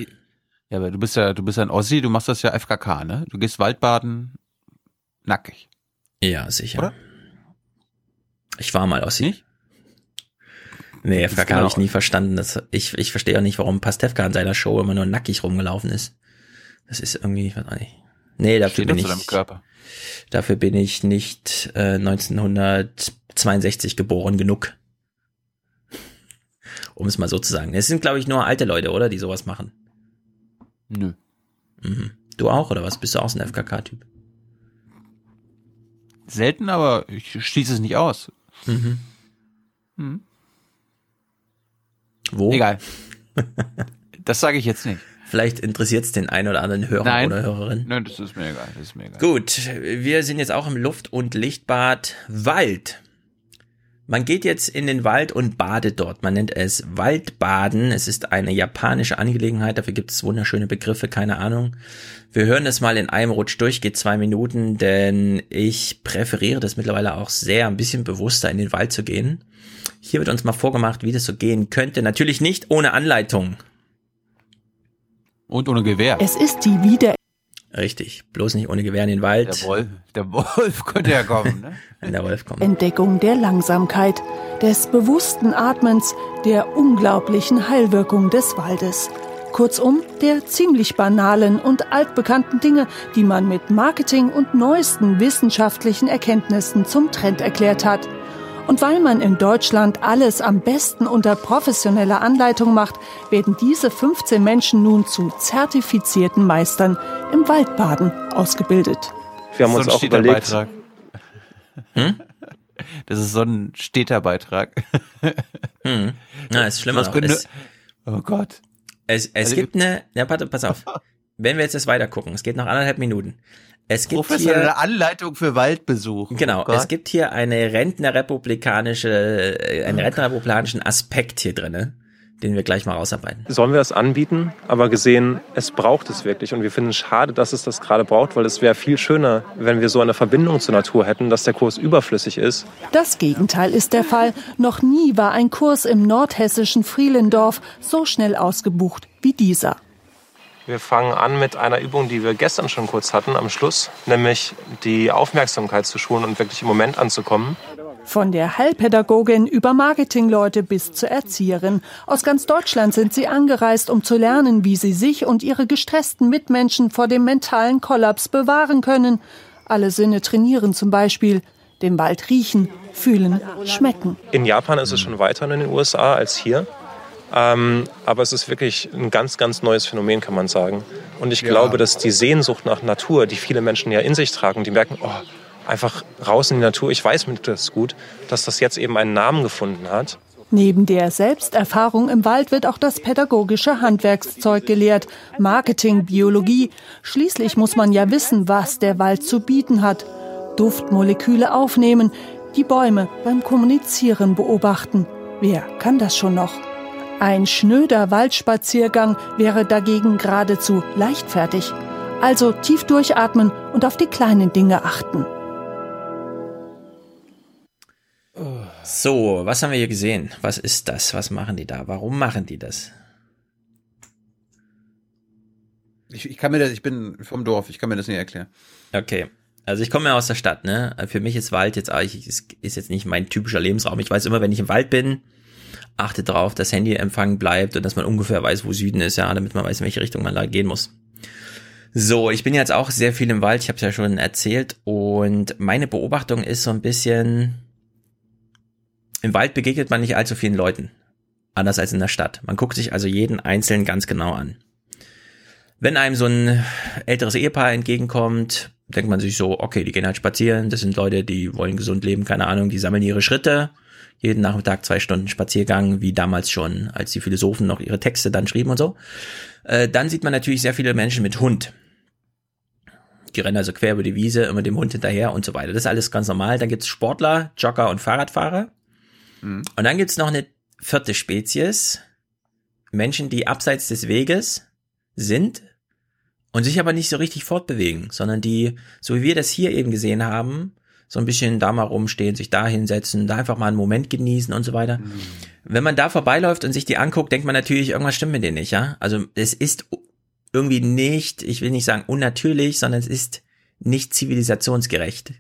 ja, aber du bist ja, du bist ja ein Ossi, du machst das ja FKK, ne? Du gehst Waldbaden nackig. Ja, sicher. Oder? Ich war mal Ossi. Nee, ist FKK habe ich genau- nie verstanden. Das, ich, ich verstehe auch nicht, warum Pastewka in seiner Show immer nur nackig rumgelaufen ist. Das ist irgendwie, ich weiß auch nicht. Nee, dafür Steht bin ich, dafür bin ich nicht äh, 1962 geboren genug. Um es mal so zu sagen. Es sind, glaube ich, nur alte Leute, oder? Die sowas machen. Nö. Mhm. Du auch, oder was? Bist du auch so ein FKK-Typ? Selten, aber ich schließe es nicht aus. Mhm. Hm. Wo? Egal. das sage ich jetzt nicht. Vielleicht interessiert es den einen oder anderen Hörer Nein. oder Hörerin. Nein, das ist mir egal. Das ist mir egal. Gut, wir sind jetzt auch im Luft- und Lichtbad Wald. Man geht jetzt in den Wald und badet dort. Man nennt es Waldbaden. Es ist eine japanische Angelegenheit. Dafür gibt es wunderschöne Begriffe, keine Ahnung. Wir hören das mal in einem Rutsch durch, geht zwei Minuten, denn ich präferiere das mittlerweile auch sehr, ein bisschen bewusster in den Wald zu gehen. Hier wird uns mal vorgemacht, wie das so gehen könnte. Natürlich nicht ohne Anleitung. Und ohne Gewehr. Es ist die wieder Richtig, bloß nicht ohne Gewehr in den Wald. Der Wolf, der Wolf könnte ja kommen, ne? Wenn der Wolf kommt. Entdeckung der Langsamkeit, des bewussten Atmens, der unglaublichen Heilwirkung des Waldes. Kurzum, der ziemlich banalen und altbekannten Dinge, die man mit Marketing und neuesten wissenschaftlichen Erkenntnissen zum Trend erklärt hat. Und weil man in Deutschland alles am besten unter professioneller Anleitung macht, werden diese 15 Menschen nun zu zertifizierten Meistern im Waldbaden ausgebildet. Wir haben uns auch überlegt, Städterbeitrag. Das ist so ein Städterbeitrag. Hm. Na, ist schlimmer Es, oh Gott. es, es Also- gibt eine, ja, pass auf. Wenn wir jetzt das weiter gucken, es geht noch anderthalb Minuten. Es gibt Professionelle hier, Anleitung für Waldbesuch. genau, Oh es gibt hier eine rentnerrepublikanische, äh, einen rentnerrepublikanischen Aspekt hier drinne, den wir gleich mal rausarbeiten. sollen wir das anbieten, aber gesehen, es braucht es wirklich. Und wir finden es schade, dass es das gerade braucht, weil es wäre viel schöner, wenn wir so eine Verbindung zur Natur hätten, dass der Kurs überflüssig ist. Das Gegenteil ist der Fall. Noch nie war ein Kurs im nordhessischen Frielendorf so schnell ausgebucht wie dieser. Wir fangen an mit einer Übung, die wir gestern schon kurz hatten am Schluss, nämlich die Aufmerksamkeit zu schulen und wirklich im Moment anzukommen. Von der Heilpädagogin über Marketingleute bis zur Erzieherin. Aus ganz Deutschland sind sie angereist, um zu lernen, wie sie sich und ihre gestressten Mitmenschen vor dem mentalen Kollaps bewahren können. Alle Sinne trainieren zum Beispiel. Den Wald riechen, fühlen, schmecken. In Japan ist es schon weiter in den USA als hier. Ähm, aber es ist wirklich ein ganz, ganz neues Phänomen, kann man sagen. Und ich Ja. glaube, dass die Sehnsucht nach Natur, die viele Menschen ja in sich tragen, die merken, oh, einfach raus in die Natur, ich weiß mir das gut, dass das jetzt eben einen Namen gefunden hat. Neben der Selbsterfahrung im Wald wird auch das pädagogische Handwerkszeug gelehrt, Marketing, Biologie. Schließlich muss man ja wissen, was der Wald zu bieten hat. Duftmoleküle aufnehmen, die Bäume beim Kommunizieren beobachten. Wer kann das schon noch? Ein schnöder Waldspaziergang wäre dagegen geradezu leichtfertig. Also tief durchatmen und auf die kleinen Dinge achten. So, was haben wir hier gesehen? Was ist das? Was machen die da? Warum machen die das? Ich, ich kann mir das, ich bin vom Dorf, ich kann mir das nicht erklären. Okay. Also ich komme ja aus der Stadt, ne? Für mich ist Wald jetzt eigentlich, ist, ist jetzt nicht mein typischer Lebensraum. Ich weiß immer, wenn ich im Wald bin, achte darauf, dass Handyempfang bleibt und dass man ungefähr weiß, wo Süden ist, ja, damit man weiß, in welche Richtung man da gehen muss. So, ich bin jetzt auch sehr viel im Wald, ich habe es ja schon erzählt und meine Beobachtung ist so ein bisschen, im Wald begegnet man nicht allzu vielen Leuten, anders als in der Stadt. Man guckt sich also jeden einzelnen ganz genau an. Wenn einem so ein älteres Ehepaar entgegenkommt, denkt man sich so, okay, die gehen halt spazieren, das sind Leute, die wollen gesund leben, keine Ahnung, die sammeln ihre Schritte, jeden Nachmittag zwei Stunden Spaziergang, wie damals schon, als die Philosophen noch ihre Texte dann schrieben und so. Äh, dann sieht man natürlich sehr viele Menschen mit Hund. Die rennen also quer über die Wiese, immer dem Hund hinterher und so weiter. Das ist alles ganz normal. Dann gibt's Sportler, Jogger und Fahrradfahrer. Mhm. Und dann gibt's noch eine vierte Spezies. Menschen, die abseits des Weges sind und sich aber nicht so richtig fortbewegen, sondern die, so wie wir das hier eben gesehen haben, so ein bisschen da mal rumstehen, sich da hinsetzen, da einfach mal einen Moment genießen und so weiter. Mhm. Wenn man da vorbeiläuft und sich die anguckt, denkt man natürlich, irgendwas stimmt mit denen nicht, ja? Also es ist irgendwie nicht, ich will nicht sagen unnatürlich, sondern es ist nicht zivilisationsgerecht,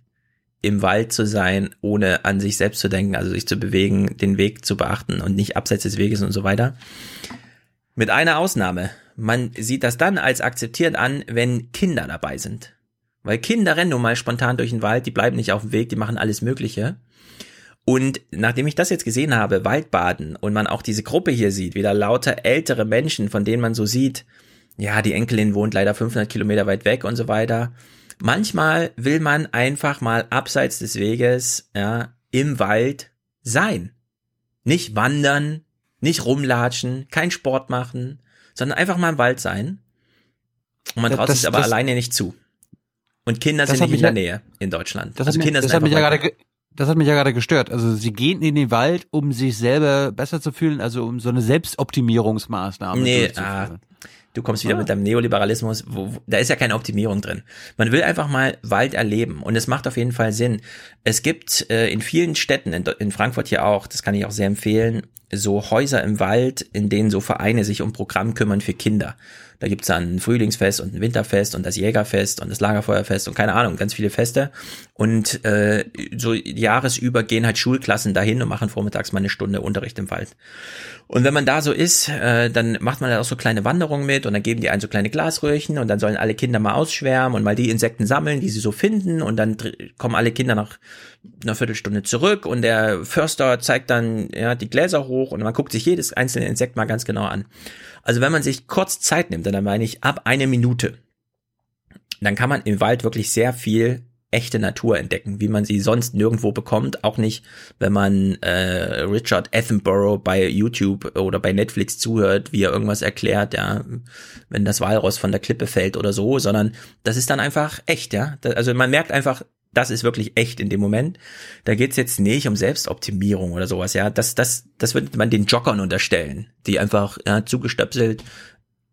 im Wald zu sein, ohne an sich selbst zu denken, also sich zu bewegen, den Weg zu beachten und nicht abseits des Weges und so weiter. Mit einer Ausnahme. Man sieht das dann als akzeptiert an, wenn Kinder dabei sind. Weil Kinder rennen nun mal spontan durch den Wald, die bleiben nicht auf dem Weg, die machen alles Mögliche. Und nachdem ich das jetzt gesehen habe, Waldbaden, und man auch diese Gruppe hier sieht, wieder lauter ältere Menschen, von denen man so sieht, ja, die Enkelin wohnt leider 500 Kilometer weit weg und so weiter. Manchmal will man einfach mal abseits des Weges, ja, im Wald sein. Nicht wandern, nicht rumlatschen, kein Sport machen, sondern einfach mal im Wald sein. Und man traut sich aber das, alleine nicht zu. Und Kinder sind nicht in der Nähe in Deutschland. Das also hat, Kinder das hat mich ja gerade das hat mich ja gerade gestört. Also sie gehen in den Wald, um sich selber besser zu fühlen, also um so eine Selbstoptimierungsmaßnahme nee, ah, Du kommst wieder ah. mit deinem Neoliberalismus, wo, wo, da ist ja keine Optimierung drin. Man will einfach mal Wald erleben und es macht auf jeden Fall Sinn. Es gibt äh, in vielen Städten, in, in Frankfurt hier auch, das kann ich auch sehr empfehlen, so Häuser im Wald, in denen so Vereine sich um Programm kümmern für Kinder. Da gibt's dann ein Frühlingsfest und ein Winterfest und das Jägerfest und das Lagerfeuerfest und keine Ahnung, ganz viele Feste. Und äh, so jahresüber gehen halt Schulklassen dahin und machen vormittags mal eine Stunde Unterricht im Wald. Und wenn man da so ist, äh, dann macht man da auch so kleine Wanderungen mit und dann geben die einen so kleine Glasröhrchen und dann sollen alle Kinder mal ausschwärmen und mal die Insekten sammeln, die sie so finden und dann kommen alle Kinder nach einer Viertelstunde zurück und der Förster zeigt dann ja die Gläser hoch und man guckt sich jedes einzelne Insekt mal ganz genau an. Also wenn man sich kurz Zeit nimmt, dann meine ich ab eine Minute, dann kann man im Wald wirklich sehr viel echte Natur entdecken, wie man sie sonst nirgendwo bekommt, auch nicht, wenn man äh, Richard Attenborough bei YouTube oder bei Netflix zuhört, wie er irgendwas erklärt, ja, wenn das Walross von der Klippe fällt oder so, sondern das ist dann einfach echt, ja. Also man merkt einfach, das ist wirklich echt in dem Moment. Da geht's jetzt nicht um Selbstoptimierung oder sowas, ja. Das, das, das würde man den Joggern unterstellen, die einfach ja, zugestöpselt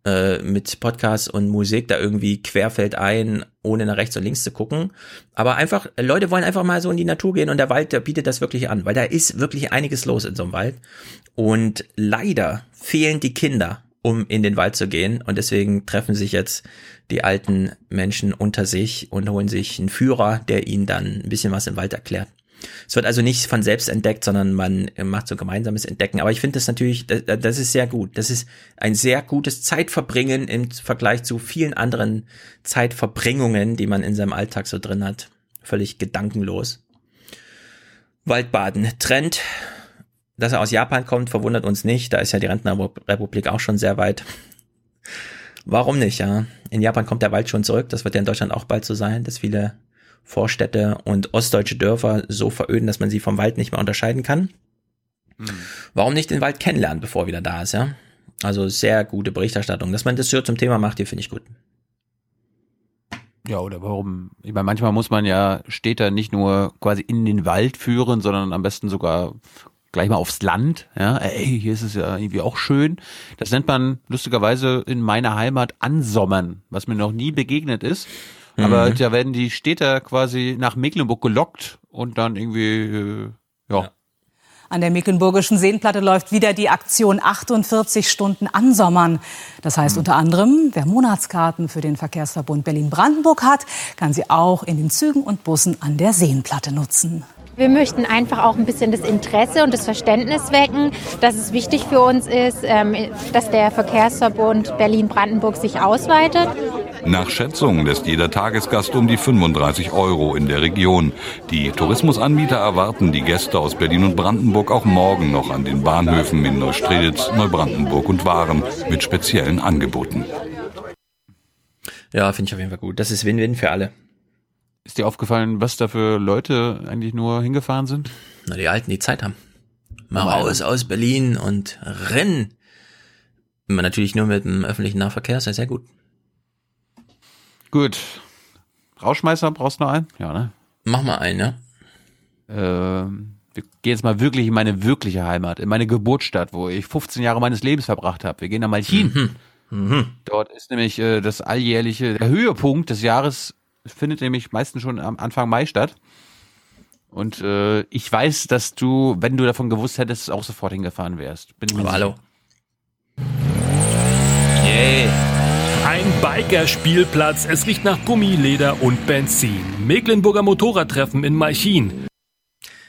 äh, mit Podcasts und Musik da irgendwie querfeld ein, ohne nach rechts und links zu gucken. Aber einfach, Leute wollen einfach mal so in die Natur gehen und der Wald, der bietet das wirklich an, weil da ist wirklich einiges los in so einem Wald. Und leider fehlen die Kinder, um in den Wald zu gehen. Und deswegen treffen sich jetzt die alten Menschen unter sich und holen sich einen Führer, der ihnen dann ein bisschen was im Wald erklärt. Es wird also nicht von selbst entdeckt, sondern man macht so gemeinsames Entdecken. Aber ich finde das natürlich, das, das ist sehr gut. Das ist ein sehr gutes Zeitverbringen im Vergleich zu vielen anderen Zeitverbringungen, die man in seinem Alltag so drin hat. Völlig gedankenlos. Waldbaden. Trend. Dass er aus Japan kommt, verwundert uns nicht. Da ist ja die Rentnerrepublik auch schon sehr weit. Warum nicht, ja? In Japan kommt der Wald schon zurück. Das wird ja in Deutschland auch bald so sein, dass viele Vorstädte und ostdeutsche Dörfer so veröden, dass man sie vom Wald nicht mehr unterscheiden kann. Mhm. Warum nicht den Wald kennenlernen, bevor er wieder da ist, ja? Also sehr gute Berichterstattung. Dass man das so zum Thema macht, hier finde ich gut. Ja, oder warum? Ich meine, manchmal muss man ja Städter nicht nur quasi in den Wald führen, sondern am besten sogar gleich mal aufs Land. Ja, ey, hier ist es ja irgendwie auch schön. Das nennt man lustigerweise in meiner Heimat Ansommern, was mir noch nie begegnet ist. Mhm. Aber da werden die Städter quasi nach Mecklenburg gelockt und dann irgendwie, äh, ja. ja. An der Mecklenburgischen Seenplatte läuft wieder die Aktion 48 Stunden ansommern. Das heißt mhm. unter anderem, wer Monatskarten für den Verkehrsverbund Berlin-Brandenburg hat, kann sie auch in den Zügen und Bussen an der Seenplatte nutzen. Wir möchten einfach auch ein bisschen das Interesse und das Verständnis wecken, dass es wichtig für uns ist, ähm, dass der Verkehrsverbund Berlin-Brandenburg sich ausweitet. Nach Schätzung lässt jeder Tagesgast um die 35 Euro in der Region. Die Tourismusanbieter erwarten die Gäste aus Berlin und Brandenburg auch morgen noch an den Bahnhöfen in Neustrelitz, Neubrandenburg und Waren mit speziellen Angeboten. Ja, finde ich auf jeden Fall gut. Das ist Win-Win für alle. Ist dir aufgefallen, was da für Leute eigentlich nur hingefahren sind? Na, die Alten, die Zeit haben. Mal raus aus Berlin und rennen. Natürlich nur mit dem öffentlichen Nahverkehr, ist ja sehr gut. Gut. Rauschmeißer brauchst du noch einen? Ja, ne? Mach mal einen, ne? Ähm, wir gehen jetzt mal wirklich in meine wirkliche Heimat, in meine Geburtsstadt, wo ich 15 Jahre meines Lebens verbracht habe. Wir gehen nach Malchin. Mhm. Mhm. Dort ist nämlich äh, das alljährliche, der Höhepunkt des Jahres findet nämlich meistens schon am Anfang Mai statt. Und äh, ich weiß, dass du, wenn du davon gewusst hättest, auch sofort hingefahren wärst. Bin ich Aber hallo. Yay. Ein Bikerspielplatz. Es riecht nach Gummi, Leder und Benzin. Mecklenburger Motorradtreffen in Malchin.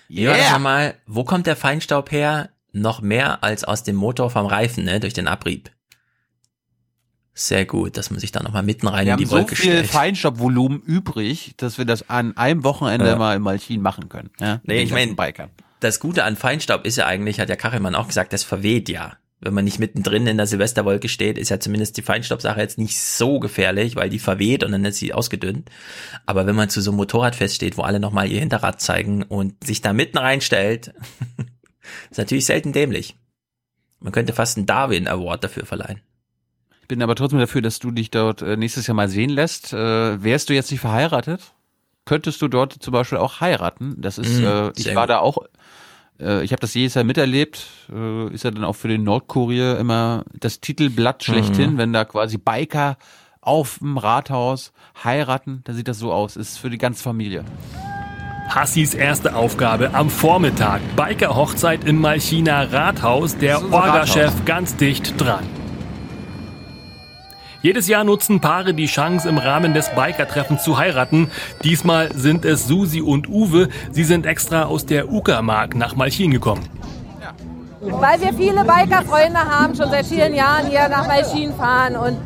Yeah. Ja, sag mal, wo kommt der Feinstaub her? Noch mehr als aus dem Motor vom Reifen, ne, durch den Abrieb. Sehr gut, dass man sich da nochmal mitten rein wir in die Wolke stellt. Wir haben so viel Feinstaubvolumen übrig, dass wir das an einem Wochenende ja. mal in Malchin machen können. Ja? Nee, ich meine, das Gute an Feinstaub ist ja eigentlich, hat ja Kachelmann auch gesagt, das verweht ja wenn man nicht mittendrin in der Silvesterwolke steht, ist ja zumindest die Feinstaubsache jetzt nicht so gefährlich, weil die verweht und dann ist sie ausgedünnt. Aber wenn man zu so einem Motorradfest steht, wo alle nochmal ihr Hinterrad zeigen und sich da mitten reinstellt, ist natürlich selten dämlich. Man könnte fast einen Darwin Award dafür verleihen. Ich bin aber trotzdem dafür, dass du dich dort äh, nächstes Jahr mal sehen lässt. Äh, wärst du jetzt nicht verheiratet? Könntest du dort zum Beispiel auch heiraten? Das ist, mm, äh, ich war gut. da auch äh, ich habe das jedes Jahr miterlebt, äh, ist ja dann auch für den Nordkurier immer das Titelblatt schlechthin, mhm. wenn da quasi Biker auf dem Rathaus heiraten, dann sieht das so aus. Ist für die ganze Familie. Hassis erste Aufgabe am Vormittag. Biker-Hochzeit im Malchiner Rathaus. Der Orga-Chef ganz dicht dran. Jedes Jahr nutzen Paare die Chance, im Rahmen des Biker-Treffens zu heiraten. Diesmal sind es Susi und Uwe. Sie sind extra aus der Uckermark nach Malchin gekommen. Weil wir viele Biker-Freunde haben, schon seit vielen Jahren hier nach Malchin fahren und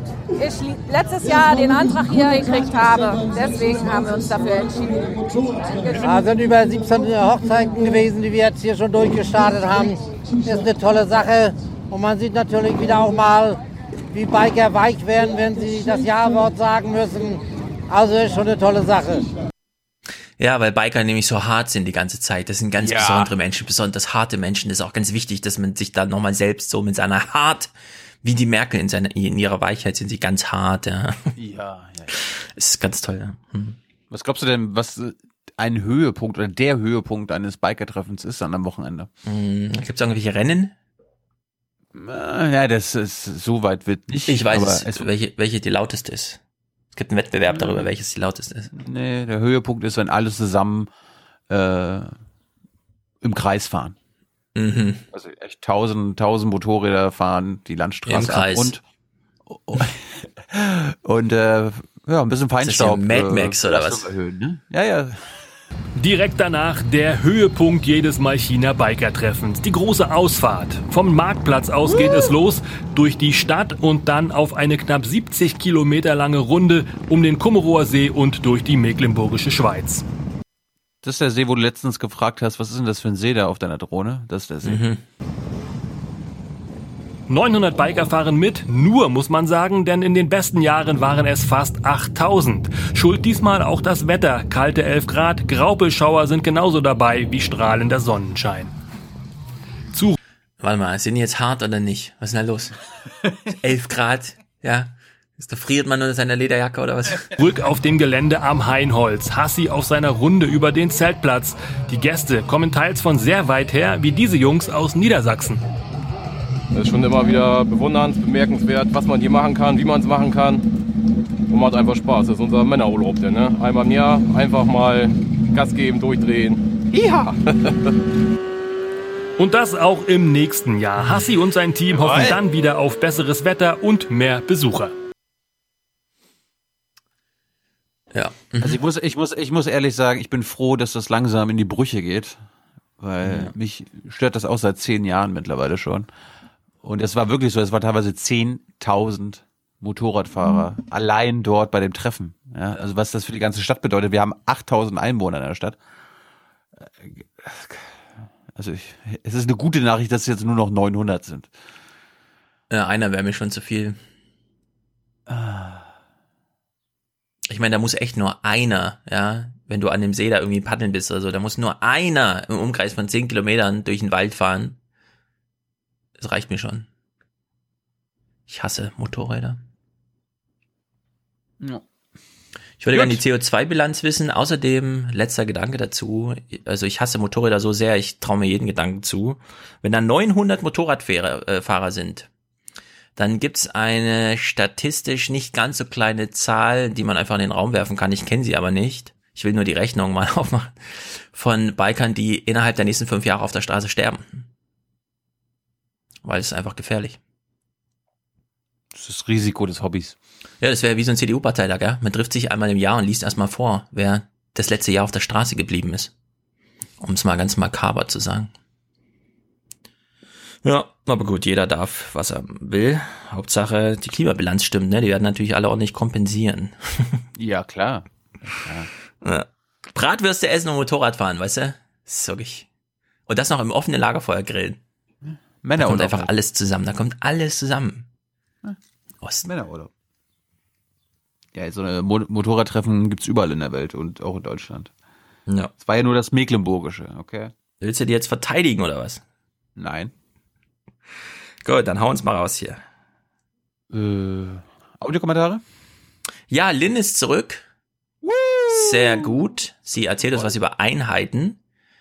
ich letztes Jahr den Antrag hier gekriegt habe. Deswegen haben wir uns dafür entschieden. Es sind über 17 Hochzeiten gewesen, die wir jetzt hier schon durchgestartet haben. Das ist eine tolle Sache. Und man sieht natürlich wieder auch mal, wie Biker weich werden, wenn sie das Ja-Wort sagen müssen. Also ist schon eine tolle Sache. Ja, weil Biker nämlich so hart sind die ganze Zeit. Das sind ganz ja. besondere Menschen, besonders harte Menschen. Das ist auch ganz wichtig, dass man sich dann nochmal selbst so mit seiner Hart, wie die Merkel in, seiner, in ihrer Weichheit sind sie ganz hart. Ja, ja. ja. Es ist ganz toll. Ja. Hm. Was glaubst du denn, was ein Höhepunkt oder der Höhepunkt eines Biker-Treffens ist an einem Wochenende? Hm, Gibt es irgendwelche Rennen? Äh, ja, das ist so weit wird nicht. Ich weiß, es, welche, welche die lauteste ist. Es gibt einen Wettbewerb darüber, welches die lauteste ist. Nee, der Höhepunkt ist, wenn alle zusammen äh, im Kreis fahren. Mhm. Also echt tausend, tausend Motorräder fahren die Landstraße Im Kreis. und und äh, ja, ein bisschen Feinstaub. Ist das Mad Max äh, oder was? Erhöhen, ne? Ja, ja. Direkt danach der Höhepunkt jedes Malchiner Biker-Treffens, die große Ausfahrt. Vom Marktplatz aus geht es los, durch die Stadt und dann auf eine knapp 70 Kilometer lange Runde um den Kummerower See und durch die Mecklenburgische Schweiz. Das ist der See, wo du letztens gefragt hast, was ist denn das für ein See da auf deiner Drohne? Das ist der See. Mhm. 900 Biker fahren mit, nur muss man sagen, denn in den besten Jahren waren es fast 8000. Schuld diesmal auch das Wetter, kalte 11 Grad, Graupelschauer sind genauso dabei wie strahlender Sonnenschein. Zu Warte mal, sind die jetzt hart oder nicht? Was ist denn da los? 11 Grad, ja. Da friert man nur seine Lederjacke oder was? Zurück auf dem Gelände am Hainholz. Hassi auf seiner Runde über den Zeltplatz. Die Gäste kommen teils von sehr weit her, wie diese Jungs aus Niedersachsen. Das ist schon immer wieder bewundernd, bemerkenswert, was man hier machen kann, wie man es machen kann. Und macht einfach Spaß. Das ist unser Männerurlaub, denn, ne? Einmal im Jahr einfach mal Gas geben, durchdrehen. Ja! Und das auch im nächsten Jahr. Hassi und sein Team hoffen dann wieder auf besseres Wetter und mehr Besucher. Ja. Also ich muss, ich muss, ich muss ehrlich sagen, ich bin froh, dass das langsam in die Brüche geht, weil Ja. mich stört das auch seit zehn Jahren mittlerweile schon. Und es war wirklich so, es war teilweise 10.000 Motorradfahrer allein dort bei dem Treffen. Ja, also was das für die ganze Stadt bedeutet. Wir haben 8.000 Einwohner in der Stadt. Also ich, es ist eine gute Nachricht, dass es jetzt nur noch 900 sind. Ja, einer wäre mir schon zu viel. Ich meine, da muss echt nur einer, ja, wenn du an dem See da irgendwie paddeln bist oder so, da muss nur einer im Umkreis von 10 Kilometern durch den Wald fahren. Das reicht mir schon. Ich hasse Motorräder. Ja. Ich würde gerne die CO2-Bilanz wissen. Außerdem, letzter Gedanke dazu. Also ich hasse Motorräder so sehr, ich traue mir jeden Gedanken zu. Wenn da 900 Motorradfahrer äh, Fahrer sind, dann gibt's eine statistisch nicht ganz so kleine Zahl, die man einfach in den Raum werfen kann. Ich kenne sie aber nicht. Ich will nur die Rechnung mal aufmachen. Von Bikern, die innerhalb der nächsten fünf Jahre auf der Straße sterben. Weil es ist einfach gefährlich. Das ist das Risiko des Hobbys. Ja, das wäre wie so ein CDU-Parteitag, ja. Man trifft sich einmal im Jahr und liest erstmal vor, wer das letzte Jahr auf der Straße geblieben ist. Um es mal ganz makaber zu sagen. Ja, aber gut, jeder darf, was er will. Hauptsache, die Klimabilanz stimmt, ne? Die werden natürlich alle ordentlich kompensieren. Ja, klar. Ja. Bratwürste essen und Motorrad fahren, weißt du? Das ist wirklich. Und das noch im offenen Lagerfeuer grillen. Männer da kommt und einfach alles zusammen. Da kommt alles zusammen. Osten. Männerurlaub. Ja, so eine Mo Motorradtreffen gibt's überall in der Welt und auch in Deutschland. Ja. Es war ja nur das Mecklenburgische, okay? Willst du die jetzt verteidigen oder was? Nein. Gut, dann hau uns mal raus hier. Äh, Audiokommentare? Ja, Lynn ist zurück. Sehr gut. Sie erzählt uns was über Einheiten.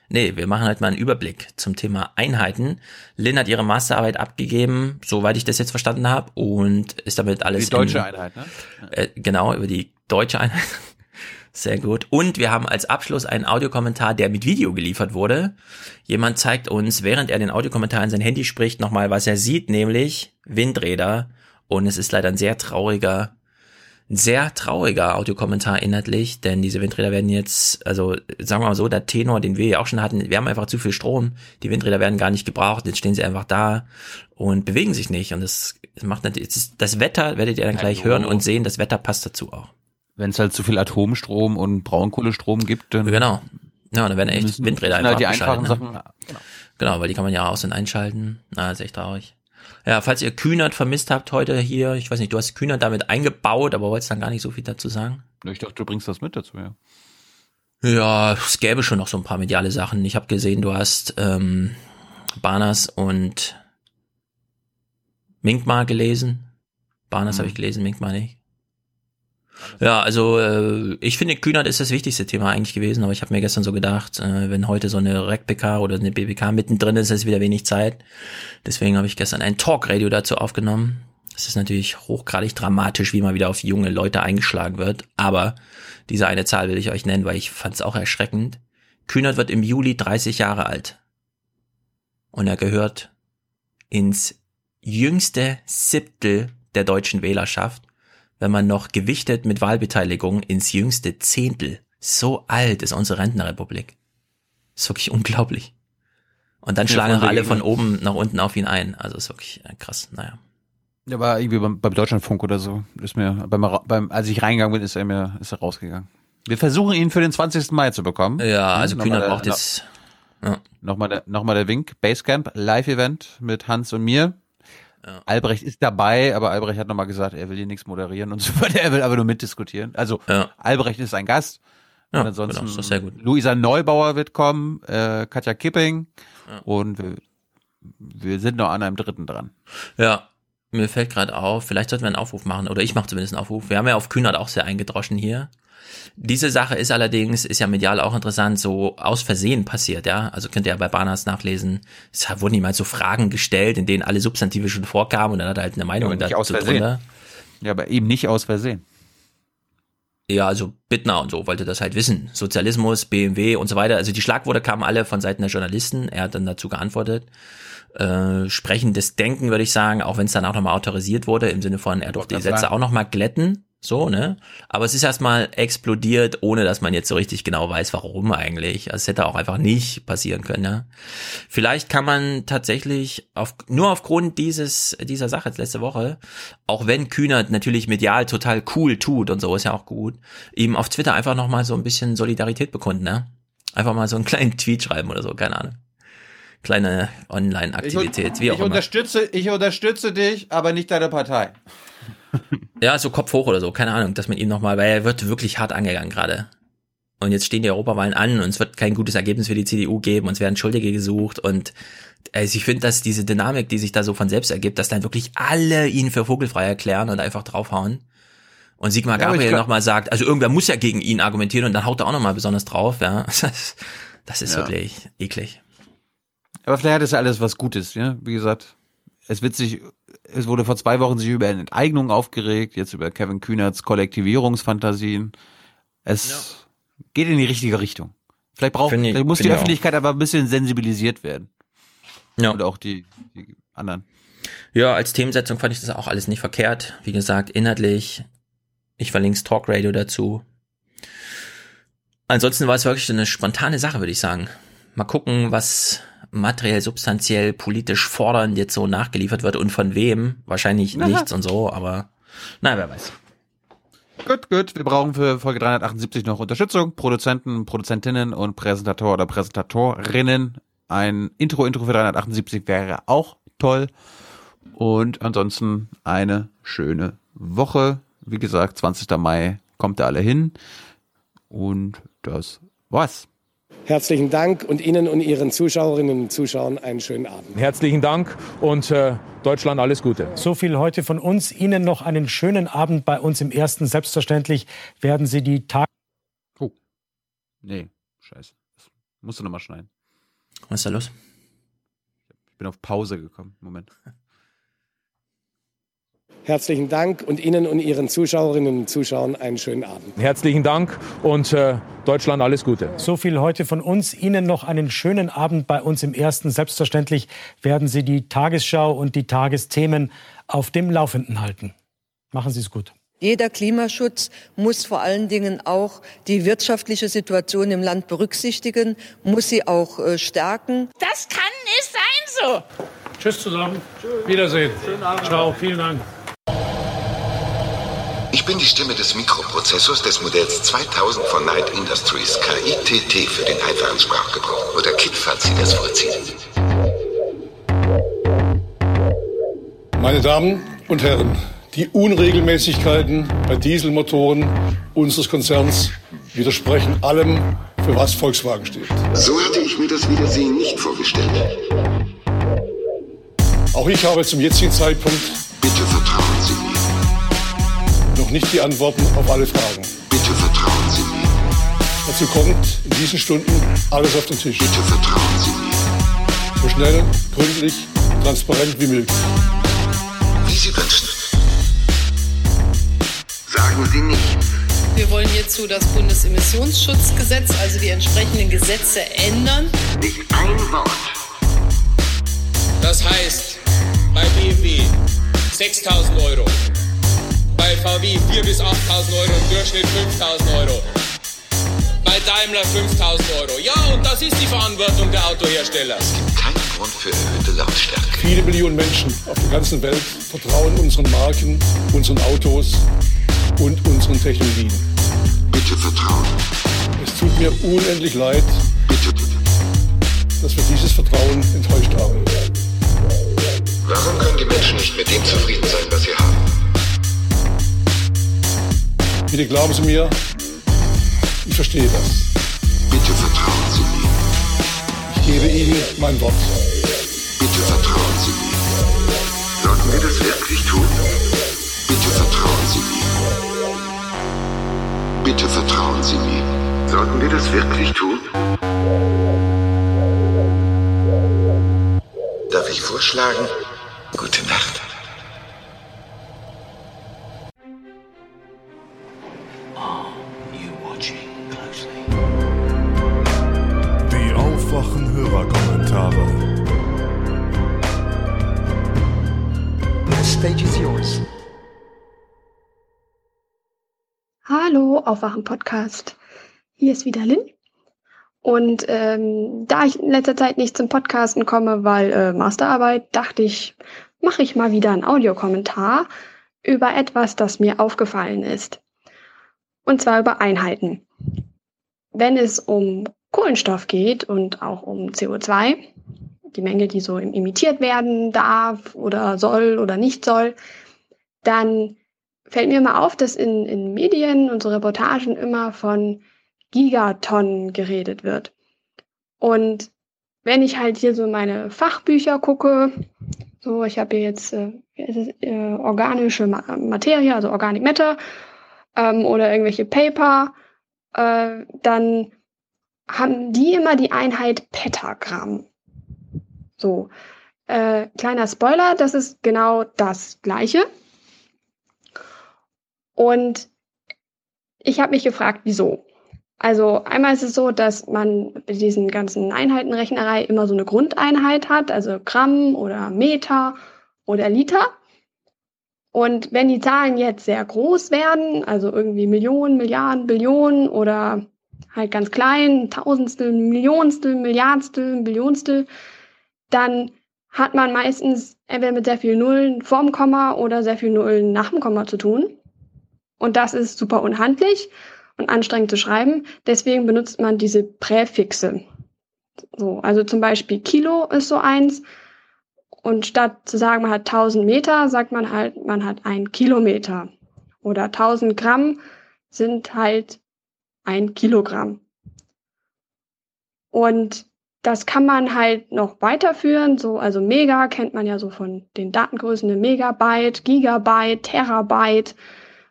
Nee, wir machen halt mal einen Überblick zum Thema Einheiten. Lynn hat ihre Masterarbeit abgegeben, soweit ich das jetzt verstanden habe, und ist damit alles Die deutsche in, Einheit, ne? Äh, genau, über die deutsche Einheit. Sehr gut. Und wir haben als Abschluss einen Audiokommentar, der mit Video geliefert wurde. Jemand zeigt uns, während er den Audiokommentar in sein Handy spricht, nochmal, was er sieht, nämlich Windräder. Und es ist leider ein sehr trauriger, ein sehr trauriger Audiokommentar inhaltlich, denn diese Windräder werden jetzt, also sagen wir mal so, der Tenor, den wir ja auch schon hatten, wir haben einfach zu viel Strom, die Windräder werden gar nicht gebraucht, jetzt stehen sie einfach da und bewegen sich nicht. Und das macht natürlich, das, das Wetter werdet ihr dann gleich hören und sehen, das Wetter passt dazu auch. Wenn es halt zu viel Atomstrom und Braunkohlestrom gibt, dann. Genau. Ja, dann werden echt müssen- Windräder müssen einfach halt die einfachen ne? Sachen. Genau. Genau, weil die kann man ja aus- und einschalten. Na, ist echt traurig. Ja, falls ihr Kühnert vermisst habt heute hier, ich weiß nicht, du hast Kühnert damit eingebaut, aber wolltest dann gar nicht so viel dazu sagen? Ich dachte, du bringst das mit dazu, ja. Ja, es gäbe schon noch so ein paar mediale Sachen. Ich habe gesehen, du hast ähm, Barnas und Minkmar gelesen. Barnas habe ich gelesen, Minkmar nicht. Ja, also äh, ich finde, Kühnert ist das wichtigste Thema eigentlich gewesen, aber ich habe mir gestern so gedacht, äh, wenn heute so eine REC-PK oder eine BBK mittendrin ist, ist wieder wenig Zeit. Deswegen habe ich gestern ein Talkradio dazu aufgenommen. Es ist natürlich hochgradig dramatisch, wie mal wieder auf junge Leute eingeschlagen wird, aber diese eine Zahl will ich euch nennen, weil ich fand es auch erschreckend. Kühnert wird im Juli 30 Jahre alt. Und er gehört ins jüngste Siebtel der deutschen Wählerschaft, wenn man noch gewichtet mit Wahlbeteiligung ins jüngste Zehntel. So alt ist unsere Rentnerrepublik. Ist wirklich unglaublich. Und dann Ja, schlagen alle von oben nach unten auf ihn ein. Also ist wirklich äh, krass. Naja. Der war irgendwie beim, beim Deutschlandfunk oder so. Ist mir, beim, beim, als ich reingegangen bin, ist er mir, ist er rausgegangen. Wir versuchen ihn für den 20. Mai zu bekommen. Ja, also Nochmal Kühnert der- braucht jetzt. Ja. Nochmal der, nochmal der Wink. Basecamp, Live-Event mit Hans und mir. Albrecht ist dabei, aber Albrecht hat nochmal gesagt, er will hier nichts moderieren und so weiter. Er will aber nur mitdiskutieren. Also Ja. Albrecht ist ein Gast. Ja, und ansonsten genau, ist sehr gut. Luisa Neubauer wird kommen, äh, Katja Kipping Ja. und wir, wir sind noch an einem dritten dran. Ja. mir fällt gerade auf, vielleicht sollten wir einen Aufruf machen, oder ich mache zumindest einen Aufruf. Wir haben ja auf Kühnert auch sehr eingedroschen hier. Diese Sache ist allerdings, ist ja medial auch interessant, so aus Versehen passiert, ja. Also könnt ihr ja bei Barnas nachlesen. Es wurden ihm halt so Fragen gestellt, in denen alle Substantive schon vorkamen und dann hat er halt eine Meinung ja, dazu drunter. Ja, aber eben nicht aus Versehen. Ja, also Bittner und so wollte das halt wissen. Sozialismus, BMW und so weiter. Also die Schlagworte kamen alle von Seiten der Journalisten. Er hat dann dazu geantwortet. Äh, sprechendes Denken, würde ich sagen, auch wenn es dann auch nochmal autorisiert wurde, im Sinne von, er durfte die Sätze auch nochmal glätten. So, ne? Aber es ist erstmal explodiert, ohne dass man jetzt so richtig genau weiß, warum eigentlich. Also es hätte auch einfach nicht passieren können, ja. Vielleicht kann man tatsächlich auf, nur aufgrund dieses, dieser Sache jetzt letzte Woche, auch wenn Kühnert natürlich medial total cool tut und so, ist ja auch gut, ihm auf Twitter einfach nochmal so ein bisschen Solidarität bekunden, ne? Einfach mal so einen kleinen Tweet schreiben oder so, keine Ahnung kleine Online-Aktivität, wie auch ich immer. Unterstütze, ich unterstütze dich, aber nicht deine Partei. Ja, so Kopf hoch oder so, keine Ahnung, dass man ihn nochmal, weil er wird wirklich hart angegangen gerade. Und jetzt stehen die Europawahlen an und es wird kein gutes Ergebnis für die CDU geben und es werden Schuldige gesucht und also ich finde, dass diese Dynamik, die sich da so von selbst ergibt, dass dann wirklich alle ihn für vogelfrei erklären und einfach draufhauen. Und Sigmar Gabriel ja, nochmal sagt, also irgendwer muss ja gegen ihn argumentieren und dann haut er auch nochmal besonders drauf, ja. Das, ist ja. wirklich eklig. Aber vielleicht hat es alles was Gutes, ja. Wie gesagt, es wird sich es wurde vor zwei Wochen sich über eine Enteignung aufgeregt, jetzt über Kevin Kühnerts Kollektivierungsfantasien. Es ja. geht in die richtige Richtung. Vielleicht braucht, ich, vielleicht muss die Öffentlichkeit auch. aber ein bisschen sensibilisiert werden. Ja. Und auch die, die anderen. Ja, als Themensetzung fand ich das auch alles nicht verkehrt. Wie gesagt, inhaltlich. Ich verlinke Talk Radio dazu. Ansonsten war es wirklich eine spontane Sache, würde ich sagen. Mal gucken, was materiell, substanziell, politisch fordernd jetzt so nachgeliefert wird und von wem. Wahrscheinlich Aha. nichts und so, aber na, wer weiß. Gut, gut. Wir brauchen für Folge 378 noch Unterstützung. Produzenten, Produzentinnen und Präsentator oder Präsentatorinnen. Ein Intro, Intro für 378 wäre auch toll. Und ansonsten eine schöne Woche. Wie gesagt, 20. Mai kommt da alle hin. Und das war's. Herzlichen Dank und Ihnen und Ihren Zuschauerinnen und Zuschauern einen schönen Abend. Herzlichen Dank und äh, Deutschland alles Gute. So viel heute von uns. Ihnen noch einen schönen Abend bei uns im Ersten. Selbstverständlich werden Sie die Tag. Oh. Nee, scheiße. Das musst du nochmal schneiden. Was ist da los? Ich bin auf Pause gekommen. Moment. Herzlichen Dank und Ihnen und Ihren Zuschauerinnen und Zuschauern einen schönen Abend. Herzlichen Dank und äh, Deutschland alles Gute. So viel heute von uns. Ihnen noch einen schönen Abend bei uns im Ersten. Selbstverständlich werden Sie die Tagesschau und die Tagesthemen auf dem Laufenden halten. Machen Sie es gut. Jeder Klimaschutz muss vor allen Dingen auch die wirtschaftliche Situation im Land berücksichtigen, muss sie auch äh, stärken. Das kann nicht sein so. Tschüss zusammen. Tschüss. Wiedersehen. Schönen Abend. Ciao. Vielen Dank. Ich bin die Stimme des Mikroprozessors des Modells 2000 von Knight Industries, KITT für den einfachen Sprachgebrauch. Oder KIT, falls Sie das vollziehen. Meine Damen und Herren, die Unregelmäßigkeiten bei Dieselmotoren unseres Konzerns widersprechen allem, für was Volkswagen steht. So hatte ich mir das Wiedersehen nicht vorgestellt. Auch ich habe zum jetzigen Zeitpunkt Bitte vertrauen Sie mir noch nicht die Antworten auf alle Fragen. Bitte vertrauen Sie mir. Dazu kommt in diesen Stunden alles auf den Tisch. Bitte vertrauen Sie mir. So schnell, gründlich, transparent wie möglich. Wie Sie wünschen. Sagen Sie nichts. Wir wollen hierzu das Bundesemissionsschutzgesetz, also die entsprechenden Gesetze ändern. Nicht ein Wort. Das heißt, bei BMW 6000 Euro, bei VW 4.000 bis 8.000 Euro, im Durchschnitt 5.000 Euro. Bei Daimler 5.000 Euro. Ja, und das ist die Verantwortung der Autohersteller. Es gibt keinen Grund für erhöhte Lautstärke. Viele Millionen Menschen auf der ganzen Welt vertrauen unseren Marken, unseren Autos und unseren Technologien. Bitte vertrauen. Es tut mir unendlich leid, bitte, dass wir dieses Vertrauen enttäuscht haben. Warum können die Menschen nicht mit dem zufrieden sein, was sie haben? Bitte glauben Sie mir, ich verstehe das. Bitte vertrauen Sie mir. Ich gebe Ihnen mein Wort. Bitte vertrauen Sie mir. Sollten wir das wirklich tun? Bitte vertrauen Sie mir. Bitte vertrauen Sie mir. Sollten wir das wirklich tun? Darf ich vorschlagen? Gute Nacht. Die aufwachen Hörerkommentare. The stage is yours. Hallo, Aufwachen Podcast. Hier ist wieder Lynn. Und ähm, da ich in letzter Zeit nicht zum Podcasten komme, weil äh, Masterarbeit, dachte ich, mache ich mal wieder einen Audiokommentar über etwas, das mir aufgefallen ist. Und zwar über Einheiten. Wenn es um Kohlenstoff geht und auch um CO2, die Menge, die so imitiert werden darf oder soll oder nicht soll, dann fällt mir immer auf, dass in, in Medien und so Reportagen immer von Gigatonnen geredet wird. Und wenn ich halt hier so meine Fachbücher gucke, so ich habe hier jetzt äh, äh, organische Ma Materie, also Organic Matter ähm, oder irgendwelche Paper, äh, dann haben die immer die Einheit Petagramm. So, äh, kleiner Spoiler, das ist genau das gleiche. Und ich habe mich gefragt, wieso? Also einmal ist es so, dass man bei diesen ganzen Einheitenrechnerei immer so eine Grundeinheit hat, also Gramm oder Meter oder Liter. Und wenn die Zahlen jetzt sehr groß werden, also irgendwie Millionen, Milliarden, Billionen oder halt ganz klein, Tausendstel, Millionstel, Milliardstel, Billionstel, dann hat man meistens entweder mit sehr vielen Nullen vorm Komma oder sehr vielen Nullen nach dem Komma zu tun. Und das ist super unhandlich und anstrengend zu schreiben. Deswegen benutzt man diese Präfixe. So, also zum Beispiel Kilo ist so eins. Und statt zu sagen, man hat 1000 Meter, sagt man halt, man hat ein Kilometer. Oder 1000 Gramm sind halt ein Kilogramm. Und das kann man halt noch weiterführen. So, also Mega kennt man ja so von den Datengrößen, Megabyte, Gigabyte, Terabyte.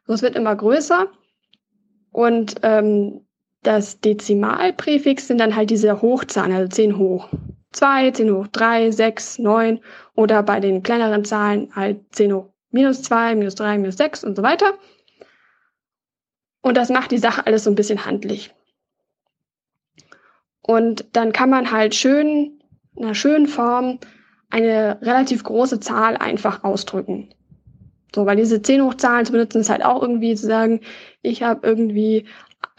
So, es wird immer größer. Und ähm, das Dezimalpräfix sind dann halt diese Hochzahlen, also 10 hoch 2, 10 hoch 3, 6, 9 oder bei den kleineren Zahlen halt 10 hoch minus 2, minus 3, minus 6 und so weiter. Und das macht die Sache alles so ein bisschen handlich. Und dann kann man halt schön, in einer schönen Form, eine relativ große Zahl einfach ausdrücken. So, weil diese 10 Hochzahlen zu benutzen, ist halt auch irgendwie zu sagen, ich habe irgendwie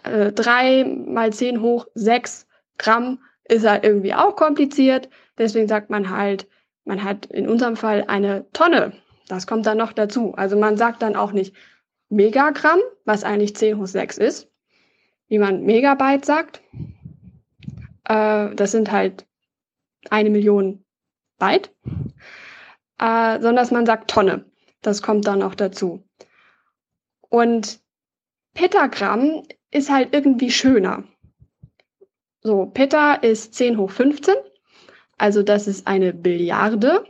äh, 3 mal 10 hoch 6 Gramm, ist halt irgendwie auch kompliziert. Deswegen sagt man halt, man hat in unserem Fall eine Tonne. Das kommt dann noch dazu. Also man sagt dann auch nicht Megagramm, was eigentlich 10 hoch 6 ist, wie man Megabyte sagt. Äh, das sind halt eine Million Byte. Äh, sondern dass man sagt Tonne. Das kommt dann noch dazu. Und Petagramm ist halt irgendwie schöner. So, Peta ist 10 hoch 15. Also das ist eine Billiarde.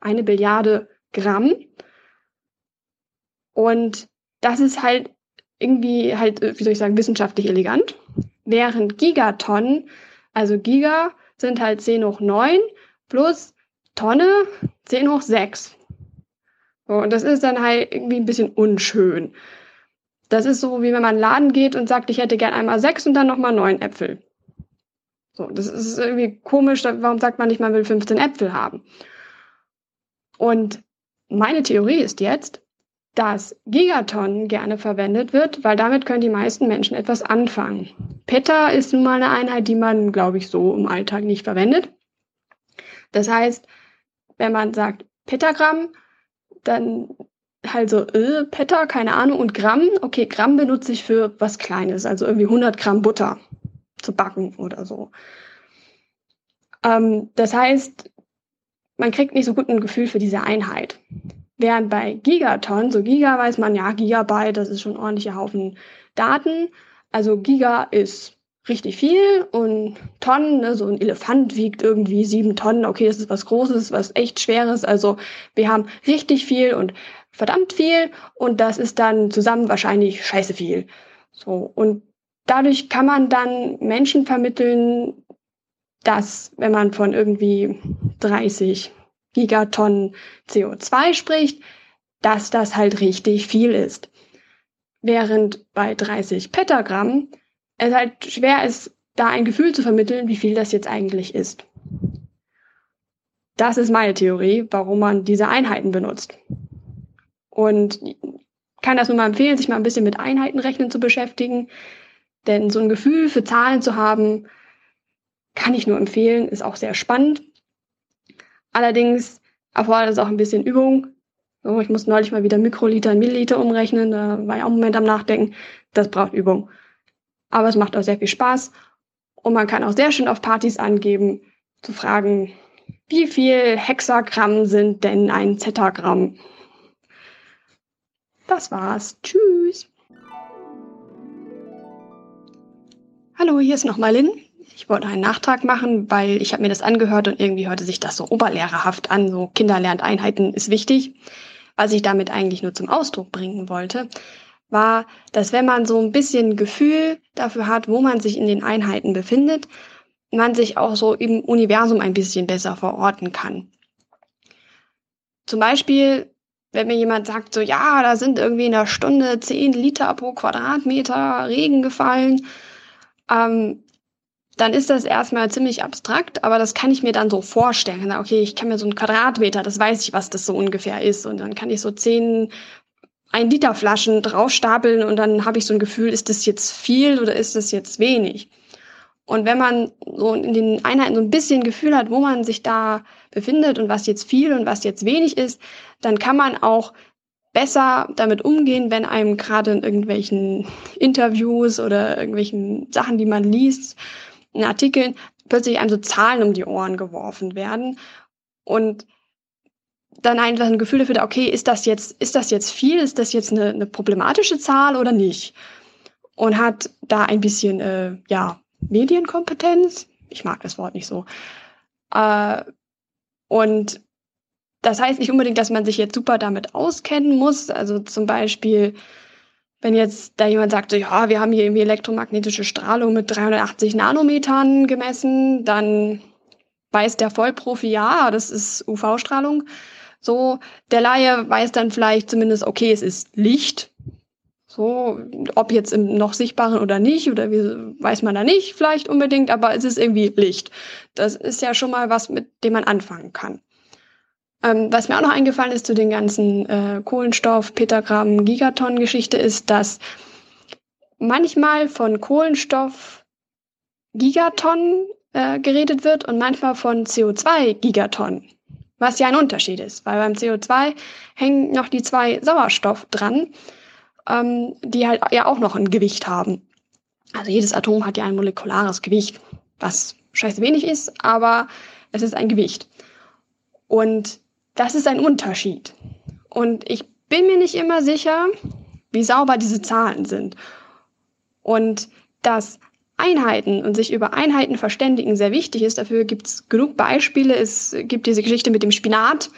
Eine Billiarde Gramm. Und das ist halt irgendwie halt, wie soll ich sagen, wissenschaftlich elegant. Während Gigatonnen, also Giga sind halt 10 hoch 9 plus Tonne 10 hoch 6. So, und das ist dann halt irgendwie ein bisschen unschön. Das ist so, wie wenn man in den Laden geht und sagt, ich hätte gern einmal sechs und dann nochmal neun Äpfel. So, das ist irgendwie komisch. Warum sagt man nicht, man will 15 Äpfel haben? Und meine Theorie ist jetzt, dass Gigatonnen gerne verwendet wird, weil damit können die meisten Menschen etwas anfangen. Peta ist nun mal eine Einheit, die man, glaube ich, so im Alltag nicht verwendet. Das heißt, wenn man sagt Petagramm, dann halt so, äh, Peta, keine Ahnung, und Gramm. Okay, Gramm benutze ich für was Kleines, also irgendwie 100 Gramm Butter zu backen oder so. Ähm, das heißt, man kriegt nicht so gut ein Gefühl für diese Einheit. Während bei Gigaton, so Giga weiß man, ja, Gigabyte, das ist schon ein ordentlicher Haufen Daten. Also Giga ist richtig viel und Tonnen, ne, so ein Elefant wiegt irgendwie sieben Tonnen, okay, das ist was Großes, was echt Schweres, also wir haben richtig viel und verdammt viel und das ist dann zusammen wahrscheinlich scheiße viel. So, und dadurch kann man dann Menschen vermitteln, dass, wenn man von irgendwie 30 Gigatonnen CO2 spricht, dass das halt richtig viel ist. Während bei 30 Petagramm es halt schwer ist, da ein Gefühl zu vermitteln, wie viel das jetzt eigentlich ist. Das ist meine Theorie, warum man diese Einheiten benutzt. Und kann das nur mal empfehlen, sich mal ein bisschen mit Einheitenrechnen zu beschäftigen. Denn so ein Gefühl für Zahlen zu haben, kann ich nur empfehlen, ist auch sehr spannend. Allerdings erfordert es auch ein bisschen Übung. So, ich muss neulich mal wieder Mikroliter in Milliliter umrechnen, da war ich auch einen Moment am Nachdenken. Das braucht Übung. Aber es macht auch sehr viel Spaß. Und man kann auch sehr schön auf Partys angeben, zu fragen, wie viel Hexagramm sind denn ein Zetagramm? Das war's. Tschüss. Hallo, hier ist nochmal Lynn. Ich wollte einen Nachtrag machen, weil ich habe mir das angehört und irgendwie hörte sich das so oberlehrerhaft an. So Kinderlernteinheiten ist wichtig. Was ich damit eigentlich nur zum Ausdruck bringen wollte, war, dass wenn man so ein bisschen Gefühl dafür hat, wo man sich in den Einheiten befindet, man sich auch so im Universum ein bisschen besser verorten kann. Zum Beispiel wenn mir jemand sagt, so ja, da sind irgendwie in einer Stunde 10 Liter pro Quadratmeter Regen gefallen, ähm, dann ist das erstmal ziemlich abstrakt, aber das kann ich mir dann so vorstellen. Okay, ich kann mir so einen Quadratmeter, das weiß ich, was das so ungefähr ist. Und dann kann ich so 10 ein Liter Flaschen draufstapeln und dann habe ich so ein Gefühl, ist das jetzt viel oder ist das jetzt wenig? Und wenn man so in den Einheiten so ein bisschen Gefühl hat, wo man sich da befindet und was jetzt viel und was jetzt wenig ist, dann kann man auch besser damit umgehen, wenn einem gerade in irgendwelchen Interviews oder irgendwelchen Sachen, die man liest, in Artikeln, plötzlich einem so Zahlen um die Ohren geworfen werden und dann einfach ein Gefühl dafür, okay, ist das jetzt, ist das jetzt viel, ist das jetzt eine, eine problematische Zahl oder nicht? Und hat da ein bisschen, äh, ja, Medienkompetenz. Ich mag das Wort nicht so. Äh, und das heißt nicht unbedingt, dass man sich jetzt super damit auskennen muss. Also zum Beispiel, wenn jetzt da jemand sagt, so, ja, wir haben hier irgendwie elektromagnetische Strahlung mit 380 Nanometern gemessen, dann weiß der Vollprofi, ja, das ist UV-Strahlung. So, der Laie weiß dann vielleicht zumindest, okay, es ist Licht, so, ob jetzt im noch sichtbaren oder nicht, oder wie, weiß man da nicht vielleicht unbedingt, aber es ist irgendwie Licht. Das ist ja schon mal was, mit dem man anfangen kann. Ähm, was mir auch noch eingefallen ist zu den ganzen äh, Kohlenstoff, Petagramm, Gigaton-Geschichte ist, dass manchmal von Kohlenstoff Gigaton äh, geredet wird und manchmal von CO2 Gigaton. Was ja ein Unterschied ist, weil beim CO2 hängen noch die zwei Sauerstoff dran ähm, die halt ja auch noch ein Gewicht haben. Also jedes Atom hat ja ein molekulares Gewicht, was scheiße wenig ist, aber es ist ein Gewicht. Und das ist ein Unterschied. Und ich bin mir nicht immer sicher, wie sauber diese Zahlen sind. Und dass Einheiten und sich über Einheiten verständigen sehr wichtig ist. Dafür gibt es genug Beispiele. Es gibt diese Geschichte mit dem Spinat.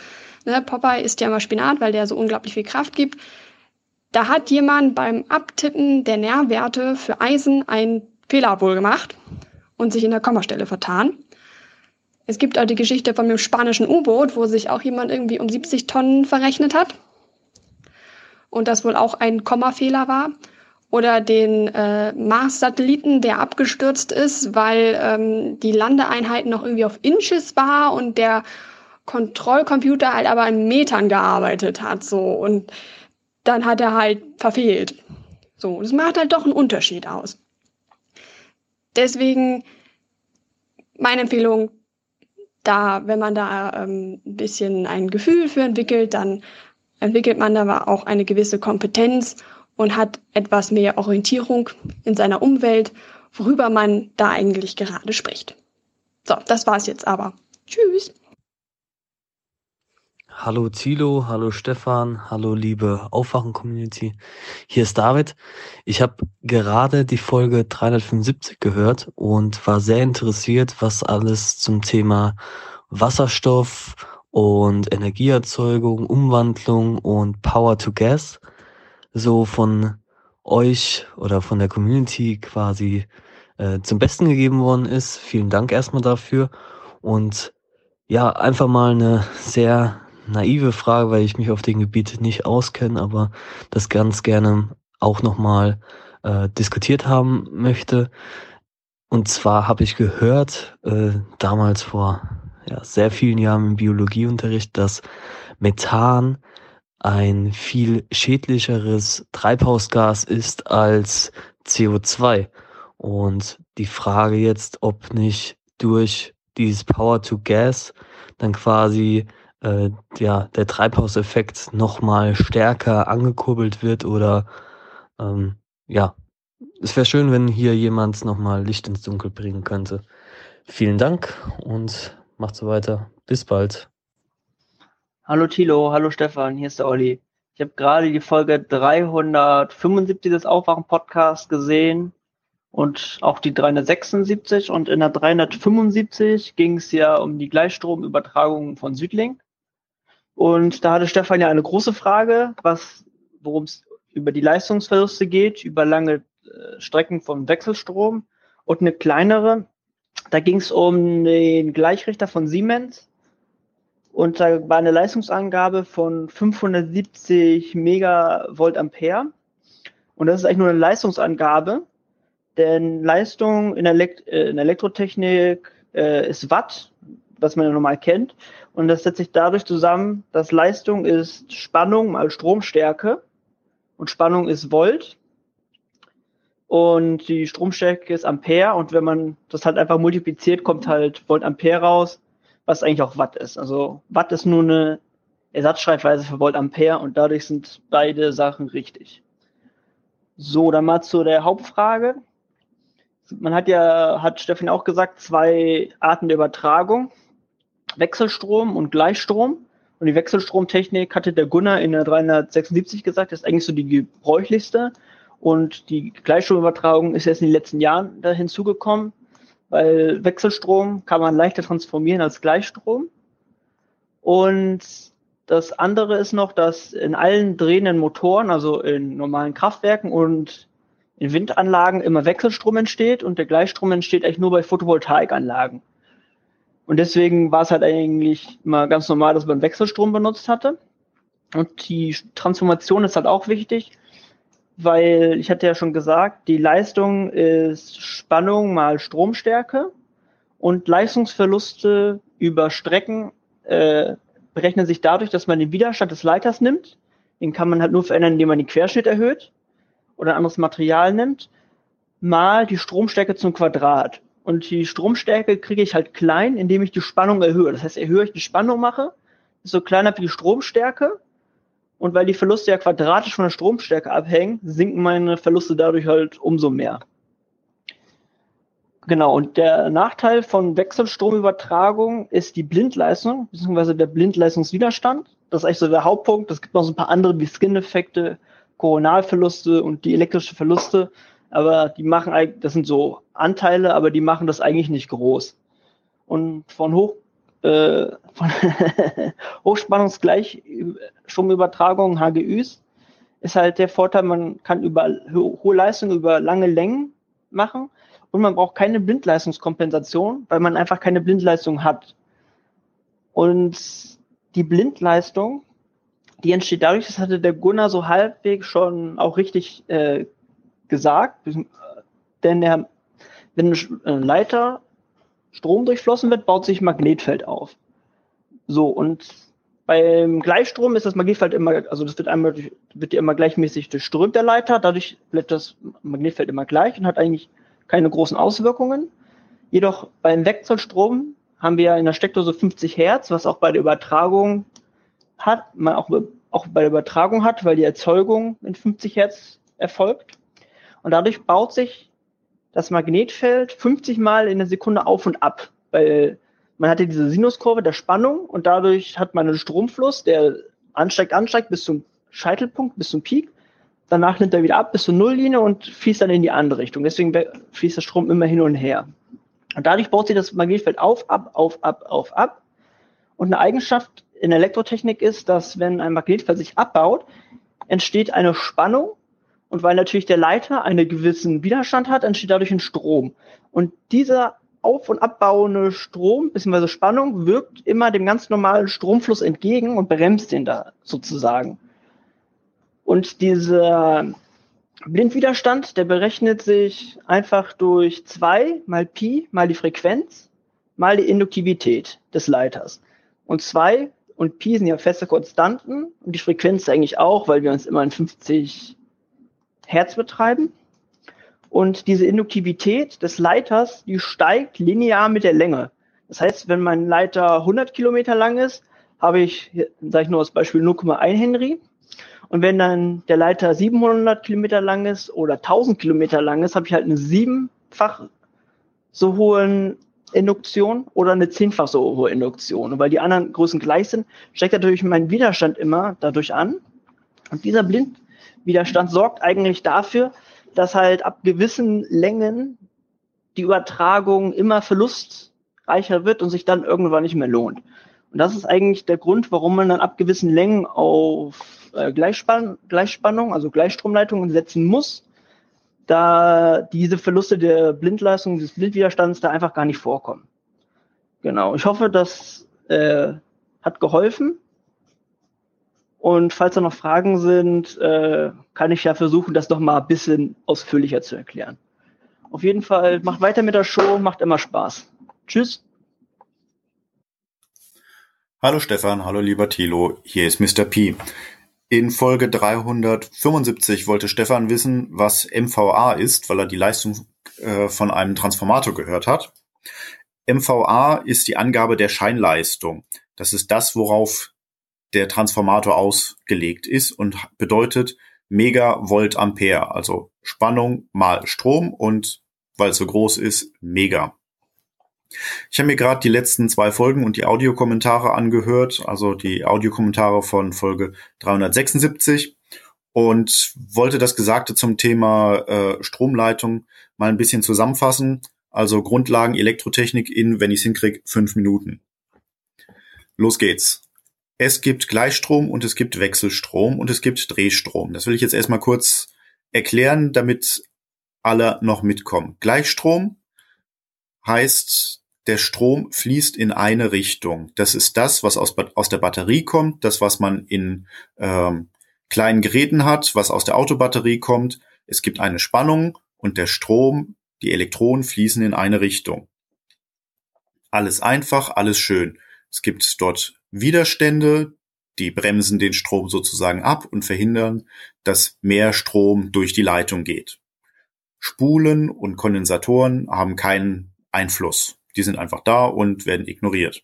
Ne, Popeye isst ja immer Spinat, weil der so unglaublich viel Kraft gibt. Da hat jemand beim Abtippen der Nährwerte für Eisen einen Fehler wohl gemacht und sich in der Kommastelle vertan. Es gibt auch die Geschichte von dem spanischen U-Boot, wo sich auch jemand irgendwie um 70 Tonnen verrechnet hat. Und das wohl auch ein Kommafehler war. Oder den äh, Mars-Satelliten, der abgestürzt ist, weil ähm, die Landeeinheit noch irgendwie auf Inches war und der Kontrollcomputer halt aber in Metern gearbeitet hat. So. Und dann hat er halt verfehlt. So, das macht halt doch einen Unterschied aus. Deswegen meine Empfehlung, da, wenn man da ähm, ein bisschen ein Gefühl für entwickelt, dann entwickelt man da auch eine gewisse Kompetenz und hat etwas mehr Orientierung in seiner Umwelt, worüber man da eigentlich gerade spricht. So, das war's jetzt aber. Tschüss. Hallo Thilo, hallo Stefan, hallo liebe Aufwachen-Community. Hier ist David. Ich habe gerade die Folge 375 gehört und war sehr interessiert, was alles zum Thema Wasserstoff und Energieerzeugung, Umwandlung und Power to Gas so von euch oder von der Community quasi äh, zum Besten gegeben worden ist. Vielen Dank erstmal dafür. Und ja, einfach mal eine sehr naive Frage, weil ich mich auf dem Gebiet nicht auskenne, aber das ganz gerne auch nochmal äh, diskutiert haben möchte. Und zwar habe ich gehört, äh, damals vor ja, sehr vielen Jahren im Biologieunterricht, dass Methan ein viel schädlicheres Treibhausgas ist als CO2. Und die Frage jetzt, ob nicht durch dieses Power to Gas dann quasi äh, ja, der Treibhauseffekt nochmal stärker angekurbelt wird oder ähm, ja, es wäre schön, wenn hier jemand nochmal Licht ins Dunkel bringen könnte. Vielen Dank und macht so weiter. Bis bald. Hallo Thilo, hallo Stefan, hier ist der Olli. Ich habe gerade die Folge 375 des Aufwachen-Podcasts gesehen und auch die 376 und in der 375 ging es ja um die Gleichstromübertragung von Südlink. Und da hatte Stefan ja eine große Frage, was, worum es über die Leistungsverluste geht, über lange äh, Strecken vom Wechselstrom und eine kleinere. Da ging es um den Gleichrichter von Siemens und da war eine Leistungsangabe von 570 Megavolt Ampere. Und das ist eigentlich nur eine Leistungsangabe. Denn Leistung in, Elekt äh, in Elektrotechnik äh, ist Watt, was man ja normal kennt. Und das setzt sich dadurch zusammen, dass Leistung ist Spannung mal Stromstärke und Spannung ist Volt. Und die Stromstärke ist Ampere. Und wenn man das halt einfach multipliziert, kommt halt Volt Ampere raus, was eigentlich auch Watt ist. Also Watt ist nur eine Ersatzschreibweise für Volt Ampere und dadurch sind beide Sachen richtig. So, dann mal zu der Hauptfrage man hat ja, hat Stefan auch gesagt, zwei Arten der Übertragung. Wechselstrom und Gleichstrom. Und die Wechselstromtechnik hatte der Gunnar in der 376 gesagt, ist eigentlich so die gebräuchlichste. Und die Gleichstromübertragung ist jetzt in den letzten Jahren da hinzugekommen, weil Wechselstrom kann man leichter transformieren als Gleichstrom. Und das andere ist noch, dass in allen drehenden Motoren, also in normalen Kraftwerken und in Windanlagen immer Wechselstrom entsteht und der Gleichstrom entsteht eigentlich nur bei Photovoltaikanlagen. Und deswegen war es halt eigentlich immer ganz normal, dass man Wechselstrom benutzt hatte. Und die Transformation ist halt auch wichtig, weil ich hatte ja schon gesagt, die Leistung ist Spannung mal Stromstärke und Leistungsverluste über Strecken äh, berechnen sich dadurch, dass man den Widerstand des Leiters nimmt. Den kann man halt nur verändern, indem man den Querschnitt erhöht oder ein anderes Material nimmt, mal die Stromstärke zum Quadrat. Und die Stromstärke kriege ich halt klein, indem ich die Spannung erhöhe. Das heißt, erhöhe ich die Spannung mache, so kleiner wie die Stromstärke. Und weil die Verluste ja quadratisch von der Stromstärke abhängen, sinken meine Verluste dadurch halt umso mehr. Genau, und der Nachteil von Wechselstromübertragung ist die Blindleistung, beziehungsweise der Blindleistungswiderstand. Das ist eigentlich so der Hauptpunkt. Es gibt noch so ein paar andere wie Skin-Effekte, Koronalverluste und die elektrische Verluste, aber die machen eigentlich, das sind so Anteile, aber die machen das eigentlich nicht groß. Und von Hoch, äh, von Hochspannungsgleichstromübertragung, HGÜs, ist halt der Vorteil, man kann über hohe Leistungen über lange Längen machen und man braucht keine Blindleistungskompensation, weil man einfach keine Blindleistung hat. Und die Blindleistung die entsteht dadurch, das hatte der Gunnar so halbwegs schon auch richtig äh, gesagt, denn der, wenn ein Leiter Strom durchflossen wird, baut sich Magnetfeld auf. So, und beim Gleichstrom ist das Magnetfeld immer, also das wird einmal, wird immer gleichmäßig durchströmt, der Leiter, dadurch bleibt das Magnetfeld immer gleich und hat eigentlich keine großen Auswirkungen. Jedoch beim Wechselstrom haben wir in der Steckdose 50 Hertz, was auch bei der Übertragung hat, man auch, auch bei der Übertragung hat, weil die Erzeugung in 50 Hertz erfolgt. Und dadurch baut sich das Magnetfeld 50 Mal in der Sekunde auf und ab, weil man hatte diese Sinuskurve der Spannung und dadurch hat man einen Stromfluss, der ansteigt, ansteigt bis zum Scheitelpunkt, bis zum Peak. Danach nimmt er wieder ab bis zur Nulllinie und fließt dann in die andere Richtung. Deswegen fließt der Strom immer hin und her. Und dadurch baut sich das Magnetfeld auf, ab, auf, ab, auf, ab. Und eine Eigenschaft in Elektrotechnik ist, dass wenn ein Magnetfeld sich abbaut, entsteht eine Spannung. Und weil natürlich der Leiter einen gewissen Widerstand hat, entsteht dadurch ein Strom. Und dieser auf- und abbauende Strom bzw. Spannung wirkt immer dem ganz normalen Stromfluss entgegen und bremst den da sozusagen. Und dieser Blindwiderstand, der berechnet sich einfach durch zwei mal Pi mal die Frequenz mal die Induktivität des Leiters. Und zwei und Pi sind ja feste Konstanten und die Frequenz eigentlich auch, weil wir uns immer in 50 Hertz betreiben. Und diese Induktivität des Leiters, die steigt linear mit der Länge. Das heißt, wenn mein Leiter 100 Kilometer lang ist, habe ich, sage ich nur als Beispiel, 0,1 Henry. Und wenn dann der Leiter 700 Kilometer lang ist oder 1000 Kilometer lang ist, habe ich halt eine siebenfach so hohe Induktion oder eine zehnfach so hohe Induktion. Und weil die anderen Größen gleich sind, steigt natürlich mein Widerstand immer dadurch an. Und dieser Blindwiderstand sorgt eigentlich dafür, dass halt ab gewissen Längen die Übertragung immer verlustreicher wird und sich dann irgendwann nicht mehr lohnt. Und das ist eigentlich der Grund, warum man dann ab gewissen Längen auf äh, Gleichspann Gleichspannung, also Gleichstromleitungen setzen muss, da diese Verluste der Blindleistung, des Blindwiderstands da einfach gar nicht vorkommen. Genau. Ich hoffe, das äh, hat geholfen. Und falls da noch Fragen sind, äh, kann ich ja versuchen, das noch mal ein bisschen ausführlicher zu erklären. Auf jeden Fall macht weiter mit der Show, macht immer Spaß. Tschüss. Hallo Stefan, hallo lieber Thilo, hier ist Mr. P. In Folge 375 wollte Stefan wissen, was MVA ist, weil er die Leistung äh, von einem Transformator gehört hat. MVA ist die Angabe der Scheinleistung. Das ist das, worauf der Transformator ausgelegt ist und bedeutet Megavolt Ampere, also Spannung mal Strom und weil es so groß ist, Mega. Ich habe mir gerade die letzten zwei Folgen und die Audiokommentare angehört, also die Audiokommentare von Folge 376 und wollte das Gesagte zum Thema äh, Stromleitung mal ein bisschen zusammenfassen. Also Grundlagen Elektrotechnik in, wenn ich es hinkriege, fünf Minuten. Los geht's. Es gibt Gleichstrom und es gibt Wechselstrom und es gibt Drehstrom. Das will ich jetzt erstmal kurz erklären, damit alle noch mitkommen. Gleichstrom heißt, der Strom fließt in eine Richtung. Das ist das, was aus, aus der Batterie kommt, das, was man in ähm, kleinen Geräten hat, was aus der Autobatterie kommt. Es gibt eine Spannung und der Strom, die Elektronen fließen in eine Richtung. Alles einfach, alles schön. Es gibt dort Widerstände, die bremsen den Strom sozusagen ab und verhindern, dass mehr Strom durch die Leitung geht. Spulen und Kondensatoren haben keinen Einfluss. Die sind einfach da und werden ignoriert.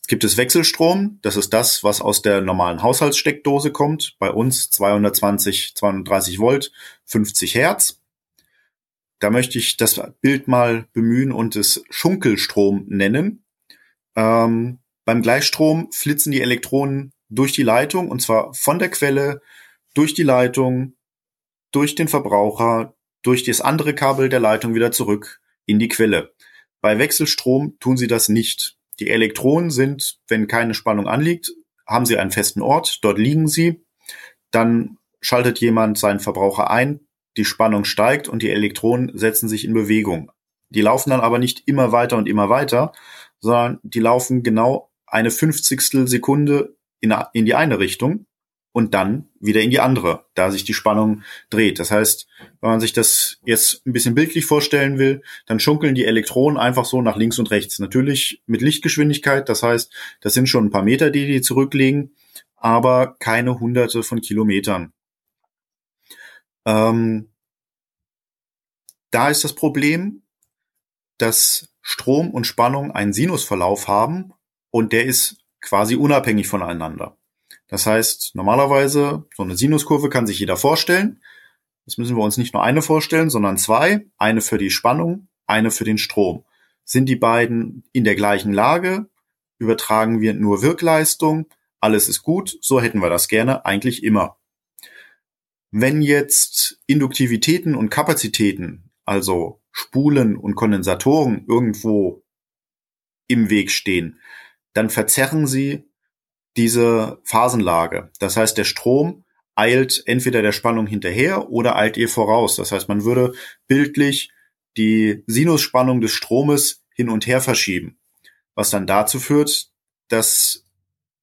Es gibt es Wechselstrom, das ist das, was aus der normalen Haushaltssteckdose kommt. Bei uns 220, 230 Volt, 50 Hertz. Da möchte ich das Bild mal bemühen und es Schunkelstrom nennen. Ähm, beim Gleichstrom flitzen die Elektronen durch die Leitung und zwar von der Quelle durch die Leitung, durch den Verbraucher, durch das andere Kabel der Leitung wieder zurück in die Quelle. Bei Wechselstrom tun sie das nicht. Die Elektronen sind, wenn keine Spannung anliegt, haben sie einen festen Ort, dort liegen sie, dann schaltet jemand seinen Verbraucher ein, die Spannung steigt und die Elektronen setzen sich in Bewegung. Die laufen dann aber nicht immer weiter und immer weiter, sondern die laufen genau eine Fünfzigstel Sekunde in, in die eine Richtung und dann wieder in die andere, da sich die Spannung dreht. Das heißt, wenn man sich das jetzt ein bisschen bildlich vorstellen will, dann schunkeln die Elektronen einfach so nach links und rechts. Natürlich mit Lichtgeschwindigkeit, das heißt, das sind schon ein paar Meter, die die zurücklegen, aber keine hunderte von Kilometern. Ähm, da ist das Problem, dass Strom und Spannung einen Sinusverlauf haben und der ist quasi unabhängig voneinander. Das heißt, normalerweise, so eine Sinuskurve kann sich jeder vorstellen. Das müssen wir uns nicht nur eine vorstellen, sondern zwei. Eine für die Spannung, eine für den Strom. Sind die beiden in der gleichen Lage? Übertragen wir nur Wirkleistung? Alles ist gut, so hätten wir das gerne eigentlich immer. Wenn jetzt Induktivitäten und Kapazitäten, also Spulen und Kondensatoren irgendwo im Weg stehen, dann verzerren sie diese Phasenlage. Das heißt, der Strom eilt entweder der Spannung hinterher oder eilt ihr voraus. Das heißt, man würde bildlich die Sinusspannung des Stromes hin und her verschieben, was dann dazu führt, dass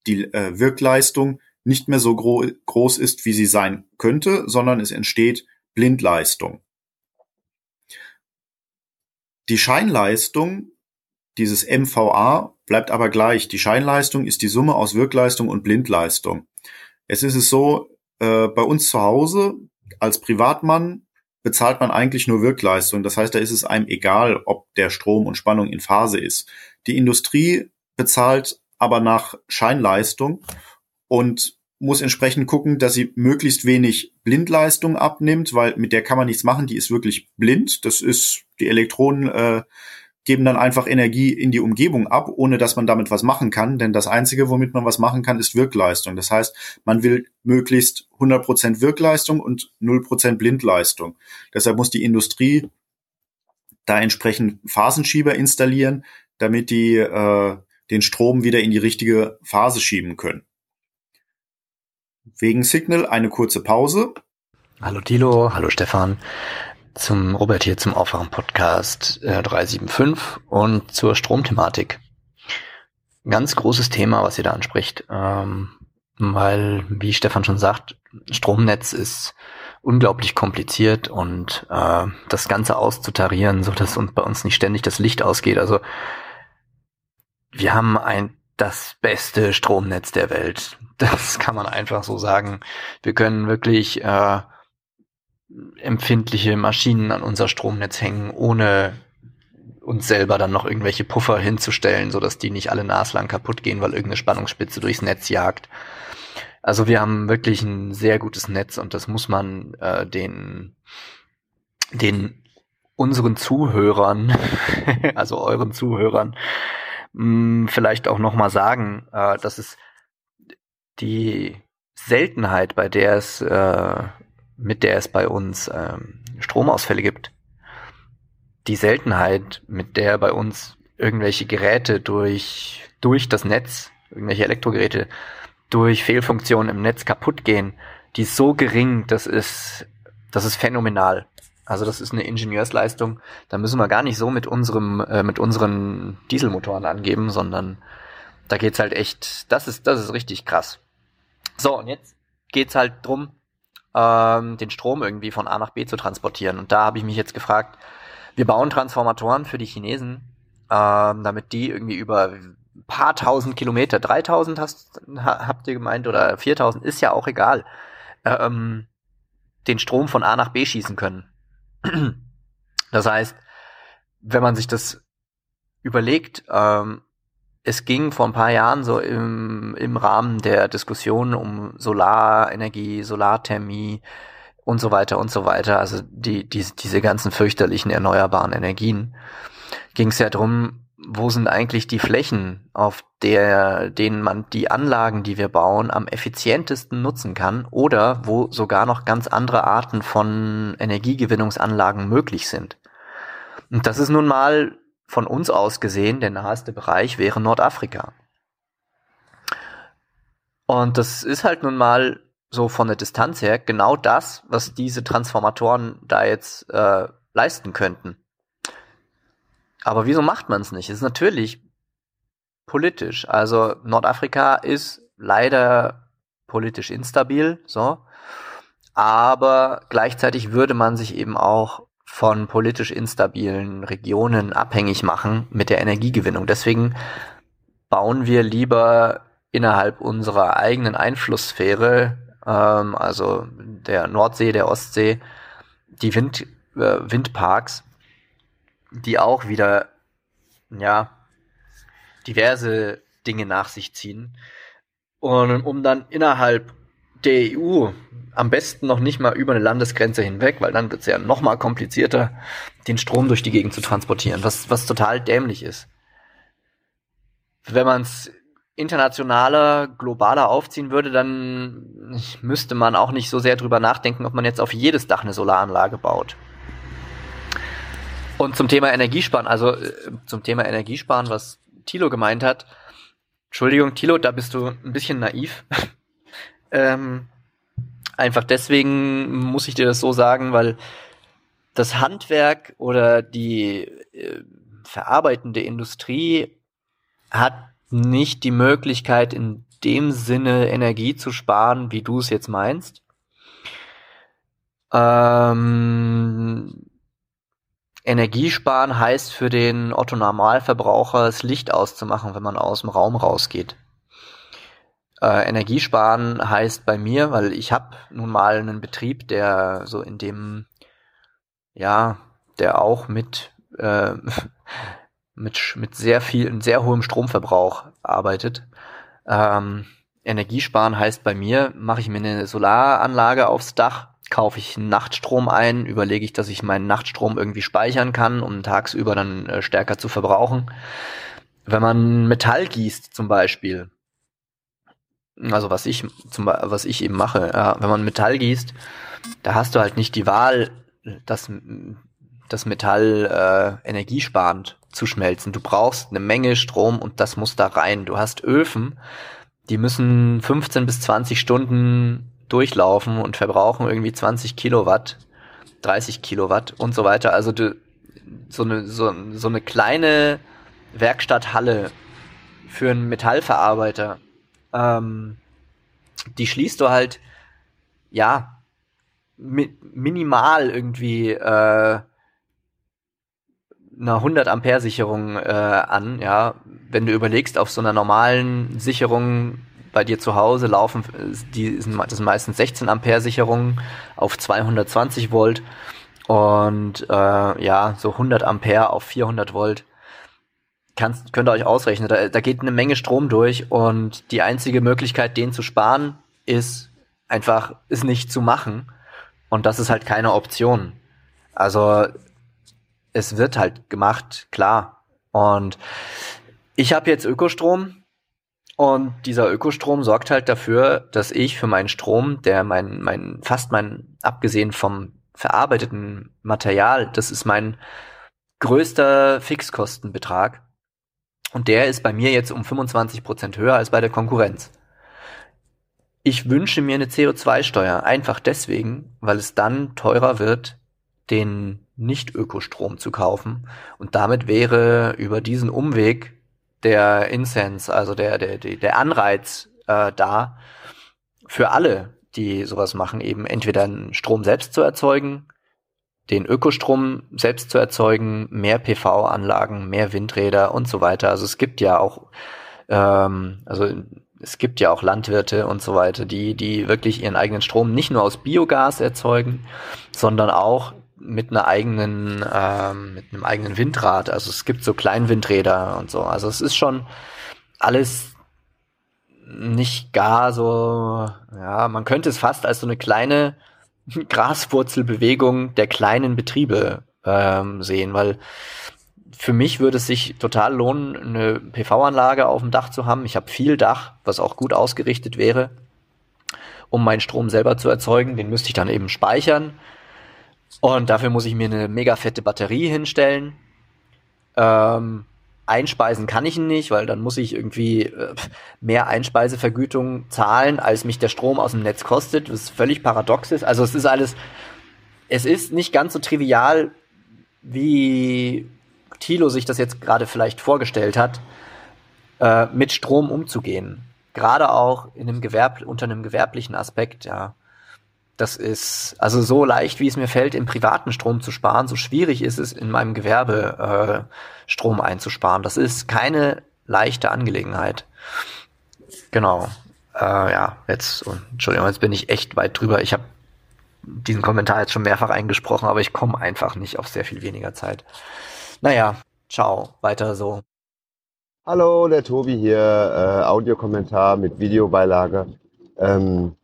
die äh, Wirkleistung nicht mehr so gro groß ist, wie sie sein könnte, sondern es entsteht Blindleistung. Die Scheinleistung dieses MVA bleibt aber gleich. Die Scheinleistung ist die Summe aus Wirkleistung und Blindleistung. Es ist es so, äh, bei uns zu Hause als Privatmann bezahlt man eigentlich nur Wirkleistung. Das heißt, da ist es einem egal, ob der Strom und Spannung in Phase ist. Die Industrie bezahlt aber nach Scheinleistung und muss entsprechend gucken, dass sie möglichst wenig Blindleistung abnimmt, weil mit der kann man nichts machen, die ist wirklich blind. Das ist, die Elektronen äh, geben dann einfach Energie in die Umgebung ab, ohne dass man damit was machen kann. Denn das Einzige, womit man was machen kann, ist Wirkleistung. Das heißt, man will möglichst 100% Wirkleistung und 0% Blindleistung. Deshalb muss die Industrie da entsprechend Phasenschieber installieren, damit die äh, den Strom wieder in die richtige Phase schieben können. Wegen Signal eine kurze Pause. Hallo Tilo, hallo Stefan. Zum Robert hier zum Aufwachen Podcast äh, 375 und zur Stromthematik. Ganz großes Thema, was ihr da anspricht, ähm, weil, wie Stefan schon sagt, Stromnetz ist unglaublich kompliziert und äh, das Ganze auszutarieren, so dass uns bei uns nicht ständig das Licht ausgeht. Also wir haben ein das beste Stromnetz der Welt. Das kann man einfach so sagen. Wir können wirklich äh, empfindliche Maschinen an unser Stromnetz hängen, ohne uns selber dann noch irgendwelche Puffer hinzustellen, so dass die nicht alle naslang kaputt gehen, weil irgendeine Spannungsspitze durchs Netz jagt. Also wir haben wirklich ein sehr gutes Netz und das muss man äh, den den unseren Zuhörern, also euren Zuhörern, mh, hm, vielleicht auch noch mal sagen, äh, dass es die Seltenheit, bei der es, äh, mit der es bei uns ähm, Stromausfälle gibt, die Seltenheit, mit der bei uns irgendwelche Geräte durch, durch das Netz, irgendwelche Elektrogeräte durch Fehlfunktionen im Netz kaputt gehen, die ist so gering, das ist, das ist phänomenal. Also das ist eine Ingenieursleistung. Da müssen wir gar nicht so mit unserem, äh, mit unseren Dieselmotoren angeben, sondern da geht's halt echt, das ist, das ist richtig krass. So, und jetzt geht's halt drum, ähm, den Strom irgendwie von A nach B zu transportieren. Und da habe ich mich jetzt gefragt, wir bauen Transformatoren für die Chinesen, ähm, damit die irgendwie über paar tausend Kilometer, 3000 hast, habt ihr gemeint, oder 4000, ist ja auch egal, ähm, den Strom von A nach B schießen können. Das heißt, wenn man sich das überlegt, ähm, es ging vor ein paar Jahren so im, im Rahmen der Diskussion um Solarenergie, Solarthermie und so weiter und so weiter, also die, die diese ganzen fürchterlichen erneuerbaren Energien, ging es ja drum, wo sind eigentlich die Flächen, auf der, denen man die Anlagen, die wir bauen, am effizientesten nutzen kann oder wo sogar noch ganz andere Arten von Energiegewinnungsanlagen möglich sind. Und das ist nun mal von uns aus gesehen, der naheste Bereich wäre Nordafrika. Und das ist halt nun mal so von der Distanz her genau das, was diese Transformatoren da jetzt äh, leisten könnten. Aber wieso macht man es nicht? Es ist natürlich politisch. Also Nordafrika ist leider politisch instabil, so. Aber gleichzeitig würde man sich eben auch von politisch instabilen Regionen abhängig machen mit der Energiegewinnung. Deswegen bauen wir lieber innerhalb unserer eigenen Einflusssphäre, ähm, also der Nordsee, der Ostsee, die Wind, äh, Windparks, die auch wieder, ja, diverse Dinge nach sich ziehen. Und um dann innerhalb der EU am besten noch nicht mal über eine Landesgrenze hinweg, weil dann wird es ja noch mal komplizierter, den Strom durch die Gegend zu transportieren, was, was total dämlich ist. Wenn man es internationaler, globaler aufziehen würde, dann müsste man auch nicht so sehr drüber nachdenken, ob man jetzt auf jedes Dach eine Solaranlage baut. Und zum Thema Energiesparen, also äh, zum Thema Energiesparen, was Thilo gemeint hat, Entschuldigung, Thilo, da bist du ein bisschen naiv. ähm, einfach deswegen muss ich dir das so sagen, weil das Handwerk oder die äh, verarbeitende Industrie hat nicht die Möglichkeit, in dem Sinne Energie zu sparen, wie du es jetzt meinst. Ähm, Energiesparen heißt für den Otto Normalverbraucher, das Licht auszumachen, wenn man aus dem Raum rausgeht. Äh, Energiesparen heißt bei mir, weil ich habe nun mal einen Betrieb, der so in dem, ja, der auch mit äh, mit, mit sehr viel, sehr hohem Stromverbrauch arbeitet. Ähm, Energiesparen heißt bei mir, mache ich mir eine Solaranlage aufs Dach, kaufe ich Nachtstrom ein, überlege ich, dass ich meinen Nachtstrom irgendwie speichern kann, um tagsüber dann äh, stärker zu verbrauchen. Wenn man Metall gießt zum Beispiel, also was ich zum was ich eben mache, ja, wenn man Metall gießt, da hast du halt nicht die Wahl, das das Metall äh, energiesparend zu schmelzen. Du brauchst eine Menge Strom und das muss da rein. Du hast Öfen, die müssen 15 bis 20 Stunden durchlaufen und verbrauchen irgendwie 20 Kilowatt, 30 Kilowatt und so weiter. Also du, so eine, so, so eine kleine Werkstatthalle für einen Metallverarbeiter, ähm, die schließt du halt, ja, mi minimal irgendwie äh, einer 100 Ampere Sicherung äh, an, ja. Wenn du überlegst, auf so einer normalen Sicherung bei dir zu Hause laufen, die sind, das sind meistens 16 Ampere Sicherungen auf 220 Volt und äh, ja, so 100 Ampere auf 400 Volt. Kannst, könnt ihr euch ausrechnen, da, da geht eine Menge Strom durch und die einzige Möglichkeit, den zu sparen, ist einfach, es nicht zu machen. Und das ist halt keine Option. Also es wird halt gemacht, klar. Und ich habe jetzt Ökostrom und dieser Ökostrom sorgt halt dafür, dass ich für meinen Strom, der mein, mein, fast mein, abgesehen vom verarbeiteten Material, das ist mein größter Fixkostenbetrag. Und der ist bei mir jetzt um 25 Prozent höher als bei der Konkurrenz. Ich wünsche mir eine CO2-Steuer, einfach deswegen, weil es dann teurer wird, den nicht-Ökostrom zu kaufen. Und damit wäre über diesen Umweg der Incense, also der, der, der Anreiz äh, da, für alle, die sowas machen, eben entweder einen Strom selbst zu erzeugen, den Ökostrom selbst zu erzeugen, mehr PV-Anlagen, mehr Windräder und so weiter. Also es gibt ja auch, ähm, also es gibt ja auch Landwirte und so weiter, die, die wirklich ihren eigenen Strom nicht nur aus Biogas erzeugen, sondern auch mit einer eigenen, ähm, mit einem eigenen Windrad. Also es gibt so Kleinwindräder und so. Also es ist schon alles nicht gar so, ja, man könnte es fast als so eine kleine Graswurzelbewegung der kleinen Betriebe ähm, sehen, weil für mich würde es sich total lohnen, eine PV-Anlage auf dem Dach zu haben. Ich habe viel Dach, was auch gut ausgerichtet wäre, um meinen Strom selber zu erzeugen. Den müsste ich dann eben speichern und dafür muss ich mir eine mega fette Batterie hinstellen. Ähm, einspeisen kann ich nicht, weil dann muss ich irgendwie äh, mehr Einspeisevergütung zahlen, als mich der Strom aus dem Netz kostet, was völlig paradox ist. Also es ist alles, es ist nicht ganz so trivial, wie Thilo sich das jetzt gerade vielleicht vorgestellt hat, äh, mit Strom umzugehen. Gerade auch in einem Gewerb unter einem gewerblichen Aspekt, ja. Das ist also so leicht, wie es mir fällt, im privaten Strom zu sparen, so schwierig ist es, in meinem Gewerbe äh, Strom einzusparen. Das ist keine leichte Angelegenheit. Genau. Äh, ja, jetzt, Entschuldigung, jetzt bin ich echt weit drüber. Ich habe diesen Kommentar jetzt schon mehrfach eingesprochen, aber ich komme einfach nicht auf sehr viel weniger Zeit. Naja, ciao, weiter so. Hallo, der Tobi hier, äh, Audiokommentar mit Videobeilage. Ähm,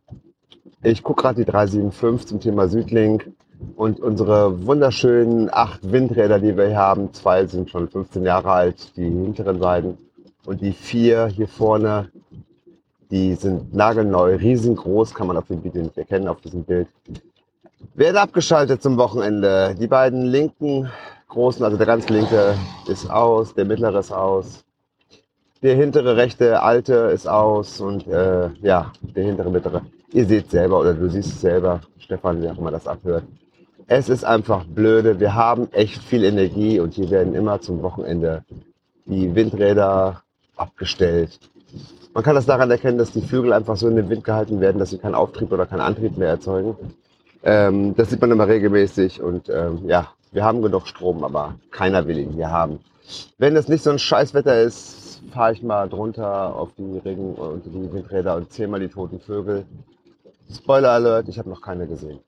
Ich gucke gerade die 375 zum Thema Südlink und unsere wunderschönen acht Windräder, die wir hier haben, zwei sind schon 15 Jahre alt, die hinteren beiden. Und die vier hier vorne, die sind nagelneu, riesengroß, kann man auf dem Bild nicht erkennen, auf diesem Bild. Werden abgeschaltet zum Wochenende. Die beiden linken großen, also der ganz linke ist aus, der mittlere ist aus. Der hintere rechte alte ist aus und äh, ja, der hintere mittlere. Ihr seht selber oder du siehst selber, Stefan, wie auch immer das abhört. Es ist einfach blöde. Wir haben echt viel Energie und hier werden immer zum Wochenende die Windräder abgestellt. Man kann das daran erkennen, dass die Vögel einfach so in den Wind gehalten werden, dass sie keinen Auftrieb oder keinen Antrieb mehr erzeugen. Ähm, das sieht man immer regelmäßig und ähm, ja, wir haben genug Strom, aber keiner will ihn hier haben. Wenn es nicht so ein Scheißwetter ist, fahre ich mal drunter auf die Regen und die Windräder und zähle mal die toten Vögel. Spoiler Alert, ich habe noch keine gesehen.